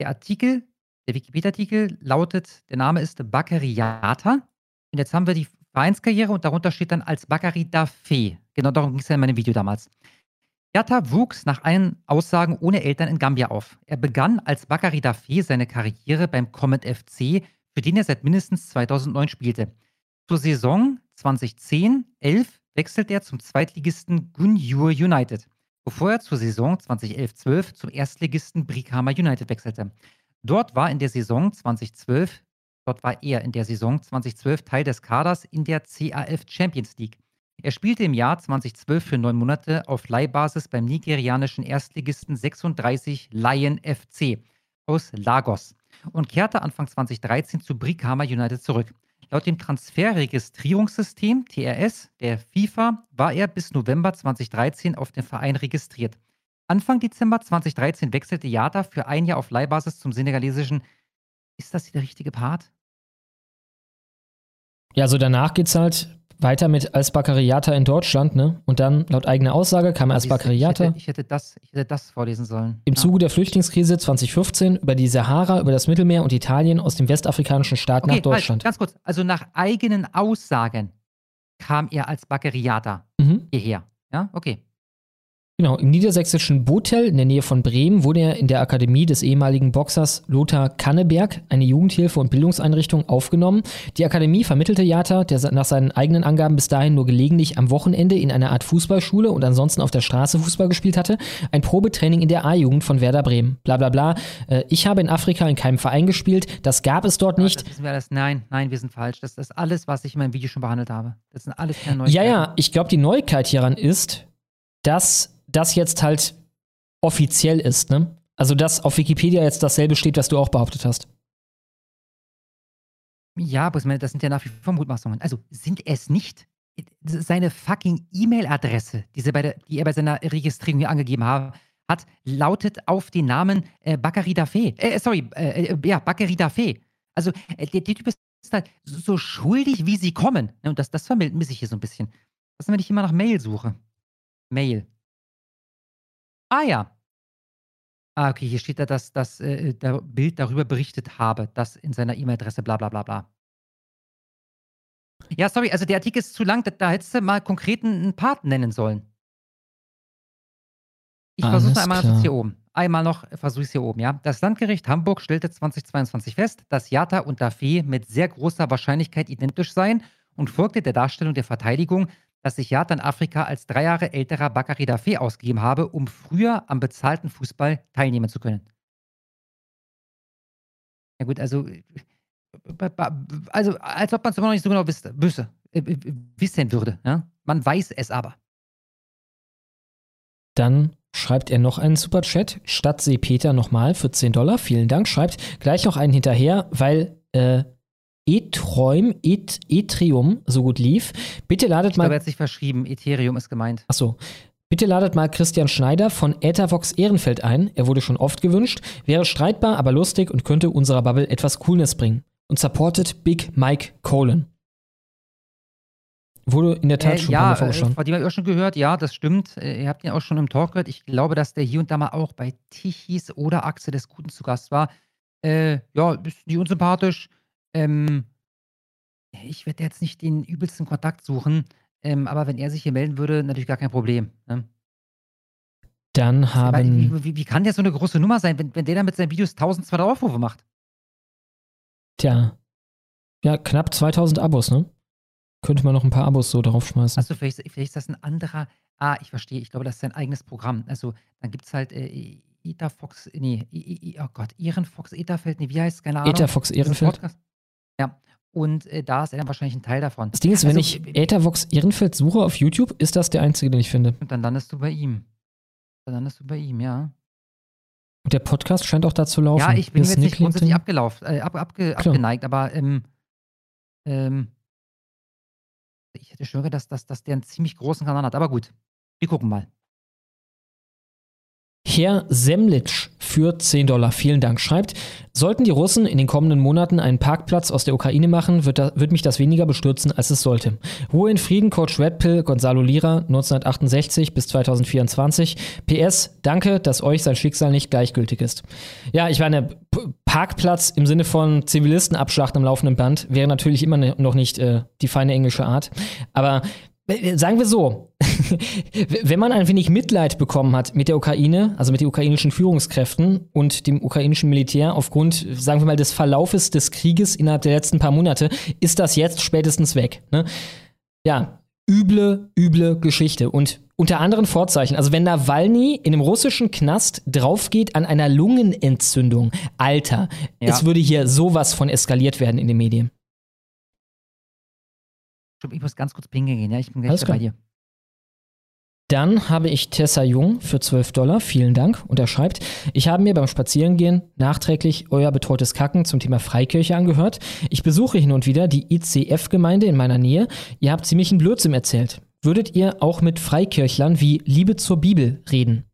der Artikel, der Wikipedia-Artikel lautet, der Name ist Bakariata. Und jetzt haben wir die Vereinskarriere und darunter steht dann als Bakari Dafé. Genau darum ging es ja in meinem Video damals. Yatta wuchs nach allen Aussagen ohne Eltern in Gambia auf. Er begann als Bakari Dafé seine Karriere beim Comet FC, für den er seit mindestens 2009 spielte. Zur Saison 2010-11 wechselte er zum Zweitligisten Gunjur United, bevor er zur Saison 2011-12 zum Erstligisten Brikama United wechselte. Dort war in der Saison 2012, dort war er in der Saison 2012 Teil des Kaders in der CAF Champions League. Er spielte im Jahr 2012 für neun Monate auf Leihbasis beim nigerianischen Erstligisten 36 Lion FC aus Lagos und kehrte Anfang 2013 zu Brikama United zurück. Laut dem Transferregistrierungssystem TRS der FIFA war er bis November 2013 auf den Verein registriert. Anfang Dezember 2013 wechselte Yata für ein Jahr auf Leihbasis zum senegalesischen. Ist das der richtige Part? Ja, also danach geht's halt weiter mit als Baccariata in Deutschland, ne? Und dann, laut eigener Aussage, kam er als Siehste, Ich ich, hätte das, ich hätte das vorlesen sollen. im Ja. Zuge der Flüchtlingskrise 2015 über die Sahara, über das Mittelmeer und Italien aus dem westafrikanischen Staat nach Okay, Deutschland. Halt, ganz kurz. Also nach eigenen Aussagen kam er als Baccariata Mhm. hierher. Ja, okay. Genau, im niedersächsischen Botel in der Nähe von Bremen wurde er in der Akademie des ehemaligen Boxers Lothar Kanneberg, eine Jugendhilfe- und Bildungseinrichtung, aufgenommen. Die Akademie vermittelte Jata, der nach seinen eigenen Angaben bis dahin nur gelegentlich am Wochenende in einer Art Fußballschule und ansonsten auf der Straße Fußball gespielt hatte, ein Probetraining in der A-Jugend von Werder Bremen. Bla bla bla. Äh, ich habe in Afrika in keinem Verein gespielt, das gab es dort nicht. Das. Nein, nein, wir sind falsch. Das ist alles, was ich in meinem Video schon behandelt habe. Das sind alles keine Neuigkeiten. Ja, ja, ich glaube, die Neuigkeit hieran ist, dass das jetzt halt offiziell ist, ne? Also, dass auf Wikipedia jetzt dasselbe steht, was du auch behauptet hast. Ja, aber das sind ja nach wie vor Mutmaßungen. Also sind es nicht seine fucking E-Mail-Adresse, die, die, er bei seiner Registrierung hier angegeben ha hat, lautet auf den Namen äh, Bakary Dafé. Äh, sorry, äh, äh, ja, Bakary Dafé. Also äh, der, der, Typ ist halt so schuldig, wie sie kommen. Und das, das vermisse ich hier so ein bisschen. Was ist, wenn ich immer nach Mail suche? Mail. Ah ja. Ah, okay, hier steht da, dass das äh, der Bild darüber berichtet habe, das in seiner E-Mail-Adresse bla bla bla bla. Ja, sorry, also der Artikel ist zu lang, da, da hättest du mal konkreten einen Part nennen sollen. Ich versuche es einmal hier oben. Einmal noch versuche ich es hier oben, ja. Das Landgericht Hamburg stellte 2022 fest, dass Jata und Dafé mit sehr großer Wahrscheinlichkeit identisch seien und folgte der Darstellung der Verteidigung, dass sich Jatan Afrika als drei Jahre älterer Bakary Dafé ausgegeben habe, um früher am bezahlten Fußball teilnehmen zu können. Ja gut, also, also als ob man es immer noch nicht so genau wüsste, wüsste, äh, wissen würde. Ja? Man weiß es aber. Dann schreibt er noch einen Superchat. Stadt Peter nochmal für 10 Dollar. Vielen Dank. Schreibt gleich noch einen hinterher, weil äh, Ethereum, Et Ethereum so gut lief. Bitte ladet ich mal. Ich hat sich verschrieben. Ethereum ist gemeint. Achso. Bitte ladet mal Christian Schneider von Ethervox Ehrenfeld ein. Er wurde schon oft gewünscht. Wäre streitbar, aber lustig und könnte unserer Bubble etwas Coolness bringen. Und supportet Big Mike Colin. Wurde in der Tat äh, schon ja, Mal vorgeschlagen. Von dem habe ich auch schon gehört, ja, das stimmt. Äh, ihr habt ihn auch schon im Talk gehört. Ich glaube, dass der hier und da mal auch bei Tichys oder Achse des Guten zu Gast war. Äh, ja, ist nicht unsympathisch. Ähm, ich werde jetzt nicht den übelsten Kontakt suchen, ähm, aber wenn er sich hier melden würde, natürlich gar kein Problem. Ne? Dann haben. Wie, wie, wie, kann der so eine große Nummer sein, wenn, wenn der da mit seinen Videos 1200 Aufrufe macht? Tja. Ja, knapp 2000 Abos, ne? Könnte man noch ein paar Abos so drauf schmeißen. Achso, vielleicht, vielleicht ist das ein anderer. Ah, ich verstehe. Ich glaube, das ist sein eigenes Programm. Also, dann gibt es halt äh, Etherfox, nee, oh Gott, Ehrenfox, Etherfeld, nee, wie heißt es? Keine Ahnung. Etherfox Ehrenfeld. Ja, und äh, da ist er dann wahrscheinlich ein Teil davon. Das Ding ist, also, wenn ich Ethervox Ehrenfeld suche auf YouTube, ist das der einzige, den ich finde. Und dann landest du bei ihm. Dann landest du bei ihm, ja. Und der Podcast scheint auch da zu laufen. Ja, ich bin jetzt nicht grundsätzlich abgelaufen, äh, ab, abge, abgeneigt, aber ähm, ähm, ich hätte schon gehört, dass, dass, dass der einen ziemlich großen Kanal hat. Aber gut, wir gucken mal. Herr Semlitsch für 10 Dollar, vielen Dank, schreibt, sollten die Russen in den kommenden Monaten einen Parkplatz aus der Ukraine machen, wird, da, wird mich das weniger bestürzen, als es sollte. Ruhe in Frieden, Coach Redpill, Gonzalo Lira, 1968 bis 2024. PS, danke, dass euch sein Schicksal nicht gleichgültig ist. Ja, ich meine, Parkplatz im Sinne von Zivilisten abschlachten am laufenden Band wäre natürlich immer ne, noch nicht äh, die feine englische Art. Aber äh, sagen wir so, wenn man ein wenig Mitleid bekommen hat mit der Ukraine, also mit den ukrainischen Führungskräften und dem ukrainischen Militär aufgrund, sagen wir mal, des Verlaufes des Krieges innerhalb der letzten paar Monate, ist das jetzt spätestens weg. Ne? Ja, üble, üble Geschichte. Und unter anderen Vorzeichen, also wenn Nawalny in einem russischen Knast draufgeht an einer Lungenentzündung, Alter, ja. es würde hier sowas von eskaliert werden in den Medien. Ich muss ganz kurz pingeln gehen, ja? Ich bin gleich bei dir. Dann habe ich Tessa Jung für 12 Dollar. Vielen Dank. Und er schreibt, ich habe mir beim Spazierengehen nachträglich euer betreutes Kacken zum Thema Freikirche angehört. Ich besuche hin und wieder die ICF-Gemeinde in meiner Nähe. Ihr habt ziemlichen Blödsinn erzählt. Würdet ihr auch mit Freikirchlern wie Liebe zur Bibel reden?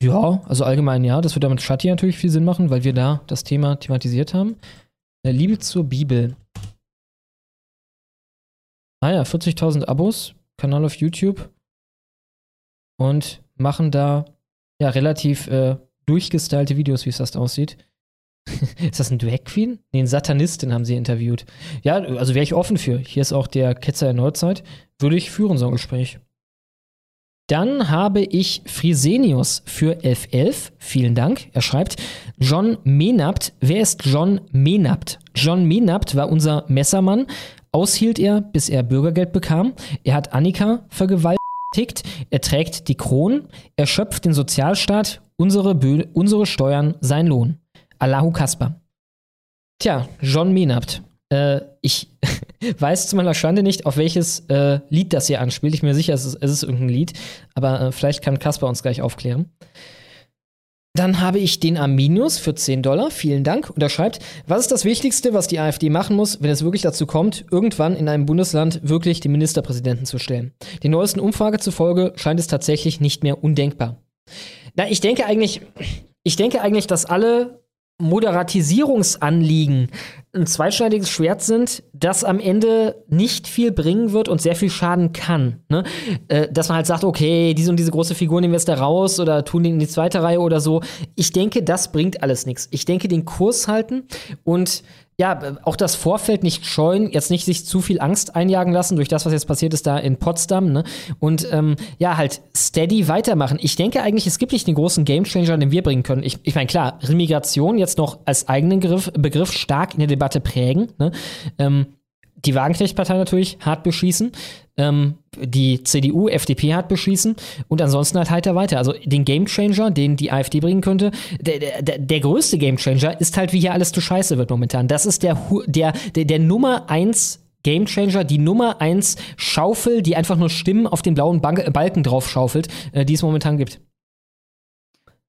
Ja, also allgemein ja. Das würde damit Shati natürlich viel Sinn machen, weil wir da das Thema thematisiert haben. Äh, Liebe zur Bibel. Ah ja, 40.000 Abos, Kanal auf YouTube und machen da ja relativ äh, durchgestylte Videos, wie es das aussieht. ist das ein Drag Queen? Nee, ein Satanistin haben sie interviewt. Ja, also wäre ich offen für. Hier ist auch der Ketzer der Neuzeit. Würde ich führen, so ein Gespräch. Dann habe ich Frisenius für 1111. Vielen Dank. Er schreibt, John Menapt. Wer ist John Menapt? John Menapt war unser Messermann. Aushielt er, bis er Bürgergeld bekam. Er hat Annika vergewaltigt. Er trägt die Kronen. Er schöpft den Sozialstaat. Unsere, Bö unsere Steuern, sein Lohn. Allahu Kasper. Tja, John Menapt. Äh, ich weiß zu meiner Schande nicht, auf welches äh, Lied das hier anspielt. Ich bin mir sicher, es ist, es ist irgendein Lied, aber äh, vielleicht kann Kasper uns gleich aufklären. Dann habe ich den Arminius für 10 Dollar. Vielen Dank. Und er schreibt, was ist das Wichtigste, was die AfD machen muss, wenn es wirklich dazu kommt, irgendwann in einem Bundesland wirklich den Ministerpräsidenten zu stellen? Die neuesten Umfrage zufolge scheint es tatsächlich nicht mehr undenkbar. Na, ich denke eigentlich, ich denke eigentlich, dass alle Moderatisierungsanliegen ein zweischneidiges Schwert sind, das am Ende nicht viel bringen wird und sehr viel schaden kann. Ne? Äh, dass man halt sagt, okay, diese und diese große Figur nehmen wir jetzt da raus oder tun die in die zweite Reihe oder so. Ich denke, das bringt alles nichts. Ich denke, den Kurs halten und ja, auch das Vorfeld nicht scheuen, jetzt nicht sich zu viel Angst einjagen lassen durch das, was jetzt passiert ist da in Potsdam, ne? Und ähm, ja, halt steady weitermachen. Ich denke eigentlich, es gibt nicht den großen Gamechanger, den wir bringen können. Ich, ich meine, klar, Remigration jetzt noch als eigenen Begriff, Begriff stark in der Debatte prägen, ne? Ähm, die Wagenknecht-Partei natürlich hart beschießen, ähm, die CDU, FDP hart beschießen und ansonsten halt heiter weiter. Also den Gamechanger, den die AfD bringen könnte, der, der, der größte Gamechanger ist halt, wie hier alles zu scheiße wird momentan. Das ist der, der, der, der Nummer eins Gamechanger, die Nummer eins Schaufel, die einfach nur Stimmen auf den blauen Bank Balken drauf schaufelt, äh, die es momentan gibt.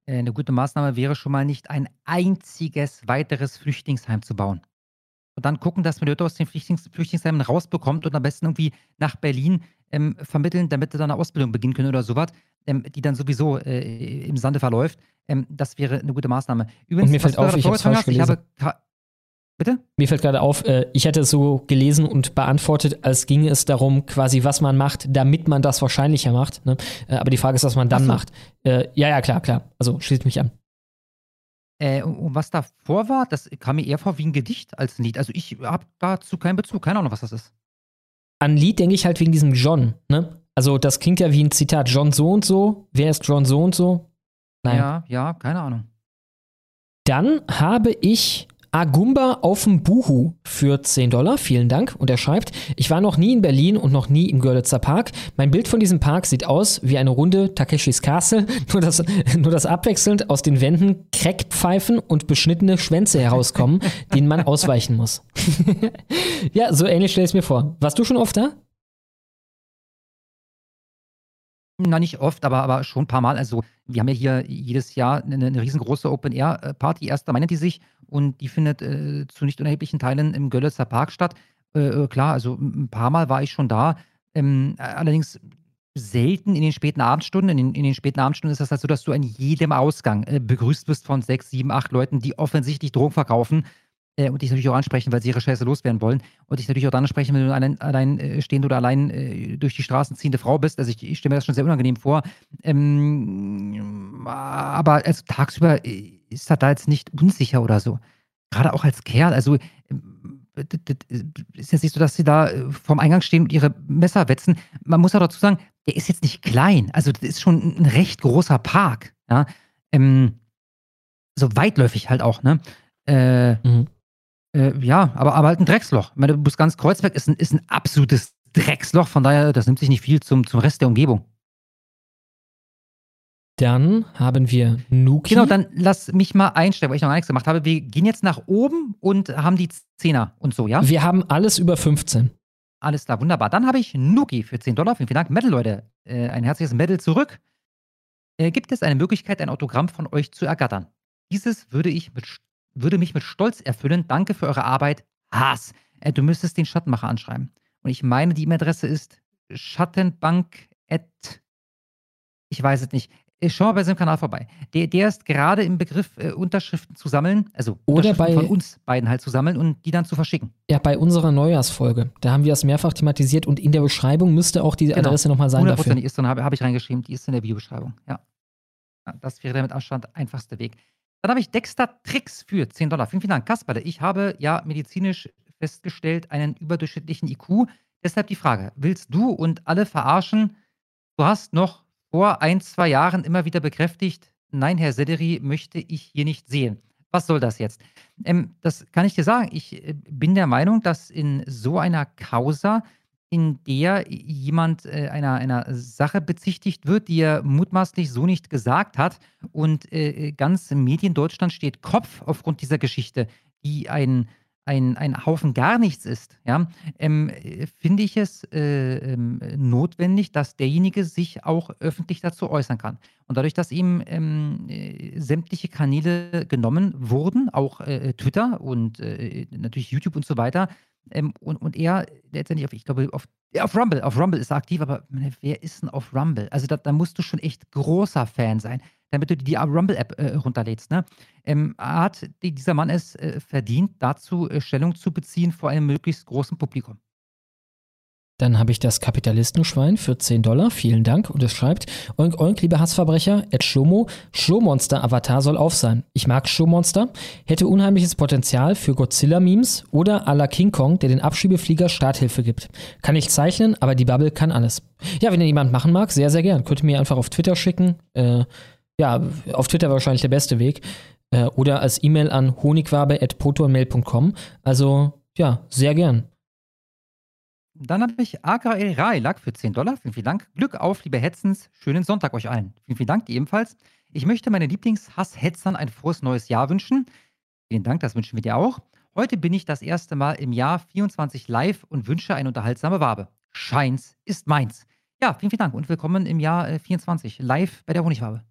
Äh, eine gute Maßnahme wäre schon mal nicht ein einziges weiteres Flüchtlingsheim zu bauen und dann gucken, dass man Leute aus den Flüchtlings Flüchtlingsheimen rausbekommt und am besten irgendwie nach Berlin ähm, vermitteln, damit sie dann eine Ausbildung beginnen können oder sowas, ähm, die dann sowieso äh, im Sande verläuft. Ähm, das wäre eine gute Maßnahme. Übrigens, und mir fällt auf, ich falsch gelesen. Ich habe Bitte? Mir fällt gerade auf, äh, ich hätte es so gelesen und beantwortet, als ginge es darum, quasi, was man macht, damit man das wahrscheinlicher macht. Ne? Äh, aber die Frage ist, was man dann so. macht. Äh, ja, ja, klar, klar. Also schließt mich an. Äh, und was davor war, das kam mir eher vor wie ein Gedicht als ein Lied. Also ich habe dazu keinen Bezug, keine Ahnung, was das ist. An Lied denke ich halt wegen diesem John, ne? Also das klingt ja wie ein Zitat. John so und so. Wer ist John so und so? Naja. Ja, ja, keine Ahnung. Dann habe ich Agumba auf dem Buhu für 10 Dollar. Vielen Dank. Und er schreibt, ich war noch nie in Berlin und noch nie im Görlitzer Park. Mein Bild von diesem Park sieht aus wie eine Runde Takeshis Castle, nur dass, nur dass abwechselnd aus den Wänden Crackpfeifen und beschnittene Schwänze herauskommen, denen man ausweichen muss. ja, so ähnlich stelle ich es mir vor. Warst du schon oft da? Na, nicht oft, aber, aber schon ein paar Mal. Also, wir haben ja hier jedes Jahr eine, eine riesengroße Open-Air-Party, 1. Mai nennt die sich, und die findet äh, zu nicht unerheblichen Teilen im Görlitzer Park statt. Äh, äh klar, also ein paar Mal war ich schon da. Ähm, allerdings selten in den späten Abendstunden. In den, in den, späten Abendstunden ist das halt so, dass du an jedem Ausgang äh, begrüßt wirst von sechs, sieben, acht Leuten, die offensichtlich Drogen verkaufen äh, und dich natürlich auch ansprechen, weil sie ihre Scheiße loswerden wollen. Und dich natürlich auch dann ansprechen, wenn du allein, allein äh, stehend oder allein äh, durch die Straßen ziehende Frau bist. Also ich, ich stelle mir das schon sehr unangenehm vor. Ähm, aber also tagsüber äh, ist das da jetzt nicht unsicher oder so. Gerade auch als Kerl. Also ähm, ist jetzt nicht so, dass sie da äh, vorm Eingang stehen und ihre Messer wetzen. Man muss auch dazu sagen, der ist jetzt nicht klein. Also das ist schon ein recht großer Park. Ja. Ähm, so weitläufig halt auch, ne? Äh, mhm. Äh, ja, aber, aber halt ein Drecksloch. Ich meine, ganz Kreuzberg ist ein, ist ein absolutes Drecksloch, von daher, das nimmt sich nicht viel zum, zum Rest der Umgebung. Dann haben wir Nuki. Genau, dann lass mich mal einstellen, weil ich noch gar nichts gemacht habe. Wir gehen jetzt nach oben und haben die Zehner und so, ja? Wir haben alles über 15. Alles klar, wunderbar. Dann habe ich Nuki für 10 Dollar. Vielen, vielen Dank. Medal, Leute. Äh, ein herzliches Medal zurück. Äh, gibt es eine Möglichkeit, ein Autogramm von euch zu ergattern? Dieses würde ich mit würde mich mit Stolz erfüllen. Danke für eure Arbeit. Haas. Äh, du müsstest den Schattenmacher anschreiben. Und ich meine, die E-Mail-Adresse ist schattenbank. Ich weiß es nicht. Schau mal bei seinem Kanal vorbei. Der, der ist gerade im Begriff, äh, Unterschriften zu sammeln, also Oder bei, von uns beiden halt zu sammeln und die dann zu verschicken. Ja, bei unserer Neujahrsfolge. Da haben wir das mehrfach thematisiert und in der Beschreibung müsste auch die genau. Adresse nochmal sein. 100% dafür. ist dann, habe hab ich reingeschrieben, die ist in der Videobeschreibung. Ja. ja. Das wäre der mit Abstand einfachste Weg. Dann habe ich Dexter Tricks für 10 Dollar. Vielen, vielen Dank, Kasperle. Ich habe ja medizinisch festgestellt einen überdurchschnittlichen IQ. Deshalb die Frage: Willst du und alle verarschen? Du hast noch vor ein, zwei Jahren immer wieder bekräftigt, nein, Herr Sederi möchte ich hier nicht sehen. Was soll das jetzt? Ähm, das kann ich dir sagen. Ich äh, bin der Meinung, dass in so einer Causa, in der jemand äh, einer, einer Sache bezichtigt wird, die er mutmaßlich so nicht gesagt hat und äh, ganz Mediendeutschland steht Kopf aufgrund dieser Geschichte, die ein ein, ein Haufen gar nichts ist, ja, ähm, finde ich es äh, ähm, notwendig, dass derjenige sich auch öffentlich dazu äußern kann. Und dadurch, dass ihm ähm, äh, sämtliche Kanäle genommen wurden, auch äh, Twitter und äh, natürlich YouTube und so weiter, ähm, und, und er letztendlich auf, ich glaube, auf, auf Rumble, auf Rumble ist er aktiv, aber wer ist denn auf Rumble? Also da, da musst du schon echt großer Fan sein damit du die Rumble-App äh, runterlädst. Ne? Ähm, hat dieser Mann es äh, verdient, dazu äh, Stellung zu beziehen vor einem möglichst großen Publikum? Dann habe ich das Kapitalistenschwein für 10 Dollar. Vielen Dank. Und es schreibt, Oink Oink, liebe Hassverbrecher, Ed Schlomo, Showmonster-Avatar soll auf sein. Ich mag Showmonster, hätte unheimliches Potenzial für Godzilla-Memes oder à la King Kong, der den Abschiebeflieger Starthilfe gibt. Kann ich zeichnen, aber die Bubble kann alles. Ja, wenn ihr jemand machen mag, sehr, sehr gern. Könnt ihr mir einfach auf Twitter schicken. Äh, ja, auf Twitter wahrscheinlich der beste Weg. Äh, oder als E-Mail an honigwabe.protonmail.com. Also, ja, sehr gern. Dann habe ich AKL Railak für 10 Dollar. Vielen, vielen Dank. Glück auf, liebe Hetzens. Schönen Sonntag euch allen. Vielen, vielen Dank, ebenfalls. Ich möchte meinen Lieblingshass-Hetzern ein frohes neues Jahr wünschen. Vielen Dank, das wünschen wir dir auch. Heute bin ich das erste Mal im Jahr 24 live und wünsche eine unterhaltsame Wabe. Scheins ist meins. Ja, vielen, vielen Dank und willkommen im Jahr 24 äh, live bei der Honigwabe.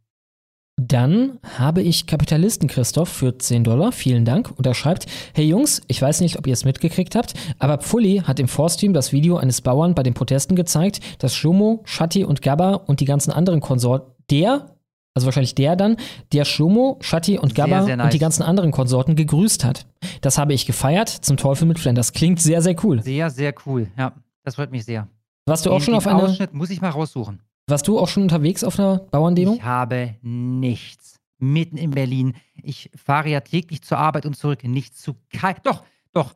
Dann habe ich Kapitalisten Christoph für 10 Dollar. Vielen Dank. Und er schreibt: Hey Jungs, ich weiß nicht, ob ihr es mitgekriegt habt, aber Pfulli hat im Forstream das Video eines Bauern bei den Protesten gezeigt, dass Schlomo, Shatti und Gabba und die ganzen anderen Konsorten, der, also wahrscheinlich der dann, der Schlomo, Shatti und Gabba sehr, sehr nice. und die ganzen anderen Konsorten gegrüßt hat. Das habe ich gefeiert. Zum Teufel mit Flanders. Klingt sehr, sehr cool. Sehr, sehr cool. Ja, das freut mich sehr. Warst du auch den, schon auf einer. Ausschnitt muss ich mal raussuchen. Warst du auch schon unterwegs auf einer Bauerndemo? Ich habe nichts. Mitten in Berlin. Ich fahre ja täglich zur Arbeit und zurück. Nicht zu kein. Doch, doch.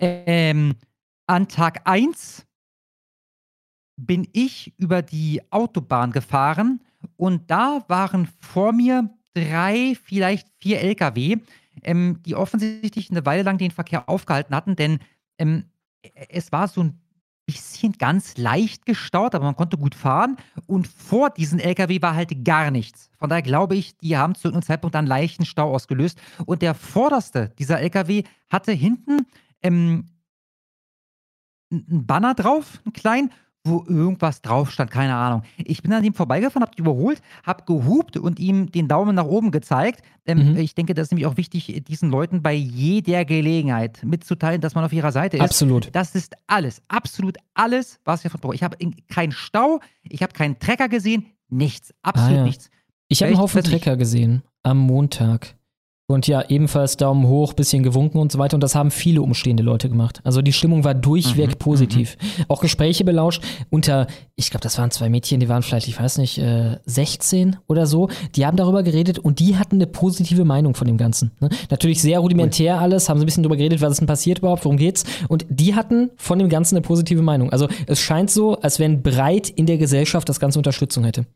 Ähm, an Tag 1 bin ich über die Autobahn gefahren und da waren vor mir drei, vielleicht vier Lkw, ähm, die offensichtlich eine Weile lang den Verkehr aufgehalten hatten, denn ähm, es war so ein bisschen ganz leicht gestaut, aber man konnte gut fahren. Und vor diesem LKW war halt gar nichts. Von daher glaube ich, die haben zu einem Zeitpunkt einen leichten Stau ausgelöst. Und der vorderste dieser LKW hatte hinten ähm, einen Banner drauf, einen kleinen, wo irgendwas drauf stand, keine Ahnung. Ich bin an ihm vorbeigefahren, habe überholt, habe gehupt und ihm den Daumen nach oben gezeigt. Ähm, mhm. Ich denke, das ist nämlich auch wichtig, diesen Leuten bei jeder Gelegenheit mitzuteilen, dass man auf ihrer Seite ist. Absolut. Das ist alles, absolut alles, was wir von brauchen. Ich habe keinen Stau, ich habe keinen Trecker gesehen, nichts, absolut ah, ja. nichts. Ich habe einen Haufen Trecker gesehen am Montag. Und ja, ebenfalls Daumen hoch, bisschen gewunken und so weiter. Und das haben viele umstehende Leute gemacht. Also die Stimmung war durchweg mhm, positiv. Mhm. Auch Gespräche belauscht unter, ich glaube, das waren zwei Mädchen, die waren vielleicht, ich weiß nicht, äh, 16 oder so. Die haben darüber geredet und die hatten eine positive Meinung von dem Ganzen. Ne? Natürlich sehr rudimentär alles, haben so ein bisschen darüber geredet, was ist denn passiert überhaupt, worum geht's. Und die hatten von dem Ganzen eine positive Meinung. Also es scheint so, als wenn breit in der Gesellschaft das Ganze Unterstützung hätte.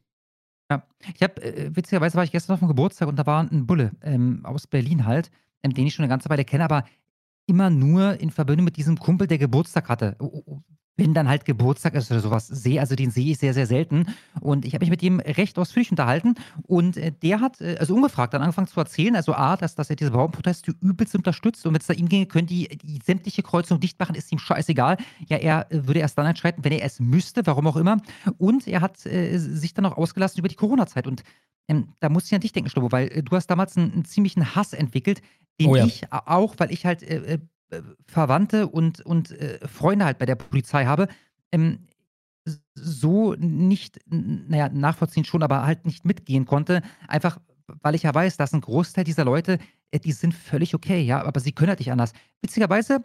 Ja, ich habe, äh, witzigerweise war ich gestern auf dem Geburtstag und da war ein Bulle ähm, aus Berlin halt, ähm, den ich schon eine ganze Weile kenne, aber immer nur in Verbindung mit diesem Kumpel, der Geburtstag hatte. Wenn dann halt Geburtstag ist oder sowas, sehe, also den sehe ich sehr, sehr selten. Und ich habe mich mit ihm recht ausführlich unterhalten. Und äh, der hat, äh, also ungefragt, dann angefangen zu erzählen, also A, dass, dass er diese Bauernproteste übelst unterstützt. Und wenn es da ihm ginge, können die, die sämtliche Kreuzung dicht machen, ist ihm scheißegal. Ja, er äh, würde erst dann entscheiden, wenn er es müsste, warum auch immer. Und er hat sich dann auch ausgelassen über die Corona-Zeit. Und ähm, da muss ich an dich denken, Schlobo, weil du hast damals einen, einen ziemlichen Hass entwickelt, den oh ja. ich auch, weil ich halt äh, Verwandte und, und äh, Freunde halt bei der Polizei habe, ähm, so nicht, naja, nachvollziehen schon, aber halt nicht mitgehen konnte. Einfach, weil ich ja weiß, dass ein Großteil dieser Leute, äh, die sind völlig okay, ja, aber sie können halt nicht anders. Witzigerweise,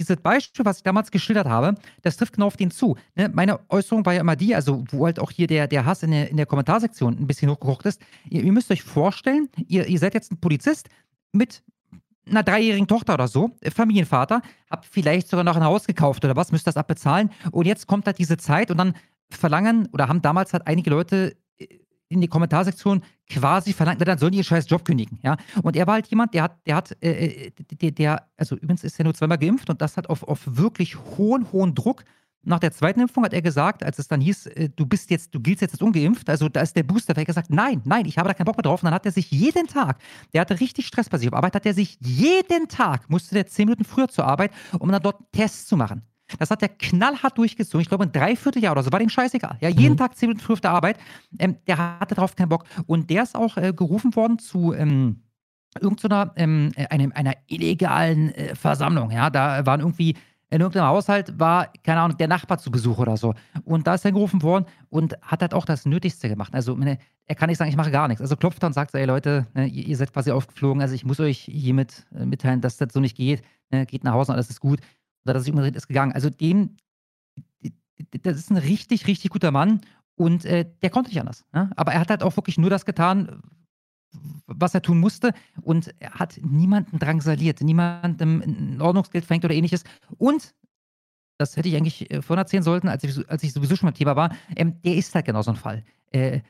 dieses Beispiel, was ich damals geschildert habe, das trifft genau auf den zu. Ne? Meine Äußerung war ja immer die, also wo halt auch hier der, der Hass in der, in der Kommentarsektion ein bisschen hochgekocht ist. Ihr, ihr müsst euch vorstellen, ihr, ihr seid jetzt ein Polizist mit einer dreijährigen Tochter oder so, äh, Familienvater, habt vielleicht sogar noch ein Haus gekauft oder was, müsst das abbezahlen. Und jetzt kommt halt diese Zeit und dann verlangen oder haben damals halt einige Leute in die Kommentarsektion quasi verlangt, na, dann sollen die ihren scheiß Job kündigen, ja. Und er war halt jemand, der hat, der hat, äh, äh der, der, also übrigens ist er nur zweimal geimpft und das hat auf, auf wirklich hohen, hohen Druck. Nach der zweiten Impfung hat er gesagt, als es dann hieß, äh, du bist jetzt, du giltst jetzt als ungeimpft, also da ist der Booster, hat er gesagt, nein, nein, ich habe da keinen Bock mehr drauf. Und dann hat er sich jeden Tag, der hatte richtig Stress bei sich auf Arbeit, hat er sich jeden Tag, musste der zehn Minuten früher zur Arbeit, um dann dort Tests zu machen. Das hat er knallhart durchgezogen. Ich glaube, ein Dreivierteljahr oder so. War dem scheißegal. Ja, jeden mhm. Tag zehn Minuten früh auf der Arbeit. Ähm, der hatte darauf keinen Bock. Und der ist auch äh, gerufen worden zu. Ähm, irgendeiner ähm, äh, einem, einer illegalen äh, Versammlung. Ja, da waren irgendwie in irgendeinem Haushalt war, keine Ahnung, der Nachbar zu Besuch oder so. Und da ist er gerufen worden und hat halt auch das Nötigste gemacht. Also, er kann nicht sagen, ich mache gar nichts. Also klopft er und sagt, ey Leute, ne, ihr, seid quasi aufgeflogen. Also, ich muss euch hiermit äh, mitteilen, dass das so nicht geht. Ne, geht nach Hause und alles ist gut. Oder dass sich umgedreht ist gegangen. Also dem, das ist ein richtig, richtig guter Mann und äh, der konnte nicht anders. Ne? Aber er hat halt auch wirklich nur das getan, was er tun musste und er hat niemanden drangsaliert, niemandem ein Ordnungsgeld verhängt oder ähnliches. Und das hätte ich eigentlich äh, vorhin erzählen sollten, als ich, als ich sowieso schon mal Thema war, ähm, der ist halt genau so ein Fall. Äh,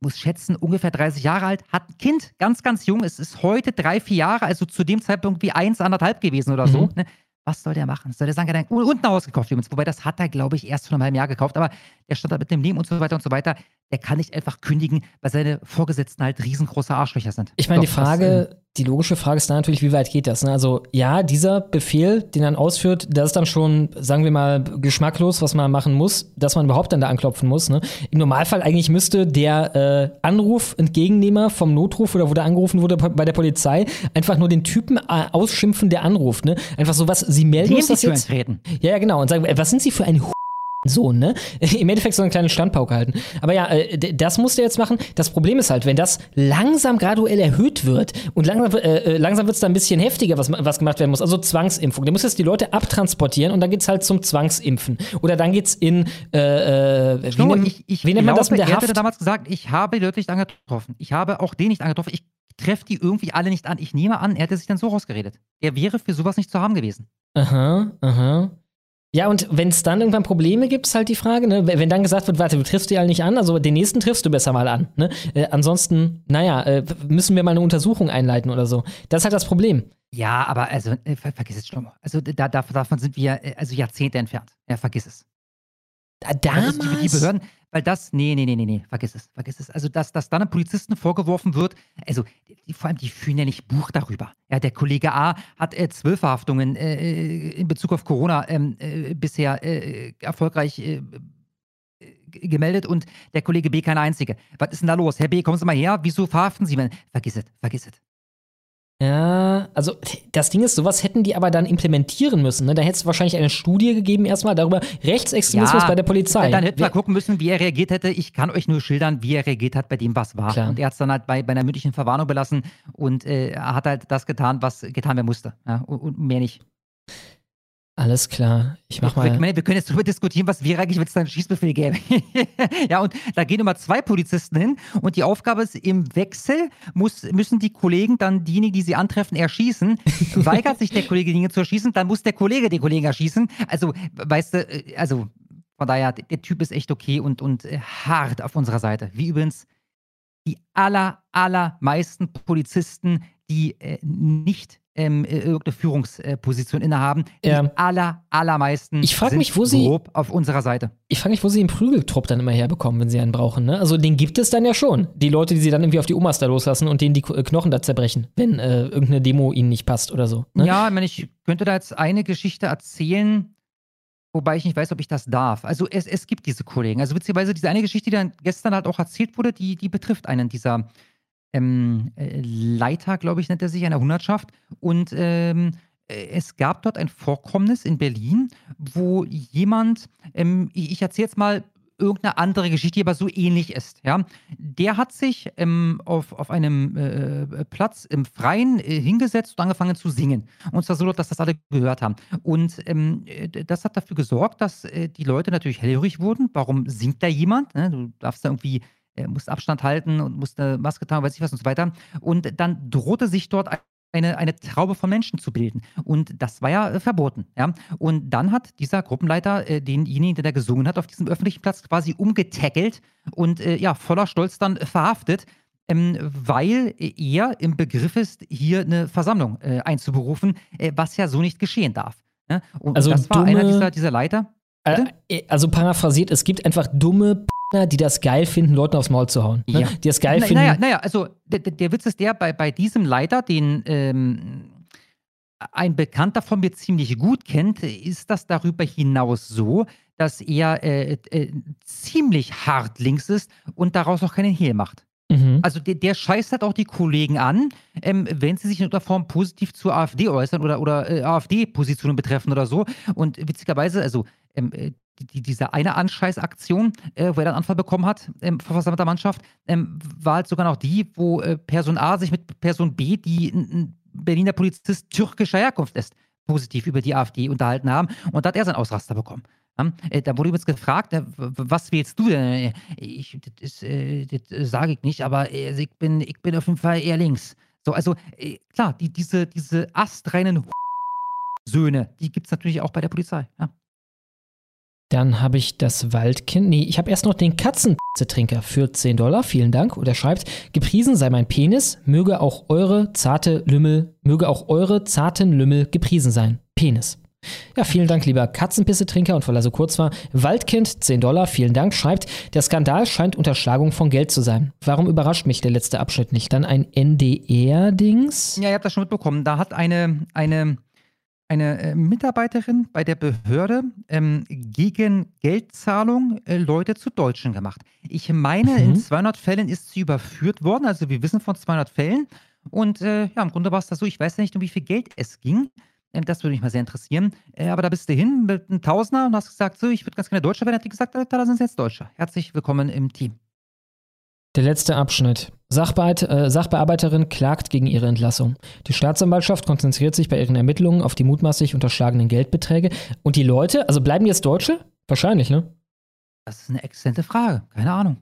muss schätzen, ungefähr 30 Jahre alt, hat ein Kind, ganz, ganz jung, es ist heute drei, vier Jahre, also zu dem Zeitpunkt wie eins, anderthalb gewesen oder so. Mhm. Ne? Was soll der machen? Soll der sagen, er hat ein Haus gekauft übrigens. Wobei, das hat er, glaube ich, erst vor einem halben Jahr gekauft. Aber der stand da mit dem Leben und so weiter und so weiter. Der kann nicht einfach kündigen, weil seine Vorgesetzten halt riesengroße Arschlöcher sind. Ich meine, die Frage, ähm, die logische Frage ist dann natürlich, wie weit geht das? Ne? Also, ja, dieser Befehl, den er ausführt, das ist dann schon, sagen wir mal, geschmacklos, was man machen muss, dass man überhaupt dann da anklopfen muss. Ne? Im Normalfall eigentlich müsste der äh, Anruf-Entgegennehmer vom Notruf oder wo der angerufen wurde bei der Polizei einfach nur den Typen äh, ausschimpfen, der anruft. Ne? Einfach so was, sie melden uns das jetzt. Reden. Ja, ja, genau. Und sagen, was sind sie für ein Sohn, ne? Im Endeffekt so eine kleine Standpauke halten. Aber ja, äh, das musst du jetzt machen. Das Problem ist halt, wenn das langsam graduell erhöht wird und langsam, äh, äh langsam wird es dann ein bisschen heftiger, was, was gemacht werden muss. Also Zwangsimpfung. Du musst jetzt die Leute abtransportieren und dann geht's halt zum Zwangsimpfen. Oder dann geht's in, äh, äh, wie, nennt, ich, ich wie nennt man das mit der Haft? Er hatte damals gesagt, ich habe die Leute nicht angetroffen. Ich habe auch den nicht angetroffen. Ich treffe die irgendwie alle nicht an. Ich nehme an, er hätte sich dann so rausgeredet. Er wäre für sowas nicht zu haben gewesen. Aha, aha. Ja, und wenn es dann irgendwann Probleme gibt, ist halt die Frage, ne? wenn dann gesagt wird, warte, du triffst die alle nicht an, also den nächsten triffst du besser mal an. Ne? Äh, ansonsten, naja, äh, müssen wir mal eine Untersuchung einleiten oder so. Das ist halt das Problem. Ja, aber also, äh, ver vergiss es schon. Also da, davon sind wir äh, also Jahrzehnte entfernt. Ja, vergiss es. Damals? Also die, die Behörden, weil das, nee, nee, nee, nee, nee, vergiss es, vergiss es. Also, dass, dass dann einem Polizisten vorgeworfen wird, also die, vor allem, die führen ja nicht Buch darüber. Ja, der Kollege A hat äh, zwölf Verhaftungen äh, in Bezug auf Corona ähm, äh, bisher äh, erfolgreich äh, gemeldet und der Kollege B keine einzige. Was ist denn da los? Herr B, kommen Sie mal her, wieso verhaften Sie mich? Vergiss es, vergiss es. Ja, also das Ding ist, sowas hätten die aber dann implementieren müssen. Ne? Da hätte es wahrscheinlich eine Studie gegeben, erstmal darüber Rechtsextremismus ja, bei der Polizei. Dann hätten wir gucken müssen, wie er reagiert hätte. Ich kann euch nur schildern, wie er reagiert hat bei dem, was war. Klar. Und er hat es dann halt bei, bei einer mündlichen Verwarnung belassen und äh, hat halt das getan, was getan werden musste. Ja? Und, und mehr nicht. Alles klar. Ich mach mal. Wir, wir können jetzt darüber diskutieren, was wäre eigentlich, wenn es da einen Schießbefehl gäbe. ja, und da gehen immer zwei Polizisten hin und die Aufgabe ist, im Wechsel muss, müssen die Kollegen dann diejenigen, die sie antreffen, erschießen. Weigert sich der Kollege, diejenigen zu erschießen, dann muss der Kollege den Kollegen erschießen. Also, weißt du, äh, also von daher, der Typ ist echt okay und, und äh, hart auf unserer Seite. Wie übrigens die aller, allermeisten Polizisten, die äh, nicht ähm, äh, irgendeine Führungsposition innehaben. Ja. Die aller, allermeisten ich frag sind mich, wo sie, grob auf unserer Seite. Ich frage mich, wo sie den Prügeltrupp dann immer herbekommen, wenn sie einen brauchen. Ne? Also den gibt es dann ja schon. Die Leute, die sie dann irgendwie auf die Omas da loslassen und denen die äh, Knochen da zerbrechen, wenn äh, irgendeine Demo ihnen nicht passt oder so. Ne? Ja, ich, meine, ich könnte da jetzt eine Geschichte erzählen, wobei ich nicht weiß, ob ich das darf. Also es, es gibt diese Kollegen. Also beziehungsweise diese eine Geschichte, die dann gestern halt auch erzählt wurde, die, die betrifft einen dieser ähm, äh, Leiter, glaube ich, nennt er sich, einer Hundertschaft. Und ähm, äh, es gab dort ein Vorkommnis in Berlin, wo jemand, ähm, ich, erzähle jetzt mal irgendeine andere Geschichte, die aber so ähnlich ist. Ja? Der hat sich ähm, auf, auf einem äh, Platz im Freien äh, hingesetzt und angefangen zu singen. Und zwar so, dass das alle gehört haben. Und ähm, das hat dafür gesorgt, dass äh, die Leute natürlich hellhörig wurden. Warum singt da jemand? Ne? Du darfst da irgendwie musste Abstand halten und musste Maske tragen, weiß ich was und so weiter. Und dann drohte sich dort eine, eine Traube von Menschen zu bilden. Und das war ja äh, verboten. Ja? Und dann hat dieser Gruppenleiter äh, denjenigen, der da gesungen hat, auf diesem öffentlichen Platz quasi umgetackelt und äh, ja, voller Stolz dann verhaftet, ähm, weil er im Begriff ist, hier eine Versammlung äh, einzuberufen, äh, was ja so nicht geschehen darf. Ja? Und Also das war dumme- einer dieser, dieser Leiter. Äh, also paraphrasiert, es gibt einfach dumme die das geil finden, Leuten aufs Maul zu hauen. Ne? Ja. Die das geil Na, finden. Naja, naja, also der, der Witz ist der, bei, bei diesem Leiter, den ähm, ein Bekannter von mir ziemlich gut kennt, ist das darüber hinaus so, dass er äh, äh, ziemlich hart links ist und daraus auch keinen Hehl macht. Mhm. Also der, der scheißt halt auch die Kollegen an, ähm, wenn sie sich in irgendeiner Form positiv zur AfD äußern oder, oder äh, AfD-Positionen betreffen oder so. Und witzigerweise, also ähm, äh, die, diese eine Anscheißaktion, äh, wo er dann Anfall bekommen hat ähm, versammelter Mannschaft, ähm, war halt sogar noch die, wo äh, Person A sich mit Person B, die ein, Berliner Polizist türkischer Herkunft ist, positiv über die AfD unterhalten haben. Und da hat er seinen Ausraster bekommen. Ja, äh, da wurde übrigens gefragt, äh, was wählst du denn? Äh, Ich, das, das sage ich nicht, aber äh, ich, bin, ich bin auf jeden Fall eher links. So, also klar, die, diese, diese astreinen Söhne, die gibt es natürlich auch bei der Polizei. Ja. Dann habe ich das Waldkind. Nee, ich habe erst noch den Katzenpizzetrinker für 10 Dollar. Vielen Dank. Und er schreibt: Gepriesen sei mein Penis, möge auch eure zarte Lümmel, möge auch eure zarten Lümmel gepriesen sein. Penis. Ja, vielen Dank, lieber Katzenpissetrinker. Und weil er so kurz war, Waldkind, 10 Dollar, vielen Dank, schreibt, der Skandal scheint Unterschlagung von Geld zu sein. Warum überrascht mich der letzte Abschnitt nicht? Dann ein NDR-Dings? Ja, ihr habt das schon mitbekommen. Da hat eine, eine, eine äh, Mitarbeiterin bei der Behörde ähm, gegen Geldzahlung äh, Leute zu Deutschen gemacht. Ich meine, Mhm. in 200 Fällen ist sie überführt worden. Also wir wissen von 200 Fällen. Und äh, ja, im Grunde war es das so. Ich weiß ja nicht, um wie viel Geld es ging. Ähm, Das würde mich mal sehr interessieren. Äh, aber da bist du hin mit einem Tausender und hast gesagt, so, ich würde ganz gerne Deutscher werden. Hat die gesagt, "Alter, da sind sie jetzt Deutscher. Herzlich willkommen im Team. Der letzte Abschnitt. Äh, Sachbearbeiterin klagt gegen ihre Entlassung. Die Staatsanwaltschaft konzentriert sich bei ihren Ermittlungen auf die mutmaßlich unterschlagenen Geldbeträge. Und die Leute, also bleiben jetzt Deutsche? Wahrscheinlich, ne? Das ist eine exzellente Frage. Keine Ahnung.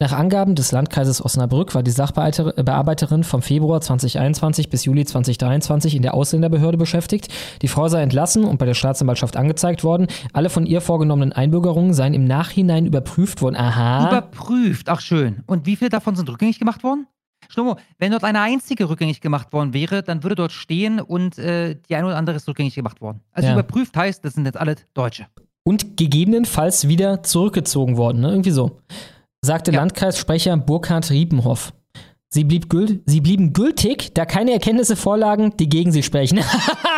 Nach Angaben des Landkreises Osnabrück war die Sachbearbeiterin vom Februar 2021 bis Juli 2023 in der Ausländerbehörde beschäftigt. Die Frau sei entlassen und bei der Staatsanwaltschaft angezeigt worden. Alle von ihr vorgenommenen Einbürgerungen seien im Nachhinein überprüft worden. Aha. Überprüft, ach schön. Und wie viele davon sind rückgängig gemacht worden? Schlummo, wenn dort eine einzige rückgängig gemacht worden wäre, dann würde dort stehen und äh, die eine oder andere ist rückgängig gemacht worden. Also Ja. überprüft heißt, das sind jetzt alle Deutsche. und gegebenenfalls wieder zurückgezogen worden, ne? Irgendwie so. Sagte Landkreissprecher Burkhard Riepenhoff. Sie, blieb gült, sie blieben gültig, da keine Erkenntnisse vorlagen, die gegen sie sprechen.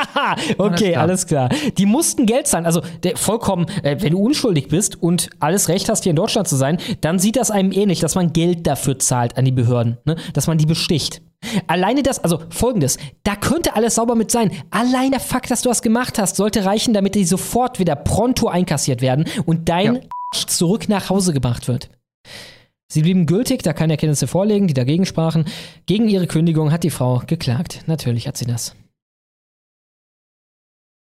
okay, alles klar. Die mussten Geld zahlen. Also der, vollkommen, äh, wenn du unschuldig bist und alles Recht hast, hier in Deutschland zu sein, dann sieht das einem ähnlich, dass man Geld dafür zahlt an die Behörden, ne? dass man die besticht. Alleine das, also folgendes, da könnte alles sauber mit sein. Allein der Fakt, dass du das gemacht hast, sollte reichen, damit die sofort wieder pronto einkassiert werden und dein Arsch zurück nach Hause gebracht wird. Sie blieben gültig, da keine Erkenntnisse vorlegen, die dagegen sprachen. Gegen ihre Kündigung hat die Frau geklagt. Natürlich hat sie das.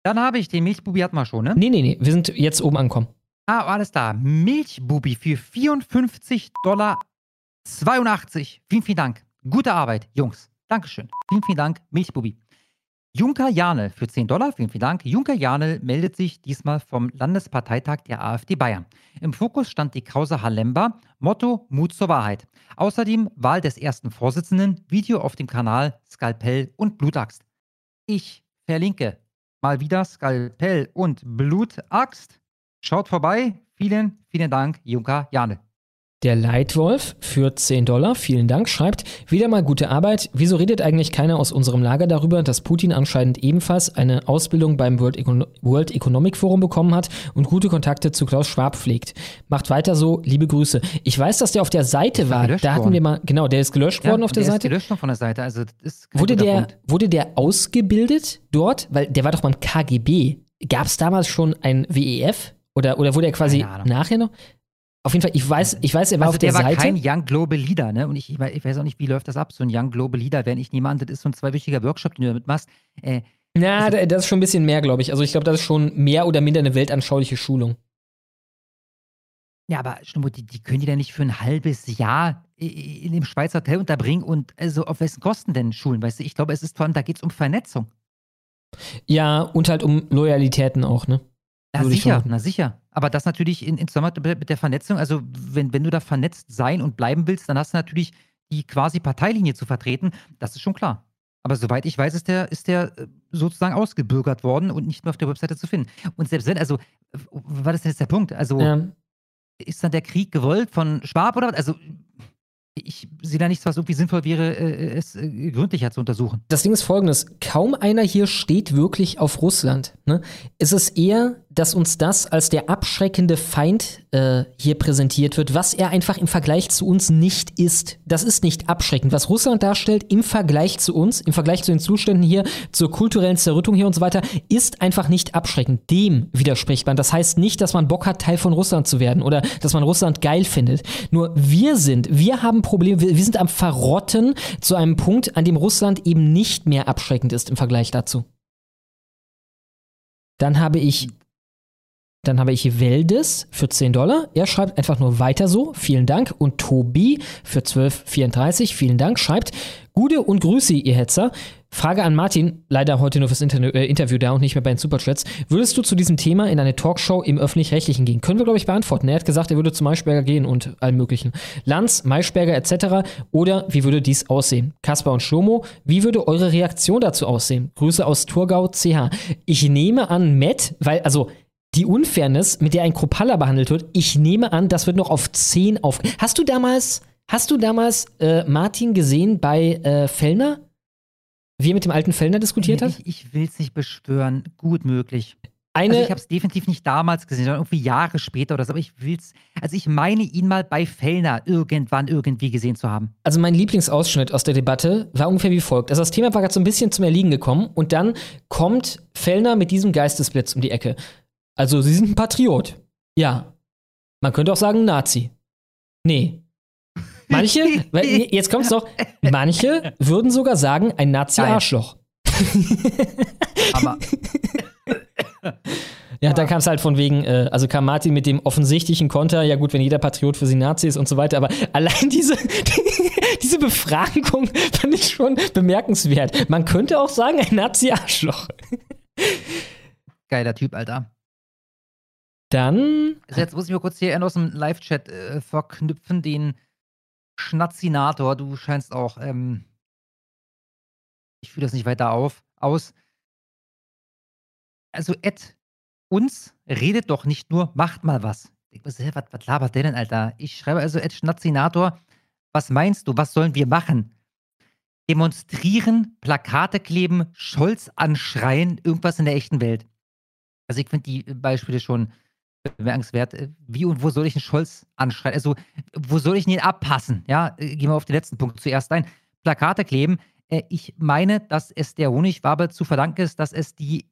Dann habe ich den Milchbubi hatten wir schon, ne? Nee, nee, nee, wir sind jetzt oben angekommen. Ah, alles da. Milchbubi für 54,82 Dollar. Vielen, vielen Dank. Gute Arbeit, Jungs. Dankeschön. Vielen, vielen Dank, Milchbubi. Junker Janel für 10 Dollar, vielen, vielen Dank. Junker Janel meldet sich diesmal vom Landesparteitag der AfD Bayern. Im Fokus stand die Krause Halemba, Motto Mut zur Wahrheit. Außerdem Wahl des ersten Vorsitzenden, Video auf dem Kanal Skalpell und Blutaxt. Ich verlinke mal wieder Skalpell und Blutaxt. Schaut vorbei. Vielen, vielen Dank, Junker Janel. Der Leitwolf für 10 Dollar, vielen Dank, schreibt, wieder mal gute Arbeit. Wieso redet eigentlich keiner aus unserem Lager darüber, dass Putin anscheinend ebenfalls eine Ausbildung beim World, Econo World Economic Forum bekommen hat und gute Kontakte zu Klaus Schwab pflegt? Macht weiter so, liebe Grüße. Ich weiß, dass der auf der Seite war. Da hatten worden. wir mal, genau, der ist gelöscht worden auf der, der Seite. Ist gelöscht noch von der Seite. Also, Wurde der, wurde der ausgebildet dort? Weil der war doch beim KGB. Gab es damals schon ein WEF? Oder, oder wurde er quasi nachher noch? Auf jeden Fall, ich weiß, ich weiß, er war also auf der, der war Seite. kein Young Global Leader, ne? Und ich, ich, weiß- ich weiß auch nicht, wie läuft das ab, so ein Young Global Leader, wenn ich an, das ist so ein zweiwöchiger Workshop, den du damit machst. Äh, Na, da- das ist schon ein bisschen mehr, glaube ich. Also ich glaube, das ist schon mehr oder minder eine weltanschauliche Schulung. ja, aber Schnummo, die, die können die da nicht für ein halbes Jahr in dem Schweizer Hotel unterbringen und also auf wessen Kosten denn Schulen, weißt du? Ich glaube, es ist vor allem, da geht es um Vernetzung. Ja, und halt um Loyalitäten auch, ne? Na sicher, na sicher. Aber das natürlich in, in Zusammenhang mit der Vernetzung, also wenn, wenn du da vernetzt sein und bleiben willst, dann hast du natürlich die quasi Parteilinie zu vertreten. Das ist schon klar. Aber soweit ich weiß, ist der, ist der äh, sozusagen ausgebürgert worden und nicht mehr auf der Webseite zu finden. Und selbst wenn, also, äh, war das jetzt der Punkt? Also, Ja. ist dann der Krieg gewollt von Schwab oder was? Also, ich sehe da nichts, was irgendwie sinnvoll wäre, äh, es äh, gründlicher zu untersuchen. Das Ding ist folgendes: Kaum einer hier steht wirklich auf Russland. Ne? Es ist eher, dass uns das als der abschreckende Feind äh, hier präsentiert wird, was er einfach im Vergleich zu uns nicht ist. Das ist nicht abschreckend. Was Russland darstellt im Vergleich zu uns, im Vergleich zu den Zuständen hier, zur kulturellen Zerrüttung hier und so weiter, ist einfach nicht abschreckend. Dem widerspricht man. Das heißt nicht, dass man Bock hat, Teil von Russland zu werden oder dass man Russland geil findet. Nur wir sind, wir haben Probleme, wir, wir sind am Verrotten zu einem Punkt, an dem Russland eben nicht mehr abschreckend ist im Vergleich dazu. Dann habe ich dann habe ich Weldes für 10 Dollar. Er schreibt einfach nur weiter so. Vielen Dank. Und Tobi für 12,34. Vielen Dank. Schreibt Gude und Grüße, ihr Hetzer. Frage an Martin, leider heute nur fürs Inter äh, Interview da und nicht mehr bei den Superchats. Würdest du zu diesem Thema in eine Talkshow im Öffentlich-Rechtlichen gehen? Können wir, glaube ich, beantworten. Er hat gesagt, er würde zu Maischberger gehen und allem Möglichen. Lanz, Maischberger etc. Oder wie würde dies aussehen? Kaspar und Schlomo, wie würde eure Reaktion dazu aussehen? Grüße aus Thurgau, CH. Ich nehme an, Matt, weil, also, die Unfairness, mit der ein Kropalla behandelt wird, ich nehme an, das wird noch auf 10 auf. Hast du damals, hast du damals äh, Martin gesehen bei äh, Fellner? Wie er mit dem alten Fellner diskutiert hat? Ich, ich will es nicht beschwören. Gut möglich. Eine, also ich habe es definitiv nicht damals gesehen, sondern irgendwie Jahre später oder so. Aber ich will's. Also ich meine ihn mal bei Fellner irgendwann irgendwie gesehen zu haben. Also mein Lieblingsausschnitt aus der Debatte war ungefähr wie folgt. Also das Thema war gerade so ein bisschen zum Erliegen gekommen und dann kommt Fellner mit diesem Geistesblitz um die Ecke. Also Sie sind ein Patriot. Ja. Man könnte auch sagen Nazi. Nee. Manche, jetzt kommt's doch, manche würden sogar sagen, ein Nazi-Arschloch. Aber Ja, dann kam es halt von wegen, äh, also kam Martin mit dem offensichtlichen Konter, ja gut, wenn jeder Patriot für sie Nazi ist und so weiter, aber allein diese, diese Befragung fand ich schon bemerkenswert. Man könnte auch sagen, ein Nazi-Arschloch. geiler Typ, Alter. Dann, Also jetzt muss ich mal kurz hier aus dem Live-Chat äh, verknüpfen, den Schnatzinator. Du scheinst auch, ähm, ich fühle das nicht weiter auf, aus. Also Ed, uns redet doch nicht nur, macht mal was. Ich was, was labert der denn, Alter? Ich schreibe also Ed Schnatzinator, was meinst du, was sollen wir machen? Demonstrieren, Plakate kleben, Scholz anschreien, irgendwas in der echten Welt. Also ich finde die Beispiele schon bemerkenswert. Äh, Wie und wo soll ich einen Scholz anschreien? Also, wo soll ich ihn abpassen? Ja, äh, gehen wir auf den letzten Punkt zuerst ein. Plakate kleben. Äh, Ich meine, dass es der Honigwabe zu verdanken ist, dass es die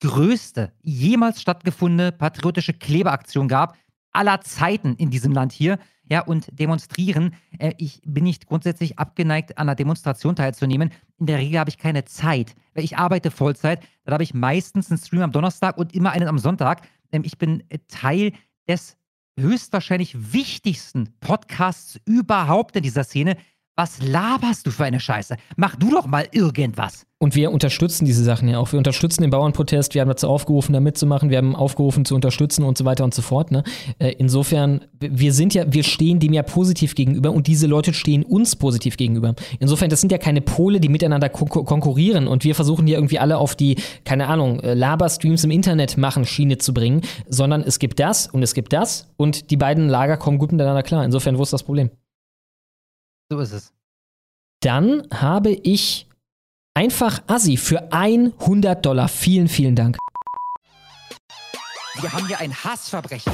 größte jemals stattgefundene patriotische Klebeaktion gab aller Zeiten in diesem Land hier. Ja, und demonstrieren. Ich bin nicht grundsätzlich abgeneigt, an einer Demonstration teilzunehmen. In der Regel habe ich keine Zeit. Weil Ich arbeite Vollzeit. Dann habe ich meistens einen Stream am Donnerstag und immer einen am Sonntag. Ich bin äh, Teil des höchstwahrscheinlich wichtigsten Podcasts überhaupt in dieser Szene. Was laberst du für eine Scheiße? Mach du doch mal irgendwas. und wir unterstützen diese Sachen ja auch. Wir unterstützen den Bauernprotest, wir haben dazu aufgerufen, da mitzumachen, wir haben aufgerufen zu unterstützen und so weiter und so fort. Ne? Äh, Insofern, wir sind ja, wir stehen dem ja positiv gegenüber und diese Leute stehen uns positiv gegenüber. Insofern, das sind ja keine Pole, die miteinander kon konkurrieren und wir versuchen hier irgendwie alle auf die, keine Ahnung, äh, Laberstreams im Internet machen Schiene zu bringen, sondern es gibt das und es gibt das und die beiden Lager kommen gut miteinander klar. Insofern, wo ist das Problem? So ist es. Dann habe ich einfach Assi für 100 Dollar. Vielen, vielen Dank. Wir haben hier ein Hassverbrechen.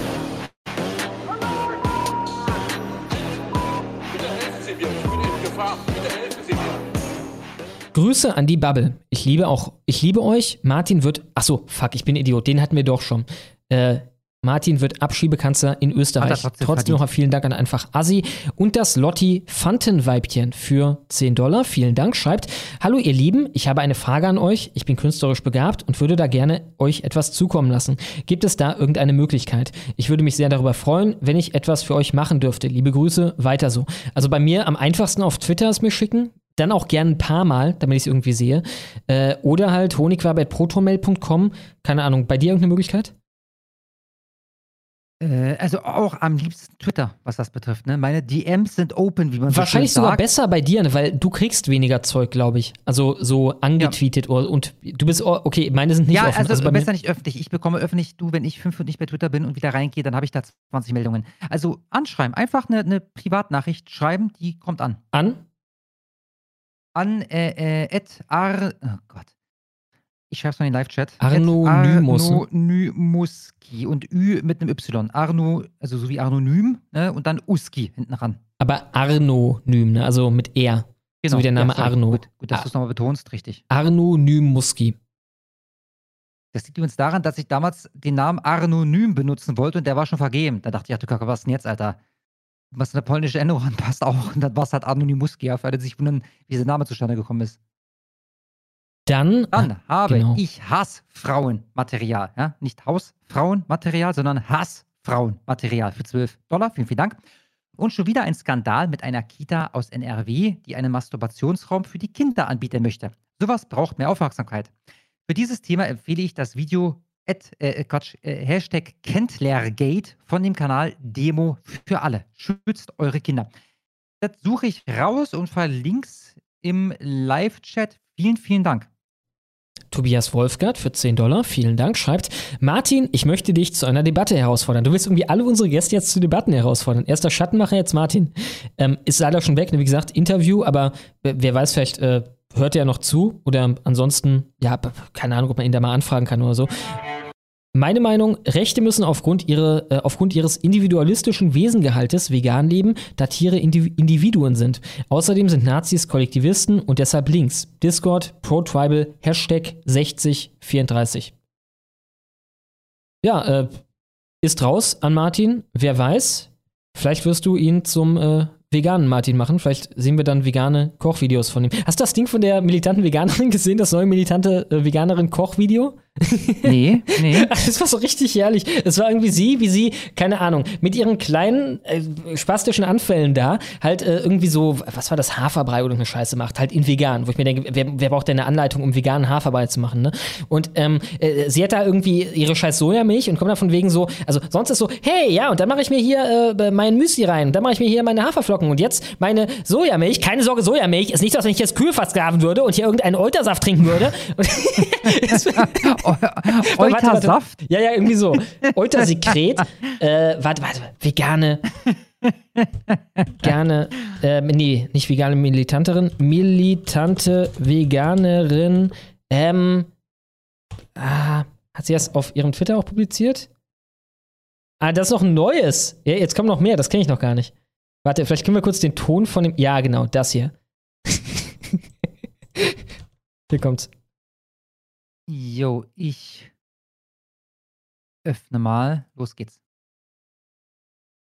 Grüße an die Bubble. Ich liebe auch, ich liebe euch. Martin wird, ach so, fuck, ich bin Idiot. Den hatten wir doch schon. Äh, Martin wird Abschiebekanzler in Österreich. Er Trotzdem, trotzdem nochmal vielen Dank an einfach Assi. Und das Lotti Fantenweibchen für 10 Dollar. Vielen Dank. Schreibt, hallo ihr Lieben, ich habe eine Frage an euch. Ich bin künstlerisch begabt und würde da gerne euch etwas zukommen lassen. Gibt es da irgendeine Möglichkeit? Ich würde mich sehr darüber freuen, wenn ich etwas für euch machen dürfte. Liebe Grüße, weiter so. Also bei mir am einfachsten auf Twitter es mir schicken. Dann auch gern ein paar Mal, damit ich es irgendwie sehe. Äh, oder halt honigwabe.protonmail.com. Keine Ahnung, bei dir irgendeine Möglichkeit? Äh, also auch am liebsten Twitter, was das betrifft. Ne? Meine DMs sind open, wie man so Wahrscheinlich sogar sagt. besser bei dir, ne? weil du kriegst weniger Zeug, glaube ich. Also so angetweetet oder und du bist oh, okay, meine sind nicht ja, offen. also, bei mir- besser nicht öffentlich. Ich bekomme öffentlich, du, wenn ich fünf Minuten nicht bei Twitter bin und wieder reingehe, dann habe ich da 20 Meldungen. Also anschreiben, einfach eine, eine Privatnachricht schreiben, die kommt an. An? An äh, äh, at ar, oh Gott. Ich schreibe es mal in den Live-Chat. Arno At Nymus, ne? Arno Nymuski und Ü mit einem Y. Arno, also so wie Arnonym, ne? Und dann Uski hinten ran. aber Arnonym, ne? also mit R. So wie der Name Genau. Ja, sorry. Arno. Gut, gut dass du es nochmal betonst, richtig. Arnonym Muski. Das liegt übrigens daran, dass ich damals den Namen Arnonym benutzen wollte und der war schon vergeben. Da dachte ich, ach du Kacke, was denn jetzt, Alter? Was eine polnische Änderung anpasst auch. Und dann war es halt Anonymuski, ja, für alle, die sich wundern, wie dieser Name zustande gekommen ist. Dann, Dann habe genau. ich Hassfrauenmaterial. Ja? Nicht Hausfrauenmaterial, sondern Hassfrauenmaterial für 12 Dollar. Vielen, vielen Dank. Und schon wieder ein Skandal mit einer Kita aus NRW, die einen Masturbationsraum für die Kinder anbieten möchte. Sowas braucht mehr Aufmerksamkeit. Für dieses Thema empfehle ich das Video at, äh, Quatsch, äh, Hashtag Kentlergate von dem Kanal Demo für alle. Schützt eure Kinder. Das suche ich raus und verlinke es im Live-Chat. Vielen, vielen Dank. Tobias Wolfgart für 10 Dollar, vielen Dank, schreibt, Martin, ich möchte dich zu einer Debatte herausfordern. Du willst irgendwie alle unsere Gäste jetzt zu Debatten herausfordern. Erster Schattenmacher, jetzt Martin. Ähm, ist leider schon weg, ne? wie gesagt, Interview, aber wer weiß, vielleicht äh, hört er noch zu oder ansonsten, ja, keine Ahnung, ob man ihn da mal anfragen kann oder so. Meine Meinung, Rechte müssen aufgrund, ihre, äh, aufgrund ihres individualistischen Wesengehaltes vegan leben, da Tiere Indi Individuen sind. Außerdem sind Nazis Kollektivisten und deshalb links. Discord, ProTribal, Hashtag 6034. Ja, äh, ist raus an Martin. Wer weiß, vielleicht wirst du ihn zum äh, veganen Martin machen. Vielleicht sehen wir dann vegane Kochvideos von ihm. Hast du das Ding von der militanten Veganerin gesehen, das neue militante äh, Veganerin Kochvideo? Nee, nee. Das war so richtig herrlich. Es war irgendwie sie, wie sie, keine Ahnung, mit ihren kleinen äh, spastischen Anfällen da, halt äh, irgendwie so, was war das, Haferbrei oder eine Scheiße macht, halt in vegan, wo ich mir denke, wer, wer braucht denn eine Anleitung, um veganen Haferbrei zu machen, ne? Und ähm, äh, sie hat da irgendwie ihre scheiß Sojamilch und kommt da von wegen so, also sonst ist so, hey, ja, und dann mache ich mir hier äh, mein Müsli rein, dann mache ich mir hier meine Haferflocken und jetzt meine Sojamilch, keine Sorge, Sojamilch, ist nicht so, als wenn ich jetzt Kühe versklaven würde und hier irgendeinen Eutersaft trinken würde. Eutersaft? Ja, ja, irgendwie so. Eutersekret. äh, warte, warte, vegane. Gerne, äh, nee, nicht vegane Militanterin, militante Veganerin, ähm, ah, hat sie das auf ihrem Twitter auch publiziert? Ah, das ist noch ein neues. Ja, jetzt kommen noch mehr, das kenne ich noch gar nicht. Warte, vielleicht können wir kurz den Ton von dem, ja, genau, das hier. hier kommt's. Jo, ich öffne mal. Los geht's.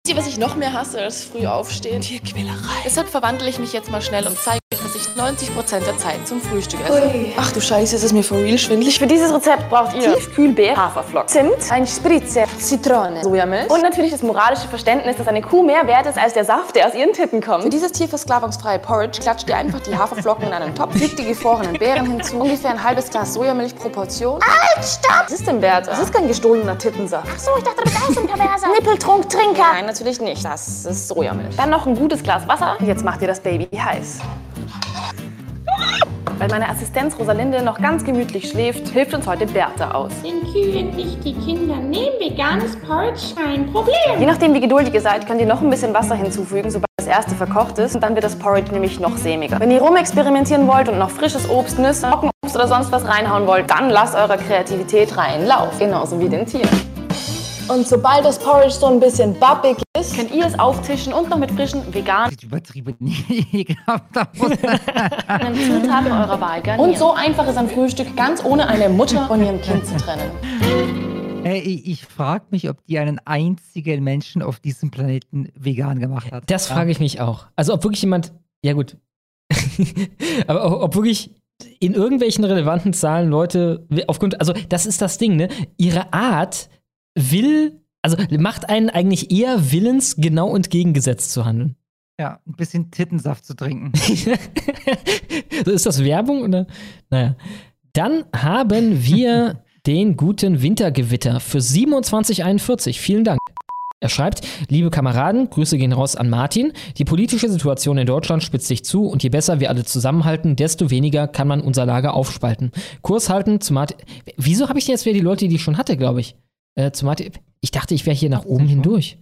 Wisst ihr, was ich noch mehr hasse als früh aufstehen? Tierquälerei. Deshalb verwandle ich mich jetzt mal schnell und zeige euch, dass ich 90% der Zeit zum Frühstück esse. Ui. Ach du Scheiße, ist es mir for real schwindelig. Für dieses Rezept braucht ihr Tiefkühlbeer, Haferflocken, Zimt, ein Spritzer, Zitrone, Sojamilch. und natürlich das moralische Verständnis, dass eine Kuh mehr wert ist als der Saft, der aus ihren Titten kommt. Für dieses tierversklavungsfreie Porridge klatscht ihr einfach die Haferflocken in einen Topf, fügt die gefrorenen Beeren hinzu, ungefähr ein halbes Glas Sojamilch pro Portion. Halt, stopp! Was ist denn, Bertha? Das ist kein gestohlener Tittensaft. Ach so, ich dachte, du bist auch so ein perverser Nippeltrunktrinker. Nein, natürlich nicht. Das ist Sojamilch. Dann noch ein gutes Glas Wasser. Jetzt macht ihr das Baby heiß. Weil meine Assistenz Rosalinde noch ganz gemütlich schläft, hilft uns heute Bertha aus. Den Kühen nicht die Kinder nehmen, veganes Porridge kein Problem. Je nachdem, wie geduldig ihr seid, könnt ihr noch ein bisschen Wasser hinzufügen, sobald das erste verkocht ist. Und dann wird das Porridge nämlich noch sämiger. Wenn ihr rumexperimentieren wollt und noch frisches Obst, Nüsse, Trockenobst oder sonst was reinhauen wollt, dann lasst eurer Kreativität freien Lauf. Genauso wie den Tieren. Und sobald das Porridge so ein bisschen babbig ist, könnt ihr es auftischen und noch mit frischen veganen Übertrieben Zutaten eurer Wahl garnieren. Und so einfach ist ein Frühstück ganz ohne eine Mutter von ihrem Kind zu trennen. Ey, ich, ich frage mich, ob die einen einzigen Menschen auf diesem Planeten vegan gemacht hat. Das frage ich mich auch. Also ob wirklich jemand, ja gut, aber ob, ob wirklich in irgendwelchen relevanten Zahlen Leute aufgrund, also das ist das Ding, ne? Ihre Art will, also macht einen eigentlich eher willens, genau entgegengesetzt zu handeln. Ja, ein bisschen Tittensaft zu trinken. ist das Werbung oder? Naja. Dann haben wir den guten Wintergewitter für 2741. Vielen Dank. Er schreibt, liebe Kameraden, Grüße gehen raus an Martin. Die politische Situation in Deutschland spitzt sich zu und je besser wir alle zusammenhalten, desto weniger kann man unser Lager aufspalten. Kurs halten zu Martin. Wieso habe ich jetzt wieder die Leute, die ich schon hatte, glaube ich? Äh, zu Martin. Ich dachte, ich wäre hier nach oben hindurch.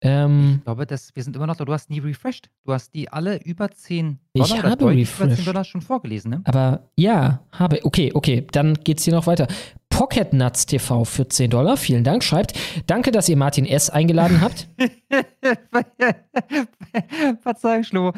Ähm, ich glaube, das, wir sind immer noch da. Du hast nie refreshed. Du hast die alle über 10 Dollar ich habe über 10 Dollar schon vorgelesen, ne? Aber ja, habe. Okay, okay, dann geht's hier noch weiter. Pocket Nuts TV für 10 Dollar, vielen Dank, schreibt, danke, dass ihr Martin S. eingeladen habt. Verzeihung, Schlo.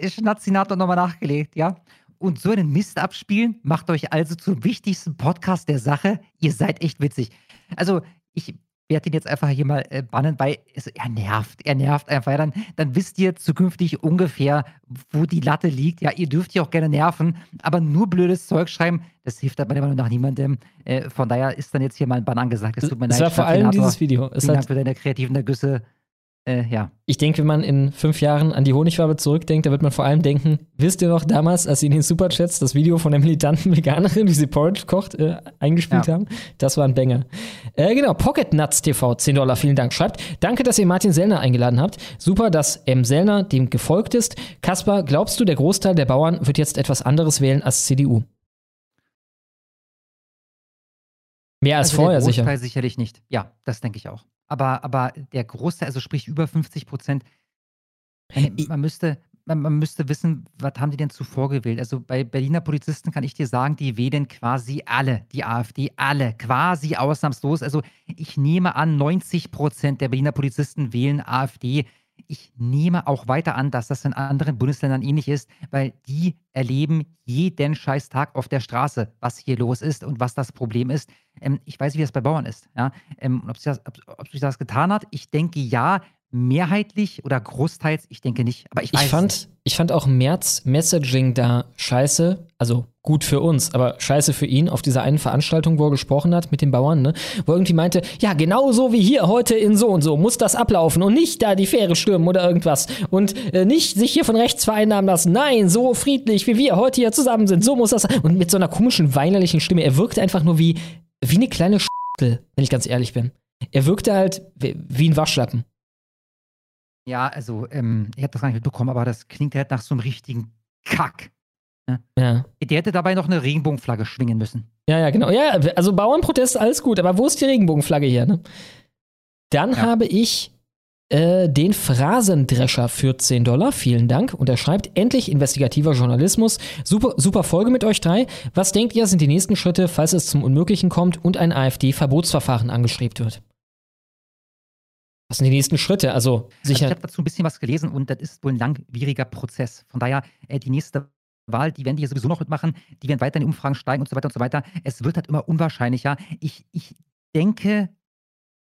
Schnatzinator nochmal nachgelegt, ja? Und so einen Mist abspielen macht euch also zum wichtigsten Podcast der Sache. Ihr seid echt witzig. Also, ich werde ihn jetzt einfach hier mal äh, bannen, weil es, er nervt. Er nervt einfach. Ja, dann, dann wisst ihr zukünftig ungefähr, wo die Latte liegt. Ja, ihr dürft ja auch gerne nerven, aber nur blödes Zeug schreiben, das hilft halt meiner Meinung nach niemandem. Äh, von daher ist dann jetzt hier mal ein Bann angesagt. Es tut mir leid. Es war vor allem dieses Video. Es Vielen Dank für deine kreativen Ergüsse. Äh, ja. Ich denke, wenn man in fünf Jahren an die Honigfarbe zurückdenkt, da wird man vor allem denken, wisst ihr noch damals, als sie in den Superchats das Video von der militanten Veganerin, wie sie Porridge kocht, äh, eingespielt ja. haben? Das war ein Banger. Äh, genau, Pocket Nuts TV, 10 Dollar, vielen Dank. Schreibt, danke, dass ihr Martin Sellner eingeladen habt. Super, dass M. Sellner dem gefolgt ist. Kaspar, glaubst du, der Großteil der Bauern wird jetzt etwas anderes wählen als CDU? Mehr als also vorher, der sicher. sicherlich nicht. Ja, das denke ich auch. Aber, aber der Großteil, also sprich über 50 Prozent, man müsste, man, man, müsste wissen, was haben die denn zuvor gewählt? Also bei Berliner Polizisten kann ich dir sagen, die wählen quasi alle, die AfD, alle, quasi ausnahmslos. Also ich nehme an, 90 Prozent der Berliner Polizisten wählen AfD. Ich nehme auch weiter an, dass das in anderen Bundesländern ähnlich ist, weil die erleben jeden Scheißtag auf der Straße, was hier los ist und was das Problem ist. Ähm, ich weiß, wie das bei Bauern ist. Ja? Ähm, ob, sich das, ob, ob sich das getan hat, ich denke ja, mehrheitlich oder großteils, ich denke nicht. Aber ich weiß ich fand, nicht. ich fand auch März Messaging da scheiße, also gut für uns, aber scheiße für ihn auf dieser einen Veranstaltung, wo er gesprochen hat mit den Bauern, ne? Wo er irgendwie meinte, ja, genau so wie hier heute in so und so muss das ablaufen und nicht da die Fähre stürmen oder irgendwas und äh, nicht sich hier von rechts vereinnahmen lassen. Nein, so friedlich wie wir heute hier zusammen sind, so muss das und mit so einer komischen weinerlichen Stimme. Er wirkte einfach nur wie wie eine kleine Schüttel, wenn ich ganz ehrlich bin. Er wirkte halt wie ein Waschlappen. Ja, also, ähm, ich habe das gar nicht mitbekommen, aber das klingt halt nach so einem richtigen Kack. Ne? Ja. Der hätte dabei noch eine Regenbogenflagge schwingen müssen. Ja, ja, genau. Ja, also Bauernprotest, alles gut, aber wo ist die Regenbogenflagge hier, ne? Dann ja. habe ich äh, den Phrasendrescher für 10 Dollar. Vielen Dank. Und er schreibt, endlich investigativer Journalismus. Super, super Folge mit euch drei. Was denkt ihr, sind die nächsten Schritte, falls es zum Unmöglichen kommt und ein AfD-Verbotsverfahren angestrebt wird? Was sind die nächsten Schritte? Also sicher. Also ich habe dazu ein bisschen was gelesen und das ist wohl ein langwieriger Prozess. Von daher, äh, die nächste Wahl, die werden die hier sowieso noch mitmachen, die werden weiter in die Umfragen steigen und so weiter und so weiter. Es wird halt immer unwahrscheinlicher. Ich, ich denke,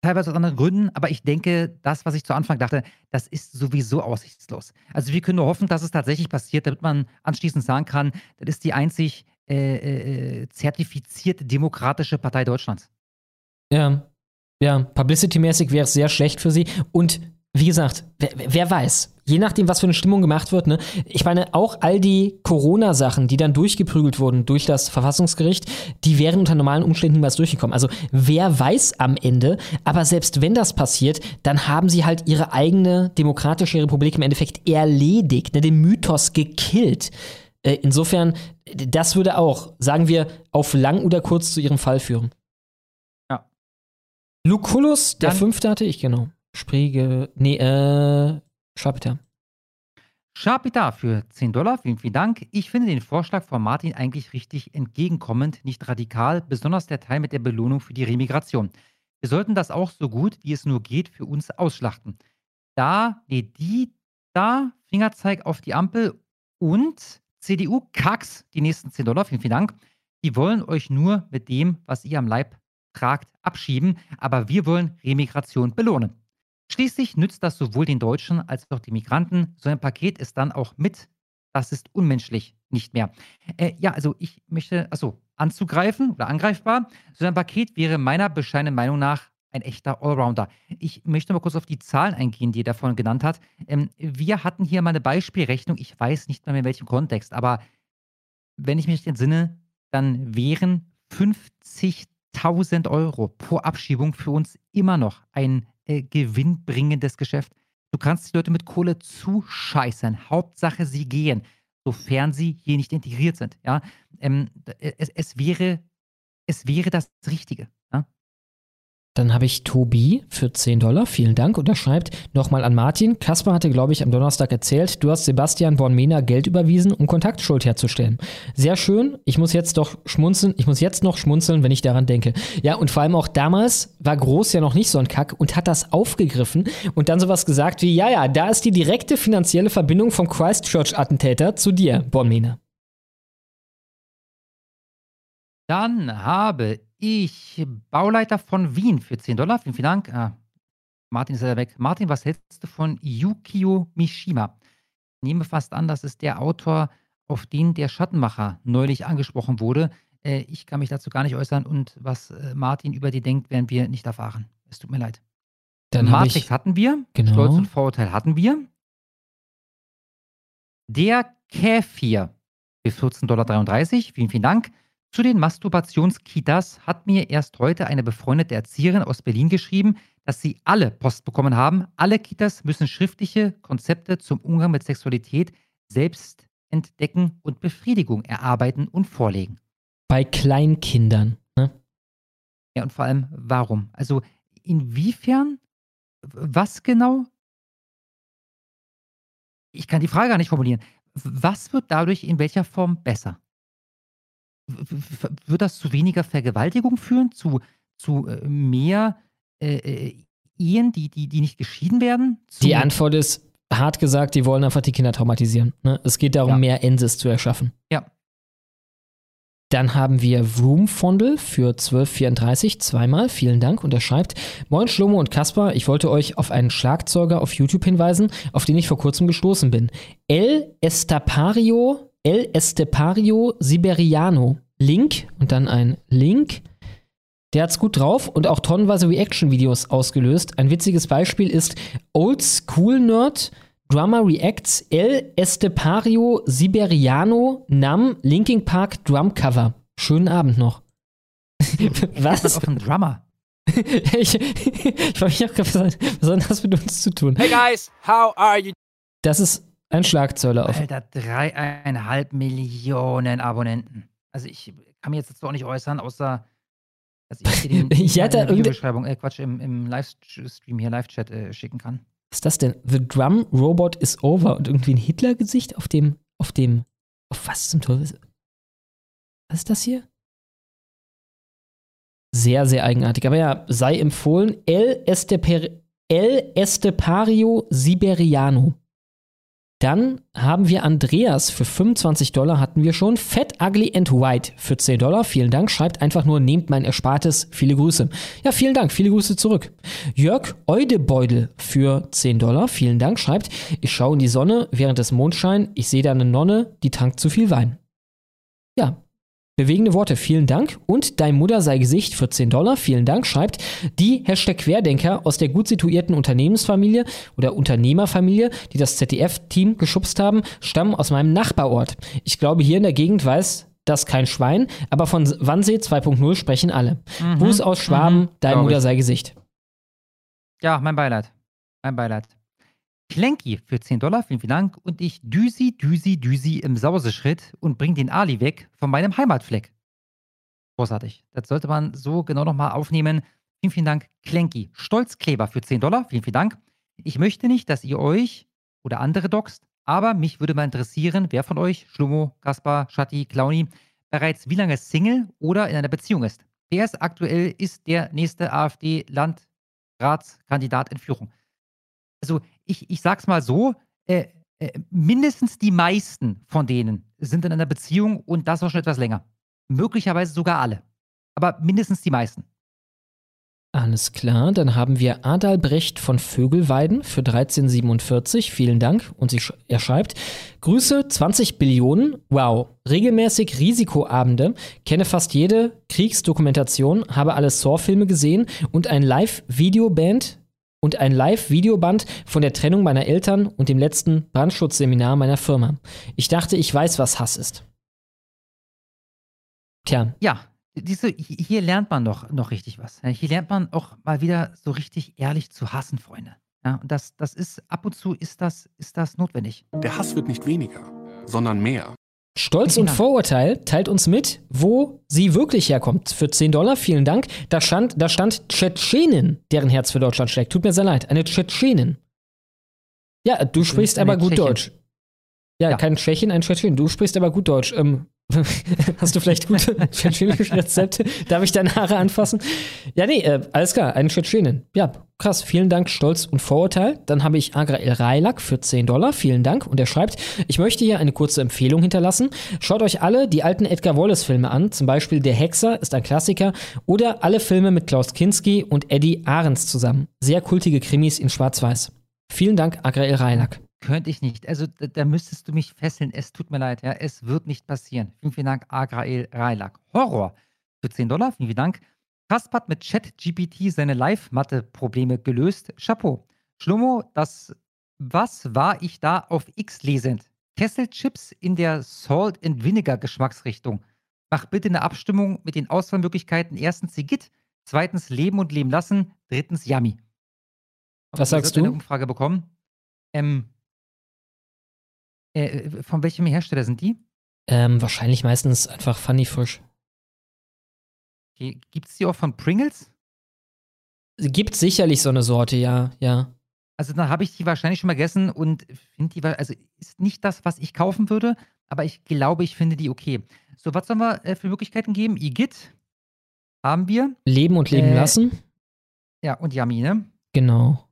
teilweise aus anderen Gründen, aber ich denke, das, was ich zu Anfang dachte, das ist sowieso aussichtslos. Also wir können nur hoffen, dass es tatsächlich passiert, damit man anschließend sagen kann, das ist die einzig äh, äh, zertifizierte demokratische Partei Deutschlands. Ja, ja, publicity-mäßig wäre es sehr schlecht für sie. Und wie gesagt, wer, wer, weiß, je nachdem, was für eine Stimmung gemacht wird, ne? Ich meine, auch all die Corona-Sachen, die dann durchgeprügelt wurden durch das Verfassungsgericht, die wären unter normalen Umständen niemals durchgekommen. Also, wer weiß am Ende, aber selbst wenn das passiert, dann haben sie halt ihre eigene demokratische Republik im Endeffekt erledigt, ne? den Mythos gekillt. Äh, insofern, das würde auch, sagen wir, auf lang oder kurz zu ihrem Fall führen. Lucullus, der Dann, fünfte hatte ich, genau. Sprige, nee, äh, Schapita. Schapita für 10 Dollar, vielen, vielen Dank. Ich finde den Vorschlag von Martin eigentlich richtig entgegenkommend, nicht radikal, besonders der Teil mit der Belohnung für die Remigration. Wir sollten das auch so gut, wie es nur geht, für uns ausschlachten. Da, nee, die, da, Fingerzeig auf die Ampel und CDU Kacks, die nächsten 10 Dollar, vielen, vielen Dank. Die wollen euch nur mit dem, was ihr am Leib beauftragt abschieben, aber wir wollen Remigration belohnen. Schließlich nützt das sowohl den Deutschen als auch den Migranten. So ein Paket ist dann auch mit. Das ist unmenschlich nicht mehr. Äh, ja, also ich möchte, also anzugreifen oder angreifbar. So ein Paket wäre meiner bescheidenen Meinung nach ein echter Allrounder. Ich möchte mal kurz auf die Zahlen eingehen, die er davon genannt hat. Ähm, wir hatten hier mal eine Beispielrechnung. Ich weiß nicht mehr in welchem Kontext, aber wenn ich mich entsinne, dann wären 50.000 Euro pro Abschiebung für uns immer noch ein äh, gewinnbringendes Geschäft. Du kannst die Leute mit Kohle zuscheißen. Hauptsache, sie gehen, sofern sie hier nicht integriert sind. Ja? Ähm, es, es, wäre, es wäre das Richtige. Dann habe ich Tobi für 10 Dollar. Vielen Dank. Und er schreibt nochmal an Martin. Kasper hatte, glaube ich, am Donnerstag erzählt, du hast Sebastian Bornmena Geld überwiesen, um Kontaktschuld herzustellen. Sehr schön. Ich muss jetzt doch schmunzeln. Ich muss jetzt noch schmunzeln, wenn ich daran denke. Ja, und vor allem auch damals war Groß ja noch nicht so ein Kack und hat das aufgegriffen und dann sowas gesagt wie, ja, ja, da ist die direkte finanzielle Verbindung vom Christchurch-Attentäter zu dir, Bornmena. Dann habe ich Bauleiter von Wien für 10 Dollar. Vielen, vielen Dank. Ah, Martin ist ja weg. Martin, was hältst du von Yukio Mishima? Ich nehme fast an, das ist der Autor, auf den der Schattenmacher neulich angesprochen wurde. Äh, ich kann mich dazu gar nicht äußern und was äh, Martin über die denkt, werden wir nicht erfahren. Es tut mir leid. Dann Matrix ich, hatten wir. Genau. Stolz und Vorurteil hatten wir. Der Käfir für 14,33 Dollar. Vielen, vielen Dank. Zu den Masturbationskitas hat mir erst heute eine befreundete Erzieherin aus Berlin geschrieben, dass sie alle Post bekommen haben. Alle Kitas müssen schriftliche Konzepte zum Umgang mit Sexualität selbst entdecken und Befriedigung erarbeiten und vorlegen. Bei Kleinkindern, ne? Ja, und vor allem, warum? Also, inwiefern? Was genau? Ich kann die Frage gar nicht formulieren. Was wird dadurch in welcher Form besser? Wird das zu weniger Vergewaltigung führen, zu, zu äh, mehr äh, äh, Ehen, die, die, die nicht geschieden werden? Zu die Antwort ist, hart gesagt, die wollen einfach die Kinder traumatisieren. Ne? Es geht darum, ja. mehr Ensis zu erschaffen. Ja. Dann haben wir Vroom-Fondel für 1234, zweimal, vielen Dank. Und er schreibt, Moin Schlomo und Kaspar, ich wollte euch auf einen Schlagzeuger auf YouTube hinweisen, auf den ich vor kurzem gestoßen bin. El Estapario El Estepario Siberiano. Link und dann ein Link. Der hat's gut drauf und auch tonnenweise Reaction-Videos ausgelöst. Ein witziges Beispiel ist Old School Nerd Drummer Reacts El Estepario Siberiano Nam Linking Park Drum Cover. Schönen Abend noch. Was? ist auf ein Drummer? ich ich frage mich auch, was soll das mit uns zu tun? Hey guys, how are you? Das ist ein Schlagzeuler auf. Alter, dreieinhalb Millionen Abonnenten. Also ich kann mich jetzt dazu auch nicht äußern, außer dass ich dir den ich in der Videobeschreibung, äh, Quatsch, im, im Livestream hier, Live-Chat äh, schicken kann. Was ist das denn? The Drum Robot is over und irgendwie ein Hitler-Gesicht auf dem, auf dem, auf was zum Teufel? Was ist das hier? Sehr, sehr eigenartig. Aber ja, sei empfohlen, El, Esteper El Estepario Siberiano. Dann haben wir Andreas für 25 Dollar hatten wir schon. Fat, Ugly and White für 10 Dollar. Vielen Dank. Schreibt einfach nur, nehmt mein Erspartes. Viele Grüße. Ja, vielen Dank. Viele Grüße zurück. Jörg Eudebeudel für 10 Dollar. Vielen Dank. Schreibt, ich schaue in die Sonne während des Mondschein. Ich sehe da eine Nonne, die tankt zu viel Wein. Ja, Bewegende Worte, vielen Dank. Und Dein Mutter sei Gesicht für 10 Dollar, vielen Dank, schreibt die Hashtag Querdenker aus der gut situierten Unternehmensfamilie oder Unternehmerfamilie, die das ZDF-Team geschubst haben, stammen aus meinem Nachbarort. Ich glaube, hier in der Gegend weiß das kein Schwein, aber von Wannsee 2.0 sprechen alle. Mhm. Gruß aus Schwaben, mhm. Dein Mutter sei Gesicht. Ja, mein Beileid. Mein Beileid. Klenki für 10 Dollar, vielen, vielen Dank. Und ich düsi, düsi, düsi im Sauseschritt und bring den Ali weg von meinem Heimatfleck. Großartig. Das sollte man so genau nochmal aufnehmen. Vielen, vielen Dank, Klenki. Stolzkleber für 10 Dollar, vielen, vielen Dank. Ich möchte nicht, dass ihr euch oder andere doxt, aber mich würde mal interessieren, wer von euch, Schlummo, Kaspar, Schatti, Klauni, bereits wie lange Single oder in einer Beziehung ist. Wer ist aktuell ist der nächste AfD-Landratskandidat in Führung? Also ich, ich sag's mal so, äh, äh, mindestens die meisten von denen sind in einer Beziehung und das auch schon etwas länger. Möglicherweise sogar alle. Aber mindestens die meisten. Alles klar, dann haben wir Adalbrecht von Vögelweiden für 1347. Vielen Dank. Und sch- er schreibt: Grüße 20 Billionen. Wow. Regelmäßig Risikoabende. Kenne fast jede Kriegsdokumentation. Habe alle Saw-Filme gesehen und ein Live-Videoband und ein Live-Videoband von der Trennung meiner Eltern und dem letzten Brandschutzseminar meiner Firma. Ich dachte, ich weiß, was Hass ist. Tja, Ja, diese, hier lernt man doch noch richtig was. Hier lernt man auch mal wieder so richtig ehrlich zu hassen, Freunde. Ja, und das, das ist, ab und zu ist das, ist das notwendig. Der Hass wird nicht weniger, sondern mehr. Stolz und Vorurteil teilt uns mit, wo sie wirklich herkommt. Für 10 Dollar, vielen Dank. Da stand, da stand Tschetschenin, deren Herz für Deutschland schlägt. Tut mir sehr leid. Eine Tschetschenin. Ja, du sprichst aber gut Tschechin. Deutsch. Ja, kein Tschechin, ein Tschetschenin. Du sprichst aber gut Deutsch. Ähm, hast du vielleicht gute tschetschenische Rezepte? Darf ich deine Haare anfassen? Ja, nee, äh, alles klar, eine Tschetschenin. Ja, krass. Vielen Dank, Stolz und Vorurteil. Dann habe ich Agrael Railak für 10 Dollar. Vielen Dank. Und er schreibt, ich möchte hier eine kurze Empfehlung hinterlassen. Schaut euch alle die alten Edgar Wallace-Filme an. Zum Beispiel Der Hexer ist ein Klassiker. Oder alle Filme mit Klaus Kinski und Eddie Ahrens zusammen. Sehr kultige Krimis in Schwarz-Weiß. Vielen Dank, Agrael Railak. Könnte ich nicht. Also da, da müsstest du mich fesseln. Es tut mir leid, ja. Es wird nicht passieren. Vielen, vielen Dank, Agrael Railak. Horror für 10 Dollar. Vielen, vielen Dank. Kaspar hat mit ChatGPT seine Live-Mathe-Probleme gelöst. Chapeau. Schlomo, das Was war ich da auf X lesend? Kesselchips in der Salt and Vinegar Geschmacksrichtung. Mach bitte eine Abstimmung mit den Auswahlmöglichkeiten. Erstens Sigit, zweitens Leben und Leben lassen, drittens Yummy. Was sagst sollt eine du? Umfrage bekommen. Ähm, äh, von welchem Hersteller sind die? Ähm, wahrscheinlich meistens einfach Funny Frisch. Okay. Gibt es die auch von Pringles? Gibt sicherlich so eine Sorte, ja, ja. Also dann habe ich die wahrscheinlich schon mal gegessen und finde die, also ist nicht das, was ich kaufen würde, aber ich glaube, ich finde die okay. So, was sollen wir äh, für Möglichkeiten geben? Igitt haben wir. Leben und leben Äh, lassen. Ja, und Yummy, ne? Genau.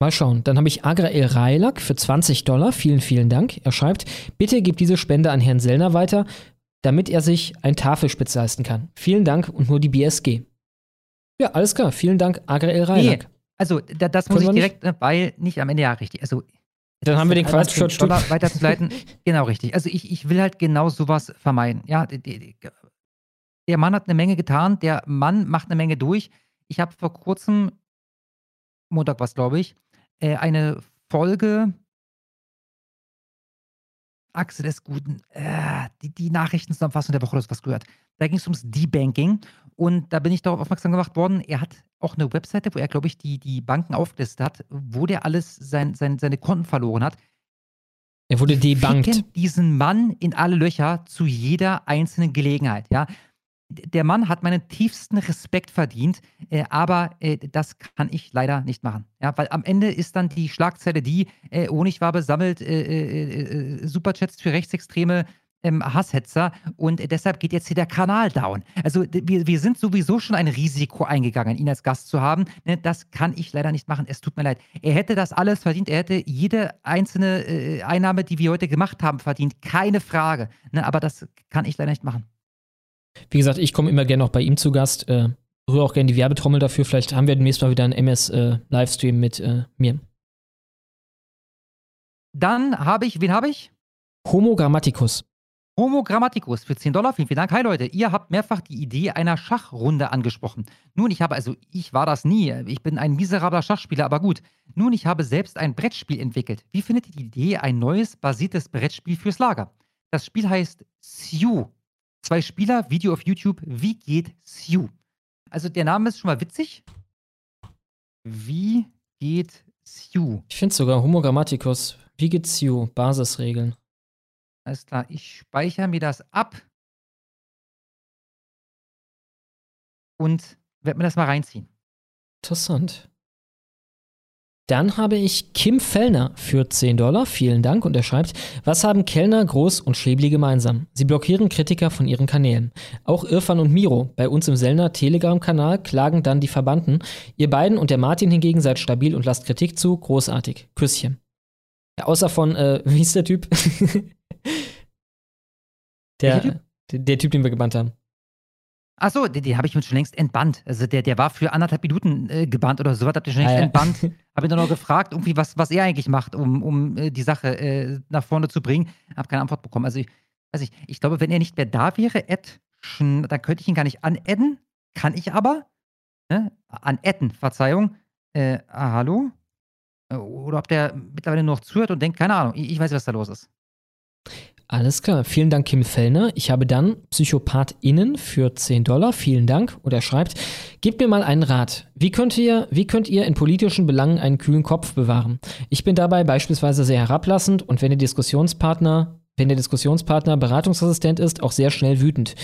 Mal schauen. Dann habe ich Agrael Railak für 20 Dollar. Vielen, vielen Dank. Er schreibt, bitte gib diese Spende an Herrn Sellner weiter, damit er sich ein Tafelspitz leisten kann. Vielen Dank und nur die BSG. Ja, alles klar. Vielen Dank, Agrael Railak. Nee, also da, das muss Können ich wir nicht? direkt, äh, weil nicht am Ende ja richtig. Also Dann haben wir den Quatsch Dollar weiterzuleiten. genau richtig. Also ich, ich will halt genau sowas vermeiden. Ja, die- die- der Mann hat eine Menge getan, der Mann macht eine Menge durch. Ich habe vor kurzem, Montag war es, glaube ich, äh, eine Folge Achse des Guten, äh, die, die Nachrichtenzusammenfassung der Woche oder was gehört. Da ging es ums Debanking und da bin ich darauf aufmerksam gemacht worden. Er hat auch eine Webseite, wo er, glaube ich, die, die Banken aufgelistet hat, wo der alles sein, sein, seine Konten verloren hat. Er wurde debunked. Ficken diesen Mann in alle Löcher zu jeder einzelnen Gelegenheit, ja. Der Mann hat meinen tiefsten Respekt verdient, äh, aber äh, das kann ich leider nicht machen. Ja, weil am Ende ist dann die Schlagzeile die, äh, Honigwabe sammelt äh, äh, äh, Superchats für rechtsextreme ähm, Hasshetzer und äh, deshalb geht jetzt hier der Kanal down. Also wir, wir sind sowieso schon ein Risiko eingegangen, ihn als Gast zu haben. Ne, das kann ich leider nicht machen. Es tut mir leid. Er hätte das alles verdient. Er hätte jede einzelne äh, Einnahme, die wir heute gemacht haben, verdient. Keine Frage. Ne, aber das kann ich leider nicht machen. Wie gesagt, ich komme immer gerne auch bei ihm zu Gast. Äh, rühre auch gerne die Werbetrommel dafür. Vielleicht haben wir demnächst mal wieder einen MS-Livestream mit äh, mir. Dann habe ich, wen habe ich? Homo Grammaticus. Homo Grammaticus für 10 Dollar. Vielen, vielen Dank. Hi Leute, ihr habt mehrfach die Idee einer Schachrunde angesprochen. Nun, ich habe, also ich war das nie. Ich bin ein miserabler Schachspieler, aber gut. Nun, ich habe selbst ein Brettspiel entwickelt. Wie findet ihr die Idee, ein neues, basiertes Brettspiel fürs Lager? Das Spiel heißt Sue. Zwei Spieler, Video auf YouTube. Wie geht Sue? Also der Name ist schon mal witzig. Wie geht Sue? Ich finde sogar Homo Grammaticus. Wie geht's you? Basisregeln. Alles klar, ich speichere mir das ab und werde mir das mal reinziehen. Interessant. Dann habe ich Kim Fellner für 10 Dollar. Vielen Dank. Und er schreibt, was haben Kellner, Groß und Schäbli gemeinsam? Sie blockieren Kritiker von ihren Kanälen. Auch Irfan und Miro bei uns im Sellner Telegram-Kanal klagen dann die Verbanden. Ihr beiden und der Martin hingegen seid stabil und lasst Kritik zu. Großartig. Küsschen. Ja, außer von, äh, wie hieß der Typ? der, Welcher Typ? der, der Typ, den wir gebannt haben. Achso, den, den habe ich mir schon längst entbannt. Also der, der war für anderthalb Minuten äh, gebannt oder sowas, hat ich schon längst Ah, ja. entbannt. Habe ihn dann noch gefragt, irgendwie, was, was er eigentlich macht, um, um äh, die Sache äh, nach vorne zu bringen. Habe keine Antwort bekommen. Also ich weiß nicht, ich glaube, wenn er nicht mehr da wäre, Ed, Schn- dann könnte ich ihn gar nicht anadden. Kann ich aber. Ne? Anadden, Verzeihung. Äh, ah, hallo? Äh, Oder ob der mittlerweile nur noch zuhört und denkt, keine Ahnung, ich, ich weiß, was da los ist. Alles klar, vielen Dank, Kim Fellner. Ich habe dann PsychopathInnen für 10 Dollar. Vielen Dank. Und er schreibt: Gebt mir mal einen Rat. Wie könnt ihr, wie könnt ihr in politischen Belangen einen kühlen Kopf bewahren? Ich bin dabei beispielsweise sehr herablassend und wenn der Diskussionspartner, wenn der Diskussionspartner Beratungsassistent ist, auch sehr schnell wütend.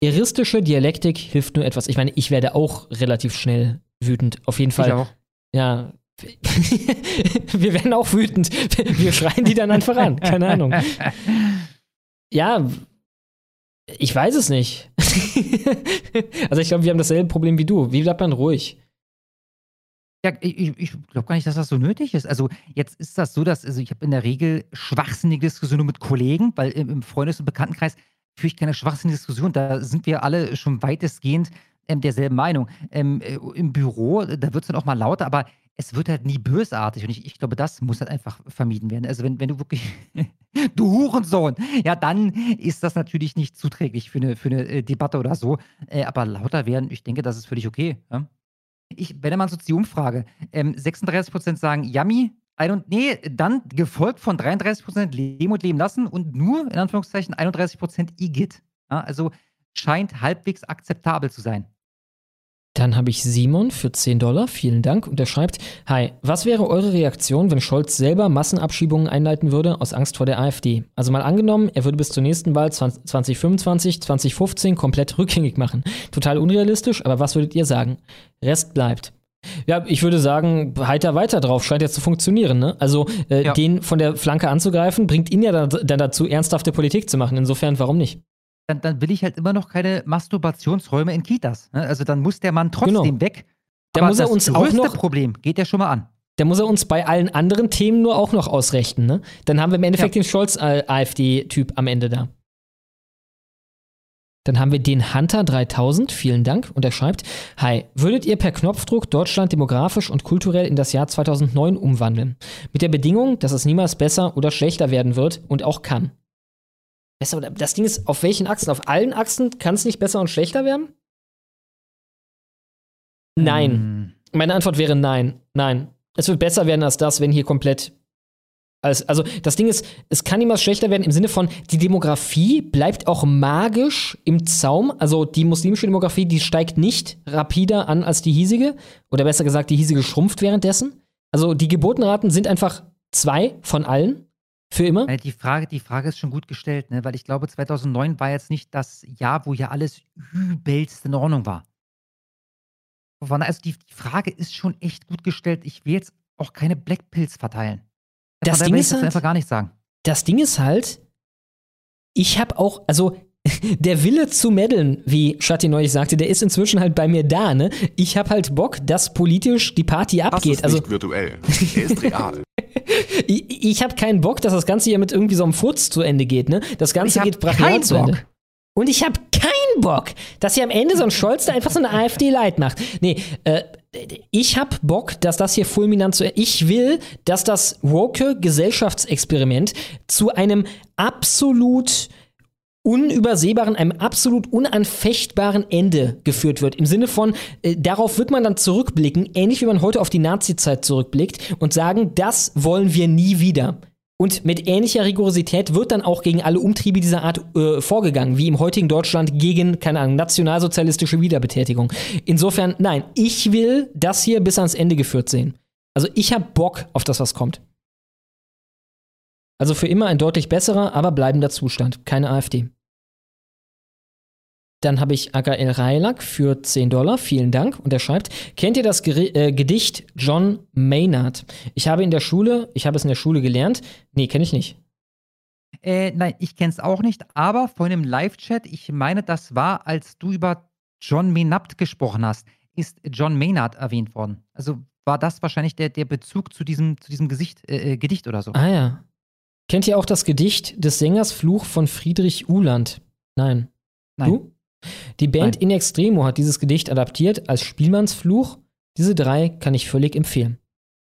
Eristische Dialektik hilft nur etwas. Ich meine, ich werde auch relativ schnell wütend. Auf jeden Fall. auch. Ja. Wir werden auch wütend. Wir schreien die dann einfach an. Keine Ahnung. Ja, ich weiß es nicht. also ich glaube, wir haben dasselbe Problem wie du. Wie bleibt man ruhig? Ja, ich, ich glaube gar nicht, dass das so nötig ist. Also jetzt ist das so, dass also ich habe in der Regel schwachsinnige Diskussionen mit Kollegen, weil im, Freundes- und Bekanntenkreis führe ich keine schwachsinnige Diskussion. Da sind wir alle schon weitestgehend ähm, derselben Meinung. Ähm, äh, Im Büro, da wird es dann auch mal lauter, aber es wird halt nie bösartig. Und ich, ich glaube, das muss halt einfach vermieden werden. Also wenn, wenn du wirklich, du Hurensohn, ja, dann ist das natürlich nicht zuträglich für eine, für eine äh, Debatte oder so. Äh, aber lauter werden, ich denke, das ist völlig okay. Ja? Ich, wenn man so die Umfrage, ähm, 36% sagen Yummy, ein und, nee, dann gefolgt von 33% Leben und Leben lassen und nur, in Anführungszeichen, 31% Igitt. Ja, also scheint halbwegs akzeptabel zu sein. Dann habe ich Simon für 10 Dollar. Vielen Dank. Und er schreibt: Hi, was wäre eure Reaktion, wenn Scholz selber Massenabschiebungen einleiten würde aus Angst vor der AfD? Also mal angenommen, er würde bis zur nächsten Wahl 20, 2025, 2015 komplett rückgängig machen. Total unrealistisch, aber was würdet ihr sagen? Rest bleibt. Ja, ich würde sagen, heiter weiter drauf, scheint ja zu funktionieren. Ne? Also äh, Ja. den von der Flanke anzugreifen, bringt ihn ja dann, dann dazu, ernsthafte Politik zu machen. Insofern, warum nicht? Dann, dann will ich halt immer noch keine Masturbationsräume in Kitas. Ne? Also dann muss der Mann trotzdem Genau. weg. Da muss er das uns auch noch- Problem geht ja schon mal an. Da muss er uns bei allen anderen Themen nur auch noch ausrechten. Ne? Dann haben wir im Endeffekt den Scholz-AfD-Typ am Ende da. Dann haben wir den Hunter 3000, vielen Dank. Und er schreibt: Hi, würdet ihr per Knopfdruck Deutschland demografisch und kulturell in das Jahr 2009 umwandeln? Mit der Bedingung, dass es niemals besser oder schlechter werden wird und auch kann. Besser oder das Ding ist, auf welchen Achsen? Auf allen Achsen kann es nicht besser und schlechter werden? Nein. Meine Antwort wäre nein. Nein. Es wird besser werden als das, wenn hier komplett. Als, also, das Ding ist, es kann niemals schlechter werden im Sinne von, die Demografie bleibt auch magisch im Zaum. Also, die muslimische Demografie, die steigt nicht rapider an als die hiesige. Oder besser gesagt, die hiesige schrumpft währenddessen. Also, die Geburtenraten sind einfach zwei von allen. Für immer. Äh, Die Frage, die Frage ist schon gut gestellt, ne? weil ich glaube, 2009 war jetzt nicht das Jahr, wo ja alles übelst in Ordnung war. Von Also die, die Frage ist schon echt gut gestellt. Ich will jetzt auch keine Blackpills verteilen. Von Das daher Ding will ist ich dazu halt- einfach gar nicht sagen. Das Ding ist halt, ich habe auch, also der Wille zu meddeln, wie Shatti neulich sagte, der ist inzwischen halt bei mir da, ne? Ich habe halt Bock, dass politisch die Party Das abgeht. ist Also nicht virtuell. Er ist real. ich, ich habe keinen Bock, dass das Ganze hier mit irgendwie so einem Furz zu Ende geht, ne? Das Ganze geht brachial zu Ende. Bock. Und ich habe keinen Bock, dass hier am Ende so ein Scholz da einfach so eine AfD-Light macht. Nee, äh, ich habe Bock, dass das hier fulminant zu Ich will, dass das woke Gesellschaftsexperiment zu einem absolut unübersehbaren, einem absolut unanfechtbaren Ende geführt wird. Im Sinne von, äh, darauf wird man dann zurückblicken, ähnlich wie man heute auf die Nazi-Zeit zurückblickt und sagen, das wollen wir nie wieder. Und mit ähnlicher Rigorosität wird dann auch gegen alle Umtriebe dieser Art äh, vorgegangen, wie im heutigen Deutschland gegen, keine Ahnung, nationalsozialistische Wiederbetätigung. Insofern, nein, ich will das hier bis ans Ende geführt sehen. Also ich habe Bock auf das, was kommt. Also für immer ein deutlich besserer, aber bleibender Zustand. Keine AfD. Dann habe ich AKL Reilak für 10 Dollar. Vielen Dank. Und er schreibt, kennt ihr das Geri äh, Gedicht John Maynard? Ich habe in der Schule, ich habe es in der Schule gelernt. Nee, kenne ich nicht. Äh, nein, ich kenne es auch nicht, aber vor einem Live-Chat, ich meine, das war, als du über John Maynard gesprochen hast, ist John Maynard erwähnt worden. Also war das wahrscheinlich der, der Bezug zu diesem, zu diesem Gesicht, äh, äh, Gedicht oder so. Ah ja. Kennt ihr auch das Gedicht des Sängers Fluch von Friedrich Uhland? Nein. Nein. Du? Die Band In Extremo hat dieses Gedicht adaptiert als Spielmannsfluch. Diese drei kann ich völlig empfehlen.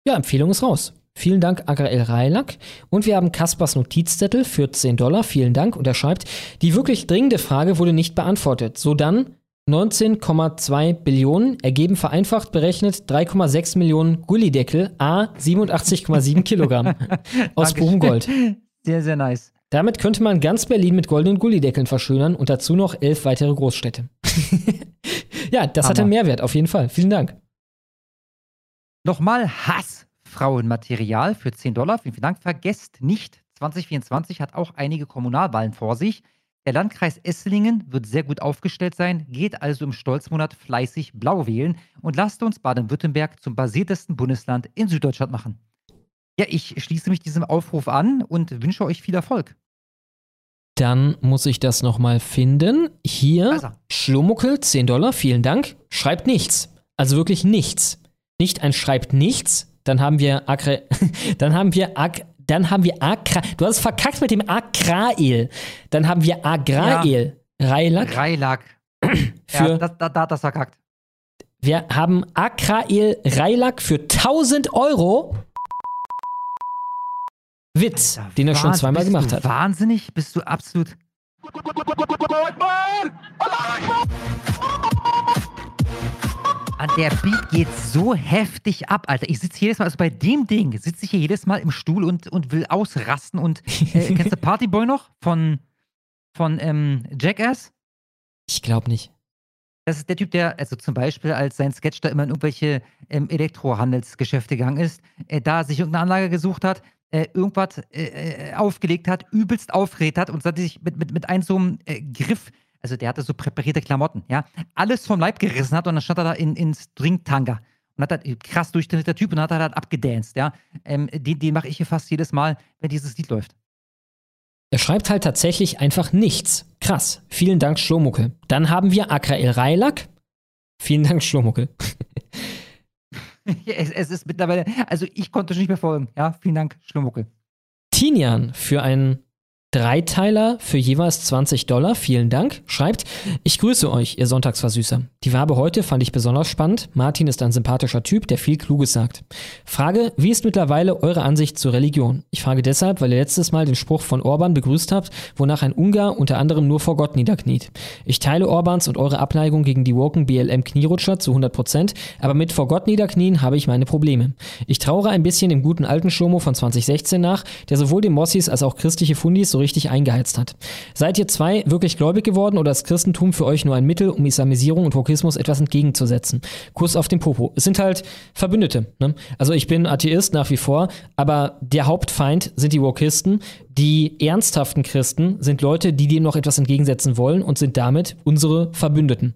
Ja, Empfehlung ist raus. Vielen Dank, Agrael Reilak. Und wir haben Kaspers Notizzettel für 10 Dollar. Vielen Dank. Und er schreibt, die wirklich dringende Frage wurde nicht beantwortet. So dann 19,2 Billionen ergeben vereinfacht berechnet 3,6 Millionen Gullideckel, a 87,7 Kilogramm aus Buchengold. Sehr, sehr nice. Damit könnte man ganz Berlin mit goldenen Gullideckeln verschönern und dazu noch elf weitere Großstädte. ja, das hatte Hammer. Mehrwert, auf jeden Fall. Vielen Dank. Nochmal Hassfrauenmaterial für 10 Dollar. Vielen, vielen Dank. Vergesst nicht, 2024 hat auch einige Kommunalwahlen vor sich. Der Landkreis Esslingen wird sehr gut aufgestellt sein, geht also im Stolzmonat fleißig blau wählen und lasst uns Baden-Württemberg zum basiertesten Bundesland in Süddeutschland machen. Ja, ich schließe mich diesem Aufruf an und wünsche euch viel Erfolg. Dann muss ich das nochmal finden. Hier, Also. Schlumuckel, 10 Dollar, vielen Dank. Schreibt nichts. Also wirklich nichts. Nicht ein schreibt nichts, dann haben wir Akre, dann haben wir Ak, dann haben wir Akra, du hast es verkackt mit dem Akrael. Dann haben wir Agrael. Reilak. Reilak. Für- ja, das, da, da hat das verkackt. Wir haben Akrael Reilak für 1000 Euro. Witz, den er schon zweimal bist gemacht du hat. Wahnsinnig, bist du absolut. An der Beat geht so heftig ab, Alter. Ich sitze jedes Mal, also bei dem Ding sitze ich hier jedes Mal im Stuhl und, und will ausrasten. Und äh, kennst du Partyboy noch von, von ähm, Jackass? Ich glaube nicht. Das ist der Typ, der, also zum Beispiel, als sein Sketch da immer in irgendwelche ähm, Elektrohandelsgeschäfte gegangen ist, äh, da sich irgendeine Anlage gesucht hat, äh, irgendwas äh, äh, aufgelegt hat, übelst aufgeregt hat und hat sich mit, mit, mit einem so einem äh, Griff, also der hatte so präparierte Klamotten, ja, alles vom Leib gerissen hat und dann stand er da in, in Stringtanga und hat halt krass durchtrainierter Typ und hat halt abgedanced, ja. Ähm, den den mache ich hier fast jedes Mal, wenn dieses Lied läuft. Er schreibt halt tatsächlich einfach nichts. Krass. Vielen Dank, Schlomuckel. Dann haben wir Akrael Reilak. Vielen Dank, Schlomuckel. Es, es ist mittlerweile, also ich konnte schon nicht mehr folgen, ja. Vielen Dank, Schlumuckel. Tinian für einen Dreiteiler für jeweils 20 Dollar, vielen Dank, schreibt, ich grüße euch, ihr Sonntagsversüßer. Die Wabe heute fand ich besonders spannend. Martin ist ein sympathischer Typ, der viel Kluges sagt. Frage, wie ist mittlerweile eure Ansicht zur Religion? Ich frage deshalb, weil ihr letztes Mal den Spruch von Orban begrüßt habt, wonach ein Ungar unter anderem nur vor Gott niederkniet. Ich teile Orbans und eure Abneigung gegen die woken BLM-Knierutscher zu 100%, aber mit vor Gott niederknien habe ich meine Probleme. Ich trauere ein bisschen dem guten alten Schlomo von 2016 nach, der sowohl den Mossis als auch christliche Fundis so richtig eingeheizt hat. Seid ihr zwei wirklich gläubig geworden oder ist Christentum für euch nur ein Mittel, um Islamisierung und Wokismus etwas entgegenzusetzen? Kuss auf den Popo. Es sind halt Verbündete. Ne? Also ich bin Atheist nach wie vor, aber der Hauptfeind sind die Wokisten. Die ernsthaften Christen sind Leute, die dem noch etwas entgegensetzen wollen und sind damit unsere Verbündeten.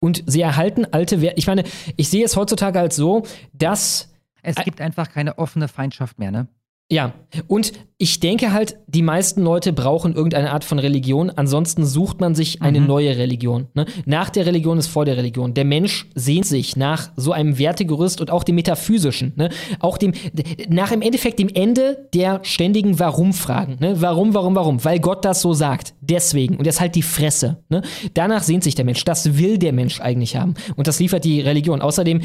Und sie erhalten alte Werte. Ich meine, ich sehe es heutzutage als so, dass Es gibt einfach keine offene Feindschaft mehr, ne? Ja, und ich denke halt, die meisten Leute brauchen irgendeine Art von Religion, ansonsten sucht man sich eine Mhm. neue Religion. Ne? Nach der Religion ist vor der Religion. Der Mensch sehnt sich nach so einem Wertegerüst und auch dem Metaphysischen, ne? auch dem, nach im Endeffekt dem Ende der ständigen Warum-Fragen. Ne? Warum, warum, warum? Weil Gott das so sagt. Deswegen. Und das ist halt die Fresse. Ne? Danach sehnt sich der Mensch. Das will der Mensch eigentlich haben. Und das liefert die Religion. Außerdem,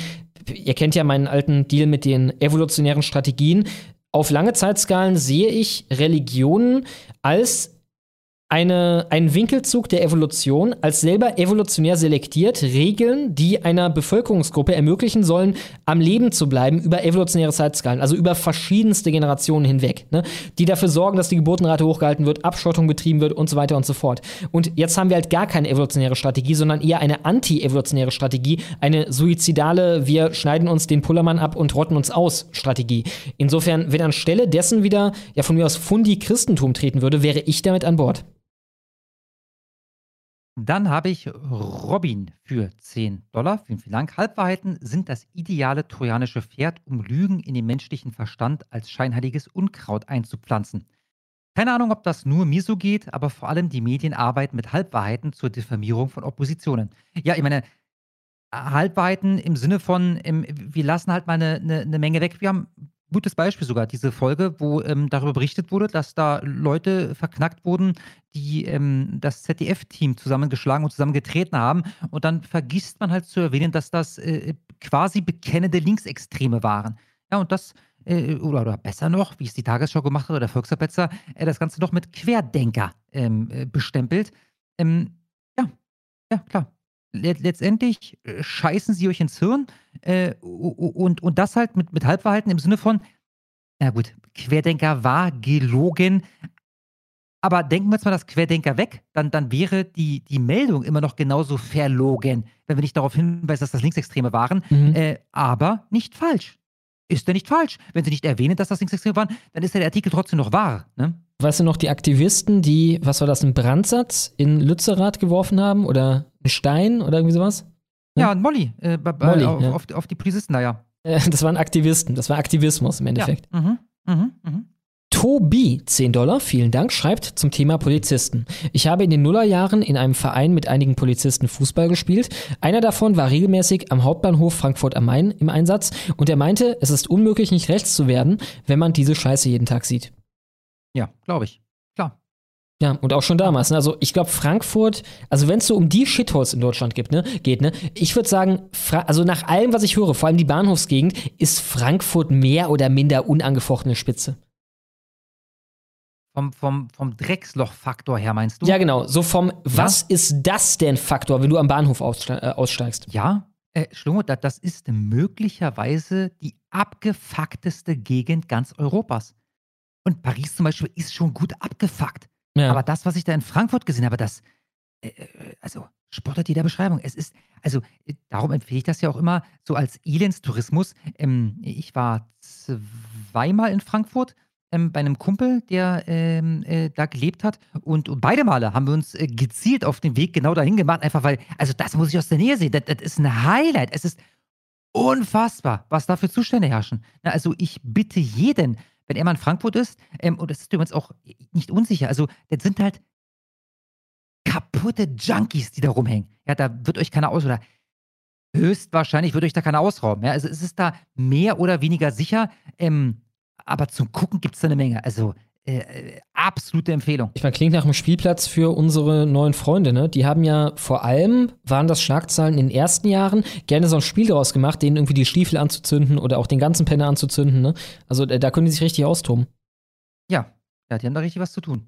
ihr kennt ja meinen alten Deal mit den evolutionären Strategien. Auf lange Zeitskalen sehe ich Religionen als eine, einen Winkelzug der Evolution, als selber evolutionär selektiert, Regeln, die einer Bevölkerungsgruppe ermöglichen sollen, am Leben zu bleiben über evolutionäre Zeitskalen, also über verschiedenste Generationen hinweg, ne? die dafür sorgen, dass die Geburtenrate hochgehalten wird, Abschottung betrieben wird und so weiter und so fort. Und jetzt haben wir halt gar keine evolutionäre Strategie, sondern eher eine anti-evolutionäre Strategie, eine suizidale, wir schneiden uns den Pullermann ab und rotten uns aus Strategie. Insofern, wenn anstelle dessen wieder, ja von mir aus Fundi Christentum treten würde, wäre ich damit an Bord. Dann habe ich Robin für 10 Dollar. Vielen, vielen Dank. Halbwahrheiten sind das ideale trojanische Pferd, um Lügen in den menschlichen Verstand als scheinheiliges Unkraut einzupflanzen. Keine Ahnung, ob das nur mir so geht, aber vor allem die Medien arbeiten mit Halbwahrheiten zur Diffamierung von Oppositionen. Ja, ich meine, Halbwahrheiten im Sinne von, ähm, wir lassen halt mal eine, eine, eine Menge weg. Wir haben gutes Beispiel sogar, diese Folge, wo ähm, darüber berichtet wurde, dass da Leute verknackt wurden, die ähm, das ZDF-Team zusammengeschlagen und zusammengetreten haben. Und dann vergisst man halt zu erwähnen, dass das äh, quasi bekennende Linksextreme waren. Ja, und das, äh, oder, oder, besser noch, wie es die Tagesschau gemacht hat oder der Volksverbetzer, äh, das Ganze noch mit Querdenker ähm, äh, bestempelt. Ähm, ja, ja, klar. Let letztendlich äh, scheißen sie euch ins Hirn äh, und, und das halt mit, mit Halbverhalten im Sinne von, na gut, Querdenker war gelogen, aber denken wir jetzt mal das Querdenker weg, dann, dann wäre die, die Meldung immer noch genauso verlogen, wenn wir nicht darauf hinweisen, dass das Linksextreme waren, mhm. äh, aber nicht falsch. Ist der nicht falsch? Wenn sie nicht erwähnen, dass das Linksextreme waren, dann ist der Artikel trotzdem noch wahr. Ne? Weißt du noch, die Aktivisten, die, was war das, einen Brandsatz in Lützerath geworfen haben oder einen Stein oder irgendwie sowas? Ne? Ja, ein Molly, äh, Molly auf, ja. auf, auf, die Polizisten da, ja. Das waren Aktivisten, das war Aktivismus im Endeffekt. Ja. Mhm. Mhm. Mhm. Tobi, 10 Dollar, vielen Dank, schreibt zum Thema Polizisten. Ich habe in den Nullerjahren in einem Verein mit einigen Polizisten Fußball gespielt. Einer davon war regelmäßig am Hauptbahnhof Frankfurt am Main im Einsatz und er meinte, es ist unmöglich, nicht rechts zu werden, wenn man diese Scheiße jeden Tag sieht. Ja, glaube ich. Ja, und auch schon damals. Ne? Also ich glaube, Frankfurt, also wenn es so um die Shitholes in Deutschland gibt, ne, geht, ne, ich würde sagen, Fra also nach allem, was ich höre, vor allem die Bahnhofsgegend, ist Frankfurt mehr oder minder unangefochtene Spitze. Vom, vom, vom Drecksloch-Faktor her, meinst du? Ja, genau. So vom, was ist das denn Faktor, wenn du am Bahnhof ausste äh, aussteigst? Ja, äh, Schlummer, das ist möglicherweise die abgefuckteste Gegend ganz Europas. Und Paris zum Beispiel ist schon gut abgefuckt. Ja. Aber das, was ich da in Frankfurt gesehen habe, das, äh, äh also spottet jeder Beschreibung. Es ist, also äh, darum empfehle ich das ja auch immer so als Elendstourismus. Ähm, ich war zweimal in Frankfurt ähm, bei einem Kumpel, der ähm, äh, da gelebt hat. Und, und, beide Male haben wir uns äh, gezielt auf den Weg genau dahin gemacht, einfach weil, also das muss ich aus der Nähe sehen. Das, das ist ein Highlight. Es ist unfassbar, was da für Zustände herrschen. Na, also ich bitte jeden, wenn er mal in Frankfurt ist, ähm, und das ist übrigens auch nicht unsicher, also das sind halt kaputte Junkies, die da rumhängen. Ja, da wird euch keiner aus oder höchstwahrscheinlich wird euch da keiner ausrauben. Ja, also es ist da mehr oder weniger sicher. Ähm, aber zum Gucken gibt es da eine Menge. Also äh, äh, absolute Empfehlung. Ich meine, klingt nach einem Spielplatz für unsere neuen Freunde, ne? Die haben ja vor allem, waren das Schlagzeilen in den ersten Jahren, gerne so ein Spiel daraus gemacht, denen irgendwie die Stiefel anzuzünden oder auch den ganzen Penner anzuzünden, ne? Also da, da können die sich richtig austoben. Ja, ja, die haben da richtig was zu tun.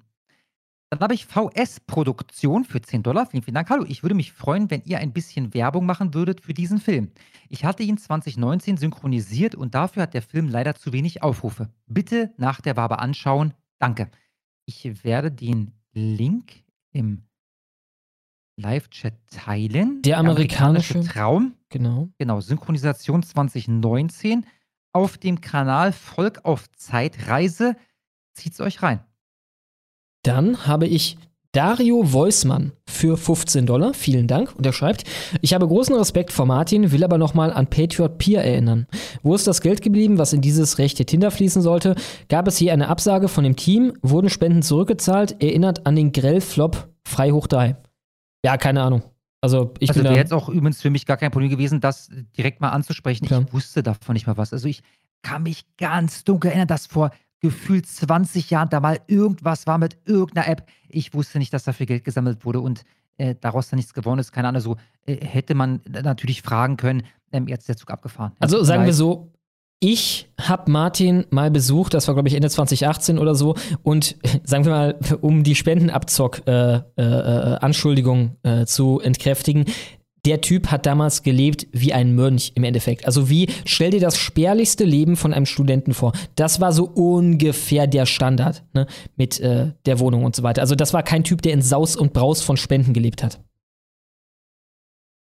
Dann habe ich VS-Produktion für 10 Dollar. Vielen, vielen Dank. Hallo, ich würde mich freuen, wenn ihr ein bisschen Werbung machen würdet für diesen Film. Ich hatte ihn 2019 synchronisiert und dafür hat der Film leider zu wenig Aufrufe. Bitte nach der Wabe anschauen. Danke. Ich werde den Link im Live-Chat teilen. Der amerikanische, amerikanische Traum. Genau. Genau, Synchronisation 2019 auf dem Kanal Volk auf Zeitreise. Zieht's euch rein. Dann habe ich Dario Wolsmann für 15 Dollar. Vielen Dank. Und er schreibt, ich habe großen Respekt vor Martin, will aber nochmal an Patriot Peer erinnern. Wo ist das Geld geblieben, was in dieses rechte Tinder fließen sollte? Gab es hier eine Absage von dem Team? Wurden Spenden zurückgezahlt? Erinnert an den Grell-Flop frei hoch 3. Ja, keine Ahnung. Also ich also wäre jetzt auch übrigens für mich gar kein Problem gewesen, das direkt mal anzusprechen. Klar. Ich wusste davon nicht mal was. Also ich kann mich ganz dunkel erinnern, dass vor gefühlt 20 Jahren da mal irgendwas war mit irgendeiner App. Ich wusste nicht, dass dafür Geld gesammelt wurde und äh, daraus dann nichts gewonnen ist. Keine Ahnung, so äh, hätte man natürlich fragen können, ähm, jetzt ist der Zug abgefahren. Ja, also sagen wir so, ich habe Martin mal besucht, das war glaube ich Ende 2018 oder so, und sagen wir mal, um die Spendenabzock-Anschuldigung äh, äh, äh, zu entkräftigen, der Typ hat damals gelebt wie ein Mönch im Endeffekt. Also wie, stell dir das spärlichste Leben von einem Studenten vor. Das war so ungefähr der Standard ne, mit äh, der Wohnung und so weiter. Also das war kein Typ, der in Saus und Braus von Spenden gelebt hat.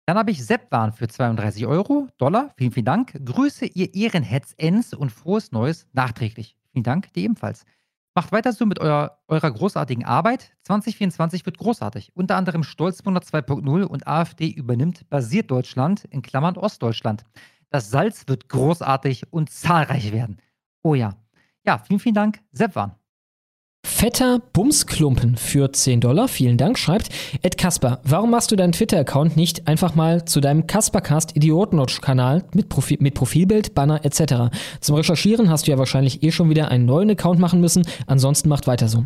Dann habe ich Sepp-Waren für 32 Euro, Dollar. Vielen, vielen Dank. Grüße ihr Ehrenheads Ens und frohes Neues nachträglich. Vielen Dank, dir ebenfalls. Macht weiter so mit eurer, eurer großartigen Arbeit. 2024 wird großartig. Unter anderem Stolzmonat 2.0 und AfD übernimmt basiert Deutschland in Klammern Ostdeutschland. Das Salz wird großartig und zahlreich werden. Oh ja. Ja, vielen, vielen Dank, Sepp Fetter Bumsklumpen für 10 Dollar, vielen Dank, schreibt Ed Kasper, warum machst du deinen Twitter-Account nicht einfach mal zu deinem Kaspercast Idiotennotch-Kanal mit, Profi mit Profilbild, Banner etc.? Zum Recherchieren hast du ja wahrscheinlich eh schon wieder einen neuen Account machen müssen, ansonsten macht weiter so.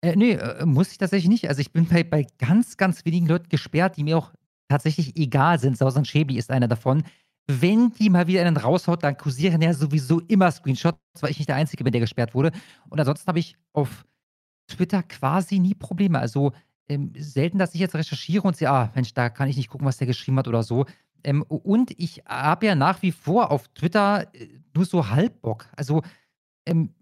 Äh, nee, äh, muss ich tatsächlich nicht. Also ich bin bei, bei ganz, ganz wenigen Leuten gesperrt, die mir auch tatsächlich egal sind. Sausan Shebi ist einer davon. Wenn die mal wieder einen raushaut, dann kursieren ja sowieso immer Screenshots, weil ich nicht der Einzige bin, der gesperrt wurde. Und ansonsten habe ich auf Twitter quasi nie Probleme. Also ähm, selten, dass ich jetzt recherchiere und sehe, ah, Mensch, da kann ich nicht gucken, was der geschrieben hat oder so. Ähm, und ich habe ja nach wie vor auf Twitter äh, nur so Halbbock. Also ähm,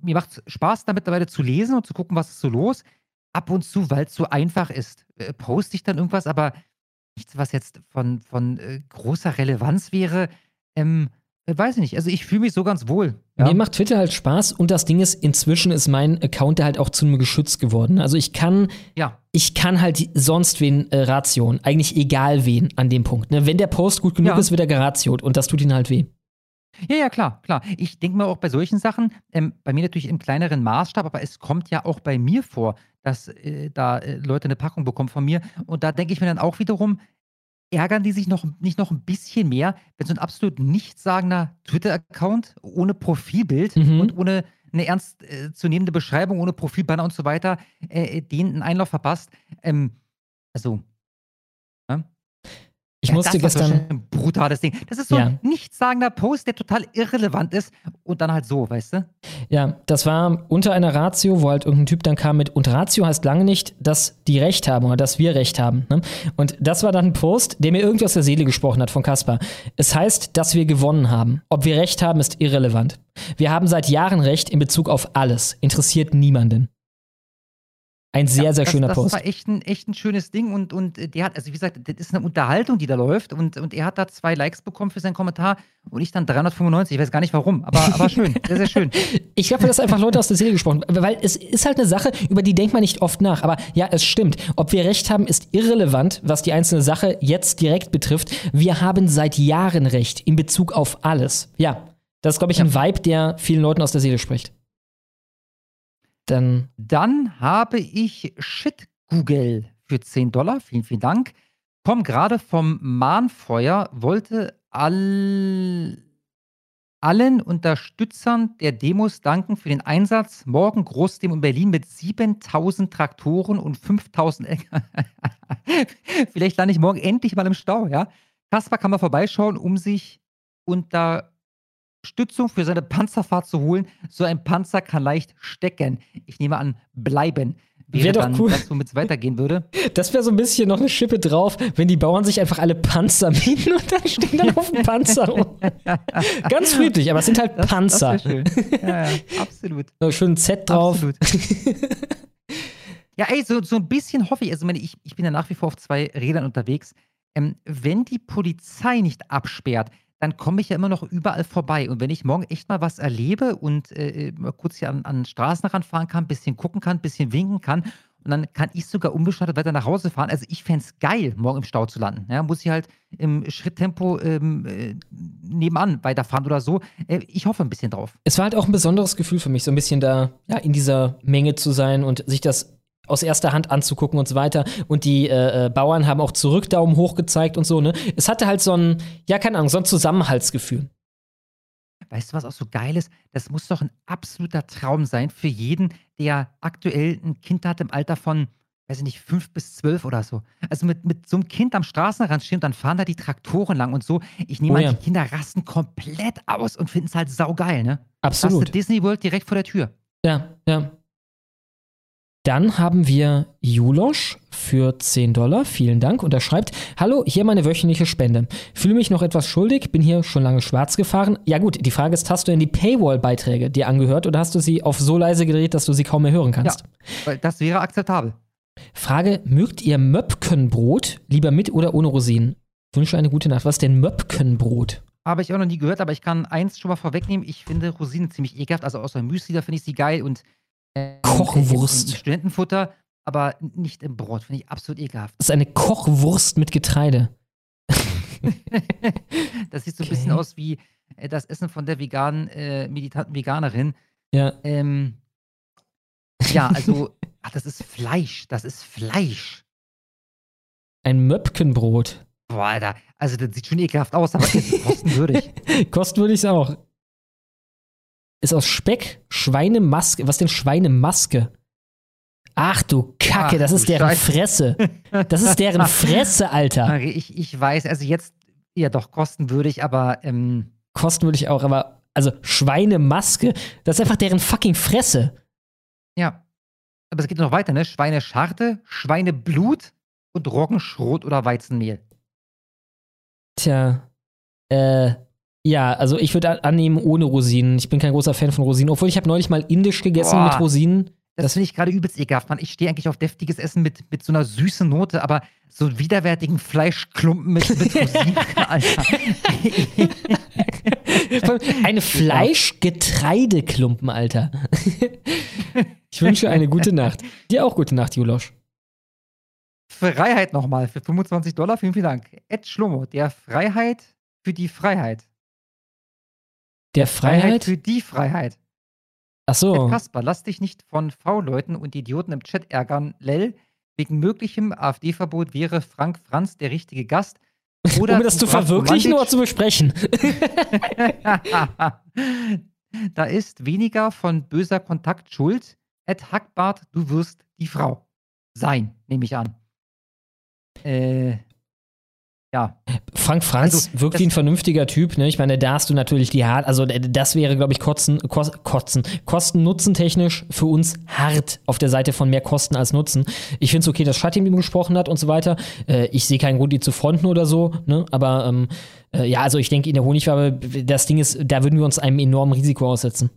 mir macht es Spaß, da mittlerweile zu lesen und zu gucken, was ist so los. Ab und zu, weil es so einfach ist, äh, poste ich dann irgendwas, aber nichts, was jetzt von, von äh, großer Relevanz wäre. Ähm, äh, weiß ich nicht. Also ich fühle mich so ganz wohl. Ja? Mir macht Twitter halt Spaß und das Ding ist, inzwischen ist mein Account halt auch zu einem geschützt geworden. Also ich kann, ja. ich kann halt sonst wen äh, ration. Eigentlich egal wen an dem Punkt. Ne? Wenn der Post gut genug ja. ist, wird er geratiot und das tut ihn halt weh. Ja, ja, klar, klar. Ich denke mir auch bei solchen Sachen, ähm, bei mir natürlich im kleineren Maßstab, aber es kommt ja auch bei mir vor, dass äh, da äh, Leute eine Packung bekommen von mir. Und da denke ich mir dann auch wiederum, ärgern die sich noch nicht noch ein bisschen mehr, wenn so ein absolut nichtssagender Twitter-Account ohne Profilbild mhm. und ohne eine ernstzunehmende äh, Beschreibung, ohne Profilbanner und so weiter, äh, den einen Einlauf verpasst. Ähm, also, ich ja, musste das gestern. ein brutales Ding. Das ist so ja. ein nichtssagender Post, der total irrelevant ist und dann halt so, weißt du? Ja, das war unter einer Ratio, wo halt irgendein Typ dann kam mit, und Ratio heißt lange nicht, dass die Recht haben oder dass wir Recht haben. Ne? Und das war dann ein Post, der mir irgendwie aus der Seele gesprochen hat von Kaspar. Es heißt, dass wir gewonnen haben. Ob wir Recht haben, ist irrelevant. Wir haben seit Jahren Recht in Bezug auf alles. Interessiert niemanden. Ein sehr, ja, sehr schöner das, Post. Das war echt ein, echt ein schönes Ding und, und äh, der hat, also wie gesagt, das ist eine Unterhaltung, die da läuft und, und er hat da zwei Likes bekommen für seinen Kommentar und ich dann 395. Ich weiß gar nicht warum, aber, aber schön, sehr, sehr schön. Ich habe das einfach Leute aus der Seele gesprochen, weil es ist halt eine Sache, über die denkt man nicht oft nach. Aber ja, es stimmt. Ob wir recht haben, ist irrelevant, was die einzelne Sache jetzt direkt betrifft. Wir haben seit Jahren Recht in Bezug auf alles. Ja, das ist, glaube ich, ein Vibe, der vielen Leuten aus der Seele spricht. Dann, dann habe ich Shit Google für 10 Dollar. Vielen, vielen Dank. Komm gerade vom Mahnfeuer, wollte all, allen Unterstützern der Demos danken für den Einsatz. Morgen Großdemo in Berlin mit 7000 Traktoren und 5000 Vielleicht lande ich morgen endlich mal im Stau, ja? Kaspar kann mal vorbeischauen, um sich unter Stützung für seine Panzerfahrt zu holen. So ein Panzer kann leicht stecken. Ich nehme an, bleiben. Wäre, wäre doch dann cool. womit es weitergehen würde. Das wäre so ein bisschen noch eine Schippe drauf, wenn die Bauern sich einfach alle Panzer mieten und dann stehen dann auf dem Panzer rum. Ganz friedlich, aber es sind halt das, Panzer. Das schön. Ja, ja, absolut. So schön Z drauf. Absolut. ja, ey, so, so ein bisschen hoffe ich, also ich, ich bin ja nach wie vor auf zwei Rädern unterwegs. Ähm, wenn die Polizei nicht absperrt, dann komme ich ja immer noch überall vorbei. Und wenn ich morgen echt mal was erlebe und äh, mal kurz hier an, an Straßenrand fahren kann, ein bisschen gucken kann, ein bisschen winken kann, und dann kann ich sogar unbestattet weiter nach Hause fahren. Also ich fände es geil, morgen im Stau zu landen. Ja, muss ich halt im Schritttempo ähm, äh, nebenan weiterfahren oder so. Äh, ich hoffe ein bisschen drauf. Es war halt auch ein besonderes Gefühl für mich, so ein bisschen da ja, in dieser Menge zu sein und sich das aus erster Hand anzugucken und so weiter. Und die äh, äh, Bauern haben auch zurück Daumen hoch gezeigt und so, ne? Es hatte halt so ein, ja, keine Ahnung, so ein Zusammenhaltsgefühl. Weißt du, was auch so geil ist? Das muss doch ein absoluter Traum sein für jeden, der aktuell ein Kind hat im Alter von, weiß ich nicht, fünf bis zwölf oder so. Also mit, mit so einem Kind am Straßenrand stehen und dann fahren da die Traktoren lang und so. Ich nehme oh, an, ja. die Kinder rasten komplett aus und finden es halt saugeil, ne? Absolut. Das ist Disney World direkt vor der Tür. Ja, ja. Dann haben wir Julosch für 10 Dollar. Vielen Dank. Und er schreibt: Hallo, hier meine wöchentliche Spende. Fühle mich noch etwas schuldig, bin hier schon lange schwarz gefahren. Ja, gut, die Frage ist: Hast du denn die Paywall-Beiträge dir angehört oder hast du sie auf so leise gedreht, dass du sie kaum mehr hören kannst? Ja, das wäre akzeptabel. Frage: Mögt ihr Möpkenbrot lieber mit oder ohne Rosinen? Wünsche eine gute Nacht. Was ist denn Möpkenbrot? Habe ich auch noch nie gehört, aber ich kann eins schon mal vorwegnehmen. Ich finde Rosinen ziemlich ekelhaft. Also außer Müsli, da finde ich sie geil und Kochwurst. Im Studentenfutter, aber nicht im Brot. Finde ich absolut ekelhaft. Das ist eine Kochwurst mit Getreide. das sieht so ein bisschen aus wie äh, das Essen von der veganen, äh, militanten Veganerin. Ja. Ähm, Ja, also, ach, das ist Fleisch. Das ist Fleisch. Ein Möpkenbrot. Boah, Alter. Also, das sieht schon ekelhaft aus, aber ist kostenwürdig. kostenwürdig ist auch. Ist aus Speck, Schweinemaske. Was denn Schweinemaske? Ach du Kacke, Ach, das ist deren Scheiße. Fresse. Das ist deren Fresse, Alter. Ich, ich weiß, also jetzt, ja doch, kostenwürdig, aber, ähm, Kostenwürdig auch, aber, also Schweinemaske, das ist einfach deren fucking Fresse. ja. Aber es geht noch weiter, ne? Schweinescharte, Schweineblut und Roggenschrot oder Weizenmehl. Tja, äh, ja, also ich würde annehmen ohne Rosinen. Ich bin kein großer Fan von Rosinen, obwohl ich habe neulich mal indisch gegessen Boah. mit Rosinen. Das finde ich gerade übelst ekelhaft, Mann. Ich stehe eigentlich auf deftiges Essen mit, mit so einer süßen Note, aber so widerwärtigen Fleischklumpen mit, mit Rosinen, Alter. Eine Fleischgetreideklumpen, Alter. Ich wünsche eine gute Nacht. Dir auch gute Nacht, Julosch. Freiheit nochmal für 25 Dollar. Vielen, vielen Dank. Ed Schlummo, der Freiheit für die Freiheit. Der Freiheit? für die Freiheit. Ach so. Ed Kasper, lass dich nicht von V-Leuten und Idioten im Chat ärgern. Lell, wegen möglichem AfD-Verbot wäre Frank Franz der richtige Gast. Oder um das zu verwirklichen Mandic- oder zu besprechen? da ist weniger von böser Kontakt schuld. Ed Hackbart, du wirst die Frau sein, nehme ich an. Äh, ja. Frank Franz Also, wie ein vernünftiger Typ, ne? Ich meine, da hast du natürlich die hart, also äh, das wäre, glaube ich, kotzen, kos, kotzen, Kosten-Nutzen-technisch für uns hart auf der Seite von mehr Kosten als Nutzen. Ich finde es okay, dass Schattin mit ihm gesprochen hat und so weiter. Äh, ich sehe keinen Grund, die zu fronten oder so, ne? Aber ähm, äh, ja, also ich denke, in der Honigwabe, das Ding ist, da würden wir uns einem enormen Risiko aussetzen.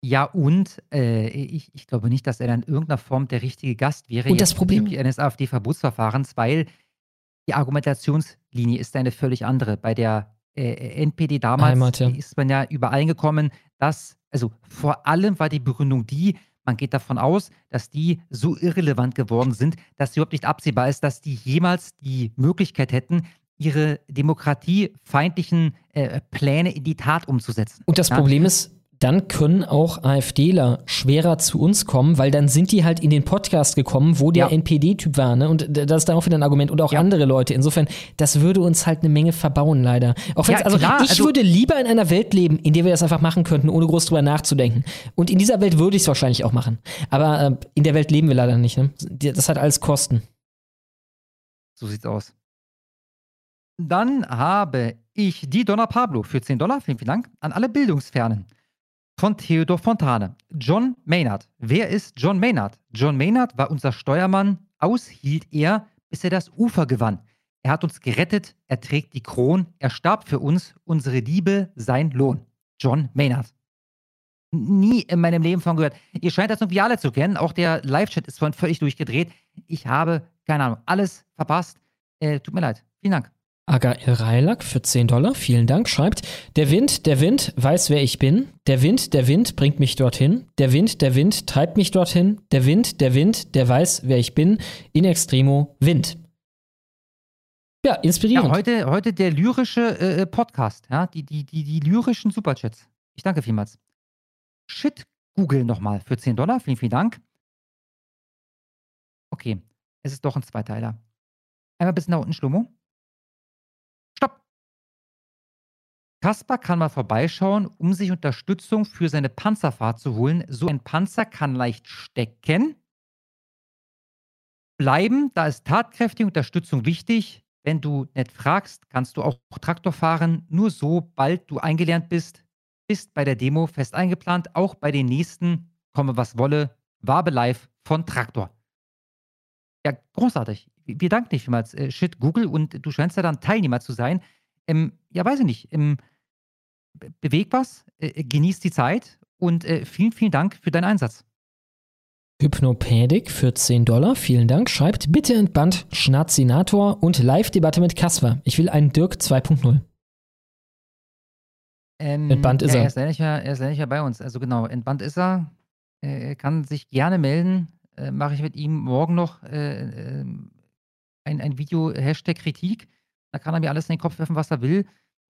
Ja, und äh, ich, ich glaube nicht, dass er dann in irgendeiner Form der richtige Gast wäre. Und das Problem- eines AfD-Verbotsverfahrens, weil die Argumentationslinie ist eine völlig andere. Bei der äh, NPD damals Heimat, ja. ist man ja übereingekommen, dass, also vor allem war die Begründung die, man geht davon aus, dass die so irrelevant geworden sind, dass überhaupt nicht absehbar ist, dass die jemals die Möglichkeit hätten, ihre demokratiefeindlichen äh, Pläne in die Tat umzusetzen. Und das Ja? Problem ist, dann können auch AfDler schwerer zu uns kommen, weil dann sind die halt in den Podcast gekommen, wo der Ja. NPD-Typ war, ne? Und das ist dann auch wieder ein Argument und auch andere Leute. Insofern, das würde uns halt eine Menge verbauen, leider. Auch Ja, also klar, ich also- würde lieber in einer Welt leben, in der wir das einfach machen könnten, ohne groß drüber nachzudenken. Und in dieser Welt würde ich es wahrscheinlich auch machen. Aber äh, in der Welt leben wir leider nicht, ne? Das hat alles Kosten. So sieht's aus. Dann habe ich die Donna Pablo für 10 Dollar, vielen, vielen Dank, an alle Bildungsfernen. Von Theodor Fontane. John Maynard. Wer ist John Maynard? John Maynard war unser Steuermann, aushielt er, bis er das Ufer gewann. Er hat uns gerettet, er trägt die Kron, er starb für uns, unsere Liebe, sein Lohn. John Maynard. Nie in meinem Leben von gehört. Ihr scheint das irgendwie alle zu kennen. Auch der Live-Chat ist vorhin völlig durchgedreht. Ich habe, keine Ahnung, alles verpasst. Äh, tut mir leid. Vielen Dank. Agael Reilak für 10 Dollar, vielen Dank, schreibt, der Wind, der Wind weiß, wer ich bin. Der Wind, der Wind bringt mich dorthin. Der Wind, der Wind treibt mich dorthin. Der Wind, der Wind, der weiß, wer ich bin. In extremo Wind. Ja, inspirierend. Ja, heute, heute der lyrische äh, Podcast. Ja? Die, die, die, die lyrischen Superchats. Ich danke vielmals. Shit, Google nochmal für 10 Dollar. Vielen, vielen Dank. Okay, es ist doch ein Zweiteiler. Einmal bis nach unten, Schlummo. Kaspar kann mal vorbeischauen, um sich Unterstützung für seine Panzerfahrt zu holen. So ein Panzer kann leicht stecken. Bleiben, da ist tatkräftige Unterstützung wichtig. Wenn du nicht fragst, kannst du auch Traktor fahren. Nur so, bald du eingelernt bist, bist bei der Demo fest eingeplant. Auch bei den nächsten, komme was wolle, Wabe live von Traktor. Ja, großartig. Wir danken dir vielmals, äh, Shit, Google. Und du scheinst ja dann Teilnehmer zu sein. Ähm, ja, weiß ich nicht. Ähm, be- beweg was, äh, genieß die Zeit und äh, vielen, vielen Dank für deinen Einsatz. Hypnopädik für 10 Dollar, vielen Dank, schreibt, bitte entbannt Schnazinator und Live-Debatte mit Kasper. Ich will einen Dirk 2.0. Ähm, Entbannt ist ja, er. Er ist, leider nicht mehr, er ist leider nicht mehr bei uns. Also genau, entbannt ist er. Äh, Er kann sich gerne melden. Äh, Mache ich mit ihm morgen noch äh, ähm, ein, ein Video, Hashtag Kritik. Da kann er mir alles in den Kopf werfen, was er will.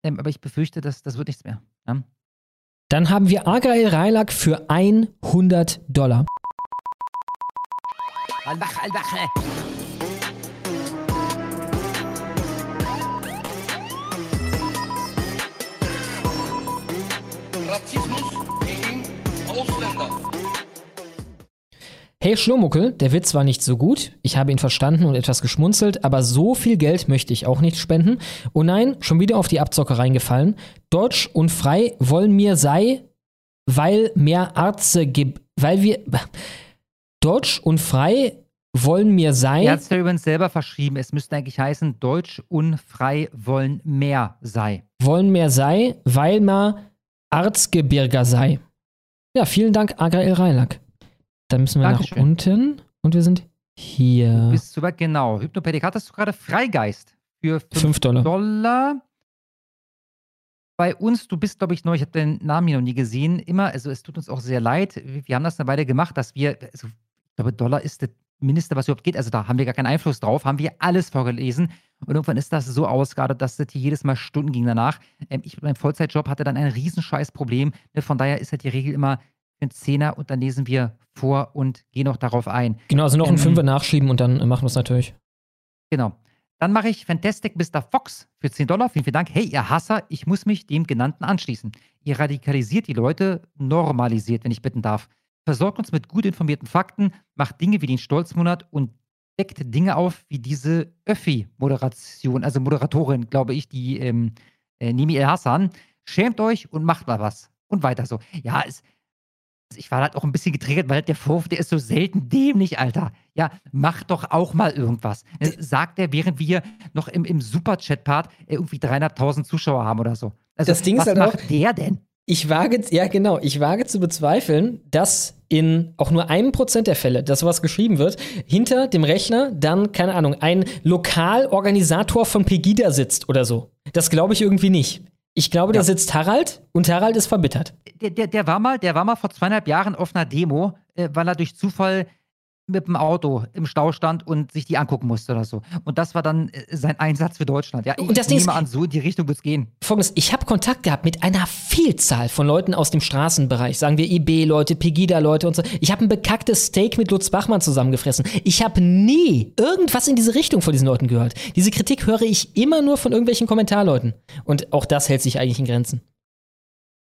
Ähm, aber ich befürchte, dass, das wird nichts mehr. Ja? Dann haben wir Argyle Reilak für 100 Dollar. Al-Bache, Al-Bache. Hey Schlumuckel, der Witz war nicht so gut. Ich habe ihn verstanden und etwas geschmunzelt, aber so viel Geld möchte ich auch nicht spenden. Oh nein, schon wieder auf die Abzocke reingefallen. Deutsch und frei wollen mir sei, weil mehr Arze gibt, weil wir Deutsch und frei wollen mir sei. Er hat es ja übrigens selber verschrieben. Es müsste eigentlich heißen, Deutsch unfrei wollen mehr sei. Wollen mehr sei, weil ma Arzgebirger sei. Ja, vielen Dank, Agael Reilack. Dann müssen wir Dankeschön. nach unten und wir sind hier. Bist du weit genau. Hypnopädik, hattest du gerade Freigeist für 5 Fünf Dollar. Dollar? Bei uns, du bist, glaube ich, neu, ich habe deinen Namen hier noch nie gesehen. Immer, also es tut uns auch sehr leid. Wir wir haben das eine Weile gemacht, dass wir, also ich glaube, Dollar ist das Mindeste, was überhaupt geht. Also da haben wir gar keinen Einfluss drauf, haben wir alles vorgelesen. Und irgendwann ist das so ausgeartet, dass das hier jedes Mal Stunden ging danach. Ähm, ich mit meinem Vollzeitjob hatte dann ein riesenscheiß Problem. Ne, Von daher ist halt die Regel immer ein Zehner und dann lesen wir vor und gehen auch darauf ein. Genau, also noch ein Ähm, Fünfer nachschieben und dann machen wir es natürlich. Genau. Dann mache ich Fantastic Mr. Fox für 10 Dollar. Vielen, vielen Dank. Hey, ihr Hasser, ich muss mich dem Genannten anschließen. Ihr radikalisiert die Leute, normalisiert, wenn ich bitten darf. Versorgt uns mit gut informierten Fakten, macht Dinge wie den Stolzmonat und deckt Dinge auf wie diese Öffi-Moderation, also Moderatorin, glaube ich, die ähm, äh, Nimi El Hassan. Schämt euch und macht mal was. Und weiter so. Ja, es, ich war halt auch ein bisschen getriggert, weil der Vorwurf, der ist so selten dämlich, Alter. Ja, mach doch auch mal irgendwas. Äh, Sagt er, während wir noch im, im Superchat-Part äh, irgendwie 300.000 Zuschauer haben oder so. Also, Das Ding ist was halt macht auch- der denn? Ich wage, ja genau, ich wage zu bezweifeln, dass in auch nur einem Prozent der Fälle, dass sowas geschrieben wird, hinter dem Rechner dann, keine Ahnung, ein Lokalorganisator von Pegida sitzt oder so. Das glaube ich irgendwie nicht. Ich glaube, da sitzt Harald und Harald ist verbittert. Der, der, der, war mal, der war mal vor zweieinhalb Jahren auf einer Demo, äh, weil er durch Zufall mit dem Auto im Stau stand und sich die angucken musste oder so. Und das war dann äh, sein Einsatz für Deutschland. Ja, ich Und das nehme an, so in die Richtung wird es gehen. Folgendes, ich habe Kontakt gehabt mit einer Vielzahl von Leuten aus dem Straßenbereich, sagen wir IB-Leute, Pegida-Leute und so. Ich habe ein bekacktes Steak mit Lutz Bachmann zusammengefressen. Ich habe nie irgendwas in diese Richtung von diesen Leuten gehört. Diese Kritik höre ich immer nur von irgendwelchen Kommentarleuten. Und auch das hält sich eigentlich in Grenzen.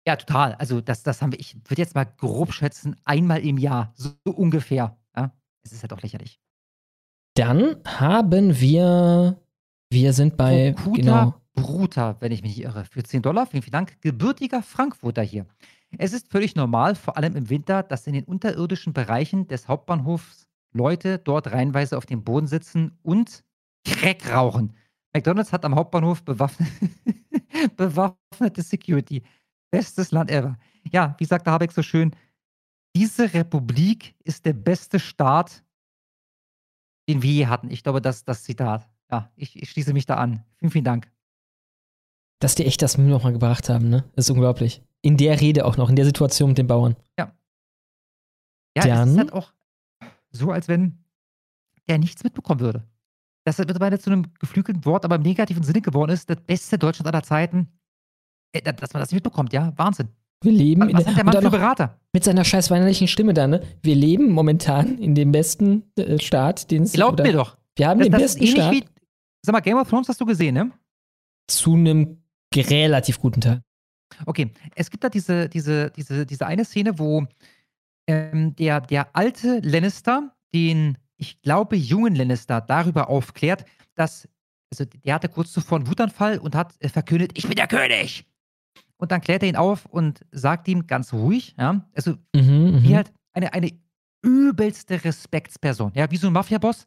Ja, total. Also das, das haben wir, ich würde jetzt mal grob schätzen, einmal im Jahr, so ungefähr. Ja? Es ist halt auch lächerlich. Dann haben wir, wir sind bei, Kuta genau, Bruta, wenn ich mich nicht irre, für 10 Dollar. Vielen, vielen Dank. Gebürtiger Frankfurter hier. Es ist völlig normal, vor allem im Winter, dass in den unterirdischen Bereichen des Hauptbahnhofs Leute dort reihenweise auf dem Boden sitzen und Crack rauchen. McDonalds hat am Hauptbahnhof bewaffnet, bewaffnete Security. Bestes Land ever. Ja, wie sagt der Habeck so schön, diese Republik ist der beste Staat, den wir je hatten. Ich glaube, das ist das Zitat. Ja, ich, ich schließe mich da an. Vielen, vielen Dank. dass die echt das Meme nochmal gebracht haben, ne? Das ist unglaublich. In der Rede auch noch, in der Situation mit den Bauern. Ja, es Dann- ist halt auch so, als wenn der nichts mitbekommen würde. Das ist mittlerweile zu einem geflügelten Wort, aber im negativen Sinne geworden ist, das beste Deutschland aller Zeiten. Äh, da- Dass man das nicht mitbekommt, ja? Wahnsinn. Wir leben Was, in was der, hat der Mann für Berater? mit seiner scheiß weinerlichen Stimme da, ne? Wir leben momentan in dem besten äh, Staat, den es Glaubt mir doch. Wir haben Das, den das besten ist Staat wie, sag mal, Game of Thrones hast du gesehen, ne? zu einem relativ guten Teil. Okay, es gibt da diese, diese, diese, diese eine Szene, wo ähm, der, der alte Lannister den, ich glaube, jungen Lannister darüber aufklärt, dass, also der hatte kurz zuvor einen Wutanfall und hat äh, verkündet, ich bin der König. Und dann klärt er ihn auf und sagt ihm ganz ruhig, ja, also Mhm, wie mhm. halt eine, eine übelste Respektsperson, ja, wie so ein Mafia-Boss,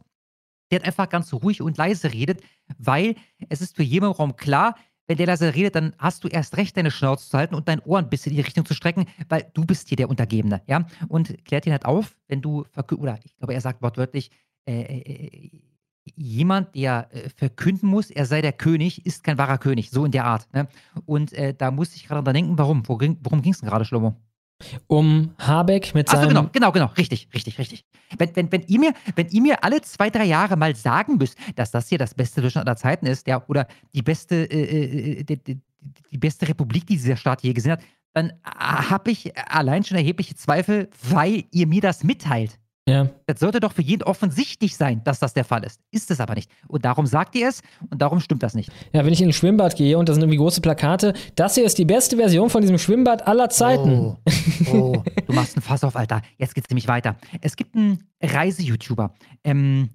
der hat einfach ganz ruhig und leise redet, weil es ist für jeden im Raum klar, wenn der leise redet, dann hast du erst recht, deine Schnauze zu halten und dein Ohr ein bisschen in die Richtung zu strecken, weil du bist hier der Untergebene, ja. Und klärt ihn halt auf, wenn du, oder ich glaube, er sagt wortwörtlich, äh, äh, jemand, der äh, verkünden muss, er sei der König, ist kein wahrer König, so in der Art. Ne? Und äh, da musste ich gerade dran denken, warum? Worum ging es denn gerade, Schlomo? Um Habeck mit Achso, seinem. genau, genau, genau, richtig, richtig, richtig. Wenn, wenn, wenn, ihr mir, wenn ihr mir alle zwei, drei Jahre mal sagen müsst, dass das hier das beste Deutschland aller Zeiten ist, ja, oder die beste, äh, äh, die, die, die beste Republik, die dieser Staat je gesehen hat, dann habe ich allein schon erhebliche Zweifel, weil ihr mir das mitteilt. Ja. Das sollte doch für jeden offensichtlich sein, dass das der Fall ist. Ist es aber nicht. Und darum sagt ihr es und darum stimmt das nicht. Ja, wenn ich in ein Schwimmbad gehe und da sind irgendwie große Plakate, das hier ist die beste Version von diesem Schwimmbad aller Zeiten. Oh, oh du machst ein Fass auf, Alter. Jetzt geht's nämlich weiter. Es gibt einen Reise-YouTuber, ähm,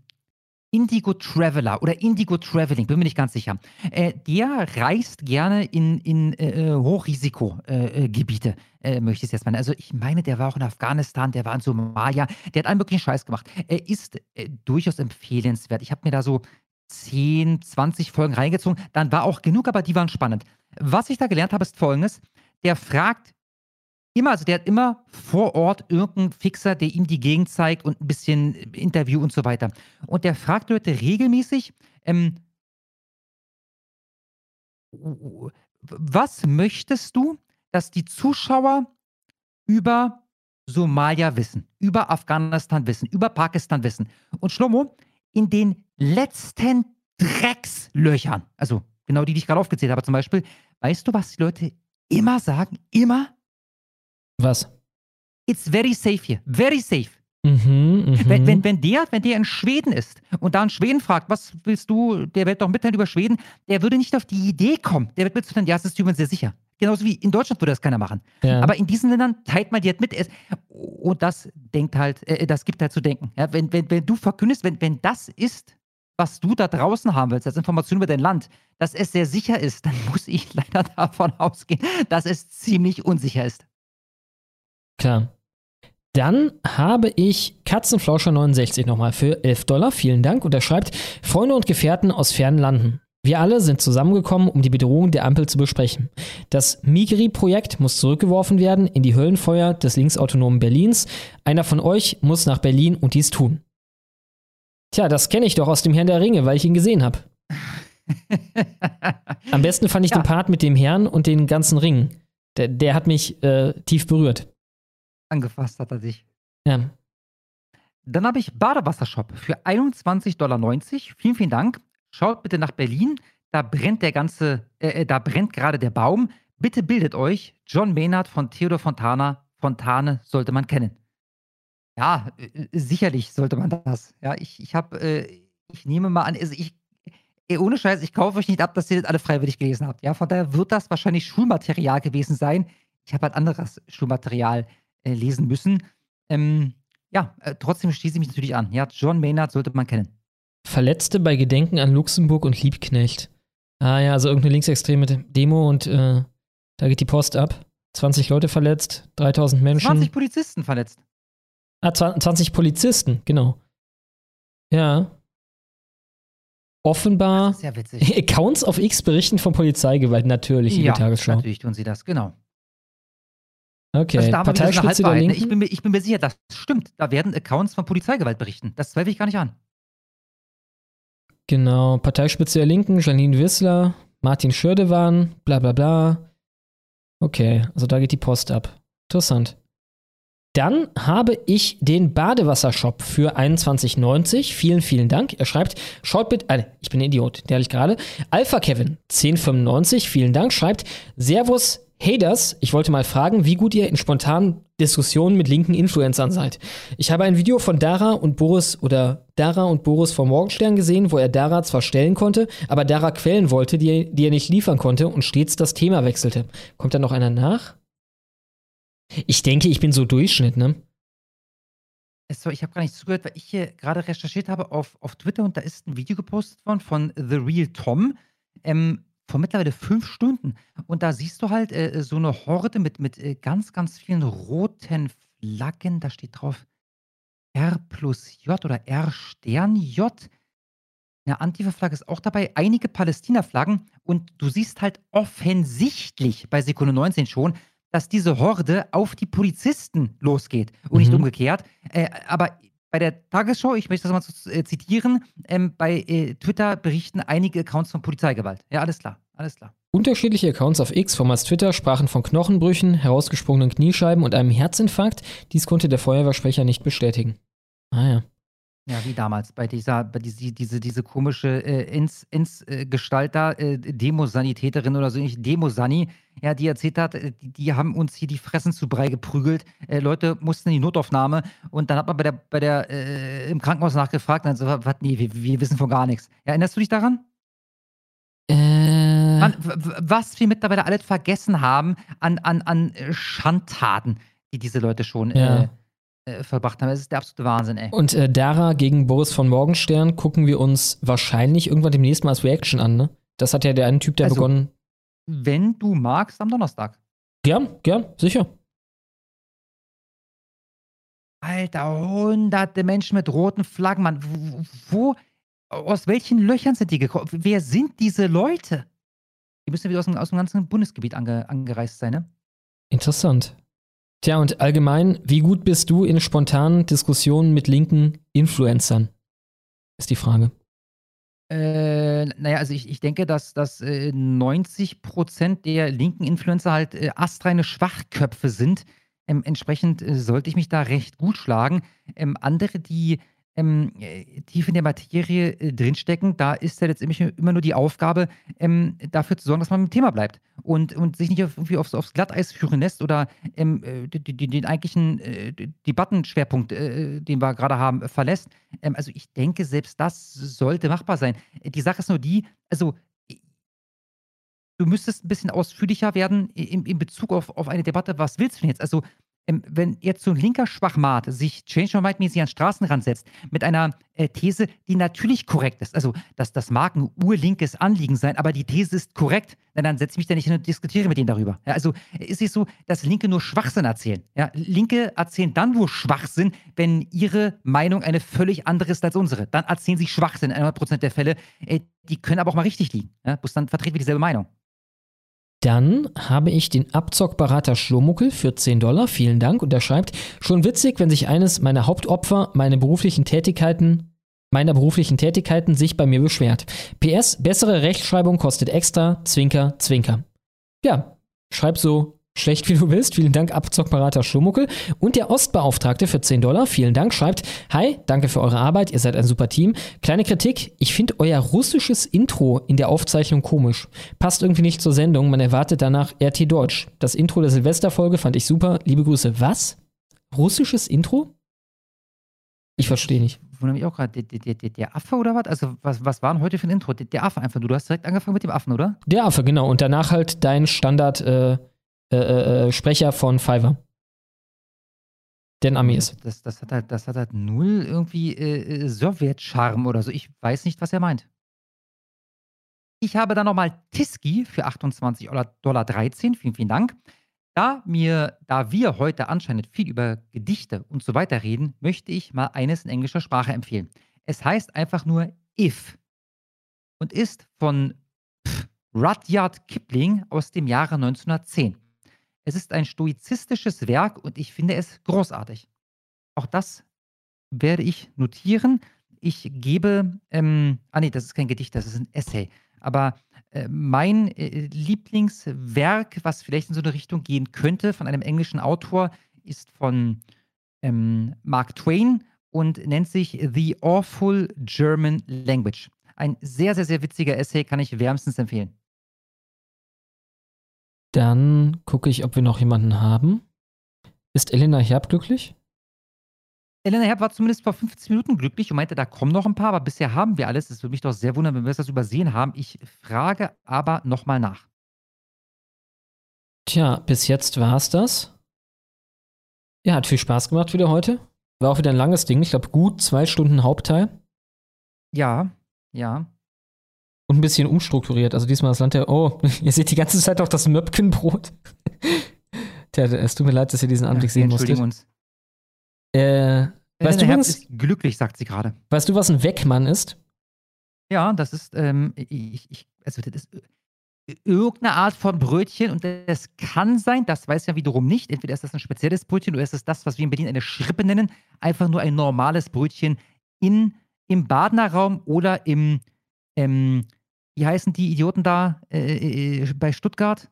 Indigo Traveler oder Indigo Traveling, bin mir nicht ganz sicher. Äh, der reist gerne in, in äh, Hochrisikogebiete, äh, äh, möchte ich es jetzt mal. Also ich meine, der war auch in Afghanistan, der war in Somalia, der hat einen möglichen Scheiß gemacht. Er ist äh, durchaus empfehlenswert. Ich habe mir da so 10, 20 Folgen reingezogen. Dann war auch genug, aber die waren spannend. Was ich da gelernt habe, ist folgendes. Der fragt Immer, also der hat immer vor Ort irgendeinen Fixer, der ihm die Gegend zeigt und ein bisschen Interview und so weiter. Und der fragt Leute regelmäßig, ähm, was möchtest du, dass die Zuschauer über Somalia wissen, über Afghanistan wissen, über Pakistan wissen? Und Schlomo, in den letzten Dreckslöchern, also genau die, die ich gerade aufgezählt habe zum Beispiel, weißt du, was die Leute immer sagen? Immer? Was? It's very safe here. Very safe. Mhm, mh. wenn, wenn, wenn, der, wenn der in Schweden ist und da einen Schweden fragt, was willst du, der wird doch mitteilen über Schweden, der würde nicht auf die Idee kommen. Der wird mitteilen, ja, es ist übrigens sehr sicher. Genauso wie in Deutschland würde das keiner machen. Ja. Aber in diesen Ländern teilt man die halt mit. Und das denkt halt, äh, das gibt halt zu denken. Ja, wenn, wenn, wenn du verkündest, wenn, wenn das ist, was du da draußen haben willst, als Information über dein Land, dass es sehr sicher ist, dann muss ich leider davon ausgehen, dass es ziemlich unsicher ist. Klar. Dann habe ich Katzenflauscher69 nochmal für 11 Dollar. Vielen Dank. Und er schreibt, Freunde und Gefährten aus fernen Landen. Wir alle sind zusammengekommen, um die Bedrohung der Ampel zu besprechen. Das Migri-Projekt muss zurückgeworfen werden in die Höllenfeuer des linksautonomen Berlins. Einer von euch muss nach Berlin und dies tun. Tja, das kenne ich doch aus dem Herrn der Ringe, weil ich ihn gesehen habe. Am besten fand ich Ja. den Part mit dem Herrn und den ganzen Ringen. Der, der hat mich äh, tief berührt. Angefasst hat er sich. Ja. Dann habe ich Badewassershop für 21,90 Dollar. Vielen, vielen Dank. Schaut bitte nach Berlin. Da brennt der ganze, äh, da brennt gerade der Baum. Bitte bildet euch. John Maynard von Theodor Fontana. Fontane sollte man kennen. Ja, äh, sicherlich sollte man das. Ja, ich, ich habe, äh, ich nehme mal an, also ich, ey, ohne Scheiß, ich kaufe euch nicht ab, dass ihr das alle freiwillig gelesen habt. Ja, von daher wird das wahrscheinlich Schulmaterial gewesen sein. Ich habe halt anderes Schulmaterial äh, lesen müssen. Ähm, ja, äh, trotzdem schließe ich mich natürlich an. Ja, John Maynard sollte man kennen. Verletzte bei Gedenken an Luxemburg und Liebknecht. Ah ja, also irgendeine linksextreme Demo und äh, da geht die Post ab. 20 Leute verletzt, 3000 Menschen. 20 Polizisten verletzt. Ah, 20 Polizisten, genau. Ja. Offenbar Sehr witzig. Accounts auf X berichten von Polizeigewalt, natürlich, liebe ja, Tagesschau. natürlich tun sie das, genau. Okay, Also da Parteispitze der? Linken. ich, bin mir, ich bin mir sicher, das stimmt. Da werden Accounts von Polizeigewalt berichten. Das zweifle ich gar nicht an. Genau, Parteispitze der Linken, Janine Wissler, Martin Schördewan, bla bla bla. Okay, also da geht die Post ab. Interessant. Dann habe ich den Badewassershop für 21,90. Vielen, vielen Dank. Er schreibt, schaut bitte, äh, ich bin ein Idiot, der ich gerade. Alpha Kevin, 10,95. Vielen Dank. Schreibt, Servus, Haters. Ich wollte mal fragen, wie gut ihr in spontanen Diskussionen mit linken Influencern seid. Ich habe ein Video von Dara und Boris oder Dara und Boris vom Morgenstern gesehen, wo er Dara zwar stellen konnte, aber Dara Quellen wollte, die, die er nicht liefern konnte und stets das Thema wechselte. Kommt da noch einer nach? Ich denke, ich bin so Durchschnitt, ne? So, ich habe gar nicht zugehört, weil ich hier gerade recherchiert habe auf, auf Twitter und da ist ein Video gepostet worden von The Real Tom ähm, vor mittlerweile fünf Stunden. Und da siehst du halt äh, so eine Horde mit, mit äh, ganz, ganz vielen roten Flaggen. Da steht drauf R plus J oder R Stern J. Eine Antifa-Flagge ist auch dabei, einige Palästina-Flaggen und du siehst halt offensichtlich bei Sekunde 19 schon, dass diese Horde auf die Polizisten losgeht und nicht Mhm. umgekehrt. Äh, aber bei der Tagesschau, ich möchte das mal so, äh, zitieren, ähm, bei äh, Twitter berichten einige Accounts von Polizeigewalt. Ja, alles klar, alles klar. Unterschiedliche Accounts auf X, vormals Twitter, sprachen von Knochenbrüchen, herausgesprungenen Kniescheiben und einem Herzinfarkt. Dies konnte der Feuerwehrsprecher nicht bestätigen. Ah ja. Ja, wie damals bei dieser, bei diese, diese, diese komische äh, ins, ins äh, Gestalt da, äh, Demosanitäterin oder so ähnlich, Demosani, ja, die erzählt hat, äh, die, die, haben uns hier die Fressen zu Brei geprügelt. Äh, Leute mussten in die Notaufnahme und dann hat man bei der, bei der, äh, im Krankenhaus nachgefragt und dann so, was, nee, wir, wir, wissen von gar nichts. Ja, erinnerst du dich daran? Äh. Man, was wir mittlerweile alles vergessen haben an, an, an Schandtaten, die diese Leute schon ja äh, verbracht haben. Das ist der absolute Wahnsinn, ey. Und äh, Dara gegen Boris von Morgenstern gucken wir uns wahrscheinlich irgendwann demnächst mal als Reaction an, ne? Das hat ja der eine Typ, der also, begonnen. Wenn du magst, am Donnerstag. Gern, gern, sicher. Alter, hunderte Menschen mit roten Flaggen, Mann. Wo, wo, aus welchen Löchern sind die gekommen? Wer sind diese Leute? Die müssen wieder aus dem, aus dem ganzen Bundesgebiet ange, angereist sein, ne? Interessant. Tja, und allgemein, wie gut bist du in spontanen Diskussionen mit linken Influencern? Ist die Frage. Äh, naja, also ich, ich denke, dass, dass äh, 90% der linken Influencer halt äh, astreine Schwachköpfe sind. Ähm, entsprechend äh, sollte ich mich da recht gut schlagen. Ähm, andere, die ähm, äh, tief in der Materie äh, drinstecken, da ist ja letztendlich immer nur die Aufgabe, ähm, dafür zu sorgen, dass man im Thema bleibt und, und sich nicht irgendwie aufs, aufs Glatteis führen lässt oder ähm, äh, den eigentlichen äh, Debattenschwerpunkt, äh, den wir gerade haben, verlässt. Ähm, also ich denke, selbst das sollte machbar sein. Die Sache ist nur die, also du müsstest ein bisschen ausführlicher werden in, in Bezug auf, auf eine Debatte, was willst du denn jetzt? Also wenn jetzt so ein linker Schwachmat sich Change My Mind-mäßig an Straßenrand setzt, mit einer äh, These, die natürlich korrekt ist, also dass das mag ein urlinkes Anliegen sein, aber die These ist korrekt, na, dann setze ich mich da nicht hin und diskutiere mit denen darüber. Ja, also ist es so, dass Linke nur Schwachsinn erzählen. Ja, Linke erzählen dann nur Schwachsinn, wenn ihre Meinung eine völlig andere ist als unsere. Dann erzählen sie Schwachsinn in 100% der Fälle. Äh, die können aber auch mal richtig liegen. Ja, bloß dann vertreten wir dieselbe Meinung. Dann habe ich den Abzockberater Schlomuckel für 10 Dollar. Vielen Dank. Und er schreibt, schon witzig, wenn sich eines meiner Hauptopfer meine beruflichen Tätigkeiten, meiner beruflichen Tätigkeiten sich bei mir beschwert. PS, bessere Rechtschreibung kostet extra. Zwinker, Zwinker. Ja, schreib so Schlecht wie du willst. Vielen Dank, Abzockberater Schumuckel. Und der Ostbeauftragte für 10 Dollar. Vielen Dank. Schreibt, hi, danke für eure Arbeit. Ihr seid ein super Team. Kleine Kritik. Ich finde euer russisches Intro in der Aufzeichnung komisch. Passt irgendwie nicht zur Sendung. Man erwartet danach RT Deutsch. Das Intro der Silvesterfolge fand ich super. Liebe Grüße. Was? Russisches Intro? Ich verstehe nicht. Ich wundere mich auch gerade, der, der, der, der, Affe oder was? Also, was, was war denn heute für ein Intro? Der, der, Affe einfach. Du hast direkt angefangen mit dem Affen, oder? Der Affe, genau. Und danach halt dein Standard, äh, äh, äh, äh, Sprecher von Fiverr. Den Amis. Das, das, hat halt, das hat halt null irgendwie äh, äh, Sowjet-Charme oder so. Ich weiß nicht, was er meint. Ich habe dann nochmal Tiski für 28 Dollar 13. Vielen, vielen Dank. Da, mir, da wir heute anscheinend viel über Gedichte und so weiter reden, möchte ich mal eines in englischer Sprache empfehlen. Es heißt einfach nur If und ist von Rudyard Kipling aus dem Jahre 1910. Es ist ein stoizistisches Werk und ich finde es großartig. Auch das werde ich notieren. Ich gebe, ähm, ah nee, das ist kein Gedicht, das ist ein Essay. Aber äh, mein äh, Lieblingswerk, was vielleicht in so eine Richtung gehen könnte, von einem englischen Autor, ist von ähm, Mark Twain und nennt sich The Awful German Language. Ein sehr, sehr, sehr witziger Essay, kann ich wärmstens empfehlen. Dann gucke ich, ob wir noch jemanden haben. Ist Elena Herb glücklich? Elena Herb war zumindest vor 15 Minuten glücklich und meinte, da kommen noch ein paar, aber bisher haben wir alles. Es würde mich doch sehr wundern, wenn wir das übersehen haben. Ich frage aber nochmal nach. Tja, bis jetzt war es das. Ja, hat viel Spaß gemacht wieder heute. War auch wieder ein langes Ding. Ich glaube, gut zwei Stunden Hauptteil. Ja, ja und ein bisschen umstrukturiert. Also diesmal das Land der, oh, ihr seht die ganze Zeit auch das Möpkenbrot. Tja, es tut mir leid, dass ihr diesen Anblick ja, sehen musstet. Entschuldigen uns. Äh, weißt du, was, ist glücklich, sagt sie gerade. Weißt du, was ein Weckmann ist? Ja, das ist, ähm, ich, ich, also das ist äh, irgendeine Art von Brötchen und das kann sein, das weiß ja wiederum nicht. Entweder ist das ein spezielles Brötchen oder ist es das, was wir in Berlin eine Schrippe nennen, einfach nur ein normales Brötchen in, im Badnerraum oder im, ähm, wie heißen die Idioten da äh, äh, bei Stuttgart?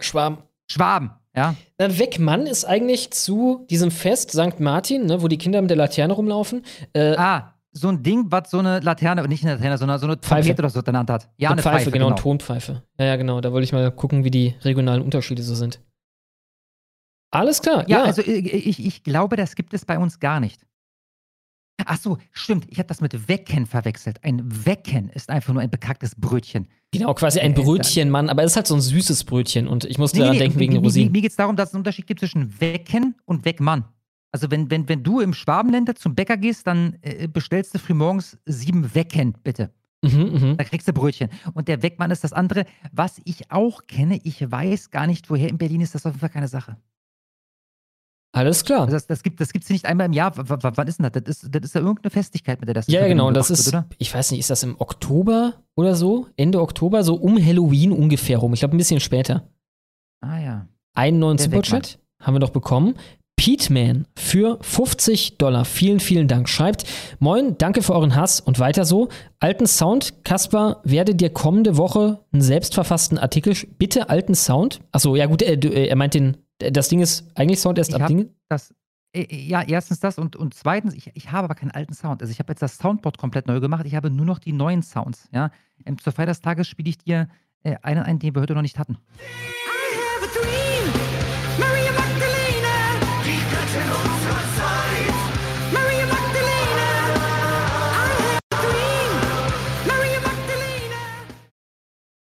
Schwaben. Schwaben, ja. Na, Weckmann ist eigentlich zu diesem Fest St. Martin, ne, wo die Kinder mit der Laterne rumlaufen. Äh, ah, so ein Ding, was so eine Laterne, nicht eine Laterne, sondern so eine Pfeife. Oder so genannt hat. Ja, eine eine Pfeife, Pfeife, genau, genau. eine Tonpfeife. Ja, ja, genau. Da wollte ich mal gucken, wie die regionalen Unterschiede so sind. Alles klar, Ja, ja. also äh, ich, ich glaube, das gibt es bei uns gar nicht. Ach so, stimmt. Ich habe das mit Wecken verwechselt. Ein Wecken ist einfach nur ein bekacktes Brötchen. genau, quasi ein Äh, Brötchen, Mann, aber es ist halt so ein süßes Brötchen und ich musste Nee, daran nee, denken wegen mir, Rosinen. mir geht es darum, dass es einen Unterschied gibt zwischen Wecken und Weckmann. Also wenn, wenn, wenn du im Schwabenländer zum Bäcker gehst, dann äh, bestellst du frühmorgens sieben Wecken, bitte. Mhm, mhm. Da kriegst du Brötchen. Und der Weckmann ist das andere. Was ich auch kenne, ich weiß gar nicht, woher in Berlin ist das auf jeden Fall keine Sache. Alles klar. Also das, das gibt es nicht einmal im Jahr. W wann ist denn das? Das ist, das ist ja irgendeine Festigkeit, mit der das Ja, genau. Das ist, wird, ich weiß nicht, ist das im Oktober oder so? Ende Oktober, so um Halloween ungefähr rum. Ich glaube, ein bisschen später. Ah ja. Einen neuen Superchat haben wir noch bekommen. Peteman für 50 Dollar. Vielen, vielen Dank. Schreibt, moin, danke für euren Hass und weiter so. Alten Sound, Kaspar, werde dir kommende Woche einen selbstverfassten Artikel, bitte alten Sound. Achso, ja gut, äh, du, äh, er meint den, äh, das Ding ist eigentlich Sound erst Ich ab hab Ding. das, äh, ja, erstens das und, und zweitens, ich, ich habe aber keinen alten Sound. Also ich habe jetzt das Soundboard komplett neu gemacht. Ich habe nur noch die neuen Sounds. Ja? Ähm, zur Feier des Tages spiele ich dir äh, einen ein, den wir heute noch nicht hatten. Maria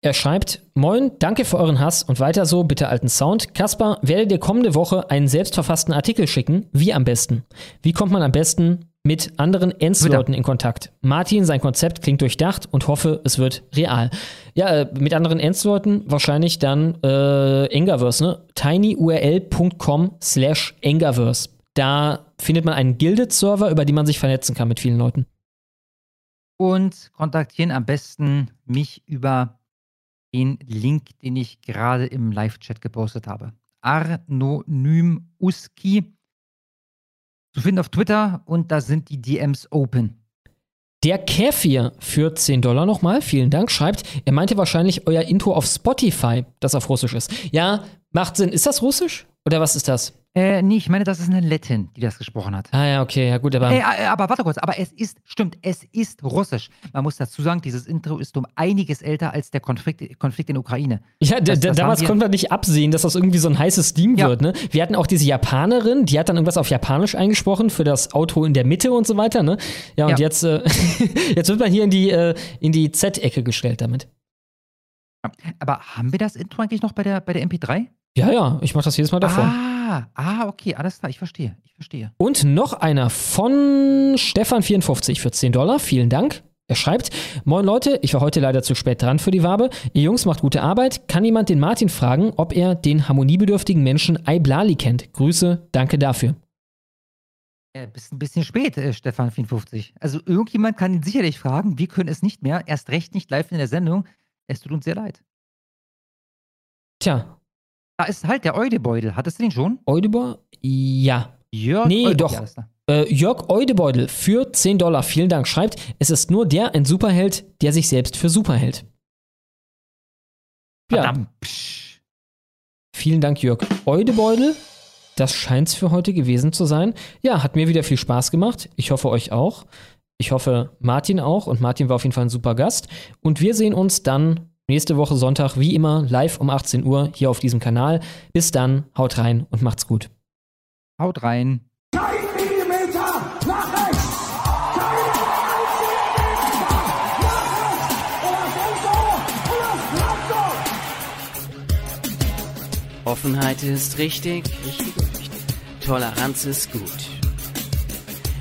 Er schreibt, moin, danke für euren Hass und weiter so, bitte alten Sound. Kaspar, werde dir kommende Woche einen selbstverfassten Artikel schicken. Wie am besten? Wie kommt man am besten mit anderen Ends-Leuten in Kontakt? Martin, sein Konzept klingt durchdacht und hoffe, es wird real. Ja, äh, mit anderen Ends-Leuten wahrscheinlich dann äh, Engaverse, ne? tinyurl.com slash Engaverse. Da findet man einen Gilded-Server, über den man sich vernetzen kann mit vielen Leuten. Und kontaktieren am besten mich über den Link, den ich gerade im Live-Chat gepostet habe. Arnonym Uski. Zu finden auf Twitter und da sind die DMs open. Der Käfir für 10 Dollar nochmal, vielen Dank, schreibt, er meinte wahrscheinlich euer Intro auf Spotify, das auf Russisch ist. Ja, macht Sinn. Ist das Russisch? Oder was ist das? Äh, nee, ich meine, das ist eine Lettin, die das gesprochen hat. Ah ja, okay, ja gut, aber. Äh, äh, aber warte kurz, aber es ist, stimmt, es ist russisch. Man muss dazu sagen, dieses Intro ist um einiges älter als der Konflikt, Konflikt in der Ukraine. ja, Das- da- das damals konnten wir nicht absehen, dass das irgendwie so ein heißes Ding wird, ne? Wir hatten auch diese Japanerin, die hat dann irgendwas auf Japanisch eingesprochen für das Auto in der Mitte und so weiter, ne? Ja, und Ja. jetzt, äh, jetzt wird man hier in die, äh, in die Z-Ecke gestellt damit. Aber haben wir das Intro eigentlich noch bei der, bei der MP3? Ja, ja, ich mach das jedes Mal davor. Ah, ah, okay, alles klar, ich verstehe, ich verstehe. Und noch einer von Stefan54 für 10 Dollar. Vielen Dank. Er schreibt, Moin Leute, ich war heute leider zu spät dran für die Wabe. Ihr Jungs macht gute Arbeit. Kann jemand den Martin fragen, ob er den harmoniebedürftigen Menschen Aiblali kennt? Grüße, danke dafür. Äh, bist ein bisschen spät, äh, Stefan 54. Also irgendjemand kann ihn sicherlich fragen, wir können es nicht mehr, erst recht nicht live in der Sendung. Es tut uns sehr leid. Tja. Da ist halt der Eudebeutel. Hattest du den schon? Eudebeutel? Ja. Jörg nee, Eudebeutel, doch. ja. Äh, Jörg Eudebeutel für 10 Dollar. Vielen Dank. Schreibt, es ist nur der ein Superheld, der sich selbst für super hält. Ja. Verdammt. Vielen Dank, Jörg Eudebeutel. Das scheint es für heute gewesen zu sein. Ja, hat mir wieder viel Spaß gemacht. Ich hoffe, euch auch. Ich hoffe, Martin auch. Und Martin war auf jeden Fall ein super Gast. Und wir sehen uns dann nächste Woche Sonntag, wie immer, live um 18 Uhr hier auf diesem Kanal. Bis dann, haut rein und macht's gut. Haut rein. Kein Millimeter nach rechts. Offenheit ist richtig, richtig, richtig. Toleranz ist gut.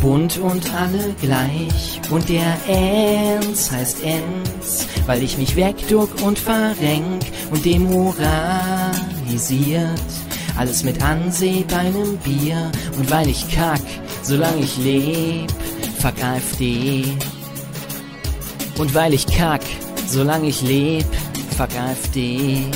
Bunt und alle gleich. Und der Ernst heißt Enz, weil ich mich wegduck und verrenk und demoralisiert. Alles mit Anseh bei nem Bier. Und weil ich kack, solange ich leb, fuck AfD. Und weil ich kack, solange ich leb, fuck AfD.